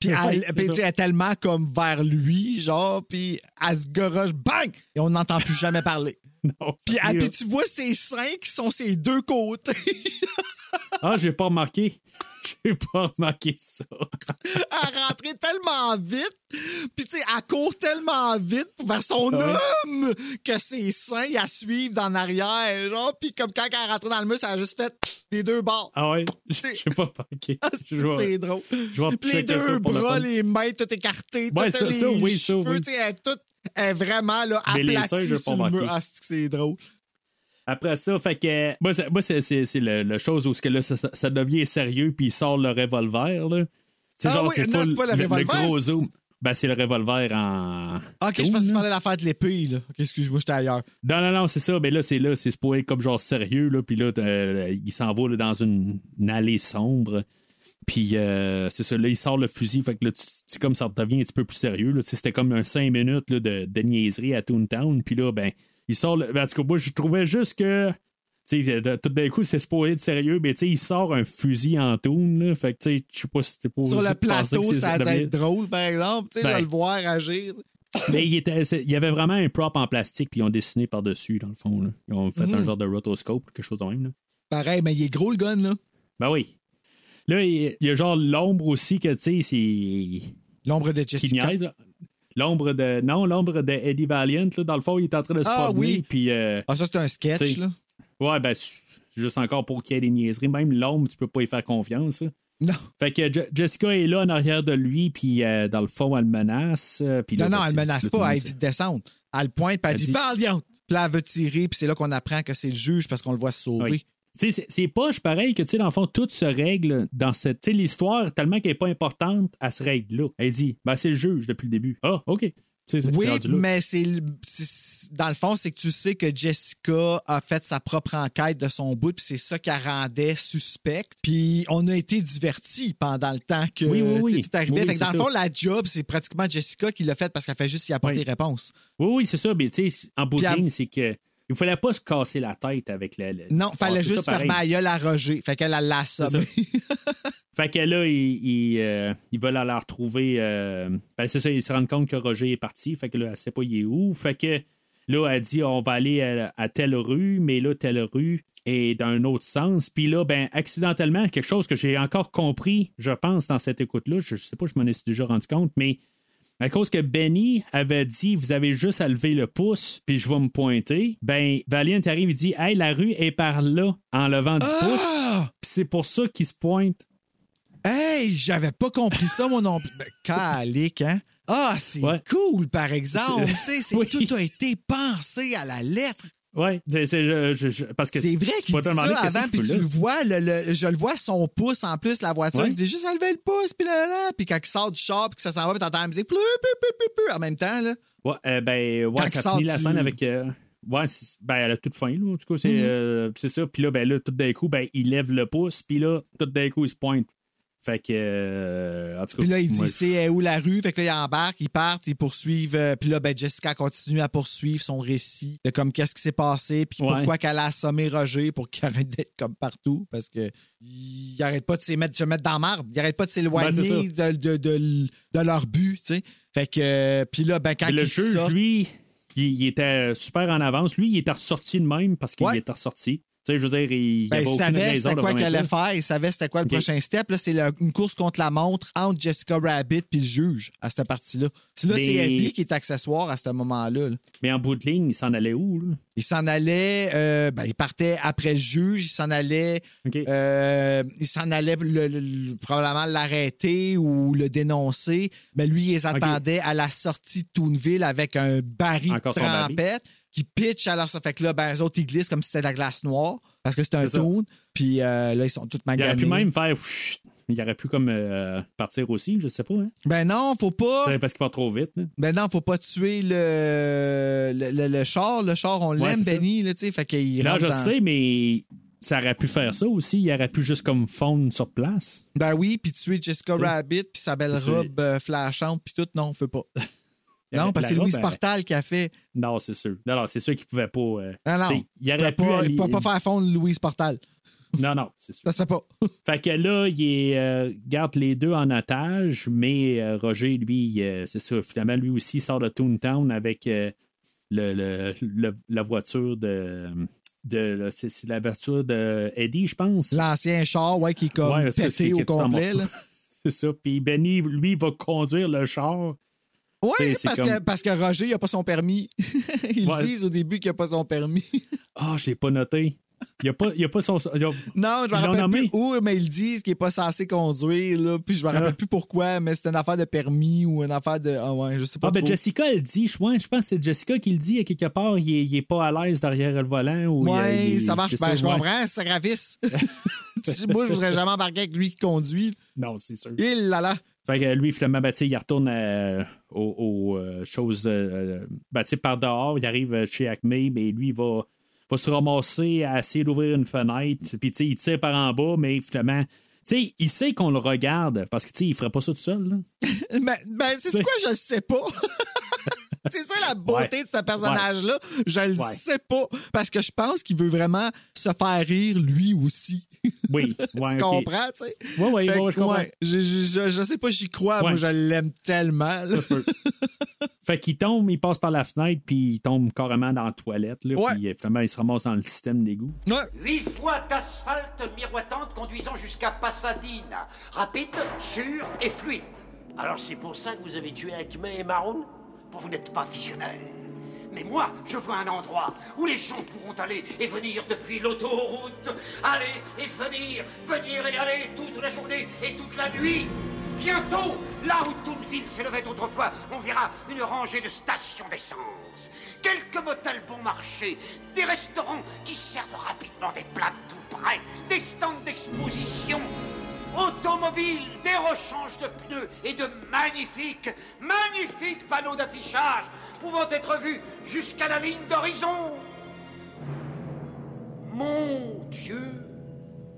Puis elle, puis, est tellement comme vers lui, genre, puis elle se goroche, bang! Et on n'entend plus jamais parler. Non, Puis, ah, puis tu vois ses seins qui sont ses deux côtés. Ah, j'ai pas remarqué. J'ai pas remarqué ça. elle rentrait tellement vite, puis tu sais, elle court tellement vite vers son Ah ouais? homme que ses seins, la suivent dans l'arrière, genre, puis comme quand elle rentrait dans le mur, ça a juste fait des deux bords. Ah ouais, j'ai pas remarqué. Vais- C'est drôle. Je les ça deux le bras, les mains tout écartées, Ouais, tout ça- les ça, oui, ça, cheveux, oui. tu sais, elle est toute elle est vraiment là, les aplatie sur le mur. Ah, c'est drôle. Après ça, fait que. Moi, c'est, moi, c'est, c'est, c'est le, le chose où ce que là, ça, ça devient sérieux, puis il sort le revolver, là. Ah genre, oui, c'est non, full. c'est pas le revolver, gros c'est- zoom. Ben, c'est le revolver en. Ah, Ok, je pense que tu parlais de l'affaire de l'épée, là. Ok, excuse-moi, j'étais ailleurs. Non, non, non, c'est ça. Mais là, c'est là, c'est supposé être comme genre sérieux, là. Puis là, euh, il s'en va là, dans une, une allée sombre. Puis euh, c'est ça, là, il sort le fusil. Fait que là, c'est comme ça devient un petit peu plus sérieux. Là. C'était comme un 5 minutes là, de, de niaiserie à Toontown. Puis là, ben, il sort. Le... en tout cas, moi, je trouvais juste que. Tu sais, de- tout d'un coup, c'est supposé être sérieux, mais tu sais, il sort un fusil en toon, là. Fait que, tu sais, je sais pas si c'était pas. Sur le plateau, ça a dû être drôle, par exemple, tu sais, Ben. de le voir agir. Mais il, était, il y avait vraiment un prop en plastique, puis ils ont dessiné par-dessus, dans le fond. Là. Ils ont fait un Mhm. genre de rotoscope, quelque chose de même. Là. Pareil, mais il est gros, le gun, là. Ben oui. Là, il y a genre l'ombre aussi que, tu sais, c'est. L'ombre de Jessica. niaise. L'ombre de. Non, l'ombre de Eddie Valiant, là, dans le fond, il est en train de se Ah, promener, oui. puis. euh, Ah, ça, c'est un sketch, là. Ouais, ben, juste encore pour qu'il y ait des niaiseries. Même l'ombre, tu peux pas y faire confiance. là. Non. Fait que Je- Jessica est là en arrière de lui, puis euh, dans le fond, elle menace. puis là, Non, non, ben, elle menace pas, elle dit de descendre. Elle pointe, puis elle, Elle dit dit- Valiant! Puis là, elle veut tirer, puis c'est là qu'on apprend que c'est le juge parce qu'on le voit se sauver. Oui. C'est poche pareil que, tu sais, dans le fond, tout se règle dans cette. Tu sais, l'histoire, tellement qu'elle n'est pas importante, elle se règle là. Elle dit, ben, c'est le juge depuis le début. Ah, OK. Oui, mais c'est dans le fond, c'est que tu sais que Jessica a fait sa propre enquête de son bout, puis c'est ça qui la rendait suspecte. Puis on a été divertis pendant le temps que Oui, tout arrivait. Oui, Fait que dans le fond, la job, c'est pratiquement Jessica qui l'a fait parce qu'elle fait juste y apporter Oui. réponse. Oui, oui, c'est ça. Mais tu sais, en bout de ligne, c'est que. Il fallait pas se casser la tête avec le- Non, l'histoire. fallait ça, juste faire ma gueule à Roger. Fait qu'elle elle l'a. Fait que là, ils, ils, euh, ils veulent aller la retrouver. euh, ben, c'est ça, ils se rendent compte que Roger est parti. Fait que là, elle sait pas il est où. Fait que là, elle dit on va aller à, à telle rue, mais là, telle rue est dans un autre sens. Puis là, ben, accidentellement, quelque chose que j'ai encore compris, je pense, dans cette écoute-là, je, je sais pas, je m'en ai déjà rendu compte, mais à cause que Benny avait dit vous avez juste à lever le pouce, puis je vais me pointer, ben, Valiant arrive et dit hey, la rue est par là en levant du pouce. Ah! Puis c'est pour ça qu'il se pointe. Hey, j'avais pas compris ça, plus. Ben, Calique, hein? Ah, c'est Ouais. cool, par exemple. C'est- Tu sais, c'est- Oui. Tout a été pensé à la lettre. Je- parce que C'est vrai qu'il dit ça avant, puis tu le vois, le, le- je le vois son pouce en plus, la voiture, Ouais. il dit juste à lever le pouce, puis là, là, puis quand il sort du char, puis que ça s'en va, puis t'entends la musique, en même temps, là. Ouais, euh, ben, ouais, Quand il ça finit la du- scène avec. euh, ouais, ben, elle a toute fin, là. En tout cas, c'est, Mhm. euh, c'est ça. Puis là, ben, là, tout d'un coup, ben, il lève le pouce, puis là, tout d'un coup, il se pointe. Fait que, euh, en tout cas. Puis là, il dit moi, c'est euh, où la rue, fait que là, ils embarquent, ils partent, ils poursuivent, euh, puis là, ben, Jessica continue à poursuivre son récit de comme qu'est-ce qui s'est passé, puis Ouais. pourquoi qu'elle a assommé Roger pour qu'il arrête d'être comme partout, parce que il arrête pas de se mettre, se mettre dans marde, il arrête pas de Ben, s'éloigner de, de, de, de leur but, tu sais. Fait que, euh, puis là, ben, quand Mais le il juge, sort- lui, il, il était super en avance. Lui, il était ressorti de même parce qu'il Ouais. était ressorti. Tu sais, je veux dire, il Ben, il savait raison c'était quoi qu'elle allait faire, il savait c'était quoi le prochain step. Là, c'est la- une course contre la montre entre Jessica Rabbit puis le juge à cette partie-là. C'est là, c'est Eddie qui est accessoire à ce moment-là. là. Mais en bout de ligne, il s'en allait où? Là? Il s'en allait, euh, ben, il partait après le juge, il s'en allait, euh, il s'en allait le- le- le- probablement l'arrêter ou le dénoncer. Mais lui, il les attendait à la sortie de Toonville avec un baril Encore de qui pitch à leur ça fait que là, ben, eux autres, ils glissent comme si c'était de la glace noire parce que c'est un toon. Puis euh, là, ils sont tous il aurait maganés. pu même faire. Il aurait pu comme euh, partir aussi, je sais pas. Hein? Ben non, faut pas. Parce qu'il va trop vite. là. Ben non, faut pas tuer le, le, le- le char. Le char, on Ouais, l'aime. Benny, là, tu sais. Fait qu'il Là, rentre je dans- sais, mais ça aurait pu faire ça aussi. Il aurait pu juste comme fondre sur place. Ben oui, puis tuer Jessica T'sais. Rabbit, puis sa belle robe euh, flashante, puis tout. Non, on fait pas. Non, parce que c'est Louise Portal qui a fait. Non, c'est sûr. Non, non, c'est sûr qu'il pouvait pas. euh, Non, non. Il aurait peut pas, faire fondre Louise Portal. Non, non, c'est sûr. Ça se fait pas. Fait que là, il euh, garde les deux en otage, mais euh, Roger, lui, euh, c'est ça. Finalement, lui aussi, il sort de Toontown avec le, le- le- la voiture de. de c'est, la voiture de Eddie, je pense. L'ancien char, ouais, qui est comme Ouais, pété au est complet. c'est ça. Puis Benny, lui, va conduire le char. Oui, parce, comme- que, parce que Roger, il a pas son permis. Ils Ouais. disent au début qu'il a pas son permis. Ah, je l'ai pas noté. Il n'y a, pas- il y a pas son. il y a- Non, je me rappelle plus où, mais ils disent qu'il est pas censé conduire, là. Puis je me rappelle Ah. plus pourquoi, mais c'est une affaire de permis ou une affaire de. Ah ouais, je sais pas. Ah, ben. Jessica, elle dit, je, ouais, je pense que c'est Jessica qui le dit, à quelque part, il est, il est pas à l'aise derrière le volant. Ou il- Ouais, il- ça marche. c'est Ben, je ouais. comprends, c'est gravis. Moi, je voudrais jamais embarquer avec lui qui conduit. Non, c'est sûr. Il là là. Fait que lui, finalement, ben, il retourne euh, aux, aux, euh, choses. euh, ben, tu sais, par dehors, il arrive chez Acme, mais lui, il va, va se ramasser à essayer d'ouvrir une fenêtre. Puis, tu sais, il tire par en bas, mais finalement, tu sais, il sait qu'on le regarde parce que, sais, il ferait pas ça tout seul. Là. Ben, ben c'est C'est- quoi, je le sais pas. c'est ça la beauté Ouais. de ce personnage-là. Je le Ouais. sais pas. Parce que je pense qu'il veut vraiment se faire rire lui aussi. Oui, tu ouais, comprends, tu sais? Ouais, ouais, Fait ouais, que, je comprends. ouais, je, je, je- je sais pas, j'y crois. Moi, Ouais. je l'aime tellement. là. Ça se peut. fait qu'il tombe, il passe par la fenêtre, puis il tombe carrément dans la toilette. Là, Ouais. Puis euh, finalement, il se ramasse dans le système d'égout. Ouais. Huit fois d'asphalte miroitante conduisant jusqu'à Pasadena. Rapide, sûr et fluide. Alors c'est pour ça que vous avez tué Acme et Maroon vous n'êtes pas visionnaire. Mais moi, je veux un endroit où les gens pourront aller et venir depuis l'autoroute. Aller et venir, venir et aller toute la journée et toute la nuit. Bientôt, là où Toonville s'élevait autrefois, on verra une rangée de stations d'essence. Quelques motels bon marché, des restaurants qui servent rapidement des plats tout près, des stands d'exposition, automobiles, des rechanges de pneus et de magnifiques, magnifiques panneaux d'affichage pouvant être vus jusqu'à la ligne d'horizon. Mon Dieu,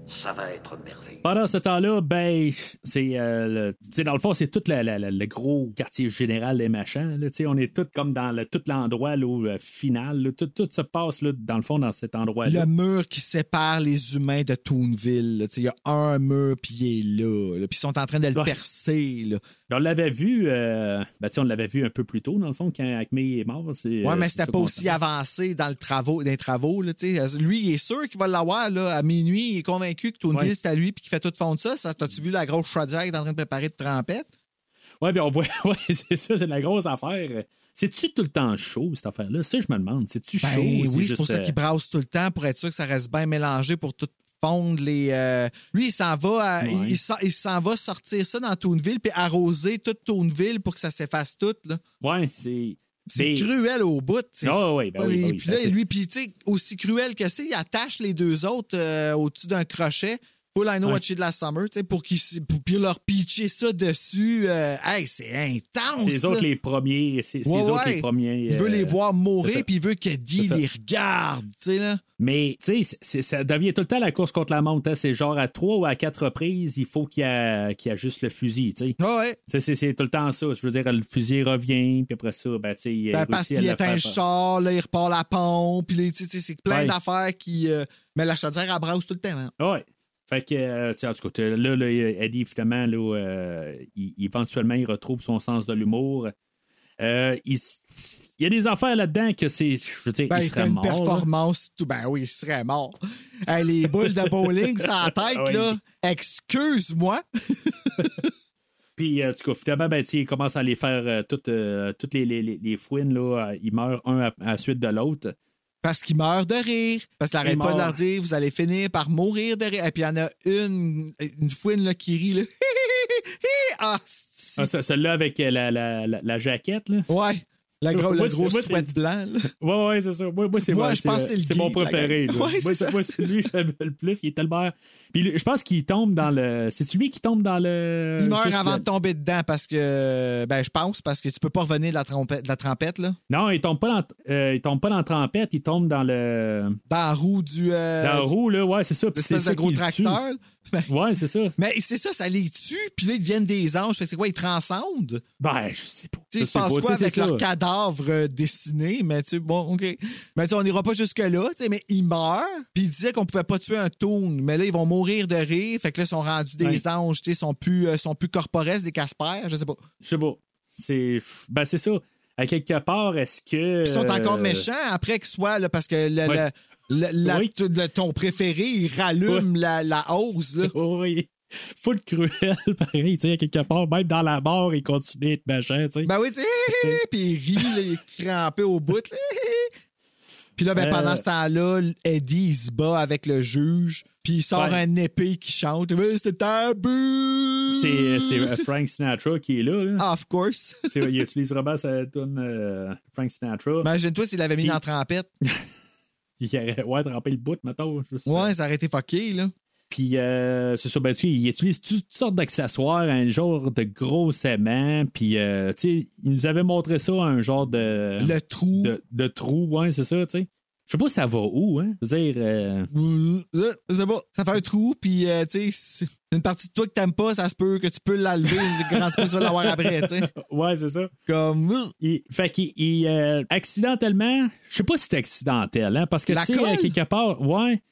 ça va être merveilleux. Pendant ce temps-là, ben, c'est. euh, le- dans le fond, c'est tout la- la- la- le gros quartier général des machins. là, tu sais, on est tous comme dans le, tout l'endroit là, où, euh, final. là, tout, tout se passe, là, dans le fond, dans cet endroit-là. Le mur qui sépare les humains de Toonville. là. Tu sais, Il y a un mur, puis il est là. là. Puis ils sont en train de le Ouais. percer. On l'avait vu, euh, ben, on l'avait vu un peu plus tôt, dans le fond, quand Acme est mort. c'est, Ouais, euh, mais c'est c'était pas aussi avancé dans, le travaux, dans les travaux. Là, lui, il est sûr qu'il va l'avoir là, à minuit. Il est convaincu que Toonville, Ouais. c'est à lui puis qu'il fait tout fondre ça. ça T'as-tu vu la grosse chaudière qui est en train de préparer de trempette? Ouais, bien, on voit, ouais, c'est ça, c'est la grosse affaire. C'est-tu tout le temps chaud, cette affaire-là? Ça, je me demande. C'est-tu Ben chaud? oui, c'est pour ça euh, qu'il brasse tout le temps pour être sûr que ça reste bien mélangé pour tout fondre les. euh, Lui, il s'en va, à- Ouais. il, il s'en- il s'en va sortir ça dans Toonville puis arroser toute Toonville pour que ça s'efface tout. Là. Ouais, c'est. C'est cruel au bout. Ah ben oui, ben oui, puis là, lui, puis tu sais, aussi cruel que c'est, il attache les deux autres euh, au-dessus d'un crochet. Full I know Ouais. what you de la summer, tu sais, pour qu'ils pour, leur pitcher ça dessus. euh, hey, c'est intense. C'est les autres là. les premiers. C'est Ouais, autres les premiers. Il veut euh, les voir c'est mourir, puis il veut qu'Eddie C'est ça. les regarde, tu sais, là. Mais, tu sais, ça devient tout le temps la course contre la montre. hein. C'est genre à trois ou à quatre reprises, il faut qu'il y, a juste le fusil, tu sais. Ah ouais. C'est- tout le temps ça. Je veux dire, le fusil revient, puis après ça, ben, tu sais, il Ben, parce qu'il éteint le char, là, il repart la pompe, puis tu sais, c'est plein Ouais. d'affaires qui. euh, Mais la chaudière, elle brasse tout le temps. hein. Ouais. Fait que, euh, tu sais, en tout cas, là, là, Eddie, finalement, là, euh, il- éventuellement, il retrouve son sens de l'humour. Euh, il, y a des affaires là-dedans que c'est. Je veux dire, Ben, il serait une mort. performance. Tout, ben oui, il serait mort. Hey, les boules de bowling la tête, Oui. là. Excuse-moi. Puis, en tout cas, finalement, ben, il commence à les faire euh, toutes, toutes les, les, les, fouines, là. Ils meurent un à, à la suite de l'autre. Parce qu'il meurt de rire. Parce qu'il n'arrête pas de leur dire, vous allez finir par mourir de rire. Et puis, il y en a une, une fouine là, qui rit, là. ah, Ah, ce- Celle-là avec euh, la, la, la, la jaquette, là. ouais. La gros, Moi, le gros moi, sweat blanc, là. Ouais, ouais, c'est ça. Moi, moi c'est Moi, moi, je pense c'est mon préféré. gang. là. Ouais, moi, c'est moi, lui que j'aime le plus. Il est tellement. Puis je pense qu'il tombe dans le. C'est-tu lui qui tombe dans le. Il meurt avant le- de tomber dedans parce que, ben, je pense, parce que tu peux pas revenir de la, trompette, de la trempette, là. Non, il tombe pas dans, euh, il tombe pas dans la trempette, il tombe dans le. Dans la roue du. euh, dans la roue, là, ouais, c'est ça. C'est ça gros tue. Ben, Ouais, c'est ça. Mais c'est ça, ça les tue, puis là, ils deviennent des anges. Fait que C'est quoi, ils transcendent? Ben, je sais pas. Tu sais, quoi avec c'est leur ça. cadavre euh, dessiné? Mais tu sais, bon, OK. Mais tu sais, on n'ira pas jusque-là, tu sais, mais ils meurent, puis ils disaient qu'on pouvait pas tuer un toon. Mais là, ils vont mourir de rire. Fait que là, ils sont rendus des Ouais. anges, tu sais, sont plus, euh, sont plus des Casper, je sais pas. Je sais pas. C'est. Ben, c'est ça. À quelque part, est-ce que. Ils sont encore euh, méchants après qu'ils soient, là, parce que le, Ouais. le- le- la- Oui. ton préféré, il rallume la, la hausse, là. Oui. Full cruel, pareil, tu sais, à quelque part, même dans la mort, il continue d'être machin, tu sais. Ben oui, tu sais, puis il rit, là, il est crampé au bout. Puis là, ben, Euh. pendant ce temps-là, Eddie, il se bat avec le juge, puis il sort Ouais. un épée qui chante. C'était tabou! C'est, euh, Frank Sinatra qui est là. là. Of course. Il utilise vraiment sa tune euh, Frank Sinatra. Imagine-toi s'il l'avait mis Puis- dans la trempette. Il aurait ouais, trempé le bout, mettons. Juste, Ouais, ça aurait été fucké, là. Puis, euh, c'est ça, ben, tu sais, il utilise toutes sortes d'accessoires, un genre de gros aimant. Puis, euh, tu sais, il nous avait montré ça, un genre de. Le trou. De, de trou, ouais, c'est ça, tu sais. Je sais pas ça va où, hein. Je veux dire. euh, Euh, C'est bon. Ça fait un trou, puis, euh, tu sais, c'est une partie de toi que t'aimes pas, ça se peut que tu peux l'enlever, quand tu peux tu vas l'avoir après, tu sais. ouais, c'est ça. Comme. euh, Il- fait qu'il, il, euh, accidentellement, je sais pas si c'est accidentel, hein, parce que, La tu sais, colle? quelque part, ouais.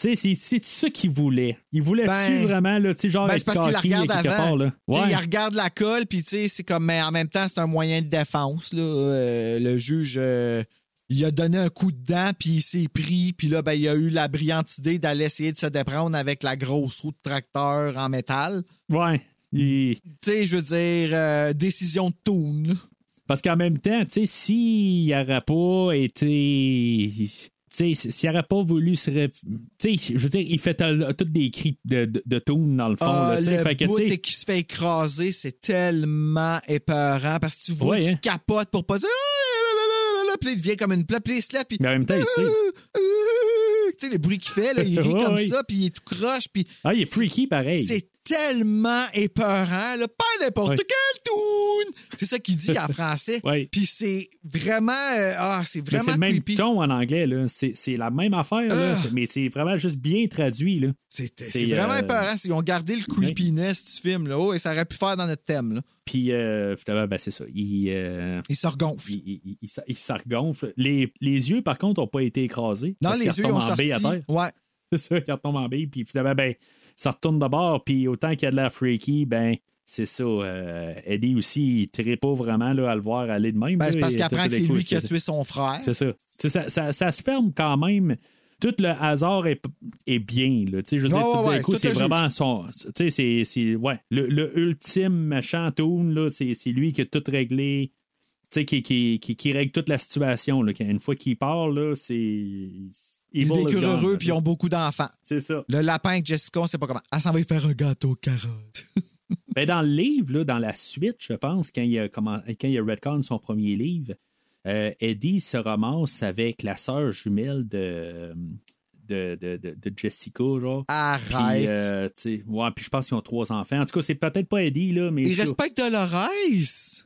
Tu sais, c'est, ça qu'il voulait. Il voulait-tu Ben- vraiment, là, tu sais, genre, Ben, c'est parce qu'il la regarde avant. part, là. Tu sais, Ouais. Il regarde la colle, puis tu sais, c'est comme, mais en même temps, c'est un moyen de défense. Là. Euh, le juge, euh, il a donné un coup de dent, puis il s'est pris, puis là, ben, il a eu la brillante idée d'aller essayer de se déprendre avec la grosse roue de tracteur en métal. Ouais. Il- Tu sais, je veux dire, euh, décision de toon. là. Parce qu'en même temps, tu sais, s'il n'aurait pas été. Tu sais, s'il n'aurait pas voulu se. ré- Tu sais, je veux dire, il fait euh, toutes des cris de, de, de tune dans le fond. Là, sais. le Fait que, qui se fait écraser, c'est tellement épeurant parce que tu vois Ouais, qu'il hein. capote pour pas dire. Ah, Puis là, il devient comme une plaie, puis lève, puis Mais en même temps, il sait. tu sais, le bruit qu'il fait, là, il rit comme ça, puis il est tout croche, puis Ah, il est freaky pareil. c'est tellement épeurant, là, pas n'importe quel tune! C'est ça qu'il dit en français. Ouais. Puis c'est vraiment, euh, ah, c'est vraiment le même creepy. ton en anglais, là. C'est, la même affaire, là. Ah. Mais c'est vraiment juste bien traduit, là. C'est vraiment euh, épeurant. Ils ont gardé le creepiness du film, là. Oh, et ça aurait pu faire dans notre thème, là. Puis, euh, ben, c'est ça. Il, euh, Il se regonfle. il, s'en regonfle. Les, les yeux, par contre, n'ont pas été écrasés. Non, les yeux, ils ont retombent en sorti. Ouais. C'est ça, quand tombe en bille, puis finalement, ben, ça retourne de bord, puis autant qu'il y a de la freaky, ben, c'est ça. euh, Eddie aussi, il ne pas vraiment là, à le voir aller de même. Ben, c'est parce qu'il apprend que c'est lui qui a tué son frère. C'est ça. Ça, ça, ça se ferme quand même. Tout le hasard est, est bien. Là. Je veux dire, tout ouais, d'un coup, c'est est vraiment son. Tu sais, c'est- c'est. Ouais. Le, le ultime méchant toon, là, c'est c'est lui qui a tout réglé. Tu sais, qui, qui, qui, qui règle toute la situation. Là. Une fois qu'il part, c'est. Ils vécurent heureux puis ils ont beaucoup d'enfants. C'est ça. Le lapin avec Jessica, on sait pas comment. Elle s'en va y faire un gâteau aux carottes. Ben, dans le livre, là, dans la suite, je pense, quand il a, comment, quand il a Redcon son premier livre, euh, Eddie se ramasse avec la sœur jumelle de, de, de, de- de Jessica, genre. Arrête. Puis, euh, tu sais, ouais, puis je pense qu'ils ont trois enfants. En tout cas, c'est peut-être pas Eddie, là, mais. Il tu sais, respecte Dolores.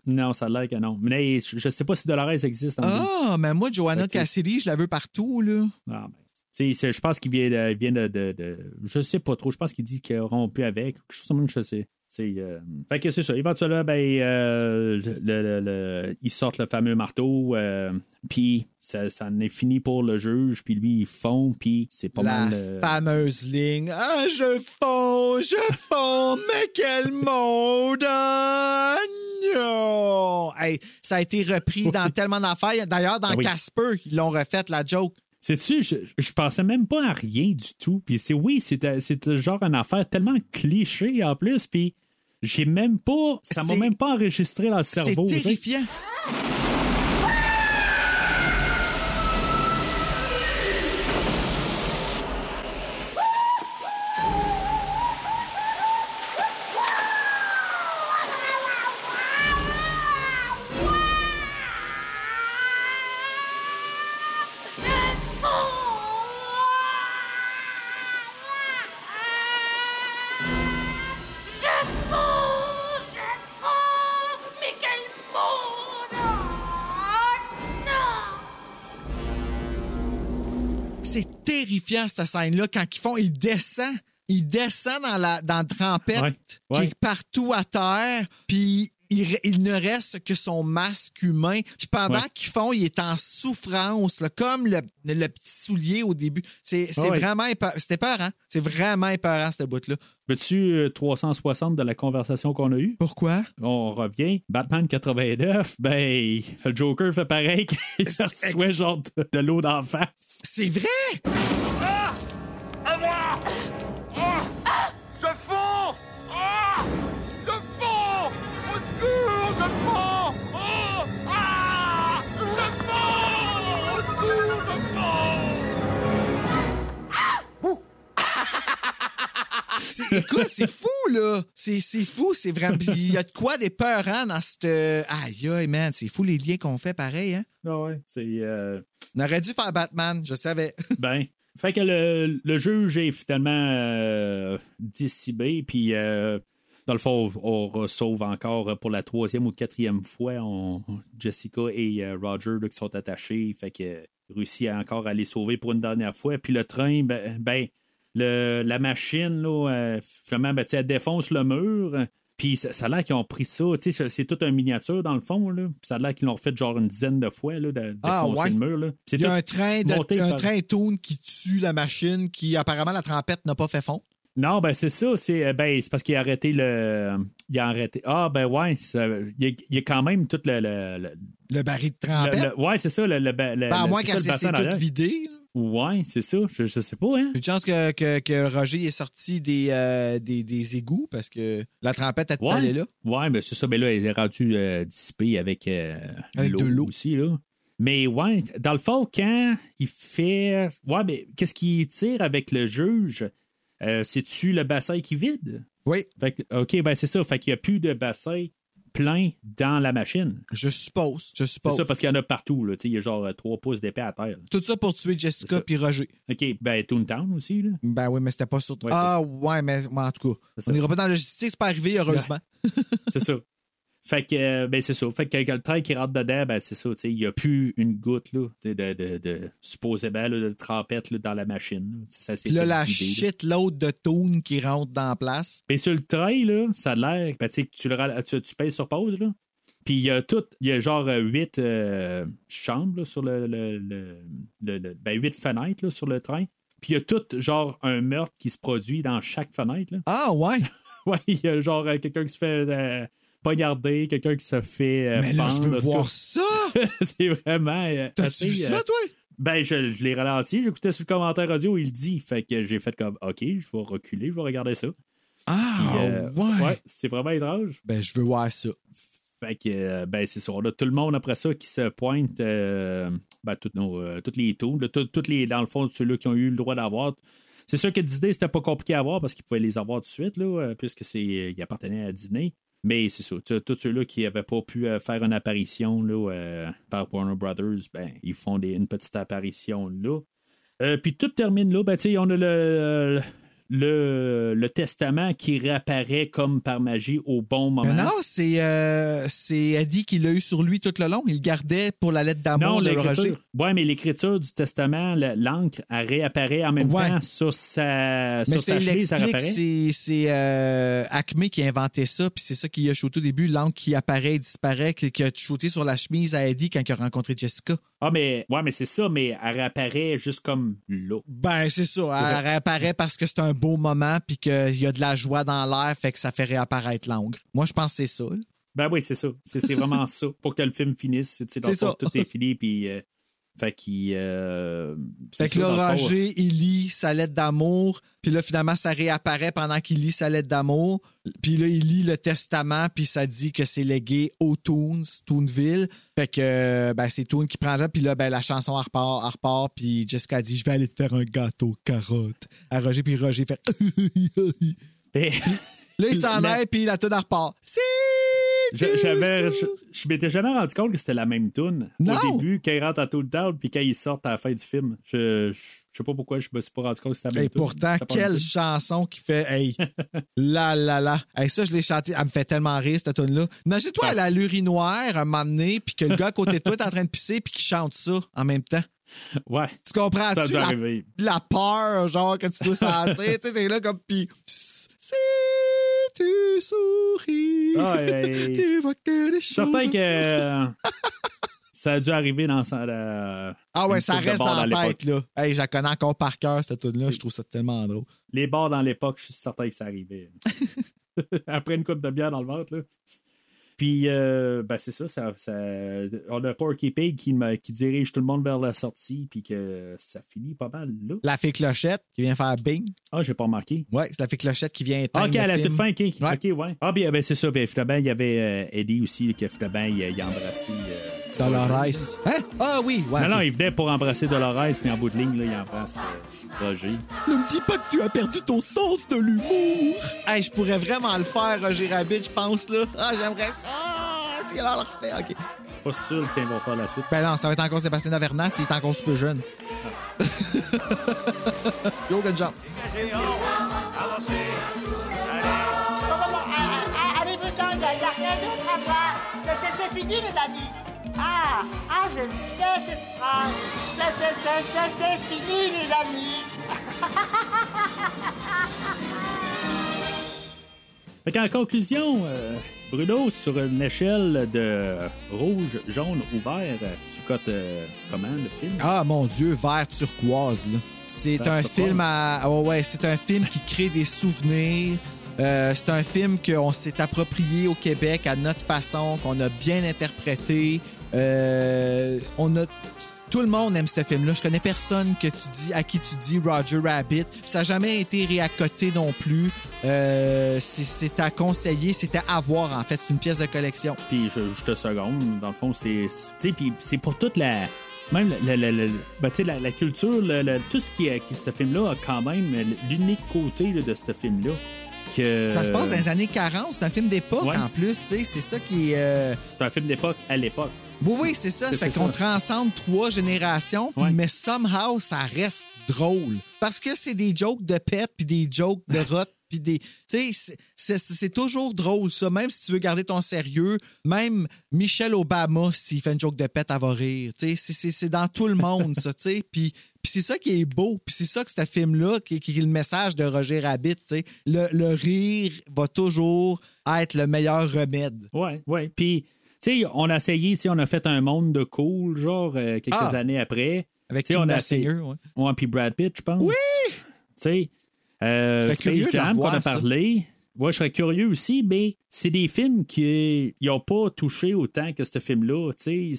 Non, ça a l'air que non. Mais je, sais pas si Dolores existe. Ah, mais moi, Joanna que- Cassidy, je la veux partout, là. Ah, ben. Tu sais, c'est- je pense qu'il vient, de, vient de, de- de- Je sais pas trop. Je pense qu'il dit qu'il a rompu avec. Quelque chose comme même, je sais. C'est, euh, Fait que c'est ça. Éventuellement, ben, euh, le, le- le- ils sortent le fameux marteau. euh, puis ça, ça en est fini pour le juge. Puis lui, il fond. Puis c'est pas la mal. euh, fameuse ligne. Ah, je fonds, je fonds, mais quel monde! Hey, ça a été repris dans tellement d'affaires. D'ailleurs, dans Ah oui. Casper, ils l'ont refait, la joke. Sais-tu, je, je pensais même pas à rien du tout. Puis c'est oui, c'était genre une affaire tellement cliché en plus. Puis j'ai même pas. Ça m'a même pas enregistré dans le C'est cerveau. terrifiant. Terrifiant, cette scène-là. Quand ils font, ils descendent. Ils descendent dans la, dans la trempette Ouais, qui est partout à terre. Puis il, il ne reste que son masque humain. Puis pendant Ouais. qu'ils font, il est en souffrance, là, comme le, le petit soulier au début. C'est vraiment épeurant. C'était épeurant. C'est vraiment épeurant, cette bout-là. Veux-tu euh, 360 de la conversation qu'on a eue? Pourquoi? On revient. Batman 89, ben, le Joker fait pareil qu'il reçoit genre de, de l'eau d'en face. C'est vrai! Écoute, c'est fou, là. C'est fou, c'est vraiment. Il y a de quoi d'épeurant dans cette. Aïe, aïe, man. C'est fou les liens qu'on fait pareil, hein? Ah ouais, c'est. euh, On aurait dû faire Batman, je savais. Ben, fait que le, le juge est finalement euh, décibé, puis euh, dans le fond, on, on sauve encore pour la troisième ou quatrième fois on- Jessica et euh, Roger là, qui sont attachés, fait que réussit à encore à les sauver pour une dernière fois. Puis le train, ben, ben, le, la machine, là, euh, finalement, ben, tu sais, elle défonce le mur. Puis ça, ça a l'air qu'ils ont pris ça, c'est tout un miniature dans le fond, là. Puis ça a l'air qu'ils l'ont fait genre une dizaine de fois, là, de, de Ah, ouais. le mur, là. C'est Il y a tout un train, de, un par- train toon qui tue la machine qui, apparemment, la trempette n'a pas fait fond. Non, ben c'est ça. C'est euh, ben, c'est parce qu'il a arrêté le. Il a arrêté. Ah, ben ouais. Il y a, quand même tout le. le, le- Le baril de trempette? le- ouais, c'est ça. Le, le, Ben, à moins qu'elle s'est tout vidé. là. Ouais, c'est ça. Je, je sais pas, hein. Une chance que, que, que Roger est sorti des, euh, des, des égouts parce que la trempette est Ouais. là. Ouais, ben c'est ça. Ben là, il est rendu euh, dissipé avec, euh, Avec de l'eau. aussi, là. Mais ouais, dans le fond, quand il fait. Ouais, ben, qu'est-ce qu'il tire avec le juge? Euh, C'est-tu le bassin qui vide? Oui. Fait que- OK, ben c'est ça. Fait qu'il n'y a plus de bassin plein dans la machine. Je suppose. Je C'est suppose. ça, parce qu'il y en a partout. Là. Il y a genre euh, trois pouces d'épée à terre. Tout ça pour tuer C'est Jessica puis Roger. OK, ben Toontown aussi. Là. Ben oui, mais c'était pas sur. Ouais, c'est ah ouais, mais en tout cas, C'est on n'ira pas dans la logistique, c'est pas arrivé, heureusement. C'est ça. Fait que, euh, ben c'est ça. Fait que, que le train qui rentre dedans, ben c'est ça. tu sais, Il n'y a plus une goutte là, de, de, de supposément là, de trempette là, dans la machine. Ça, Puis là, la là. shitload de Toon qui rentre dans la place. Mais sur le train, là, ça a l'air. Ben, tu, sais, tu, le tu, tu payes sur pause, là. Puis il y a tout. Il y a genre euh, huit euh, chambres là, sur le. le, le- le- ben, huit fenêtres là, sur le train. Puis il y a tout, genre, un meurtre qui se produit dans chaque fenêtre. Là. Ah ouais? Ouais, il y a genre euh, quelqu'un qui se fait euh, poignarder, quelqu'un qui se fait. euh, mais là, je veux voir ça! C'est vraiment. euh, T'as-tu vu ça, euh, toi? Ben, je, je l'ai ralenti, j'écoutais sur le commentaire audio, il dit. Fait que j'ai fait comme, OK, je vais reculer, je vais regarder ça. Ah Puis, euh, ouais. c'est vraiment étrange. Ben, je veux voir ça. Fait que, ben, c'est a tout le monde après ça qui se pointe, euh, ben, toutes, nos, euh, toutes les tours, tout- toutes les, dans le fond, ceux-là qui ont eu le droit d'avoir. C'est sûr que Disney, c'était pas compliqué à avoir parce qu'ils pouvaient les avoir tout de suite, là, puisque c'est, ils appartenaient à Disney. Mais c'est ça. Tous ceux-là qui n'avaient pas pu euh, faire une apparition là, euh, par Warner Brothers, ben, ils font une petite apparition là. Euh, puis tout termine là. Ben, on a le, le, le testament qui réapparaît comme par magie au bon moment. Mais non, c'est euh, c'est Eddie qui l'a eu sur lui tout le long. Il gardait pour la lettre d'amour Non, de Roger. Oui, mais l'écriture du testament, le- l'encre, elle réapparaît en même Ouais. temps sur sa, Mais sur sa chemise, ça réapparaît. c'est c'est, euh, Acme qui a inventé ça, puis c'est ça qui a shooté au début, l'encre qui apparaît et disparaît, qui, a shooté sur la chemise à Eddie quand il a rencontré Jessica. Ah, mais, ouais, mais c'est ça, mais elle réapparaît juste comme là. Ben, c'est ça. Elle ça. réapparaît parce que c'est un beau moment, puis qu'il y a de la joie dans l'air, fait que ça fait réapparaître l'encre. Moi, je pense que c'est ça. Ben oui, c'est ça. C'est vraiment ça. Pour que le film finisse, C'est ça. tout est fini, puis. euh, fait qu'il. euh, Fait que là, fond, Roger, il lit sa lettre d'amour, puis là, finalement, ça réapparaît pendant qu'il lit sa lettre d'amour. Puis là, il lit le testament, puis ça dit que c'est légué aux Toons, Toonville. Fait que, ben, c'est Toon qui prend là, puis là, ben, la chanson, elle repart, elle repart, puis Jessica dit, je vais aller te faire un gâteau carotte à Roger, puis Roger fait... Là, il s'en Le- aille, puis la tune elle repart. C'est... Je, j'avais, je, je m'étais jamais rendu compte que c'était la même tune au début, quand ils rentrent à Tool Town, puis quand ils sortent à la fin du film. Je, je, sais pas pourquoi je me suis pas rendu compte que c'était la même Et tune. pourtant, Ça quelle chanson qui fait Hey, là, là, là. Hey, ça, je l'ai chanté. Elle me fait tellement rire, cette tune-là. Imagine-toi, elle a l'urinoir un moment donné, puis que le gars à côté de toi est en train de pisser, puis qu'il chante ça en même temps. tune. Ouais. Tu comprends-tu Ça a dû la, arriver. la peur, genre, que tu dois sentir? tu sais, t'es là comme, puis si tu souris, Ah, tu vois que les Je suis choses... certain que euh, ça a dû arriver dans sa- Ah ouais, ça reste dans la tête, là. Hey, je la connais encore par cœur, cette tune-là. Je trouve ça tellement drôle. Les bars dans l'époque, je suis certain que ça arrivait. Après une coupe de bière dans le ventre, là. Puis, euh, ben, c'est ça, ça, ça- On a Porky Pig qui, qui dirige tout le monde vers la sortie, puis que ça finit pas mal là. La fée Clochette qui vient faire bing. Ah, j'ai pas remarqué. Ouais, c'est la fée Clochette qui vient éteindre ok, à la toute fin, ok. Ouais. Ok, ouais. Ah, bien, ben, c'est ça. Ben, finalement, il y avait euh, Eddie aussi, que finalement, il, il a embrassé. euh, Dolores. Hein? Ah oui, ouais. non, non, il venait pour embrasser Dolores, mais en bout de ligne, là, il embrasse euh, Roger. Ne me dis pas que tu as perdu ton sens de l'humour. Hey, je pourrais vraiment le faire, Roger Rabbit, je pense, là. Ah, j'aimerais ça. Ah, si elle le refait, OK. Pas sûr qu'ils vont faire la suite. Ben non, ça va être encore Sébastien Avernas, il est encore super jeune. Yo, good job. Allez-vous-en, il n'y a rien d'autre à voir. C'est- C'est c'est fini, les amis. Ah, ah, j'aime bien cette phrase. C'est- c'est- fini, les amis. Fait qu'en conclusion, euh, Bruno, sur une échelle de rouge, jaune ou vert, tu cotes euh, comment le film? Ah, mon Dieu, vert turquoise, là. C'est Vert un turquoise. film à... ah ouais, ouais, c'est un film qui crée des souvenirs. Euh, c'est un film qu'on s'est approprié au Québec à notre façon, qu'on a bien interprété. Euh, on a tout le monde aime ce film-là. Je connais personne que tu dis à qui tu dis Roger Rabbit. Ça n'a jamais été réaccoté non plus. Euh, c'est- à conseiller, c'est à avoir en fait. C'est une pièce de collection. Puis je, te seconde, dans le fond, c'est. c'est- pour toute la. Même la, ben, la, la culture, tout ce qui est. ce film-là a quand même l'unique côté de ce film-là. Que, Ça se passe dans les années 40. C'est un film d'époque Ouais. en plus. C'est ça qui est. euh, C'est un film d'époque à l'époque. Oui, oui, c'est ça. C'est- fait qu'on transcende trois générations, Ouais. mais somehow, ça reste drôle. Parce que c'est des jokes de pet, puis des jokes de rot, puis des... Tu sais, c'est- toujours drôle, ça. Même si tu veux garder ton sérieux, même Michelle Obama, s'il fait une joke de pet, elle va rire. Tu sais, c'est- dans tout le monde, ça, tu sais. Puis... Puis c'est ça qui est beau, puis c'est ça que ce film-là, qui, qui est le message de Roger Rabbit, tu sais. Le, le rire va toujours être le meilleur remède. Ouais, ouais. Puis, tu sais, on a essayé, tu sais, on a fait un monde de cool, genre, euh, quelques Ah! années après. Avec Tu sais, Kim on a essayé. Ouais. Ouais, puis Brad Pitt, je pense. Oui! Tu sais, euh, Space Jam qu'on a parlé. Ouais, je serais curieux aussi, mais c'est des films qui n'ont pas touché autant que ce film-là. C'est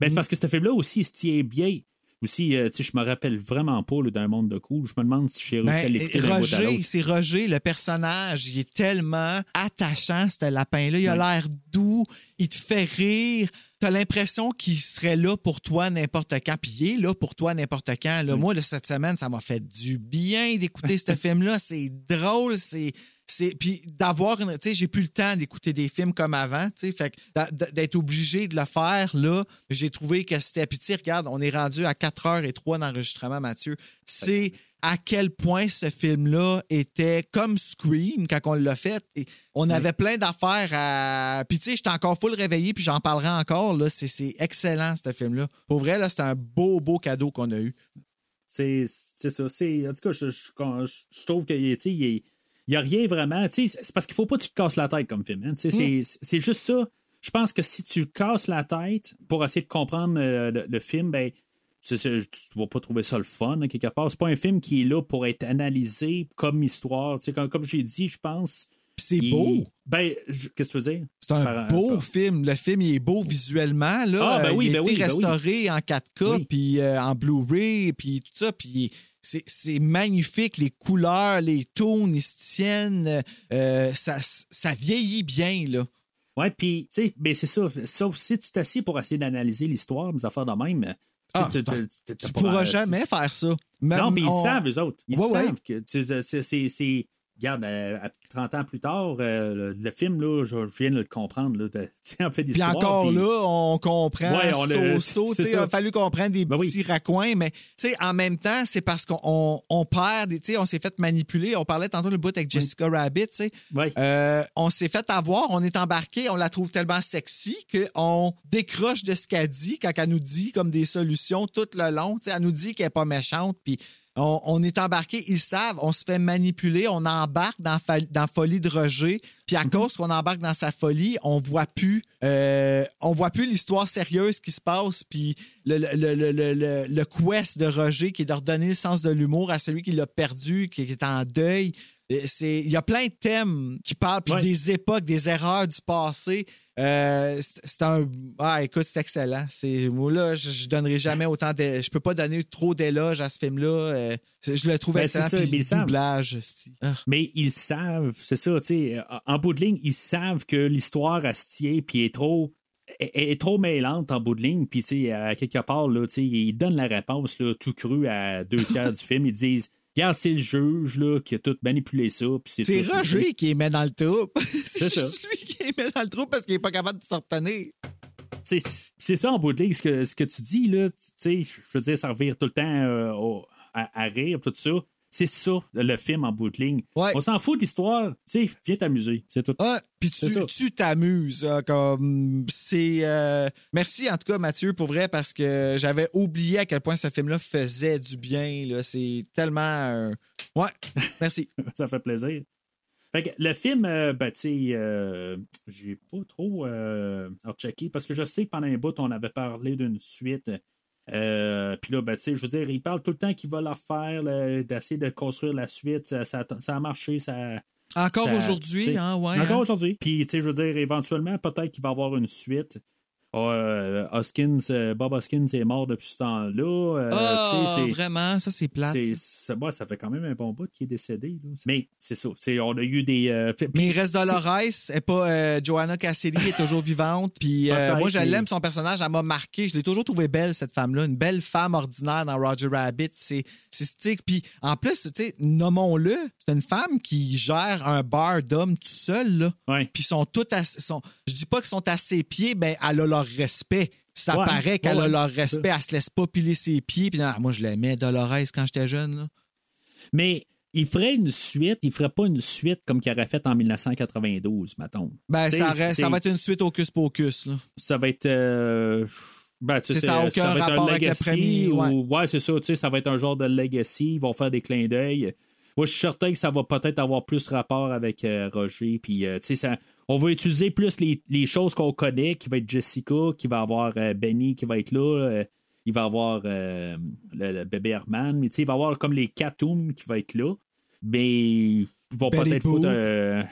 ben, Mm. parce que ce film-là aussi il se tient bien. Aussi, euh, je me rappelle vraiment pas d'un monde de cool. Je me demande si j'ai réussi à Ben, l'écouter Roger, c'est Roger, le personnage. Il est tellement attachant, ce lapin-là. Il a l'air doux, il te fait rire. T'as l'impression qu'il serait là pour toi n'importe quand. Puis il est là pour toi n'importe quand. Là. Moi, là, cette semaine, ça m'a fait du bien d'écouter ce film-là. C'est drôle, c'est. Puis d'avoir, tu sais, j'ai plus le temps d'écouter des films comme avant, tu sais, fait d'être obligé de le faire, là, j'ai trouvé que c'était, puis regarde, on est rendu à 4 heures et 3 d'enregistrement, Mathieu. C'est à quel point ce film-là était comme Scream quand on l'a fait. Et on avait plein d'affaires à. Puis tu sais, j'étais encore full réveillé, puis j'en parlerai encore, là. C'est, c'est excellent, ce film-là. Pour vrai, là, c'est un beau, beau cadeau qu'on a eu. C'est c'est ça. C'est, en tout cas, je, je- quand- je- je trouve qu'il n'y a rien vraiment. C'est parce qu'il faut pas que tu te casses la tête comme film. hein, Mm. C'est c'est juste ça. Je pense que si tu casses la tête pour essayer de comprendre euh, le, le film, ben, tu vas pas trouver ça le fun, hein, quelque part. C'est pas un film qui est là pour être analysé comme histoire. Tu sais, comme, comme j'ai dit, je pense Puis c'est Il- beau. Ben, je- qu'est-ce que tu veux dire? C'est un Par- beau par- film. Le film, il est beau visuellement. Là. Ah, ben oui, il ben a oui, été ben oui. restauré en 4K, Oui. puis euh, en Blu-ray, puis tout ça. Puis c'est c'est magnifique. Les couleurs, les tons, ils se tiennent. euh, ça, ça vieillit bien, là. Ouais, puis, tu sais, ben c'est ça. Sauf si tu t'assieds pour essayer d'analyser l'histoire, des affaires de même. Ah, tu- tu- tu- Tu pourras jamais faire ça. Même non, mais ils on- savent, eux autres. Ils Ouais, ouais. savent que c'est- c'est. c'est- Regarde, euh, à 30 ans plus tard, euh, le, le film, là, je, je viens de le comprendre. Là, de- on fait des encore puis- là, on comprend Ouais, on so, so, sais, il a fallu comprendre des Ben oui. petits raccoins, mais en même temps, c'est parce qu'on on, on perd, des- on s'est fait manipuler. On parlait tantôt le bout avec Jessica Rabbit. Ouais. Euh, on s'est fait avoir, on est embarqué, on la trouve tellement sexy qu'on décroche de ce qu'elle dit quand elle nous dit comme des solutions tout le long. Elle nous dit qu'elle n'est pas méchante, puis on, on est embarqué, ils savent, on se fait manipuler, on embarque dans, dans folie de Roger, puis à cause qu'on embarque dans sa folie, on voit plus, euh, on voit plus l'histoire sérieuse qui se passe, puis le, le, le, le, le- le- le quest de Roger qui est de redonner le sens de l'humour à celui qui l'a perdu, qui est en deuil. Il y a plein de thèmes qui parlent, puis Ouais. des époques, des erreurs du passé. Euh, c'est un. Ah, écoute, c'est excellent. C'est moi là, je, je donnerai jamais autant de. Je peux pas donner trop d'éloges à ce film-là. Euh, je le trouve Ben, excellent. ça, puis le doublage. c'est- ah. Mais ils savent, c'est ça, tu sais, en bout de ligne, ils savent que l'histoire tient, puis est trop, est, est trop mêlante en bout de ligne, puis tu sais, à quelque part, là, ils donnent la réponse là, tout cru à deux tiers du film. Ils disent, regarde, c'est le juge là, qui a tout manipulé ça, c'est. Roger qui les met dans le troupe. C'est juste lui qui les met dans le troupe parce qu'il est pas capable de se retenir. C'est ça en bout de ligne, ce que, ce que tu dis, là, tu sais, je veux dire, ça revient tout le temps euh, au- à, à rire, tout ça. C'est ça, le film en bout de ligne. On s'en fout de l'histoire. Tu sais, viens t'amuser. C'est tout. Ouais, puis tu t'amuses. comme c'est. euh, Merci en tout cas, Mathieu, pour vrai, parce que j'avais oublié à quel point ce film-là faisait du bien. C'est tellement. Ouais, merci. ça fait plaisir. Fait que le film, euh, ben, euh, j'ai pas trop euh, rechecké parce que je sais que pendant un bout, on avait parlé d'une suite. Euh, Puis là, ben, tu sais, je veux dire, il parle tout le temps qu'il va la faire, d'essayer de construire la suite. Ça, ça- ça a marché, ça. Encore aujourd'hui, hein, ouais, Encore hein. aujourd'hui. Puis, tu sais, je veux dire, éventuellement, peut-être qu'il va y avoir une suite. Euh, Hoskins, euh, Bob Hoskins est mort depuis ce temps-là. Euh, Ah, c'est- vraiment, ça c'est plate. ça, ouais, ça fait quand même un bon bout qui est décédé. là. Mais c'est ça. On a eu des. euh, Mais il reste Dolores, et pas euh, Joanna Cassidy est toujours vivante. Puis moi, je l'aime, son personnage, elle m'a marqué. Je l'ai toujours trouvé belle, cette femme-là. Une belle femme ordinaire dans Roger Rabbit. C'est stick. Puis en plus, tu sais, nommons-le, c'est une femme qui gère un bar d'hommes tout seul. Là. Ouais. Puis ils sont toutes à, sont, je dis pas qu'ils sont à ses pieds, ben elle a leur respect. Ça Ouais, paraît qu'elle ouais, a leur respect. Elle se laisse pas piler ses pieds. Puis moi, je l'aimais, Dolores, quand j'étais jeune. Là. Mais il ferait une suite, il ferait pas une suite comme qu'il aurait fait en 1992, mettons. Ben, ça, reste- ça va être une suite au Cus Pocus. Là. Ça va être. euh, ben, tu sais, ça, aucun va être un avec le legacy. premier, ou- ouais. ouais, c'est ça, tu sais, ça va être un genre de legacy. Ils vont faire des clins d'œil. Moi, je suis certain que ça va peut-être avoir plus rapport avec euh, Roger. Puis, euh, tu sais, ça- on va utiliser plus les, les choses qu'on connaît, qui va être Jessica, qui va avoir euh, Benny qui va être là. euh, il va avoir euh, le, le bébé Herman. Mais tu sais, il va avoir comme les Katoum qui va être là. Mais ils vont Betty peut-être foutre. euh,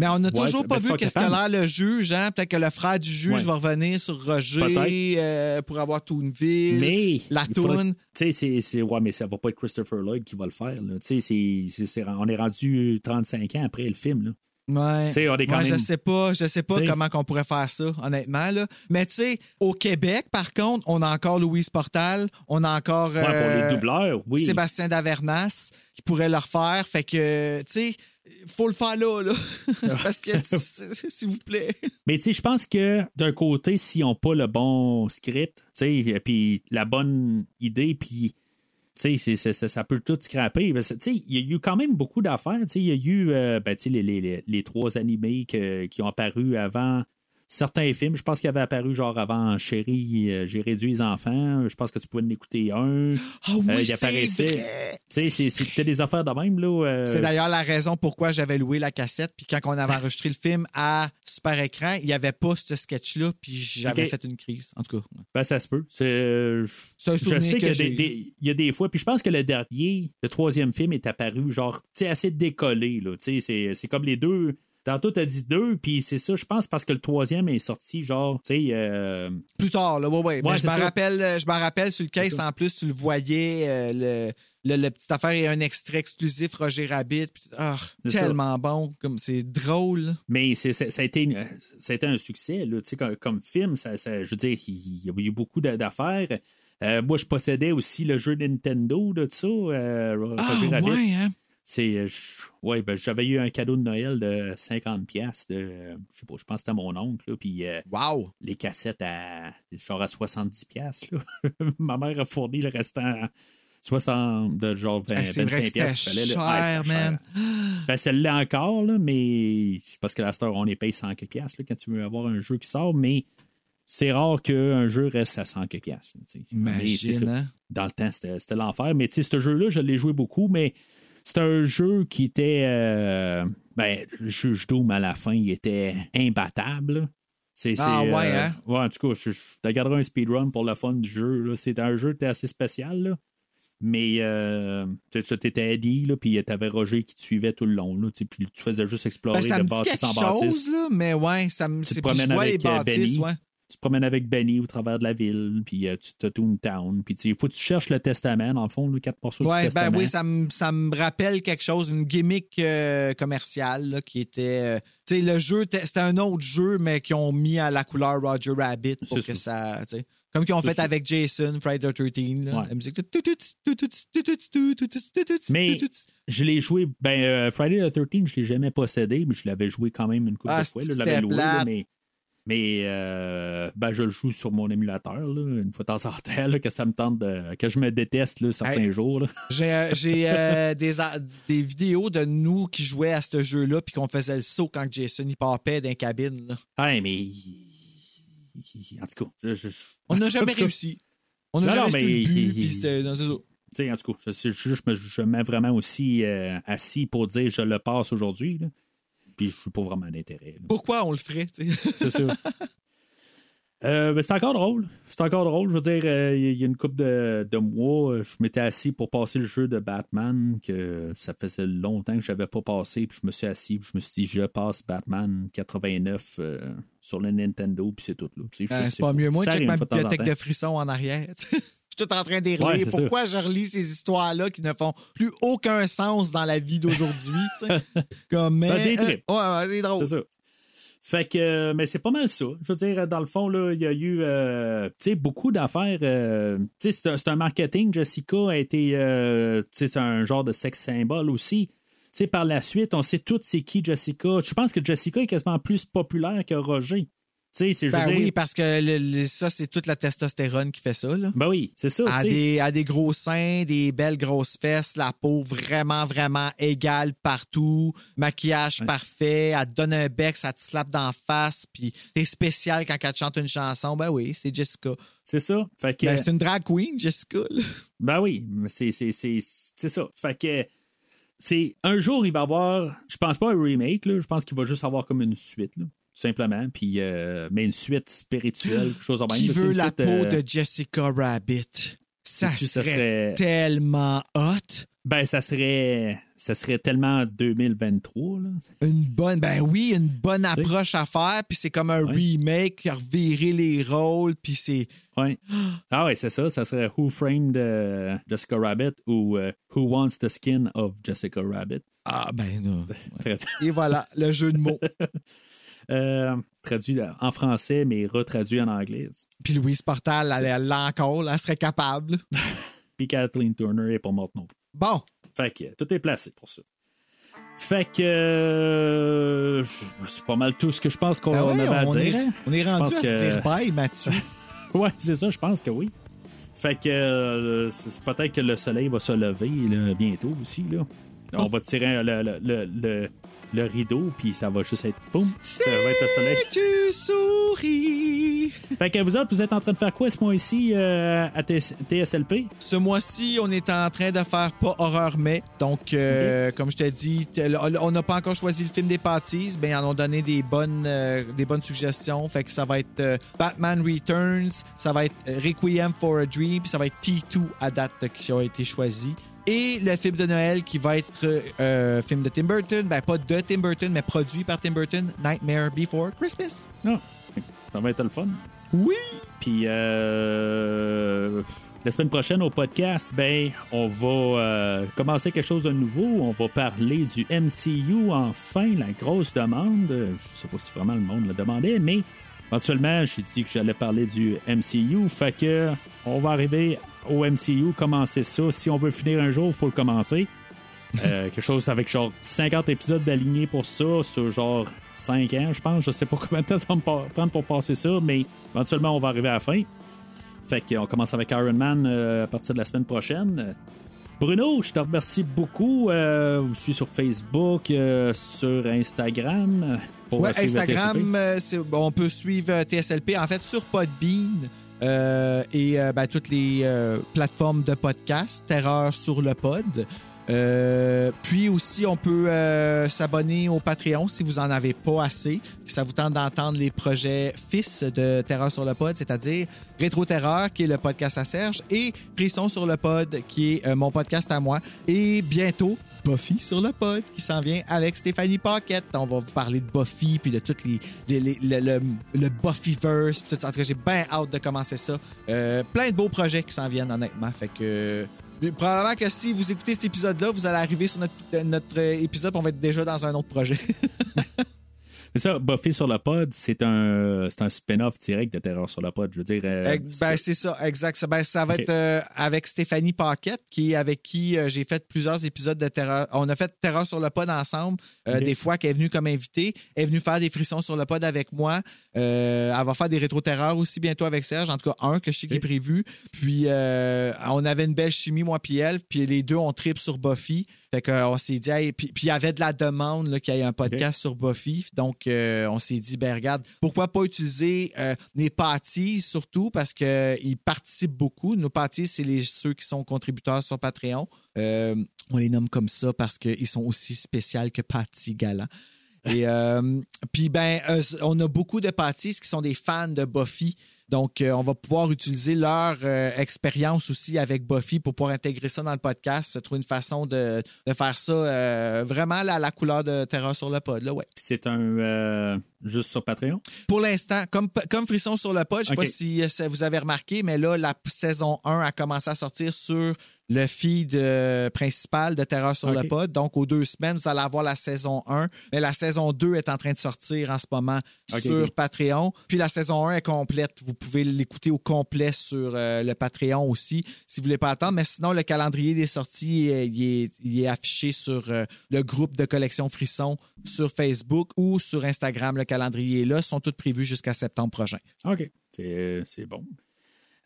Mais on n'a ouais, toujours pas ben, vu qu'est-ce qu'a l'air le juge. Hein? Peut-être que le frère du juge Ouais. va revenir sur Roger euh, pour avoir Toonville. Mais la toune. Tu sais, ouais, mais ça va pas être Christopher Lloyd qui va le faire. là. C'est- on est rendu 35 ans après le film. Là. Ouais. Tu sais, on est quand Ouais, même- Je sais pas, je sais pas comment on pourrait faire ça, honnêtement. Là. Mais tu sais, au Québec, par contre, on a encore Louise Portal, on a encore Ouais, pour euh, les doubleurs, oui. Sébastien Davernas qui pourrait le refaire. Fait que, tu sais, faut le faire là, là. Parce que, s'il vous plaît. Mais tu sais, je pense que d'un côté, s'ils n'ont pas le bon script, tu sais, puis la bonne idée, puis tu sais, c'est- c'est- ça, peut tout scraper. Il y a eu quand même beaucoup d'affaires. Il y a eu euh, ben, les, les- trois animés qui ont apparu avant certains films. Je pense qu'il avait apparu genre avant Chérie, euh, j'ai réduit les enfants. Je pense que tu pouvais en écouter un. Ah oui, Euh, il c'est apparaissait. sais, c'était des affaires de même. là. euh, C'est d'ailleurs la raison pourquoi j'avais loué la cassette. Puis quand on avait enregistré le film à super écran, il n'y avait pas ce sketch-là. Puis j'avais fait une crise. En tout cas. Ben, ça se peut. C'est euh, un je souvenir sais que qu'il y a des, des- il y a des fois. Puis je pense que le dernier, le troisième film est apparu genre, tu sais, assez décollé. sais, c'est comme les deux. Tantôt, t'as dit deux, puis c'est ça, je pense, parce que le troisième est sorti, genre, tu sais. euh, Plus tard, là, ouais, ouais. Mais Ouais, je m'en rappelle, euh, je m'en rappelle sur le case, en plus, tu le voyais, euh, le, le, le petite affaire et un extrait exclusif Roger Rabbit. ah, ça. tellement bon, comme c'est drôle. Mais ça, a été ça a été un succès. Là, Tu sais, comme, comme film, ça, ça- je veux dire, il y a eu beaucoup d'a- d'affaires. Euh, moi, je possédais aussi le jeu Nintendo de ça. euh, Roger Ah, Rabbit. ouais, hein? C'est, euh, ouais, ben, j'avais eu un cadeau de Noël de 50 pièces de, je sais pas, je pense que c'était mon oncle, là, puis euh, wow. les cassettes à, genre à 70 pièces. Ma mère a fourni le restant à 60, de genre 20, Hey, c'est vrai 25 que pièces fallait. cher, là. Man. Ben, celle-là encore, là, mais c'est parce que la star, on les paye 100 que piastres, là, quand tu veux avoir un jeu qui sort, mais c'est rare qu'un jeu reste à 100 que piastres, là, tu sais. Mais c'est Imagine, ça. hein? Dans le temps, c'était l'enfer. Mais tu sais, ce jeu-là, je l'ai joué beaucoup, mais c'est un jeu qui était. euh, ben, le juge Doom à la fin, il était imbattable. C'est, Ah, ouais, euh, hein? Ouais, en tout cas, je, regarderai un speedrun pour le fun du jeu. là. C'est un jeu qui était assez spécial, là. Mais euh, tu étais Eddie, là, puis t'avais Roger qui te suivait tout le long. Là, puis tu faisais juste explorer Ben, ça dit bâtisse en bâtisse. chose, là, mais ouais, ça me. Tu te c'est- promènes avec les euh, bâtisses, Benny. ouais. Tu te promènes avec Benny au travers de la ville, puis euh, tu te Toontown. Puis il faut que tu cherches le testament, dans le fond, le quatre morceaux Ouais, du ben testament. oui, ça me, ça me rappelle quelque chose, une gimmick euh, commerciale là, qui était. euh, tu sais, le jeu, c'était un autre jeu, mais qui ont mis à la couleur Roger Rabbit pour que ça. sais, comme qu'ils ont fait ça. avec Jason, Friday the 13, là, Ouais. la musique. Mais je l'ai joué. Ben, euh, Friday the 13, je l'ai jamais possédé, mais je l'avais joué quand même une couple Ah, de fois. je l'avais loué, là, plate. mais. Mais euh, ben, je le joue sur mon émulateur, là, une fois de temps en temps, là, que ça me tente de. que je me déteste là, certains Hey. jours. J'ai euh, euh, des, des vidéos de nous qui jouaient à ce jeu-là, puis qu'on faisait le saut quand Jason y papait dans la cabine. là. Mais. En tout cas, je- je- On n'a jamais réussi. On n'a jamais sais, en tout cas, je, je, je, je me, je me mets vraiment aussi euh, assis pour dire je le passe aujourd'hui. Puis je suis pas vraiment d'intérêt. Pourquoi on le ferait? C'est ça. Euh, ben, c'est encore drôle. C'est encore drôle. Je veux dire, euh, il y a une couple de, de mois, euh, je m'étais assis pour passer le jeu de Batman, que ça faisait longtemps que je n'avais pas passé. Puis je me suis assis, puis je me suis dit, je passe Batman 89 euh, sur le Nintendo, puis c'est tout. là. Sais c'est pas mieux. Moi, check ma bibliothèque de frissons en arrière. Je suis tout en train. Ouais, ça. Pourquoi je relis ces histoires-là qui ne font plus aucun sens dans la vie d'aujourd'hui? Comme, mais, Ben, des euh, ouais, ouais, c'est drôle. C'est. Fait que, euh, mais c'est pas mal ça. Je veux dire, dans le fond, là, il y a eu, euh, beaucoup d'affaires. euh, c'est un, marketing. Jessica a été, euh, c'est un genre de sex symbole aussi. Par la suite, on sait tous c'est qui Jessica. Je pense que Jessica est quasiment plus populaire que Roger. Tu sais, Ben dire- oui, parce que le- le- ça, c'est toute la testostérone qui fait ça. Là. Ben oui, c'est ça. À des, à des gros seins, des belles grosses fesses, la peau vraiment, vraiment égale partout, maquillage parfait, elle te donne un bec, ça te slappe d'en face, puis t'es spécial quand elle te chante une chanson. Ben oui, c'est Jessica. C'est ça. Fait que, Ben, c'est une drag queen, Jessica. là. Ben oui, c'est, ça. Fait que c'est un jour, il va avoir, je pense pas un remake, là, je pense qu'il va juste avoir comme une suite, là, simplement. Puis, euh, mais une suite spirituelle, quelque chose de même. Qui veut la suite, peau euh, de Jessica Rabbit? Ça serait, ça serait- tellement hot. Ben, ça serait, ça serait tellement 2023, là. Une bonne, ben oui, une bonne approche à faire, puis c'est comme un Ouais. remake, revirer les rôles, puis c'est. Ouais. Ah ouais, c'est ça. Ça serait Who Framed euh, Jessica Rabbit ou Who Wants the Skin of Jessica Rabbit. Ah ben non. Et voilà, le jeu de mots. Euh, traduit en français, mais retraduit en anglais. Puis Louise Portal, elle, l'a encore, elle serait capable. Puis Kathleen Turner est pas morte non plus. Bon. Fait que tout est placé pour ça. Fait que euh, c'est pas mal tout ce que je pense qu'on Ben ouais, avait à on, dire. est, on est rendu à pense se que- dire bye, Mathieu. Ouais, c'est ça, je pense que oui. Fait que euh, peut-être que le soleil va se lever là, bientôt aussi. Là. On va tirer le, le- le- le- rideau, puis ça va juste être boum. Ça va être le soleil. Tu souris. Fait que vous autres, vous êtes en train de faire quoi ce mois-ci euh, à TS- TSLP? Ce mois-ci, on est en train de faire pas horreur mais. Donc, euh, comme je t'ai dit, on n'a pas encore choisi le film des pâtisses. Ben, ils en ont donné des bonnes, euh, des bonnes suggestions. Fait que ça va être Batman Returns, ça va être Requiem for a Dream, puis ça va être T2 à date qui a été choisi. Et le film de Noël qui va être euh, film de Tim Burton, ben pas de Tim Burton, mais produit par Tim Burton, Nightmare Before Christmas. Ah, ça va être le fun. Oui! Puis euh, la semaine prochaine au podcast, ben, on va euh, commencer quelque chose de nouveau. On va parler du MCU enfin, la grosse demande. Je sais pas si vraiment le monde le demandait, mais éventuellement, j'ai dit que j'allais parler du MCU. Fait que on va arriver au MCU, commencer ça. Si on veut finir un jour, il faut le commencer. Euh, quelque chose avec genre 50 épisodes d'alignés pour ça, sur genre 5 ans, je pense. Je sais pas combien de temps ça va me prendre pour passer ça, mais éventuellement, on va arriver à la fin. Fait qu'on commence avec Iron Man euh, à partir de la semaine prochaine. Bruno, je te remercie beaucoup. Euh, vous suivez sur Facebook, euh, sur Instagram. Pour Ouais, Instagram, euh, on peut suivre TSLP en fait sur Podbean euh, et euh, ben, toutes les euh, plateformes de podcast, Terreur sur le pod. Euh, puis aussi, on peut euh, s'abonner au Patreon si vous en avez pas assez, ça vous tente d'entendre les projets fils de Terreur sur le pod, c'est-à-dire Rétro Terreur, qui est le podcast à Serge, et Frisson sur le pod, qui est euh, mon podcast à moi. Et bientôt, Buffy sur le pod qui s'en vient avec Stéphanie Paquette. On va vous parler de Buffy puis de tout les, le, le, le Buffyverse. tout. En tout cas, j'ai bien hâte de commencer ça. Euh, plein de beaux projets qui s'en viennent, honnêtement. Fait que. euh, Probablement que si vous écoutez cet épisode-là, vous allez arriver sur notre, notre épisode, on va être déjà dans un autre projet. C'est ça, Buffy sur le pod, c'est un, c'est un spin-off direct de Terreur sur le pod. Je veux dire. euh, ben, c'est ça, exact. Ça, ben, ça va être euh, avec Stéphanie Paquette, qui, avec qui euh, j'ai fait plusieurs épisodes de Terreur. On a fait Terreur sur le pod ensemble, des fois qu'elle est venue comme invitée. Elle est venue faire des frissons sur le pod avec moi. Euh, elle va faire des rétro-terreurs aussi bientôt avec Serge, en tout cas un que je sais qui est prévu. Puis euh, on avait une belle chimie, moi puis elle, puis les deux, on trip sur Buffy. Fait qu'on s'est dit, hey, puis puis il y avait de la demande qu'il y ait un podcast sur Buffy. Donc, euh, on s'est dit, ben regarde, pourquoi pas utiliser euh, les pâtisses surtout parce qu'ils participent beaucoup. Nos pâtisses, c'est ceux qui sont contributeurs sur Patreon. On les nomme comme ça parce qu'ils sont aussi spéciaux que Patty Galant. Et euh, puis, ben, euh, on a beaucoup de pâtisses qui sont des fans de Buffy. Donc, euh, on va pouvoir utiliser leur euh, expérience aussi avec Buffy pour pouvoir intégrer ça dans le podcast, trouver une façon de, de faire ça euh, vraiment la, la couleur de Terreur sur le pod. Là, ouais. C'est un. juste sur Patreon? Pour l'instant, comme, comme Frisson sur le pod, je ne sais pas si vous avez remarqué, mais là, la saison 1 a commencé à sortir sur le feed euh, principal de Terreur sur le pod. Donc, aux deux semaines, vous allez avoir la saison 1. Mais la saison 2 est en train de sortir en ce moment sur. Patreon. Puis la saison 1 est complète. Vous pouvez l'écouter au complet sur euh, le Patreon aussi, si vous voulez pas attendre. Mais sinon, le calendrier des sorties, euh, il, est, il est affiché sur euh, le groupe de collection Frisson sur Facebook ou sur Instagram. Le calendrier est là. Ils sont tous prévus jusqu'à septembre prochain. OK. C'est bon.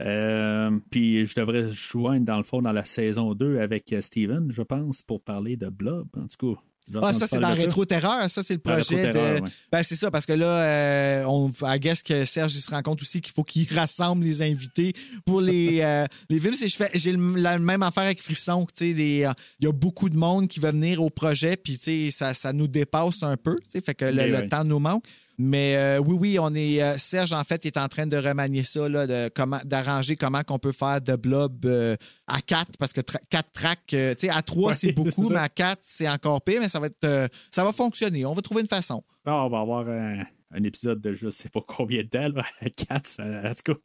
Euh, puis je devrais joindre dans le fond dans la saison 2 avec euh, Steven, je pense, pour parler de Blob. En tout cas. Ah, ça, c'est dans de ça. Rétro Terreur. Ça, c'est le projet de. Rétro-Terreur, ouais. Ben, c'est ça, parce que là, euh, on, I guess que Serge, il se rend compte aussi qu'il faut qu'il rassemble les invités pour les, euh, les films. Je fais- J'ai le- la même affaire avec Frisson. euh, Il y a beaucoup de monde qui veut venir au projet, puis ça, ça nous dépasse un peu. Fait que le, Mais le temps nous manque. Mais euh, oui, oui, on est. euh, Serge, en fait, est en train de remanier ça, là, de comment, d'arranger comment qu'on peut faire de blob euh, à 4, parce que 4 tracks, tu sais, à 3, Ouais, c'est beaucoup, mais à 4, c'est encore pire, mais ça va être. ça va fonctionner. On va trouver une façon. Ah, on va avoir un, un épisode de je sais pas combien de temps, à 4, ça, en tout cas.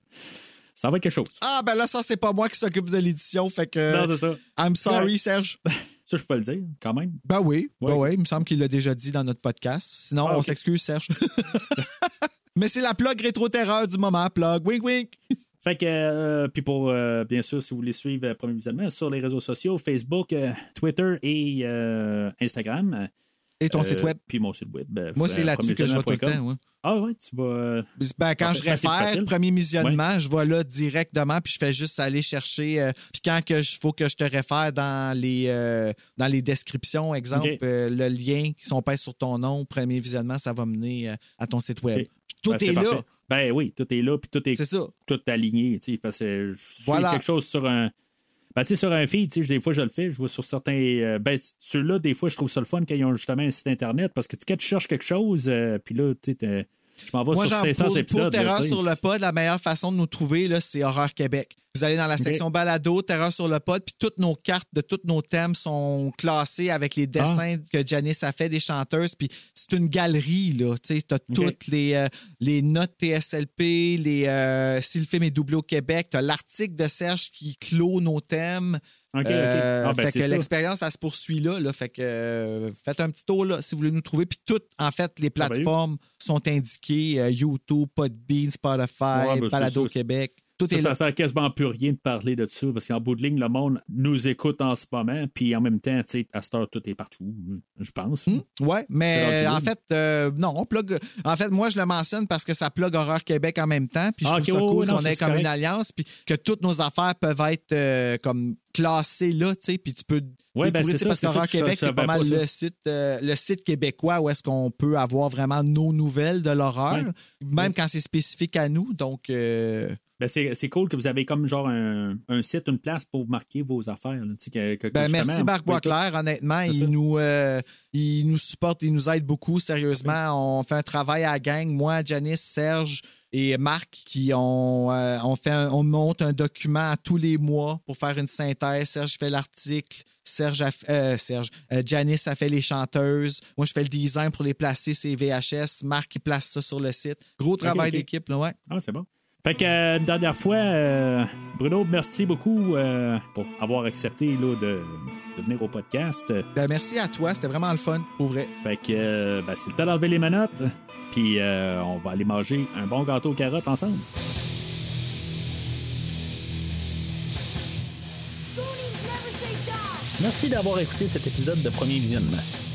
Ça va être quelque chose. Ah, ben là, ça, c'est pas moi qui s'occupe de l'édition, fait que. Non, c'est ça. I'm sorry, Ouais. Serge. Ça, je peux le dire, quand même. Ben oui, ben oui, il me semble qu'il l'a déjà dit dans notre podcast. Sinon, Ah, on s'excuse, Serge. Mais c'est la plug rétro-terreur du moment, plug. Wink, wink. Fait que, euh, puis pour, euh, bien sûr, si vous voulez suivre euh, Premier Visionnement sur les réseaux sociaux, Facebook, Twitter et Instagram. Et ton Euh, site web? Puis mon site web. euh, Moi, c'est là-dessus que je vais tout le temps. ouais. Ah ouais, tu vas. euh, Ben, quand En je fait, réfère, premier visionnement, je vais là directement, puis je fais juste aller chercher. euh, puis quand il faut que je te réfère dans les, euh, dans les descriptions, exemple, euh, le lien qui sont pèse sur ton nom, premier visionnement, ça va mener euh, à ton site web. Tout Ben, est là. parfait. Ben oui, tout est là, puis tout est, C'est ça. tout aligné. tu sais. Fait que c'est- je suis Voilà. quelque chose sur un. Ben, sur un feed, des fois, je le fais. Je vois sur certains. euh, ben, ceux-là, des fois, je trouve ça le fun quand ils ont justement un site Internet parce que quand tu cherches quelque chose, euh, puis là, tu sais, je m'en vais Moi, sur genre, 500 pour, épisodes. pour Terreur tu sur le pod, la meilleure façon de nous trouver, c'est Horreur Québec. Vous allez dans la section balado, Terreur sur le pod, puis toutes nos cartes de tous nos thèmes sont classées avec les dessins Ah. que Janice a fait des chanteuses. Puis c'est une galerie, là. Tu sais, t'as toutes les, euh, les notes TSLP, les, euh, si le film est doublé au Québec, t'as l'article de Serge qui clôt nos thèmes. OK, OK. Euh, Ah, ben, fait que l'expérience, ça se poursuit là, là. Fait que euh, faites un petit tour là si vous voulez nous trouver. Puis toutes, en fait, les Ah, ben plateformes sont indiquées euh, YouTube, Podbean, Spotify, Ouais, ben, c'est- Québec. Tout Ça, est ça sert quasiment plus rien de parler de ça parce qu'en bout de ligne, le monde nous écoute en ce moment, puis en même temps, tu sais, à cette heure, tout est partout, je pense. Ouais, mais en fait, euh, non, on plug. En fait, moi, je le mentionne parce que ça plug Horreur Québec en même temps. Puis je Ah, trouve ça cool qu'on ait comme correct. une alliance, puis que toutes nos affaires peuvent être euh, comme classées là, tu sais, puis tu peux Ouais, ben, découvrir, sais, ça, parce que Québec, c'est pas mal le site, euh, le site québécois où est-ce qu'on peut avoir vraiment nos nouvelles de l'horreur, Ouais. même quand c'est spécifique à nous. Donc, euh, Ben, c'est c'est cool que vous avez comme genre un, un site, une place pour marquer vos affaires. là, que- que- Ben, merci Marc Boisclair, honnêtement. Ça. Il nous, euh, il nous supporte, il nous aide beaucoup, sérieusement. On fait un travail à la gang, moi, Janice, Serge et Marc, qui ont, euh, on, fait un- on monte un document tous les mois pour faire une synthèse. Serge fait l'article. Serge, a euh, Serge euh, Janice a fait les chanteuses. Moi, je fais le design pour les placer, ces VHS. Marc, il place ça sur le site. Gros travail d'équipe, là, ouais. Ah, c'est bon. Fait que, euh, une dernière fois, euh, Bruno, merci beaucoup euh, pour avoir accepté là, de, de venir au podcast. Ben, merci à toi, c'était vraiment le fun, pour vrai. Fait que, euh, ben, c'est le temps d'enlever les menottes. Puis, euh, on va aller manger un bon gâteau aux carottes ensemble. Merci d'avoir écouté cet épisode de Premier Visionnement.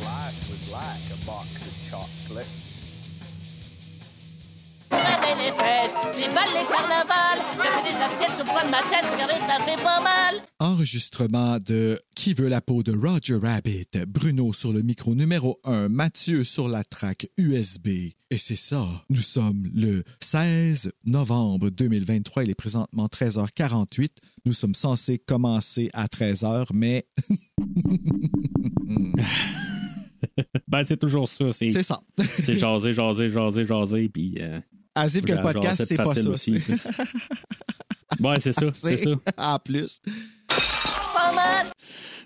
My mom always said life was like a box of chocolates. Très belle les fêtes, les balles, les carnavals. J'ai des assiettes sur le coin de ma tête, regardez, ça fait pas mal. Enregistrement de Qui veut la peau de Roger Rabbit, Bruno sur le micro numéro 1, Mathieu sur la track USB. Et c'est ça, nous sommes le 16 novembre 2023, il est présentement 13h48. Nous sommes censés commencer à 13h, mais Ben, c'est toujours ça. C'est c'est ça. c'est jaser, jaser, jaser, jaser, puis... euh, As if que le podcast, c'est pas ça. aussi. ouais, c'est ça, c'est ça. En plus.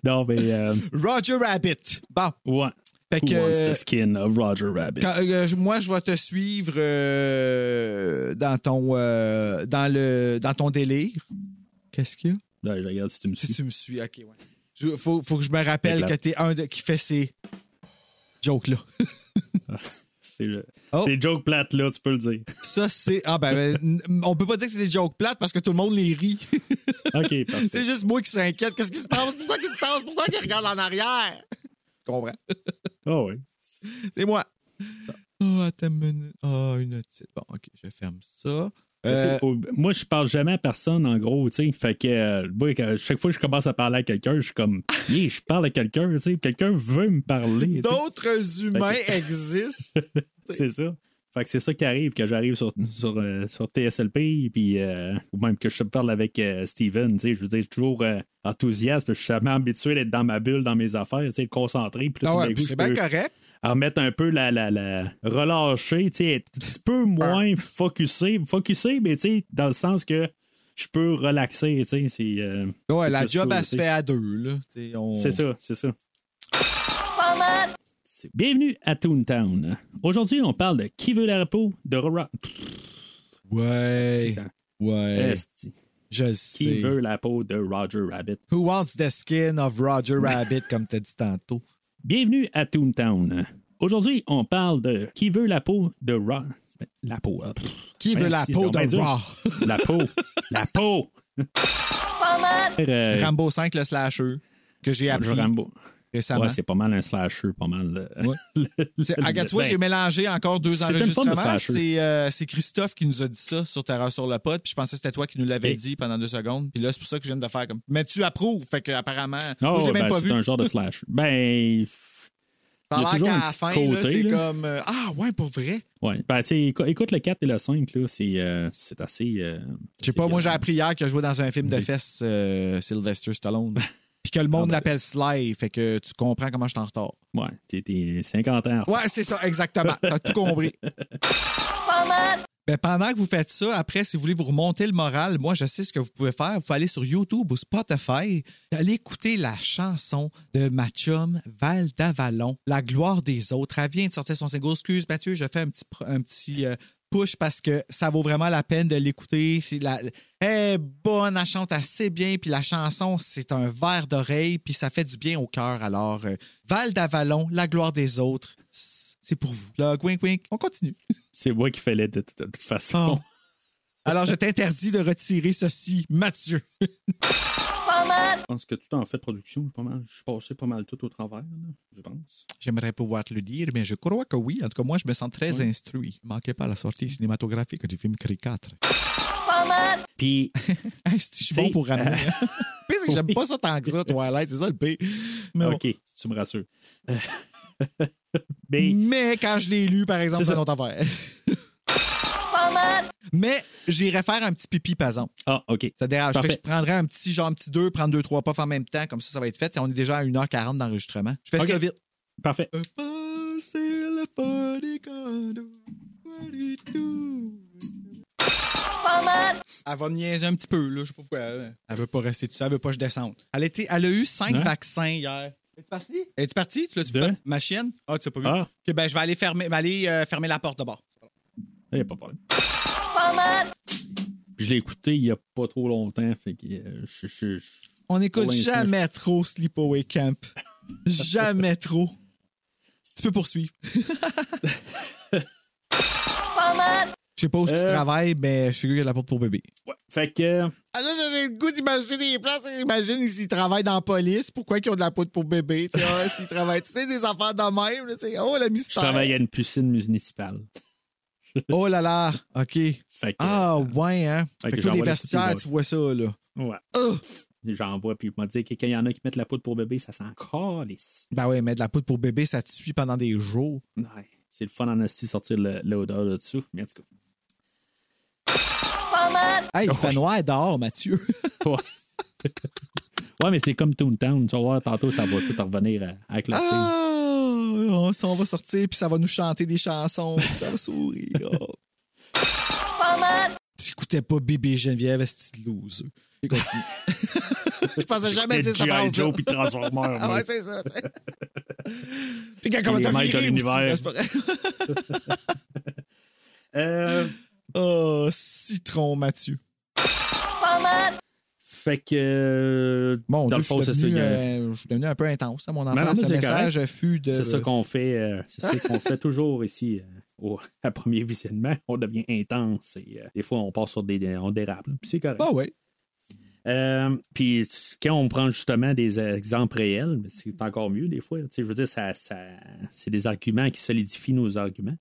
Non, mais... euh, Roger Rabbit. Bon. ouais. Fait Who que- wants the skin of Roger Rabbit? Quand- euh, moi, je vais te suivre euh, dans ton dans le dans ton délire. Qu'est-ce qu'il y a? Ouais, je regarde si tu me Si suis. tu me suis, ok, ouais. Faut, faut que je me rappelle que t'es un de- qui fait ces jokes-là. C'est le, Oh. c'est joke plate, là, tu peux le dire. Ça, c'est. Ah, ben, ben, on peut pas dire que c'est des jokes plates parce que tout le monde les rit. OK, parfait. c'est juste moi qui s'inquiète. Qu'est-ce qui se passe? Pourquoi qu'il se passe? Pourquoi qu'il regarde en arrière? Tu comprends? Ah oui. C'est moi. Ça. Oh, attends une minute. Ah, une petite. Bon, OK, je ferme ça. Euh, Moi, je parle jamais à personne, en gros, tu sais. Fait que, euh, chaque fois que je commence à parler à quelqu'un, je suis comme, yeah, je parle à quelqu'un, tu sais. Quelqu'un veut me parler. D'autres humains que- existent. c'est ça. Fait que c'est ça qui arrive, que j'arrive sur, sur, euh, sur TSLP, puis, ou même que je parle avec Steven, tu sais, je veux dire, je suis toujours enthousiaste, je suis jamais habitué d'être dans ma bulle, dans mes affaires, tu sais, concentré, puis là, Ah tout ouais, c'est bien peux correct. Remettre un peu la, la, la relâcher, tu être un petit peu moins focusé, focusé, mais tu sais, dans le sens que je peux relaxer, tu sais, c'est... euh, Ouais, la job, ça, elle tu se fait à deux, là. Tu sais, on- C'est ça, c'est ça. C'est- Bienvenue à Toontown. Aujourd'hui, on parle de Qui veut la peau de Rora. Ouais. Ça, Ouais. Esti. Je Qui sais. veut la peau de Roger Rabbit? Who wants the skin of Roger Rabbit, comme t'as dit tantôt? Bienvenue à Toontown. Aujourd'hui, on parle de Qui veut la peau de Ra... La peau. ah, pff. Qui veut la peau de. Raw? La peau. La peau. Euh, Rambo 5, le slasher, que j'ai appris Rambo. Récemment. Ouais, c'est pas mal un slasher, pas mal. Ouais. C'est- ah, tu vois, ben, j'ai mélangé encore deux c'est enregistrements. C'est euh, c'est Christophe qui nous a dit ça sur Terreur sur le pod, puis je pensais que c'était toi qui nous l'avais dit pendant deux secondes. Puis là, c'est pour ça que je viens de faire comme. Mais tu approuves, fait que apparemment. Oh, je l'ai même ben, pas c'est vu. un genre de slasher. Ben. Ça il y a l'air toujours qu'à un la petit fin, c'est comme. euh, ah, ouais, pour vrai. Ouais. Ben, tu écoute le 4 et le 5, là, c'est euh, c'est assez. euh, Je sais pas, moi, j'ai appris hier qu'il a joué dans un film de fesses Sylvester Stallone. Que le monde Ah, ben. l'appelle Sly, fait que tu comprends comment je suis en retard. Ouais, t'es- t'es 50 ans. Ouais, c'est ça, exactement. T'as tout compris. Ben, pendant que vous faites ça, après, si vous voulez vous remonter le moral, moi, je sais ce que vous pouvez faire. Vous pouvez aller sur YouTube ou Spotify, aller écouter la chanson de ma chum Val d'Avalon, La gloire des autres. Elle vient de sortir son single. Excuse, Mathieu, je fais un petit, un petit euh, push parce que ça vaut vraiment la peine de l'écouter. C'est la... Elle est bonne, elle chante assez bien, puis la chanson, c'est un verre d'oreille, puis ça fait du bien au cœur. Alors, euh, Val d'Avalon, La gloire des autres, c'est pour vous. Là, wink, wink, on continue. C'est moi qui fallait de, toute façon. Oh. Alors, je t'interdis de retirer ceci, Mathieu. Je pense que tout en fait de production, pas mal, je suis passé pas mal tout au travers, là, je pense. J'aimerais pouvoir te le dire, mais je crois que oui. En tout cas, moi, je me sens très Oui. instruit. Ne manquez pas la sortie cinématographique du film Cri 4. Puis, Hey, c'est- je suis bon pour ramener. hein? Pire, c'est que j'aime pas ça tant que ça, Twilight. C'est ça le pire. Mais, bon. OK, tu me rassures. Mais, Mais quand je l'ai lu, par exemple, C'est une autre affaire. Mais j'irais faire un petit pipi, par exemple. ah, OK. Ça dérange. Fait que je prendrais un petit, genre, un petit 2, prendre 2, 3 puffs en même temps. Comme ça, ça va être fait. On est déjà à 1h40 d'enregistrement. Je fais ça vite. Parfait. Elle va me niaiser un petit peu, là. Je sais pas pourquoi. Elle, elle veut pas rester dessus. Elle veut pas que je descende. Elle, était, elle a eu cinq Hein? vaccins hier. Es-tu parti? Es-tu parti? Tu l'as-tu fait? Ma chienne? Ah, tu l'as pas vu? Ah. Ok, ben, je vais aller fermer, aller, euh, fermer la porte de bord. Il n'y a pas de problème. Puis je l'ai écouté il y a pas trop longtemps. Fait que euh, je, je- je- On n'écoute jamais trop Sleepaway Camp. jamais trop. Tu peux poursuivre. Je sais pas où tu Euh. travailles, mais je suis sûr qu'il y a de la porte pour bébé. Ouais. Fait que. Ah là, j'ai le goût d'imaginer des places. Imagine s'ils travaillent dans la police, pourquoi ils ont de la poudre pour bébé? Tu sais, s'ils travaillent, tu sais, des affaires de même, là, oh, le Je mystère. travaille à une piscine municipale. Oh là là, OK. Fait que. Ah, ouais, hein. Fait Fait que j'envoie les vestiaires, tu vois ça, là. Ouais. Oh! J'en vois, puis il m'a dit que quand il y en a qui mettent la poudre pour bébé, ça sent calisse. Ben ouais, mais de la poudre pour bébé, ça te suit pendant des jours. Ouais. C'est le fun en esti sortir l'odeur là-dessous. Mais en tout cas. Hey, il fait noir dehors, Mathieu. Ouais. ouais, mais c'est comme Toontown. Tu vas voir, tantôt, ça va tout revenir à- avec la fille. Ah, on, on va sortir, puis ça va nous chanter des chansons, puis ça va sourire. oh. J'écoutais pas Bébé Geneviève, c'est de loser. Et continue. Je pensais jamais dire ça. G.I. Joe puis Transformers. Ah ouais, c'est ça. Puis quand de viré aussi, l'univers. vrai. Euh, Oh, citron, Mathieu. Fait que. euh, Mon dans Dieu, le je suis devenu, y a- euh, je suis devenu un peu intense à mon enfant. Ce message correct. fut de. C'est ça qu'on fait, euh, c'est ça qu'on fait toujours ici euh, au à premier visionnement. On devient intense et euh, des fois on passe sur des on dérape. c'est correct. Ah ouais. Euh, puis quand on prend justement des exemples réels, ben, c'est encore mieux des fois. Je veux dire, ça, ça, c'est des arguments qui solidifient nos arguments.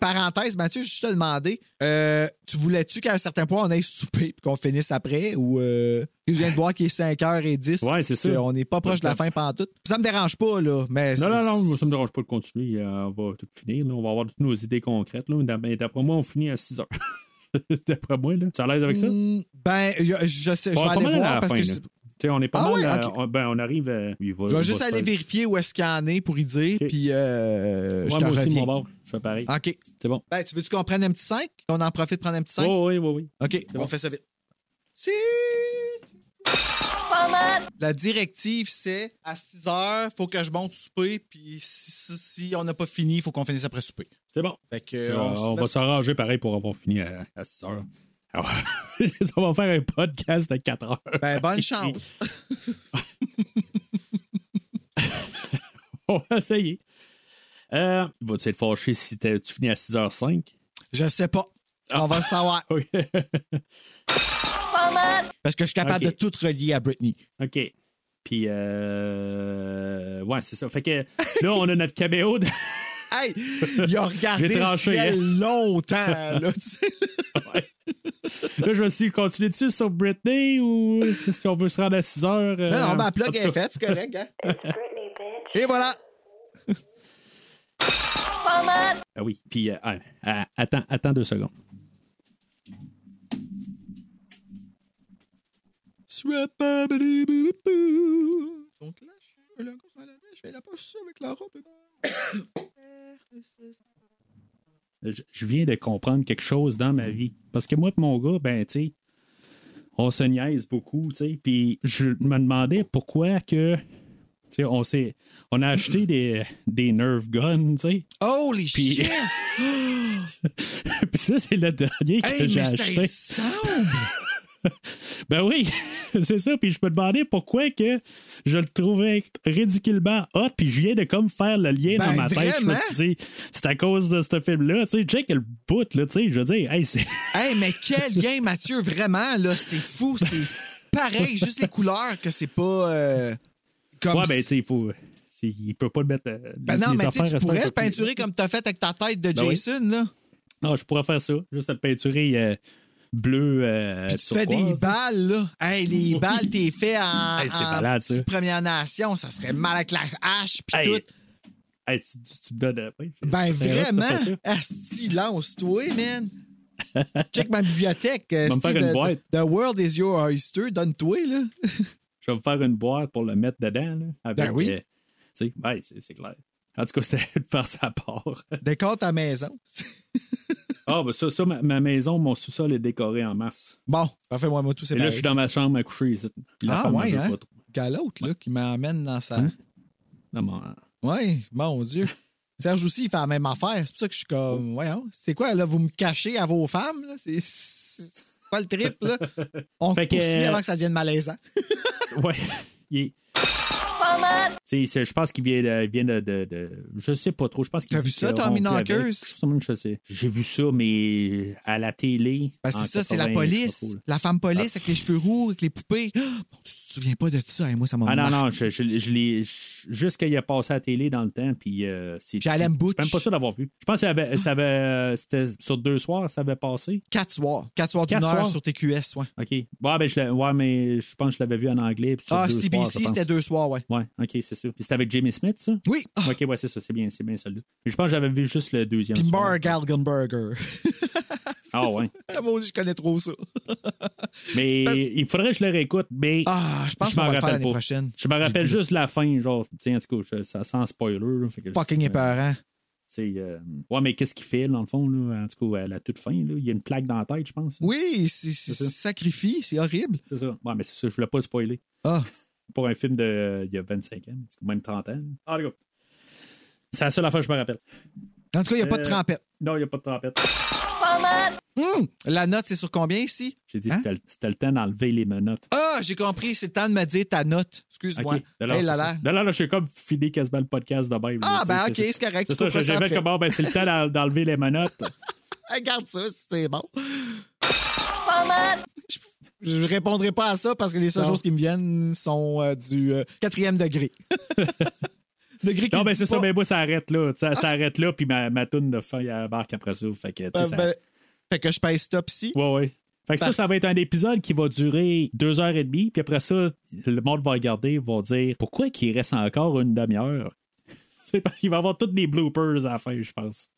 Parenthèse, Mathieu, je te demandé, euh, tu voulais-tu qu'à un certain point, on aille souper puis qu'on finisse après ou euh, je viens de voir qu'il est 5h10. Ouais, c'est ça. On n'est pas proche de la fin pantoute? Ça me dérange pas, là. Mais Non, non, non, moi, ça me dérange pas de continuer. Euh, on va tout finir. là. On va avoir toutes nos idées concrètes. là. Ben, D'après moi, on finit à 6 heures. D'après moi, là. Tu es à l'aise avec ça? Mm, Ben, je, je sais, je vais aller mal à voir la parce fin, que sais, on est pas Ah mal. ouais, ok. on, ben, on arrive. euh, il va- je vais juste aller faire- vérifier où est-ce qu'il y en est pour y dire, puis euh, Ouais, je moi aussi, reviens. mon bord. Je fais pareil. OK. C'est bon. Ben, tu veux-tu qu'on prenne un petit 5? On en profite de prendre un petit 5? Oh, oui, oui, oui. OK, on bon. fait ça vite. Si... La directive, c'est à 6 heures, faut que je monte souper, puis si, si on n'a pas fini, il faut qu'on finisse après souper. C'est bon. Fait que, Euh, on va s'arranger pareil pour avoir fini à, à 6 heures. Ça va faire un podcast de 4 heures. Ben, bonne Ici. chance. On va essayer. Euh, Vas-tu être fâché si tu finis à 6h05? Je sais pas. On va le savoir. Parce que je suis capable de tout relier à Britney. OK. Puis, euh... ouais, c'est ça. Fait que là, on a notre caméo. De... Hey, il a regardé J'ai le tranché, ciel hein. longtemps, là, tu sais. là, je vais essayer de continuer dessus sur Britney ou si on veut se rendre à 6 heures. euh, Non, non, la en plug est faite, c'est correct, hein? Et voilà. Ah oui. Puis, euh, ah, attends, attends deux secondes. Donc là, je fais la course à la je fais la poche avec la robe. Je, viens de comprendre quelque chose dans ma vie. Parce que moi et mon gars, ben, tu sais, on se niaise beaucoup, tu sais. Puis je me demandais pourquoi que, tu sais, on s'est, on a acheté des, des Nerf guns, tu sais. Holy shit! Puis ça, c'est le dernier que Hey, j'ai ça acheté. ressemble! Ben oui, c'est ça. Puis je me demandais pourquoi que je le trouvais ridiculement hot. Puis je viens de comme faire le lien Ben, dans ma tête. Je me c'est à cause de ce film-là. Tu sais, check le bout, là, tu sais. Je veux dire, hey, c'est. Hey, mais quel lien, Mathieu, vraiment, là, c'est fou, c'est pareil, juste les couleurs que c'est pas euh, comme... Ouais, ben, tu sais, il faut. Il peut pas le mettre. euh, Ben non, mais tu pourrais le peinturer comme t'as fait avec ta tête de Ben oui. Jason, là. Non, je pourrais faire ça. Juste le peinturer euh, bleu. Euh, tu fais des balles, là. Hey, les balles, t'es fait en, Hey, malade, Première Nation. Ça serait mal avec la hache, puis Hey, tout. hey, tu, tu- me donnes. euh, oui, Ben vraiment. Asti, lance-toi, man. Check ma bibliothèque. va me asti, faire une the- boîte. The world is your oyster. Donne-toi, là. Je vais me faire une boîte pour le mettre dedans. Là, avec, Ben oui. euh, tu sais, c'est c'est clair. En tout cas, c'était de faire sa part. Décore ta maison. Ah, ben ça, ça ma, ma maison, mon sous-sol est décoré en masse. Bon, parfait, moi, moi, tout c'est Et là, je pareil. suis dans ma chambre à coucher. ici. La Ah, femme me ouais, veut hein? pas trop. Qu'à l'autre, là, qui m'emmène dans sa... Hein? Non, mon- Oui, mon Dieu. Serge aussi, il fait la même affaire. C'est pour ça que je suis comme, voyons, c'est quoi, là, vous me cachez à vos femmes, là? C'est c'est pas le trip, là? On Fait que- poursuit avant que ça devienne malaisant. Ouais. Il est- c'est- Je pense qu'il vient de, vient de, de, de- Je sais pas trop. Je pense qu'il T'as vu ça, Tommy. Knockers? J'ai vu ça, mais à la télé. Ben, en c'est ça, c'est la 80, je sais police. La femme police Ah. avec les cheveux roux, avec les poupées. te souviens pas de ça? Et moi, ça m'a Ah non, non, je, je, je l'ai. Juste qu'il a passé à la télé dans le temps, puis euh, c'est. Puis Alan Butch. Je suis même pas sûr d'avoir vu. Je pense que ça avait, ça avait, euh, c'était sur deux soirs, ça avait passé. Quatre soirs. Quatre soirs d'une heure sur TQS, ouais. OK. Ouais, ben, je ouais, mais je pense que je l'avais vu en anglais. puis Ah, CBC, c'était deux soirs, ouais. Ouais, OK, c'est ça. Puis c'était avec Jamie Smith, ça? Oui. OK, ouais, c'est ça. C'est bien, c'est bien celui-là. Je pense que j'avais vu juste le deuxième. Puis soir. Mark Algenberger. Ah, ouais. Ah, Dieu, je connais trop ça. Mais parce- il faudrait que je le réécoute, mais. Ah, je pense je qu'on m'en va le faire rappelle l'année pas. prochaine. Je me rappelle juste la fin, genre, tiens, en tout cas, je- ça sans spoiler. là, fait que- Fucking euh, épeurant. c'est, euh, ouais, mais qu'est-ce qu'il fait, dans le fond, là, en tout cas, à la toute fin, là, il y a une plaque dans la tête, je pense. Oui, c'est c'est ça. sacrifie, c'est horrible. C'est ça. Ouais, mais c'est ça, je voulais pas spoiler. Ah. Pour un film de, euh, il y a 25 ans, même 30 ans. Ah, les gars. C'est la seule affaire que je me rappelle. En tout cas, il n'y a pas de Euh, trempette. Non, il n'y a pas de trompette. Hum, la note, c'est sur combien ici? J'ai dit Hein? c'était le- c'était le temps d'enlever les menottes. Ah, j'ai compris. C'est le temps de me dire ta note. Excuse-moi. OK. De là, Hey, c'est là, ça. là. De là, là, j'ai comme fini quasiment le podcast de même. Ah, ben, OK, c'est correct. C'est ça, ça après. comme, bon, ben, c'est le temps d'en- d'enlever les menottes. Regarde ça, c'est bon. Paulette! Je répondrai pas à ça parce que les seules Non. choses qui me viennent sont euh, du euh, quatrième degré qui Non, ben, c'est ça, mais moi, ça arrête là. Ça, ça arrête là, puis ma, ma toune de fin, elle embarque après ça. Fait que, tu sais, ça- ben, fait que je pèse stop ici. Ouais, ouais. Fait que ça, ça va être un épisode qui va durer deux heures et demie, puis après ça, le monde va regarder, va dire pourquoi qu'il reste encore une demi-heure? C'est parce qu'il va y avoir toutes les bloopers à la fin, je pense.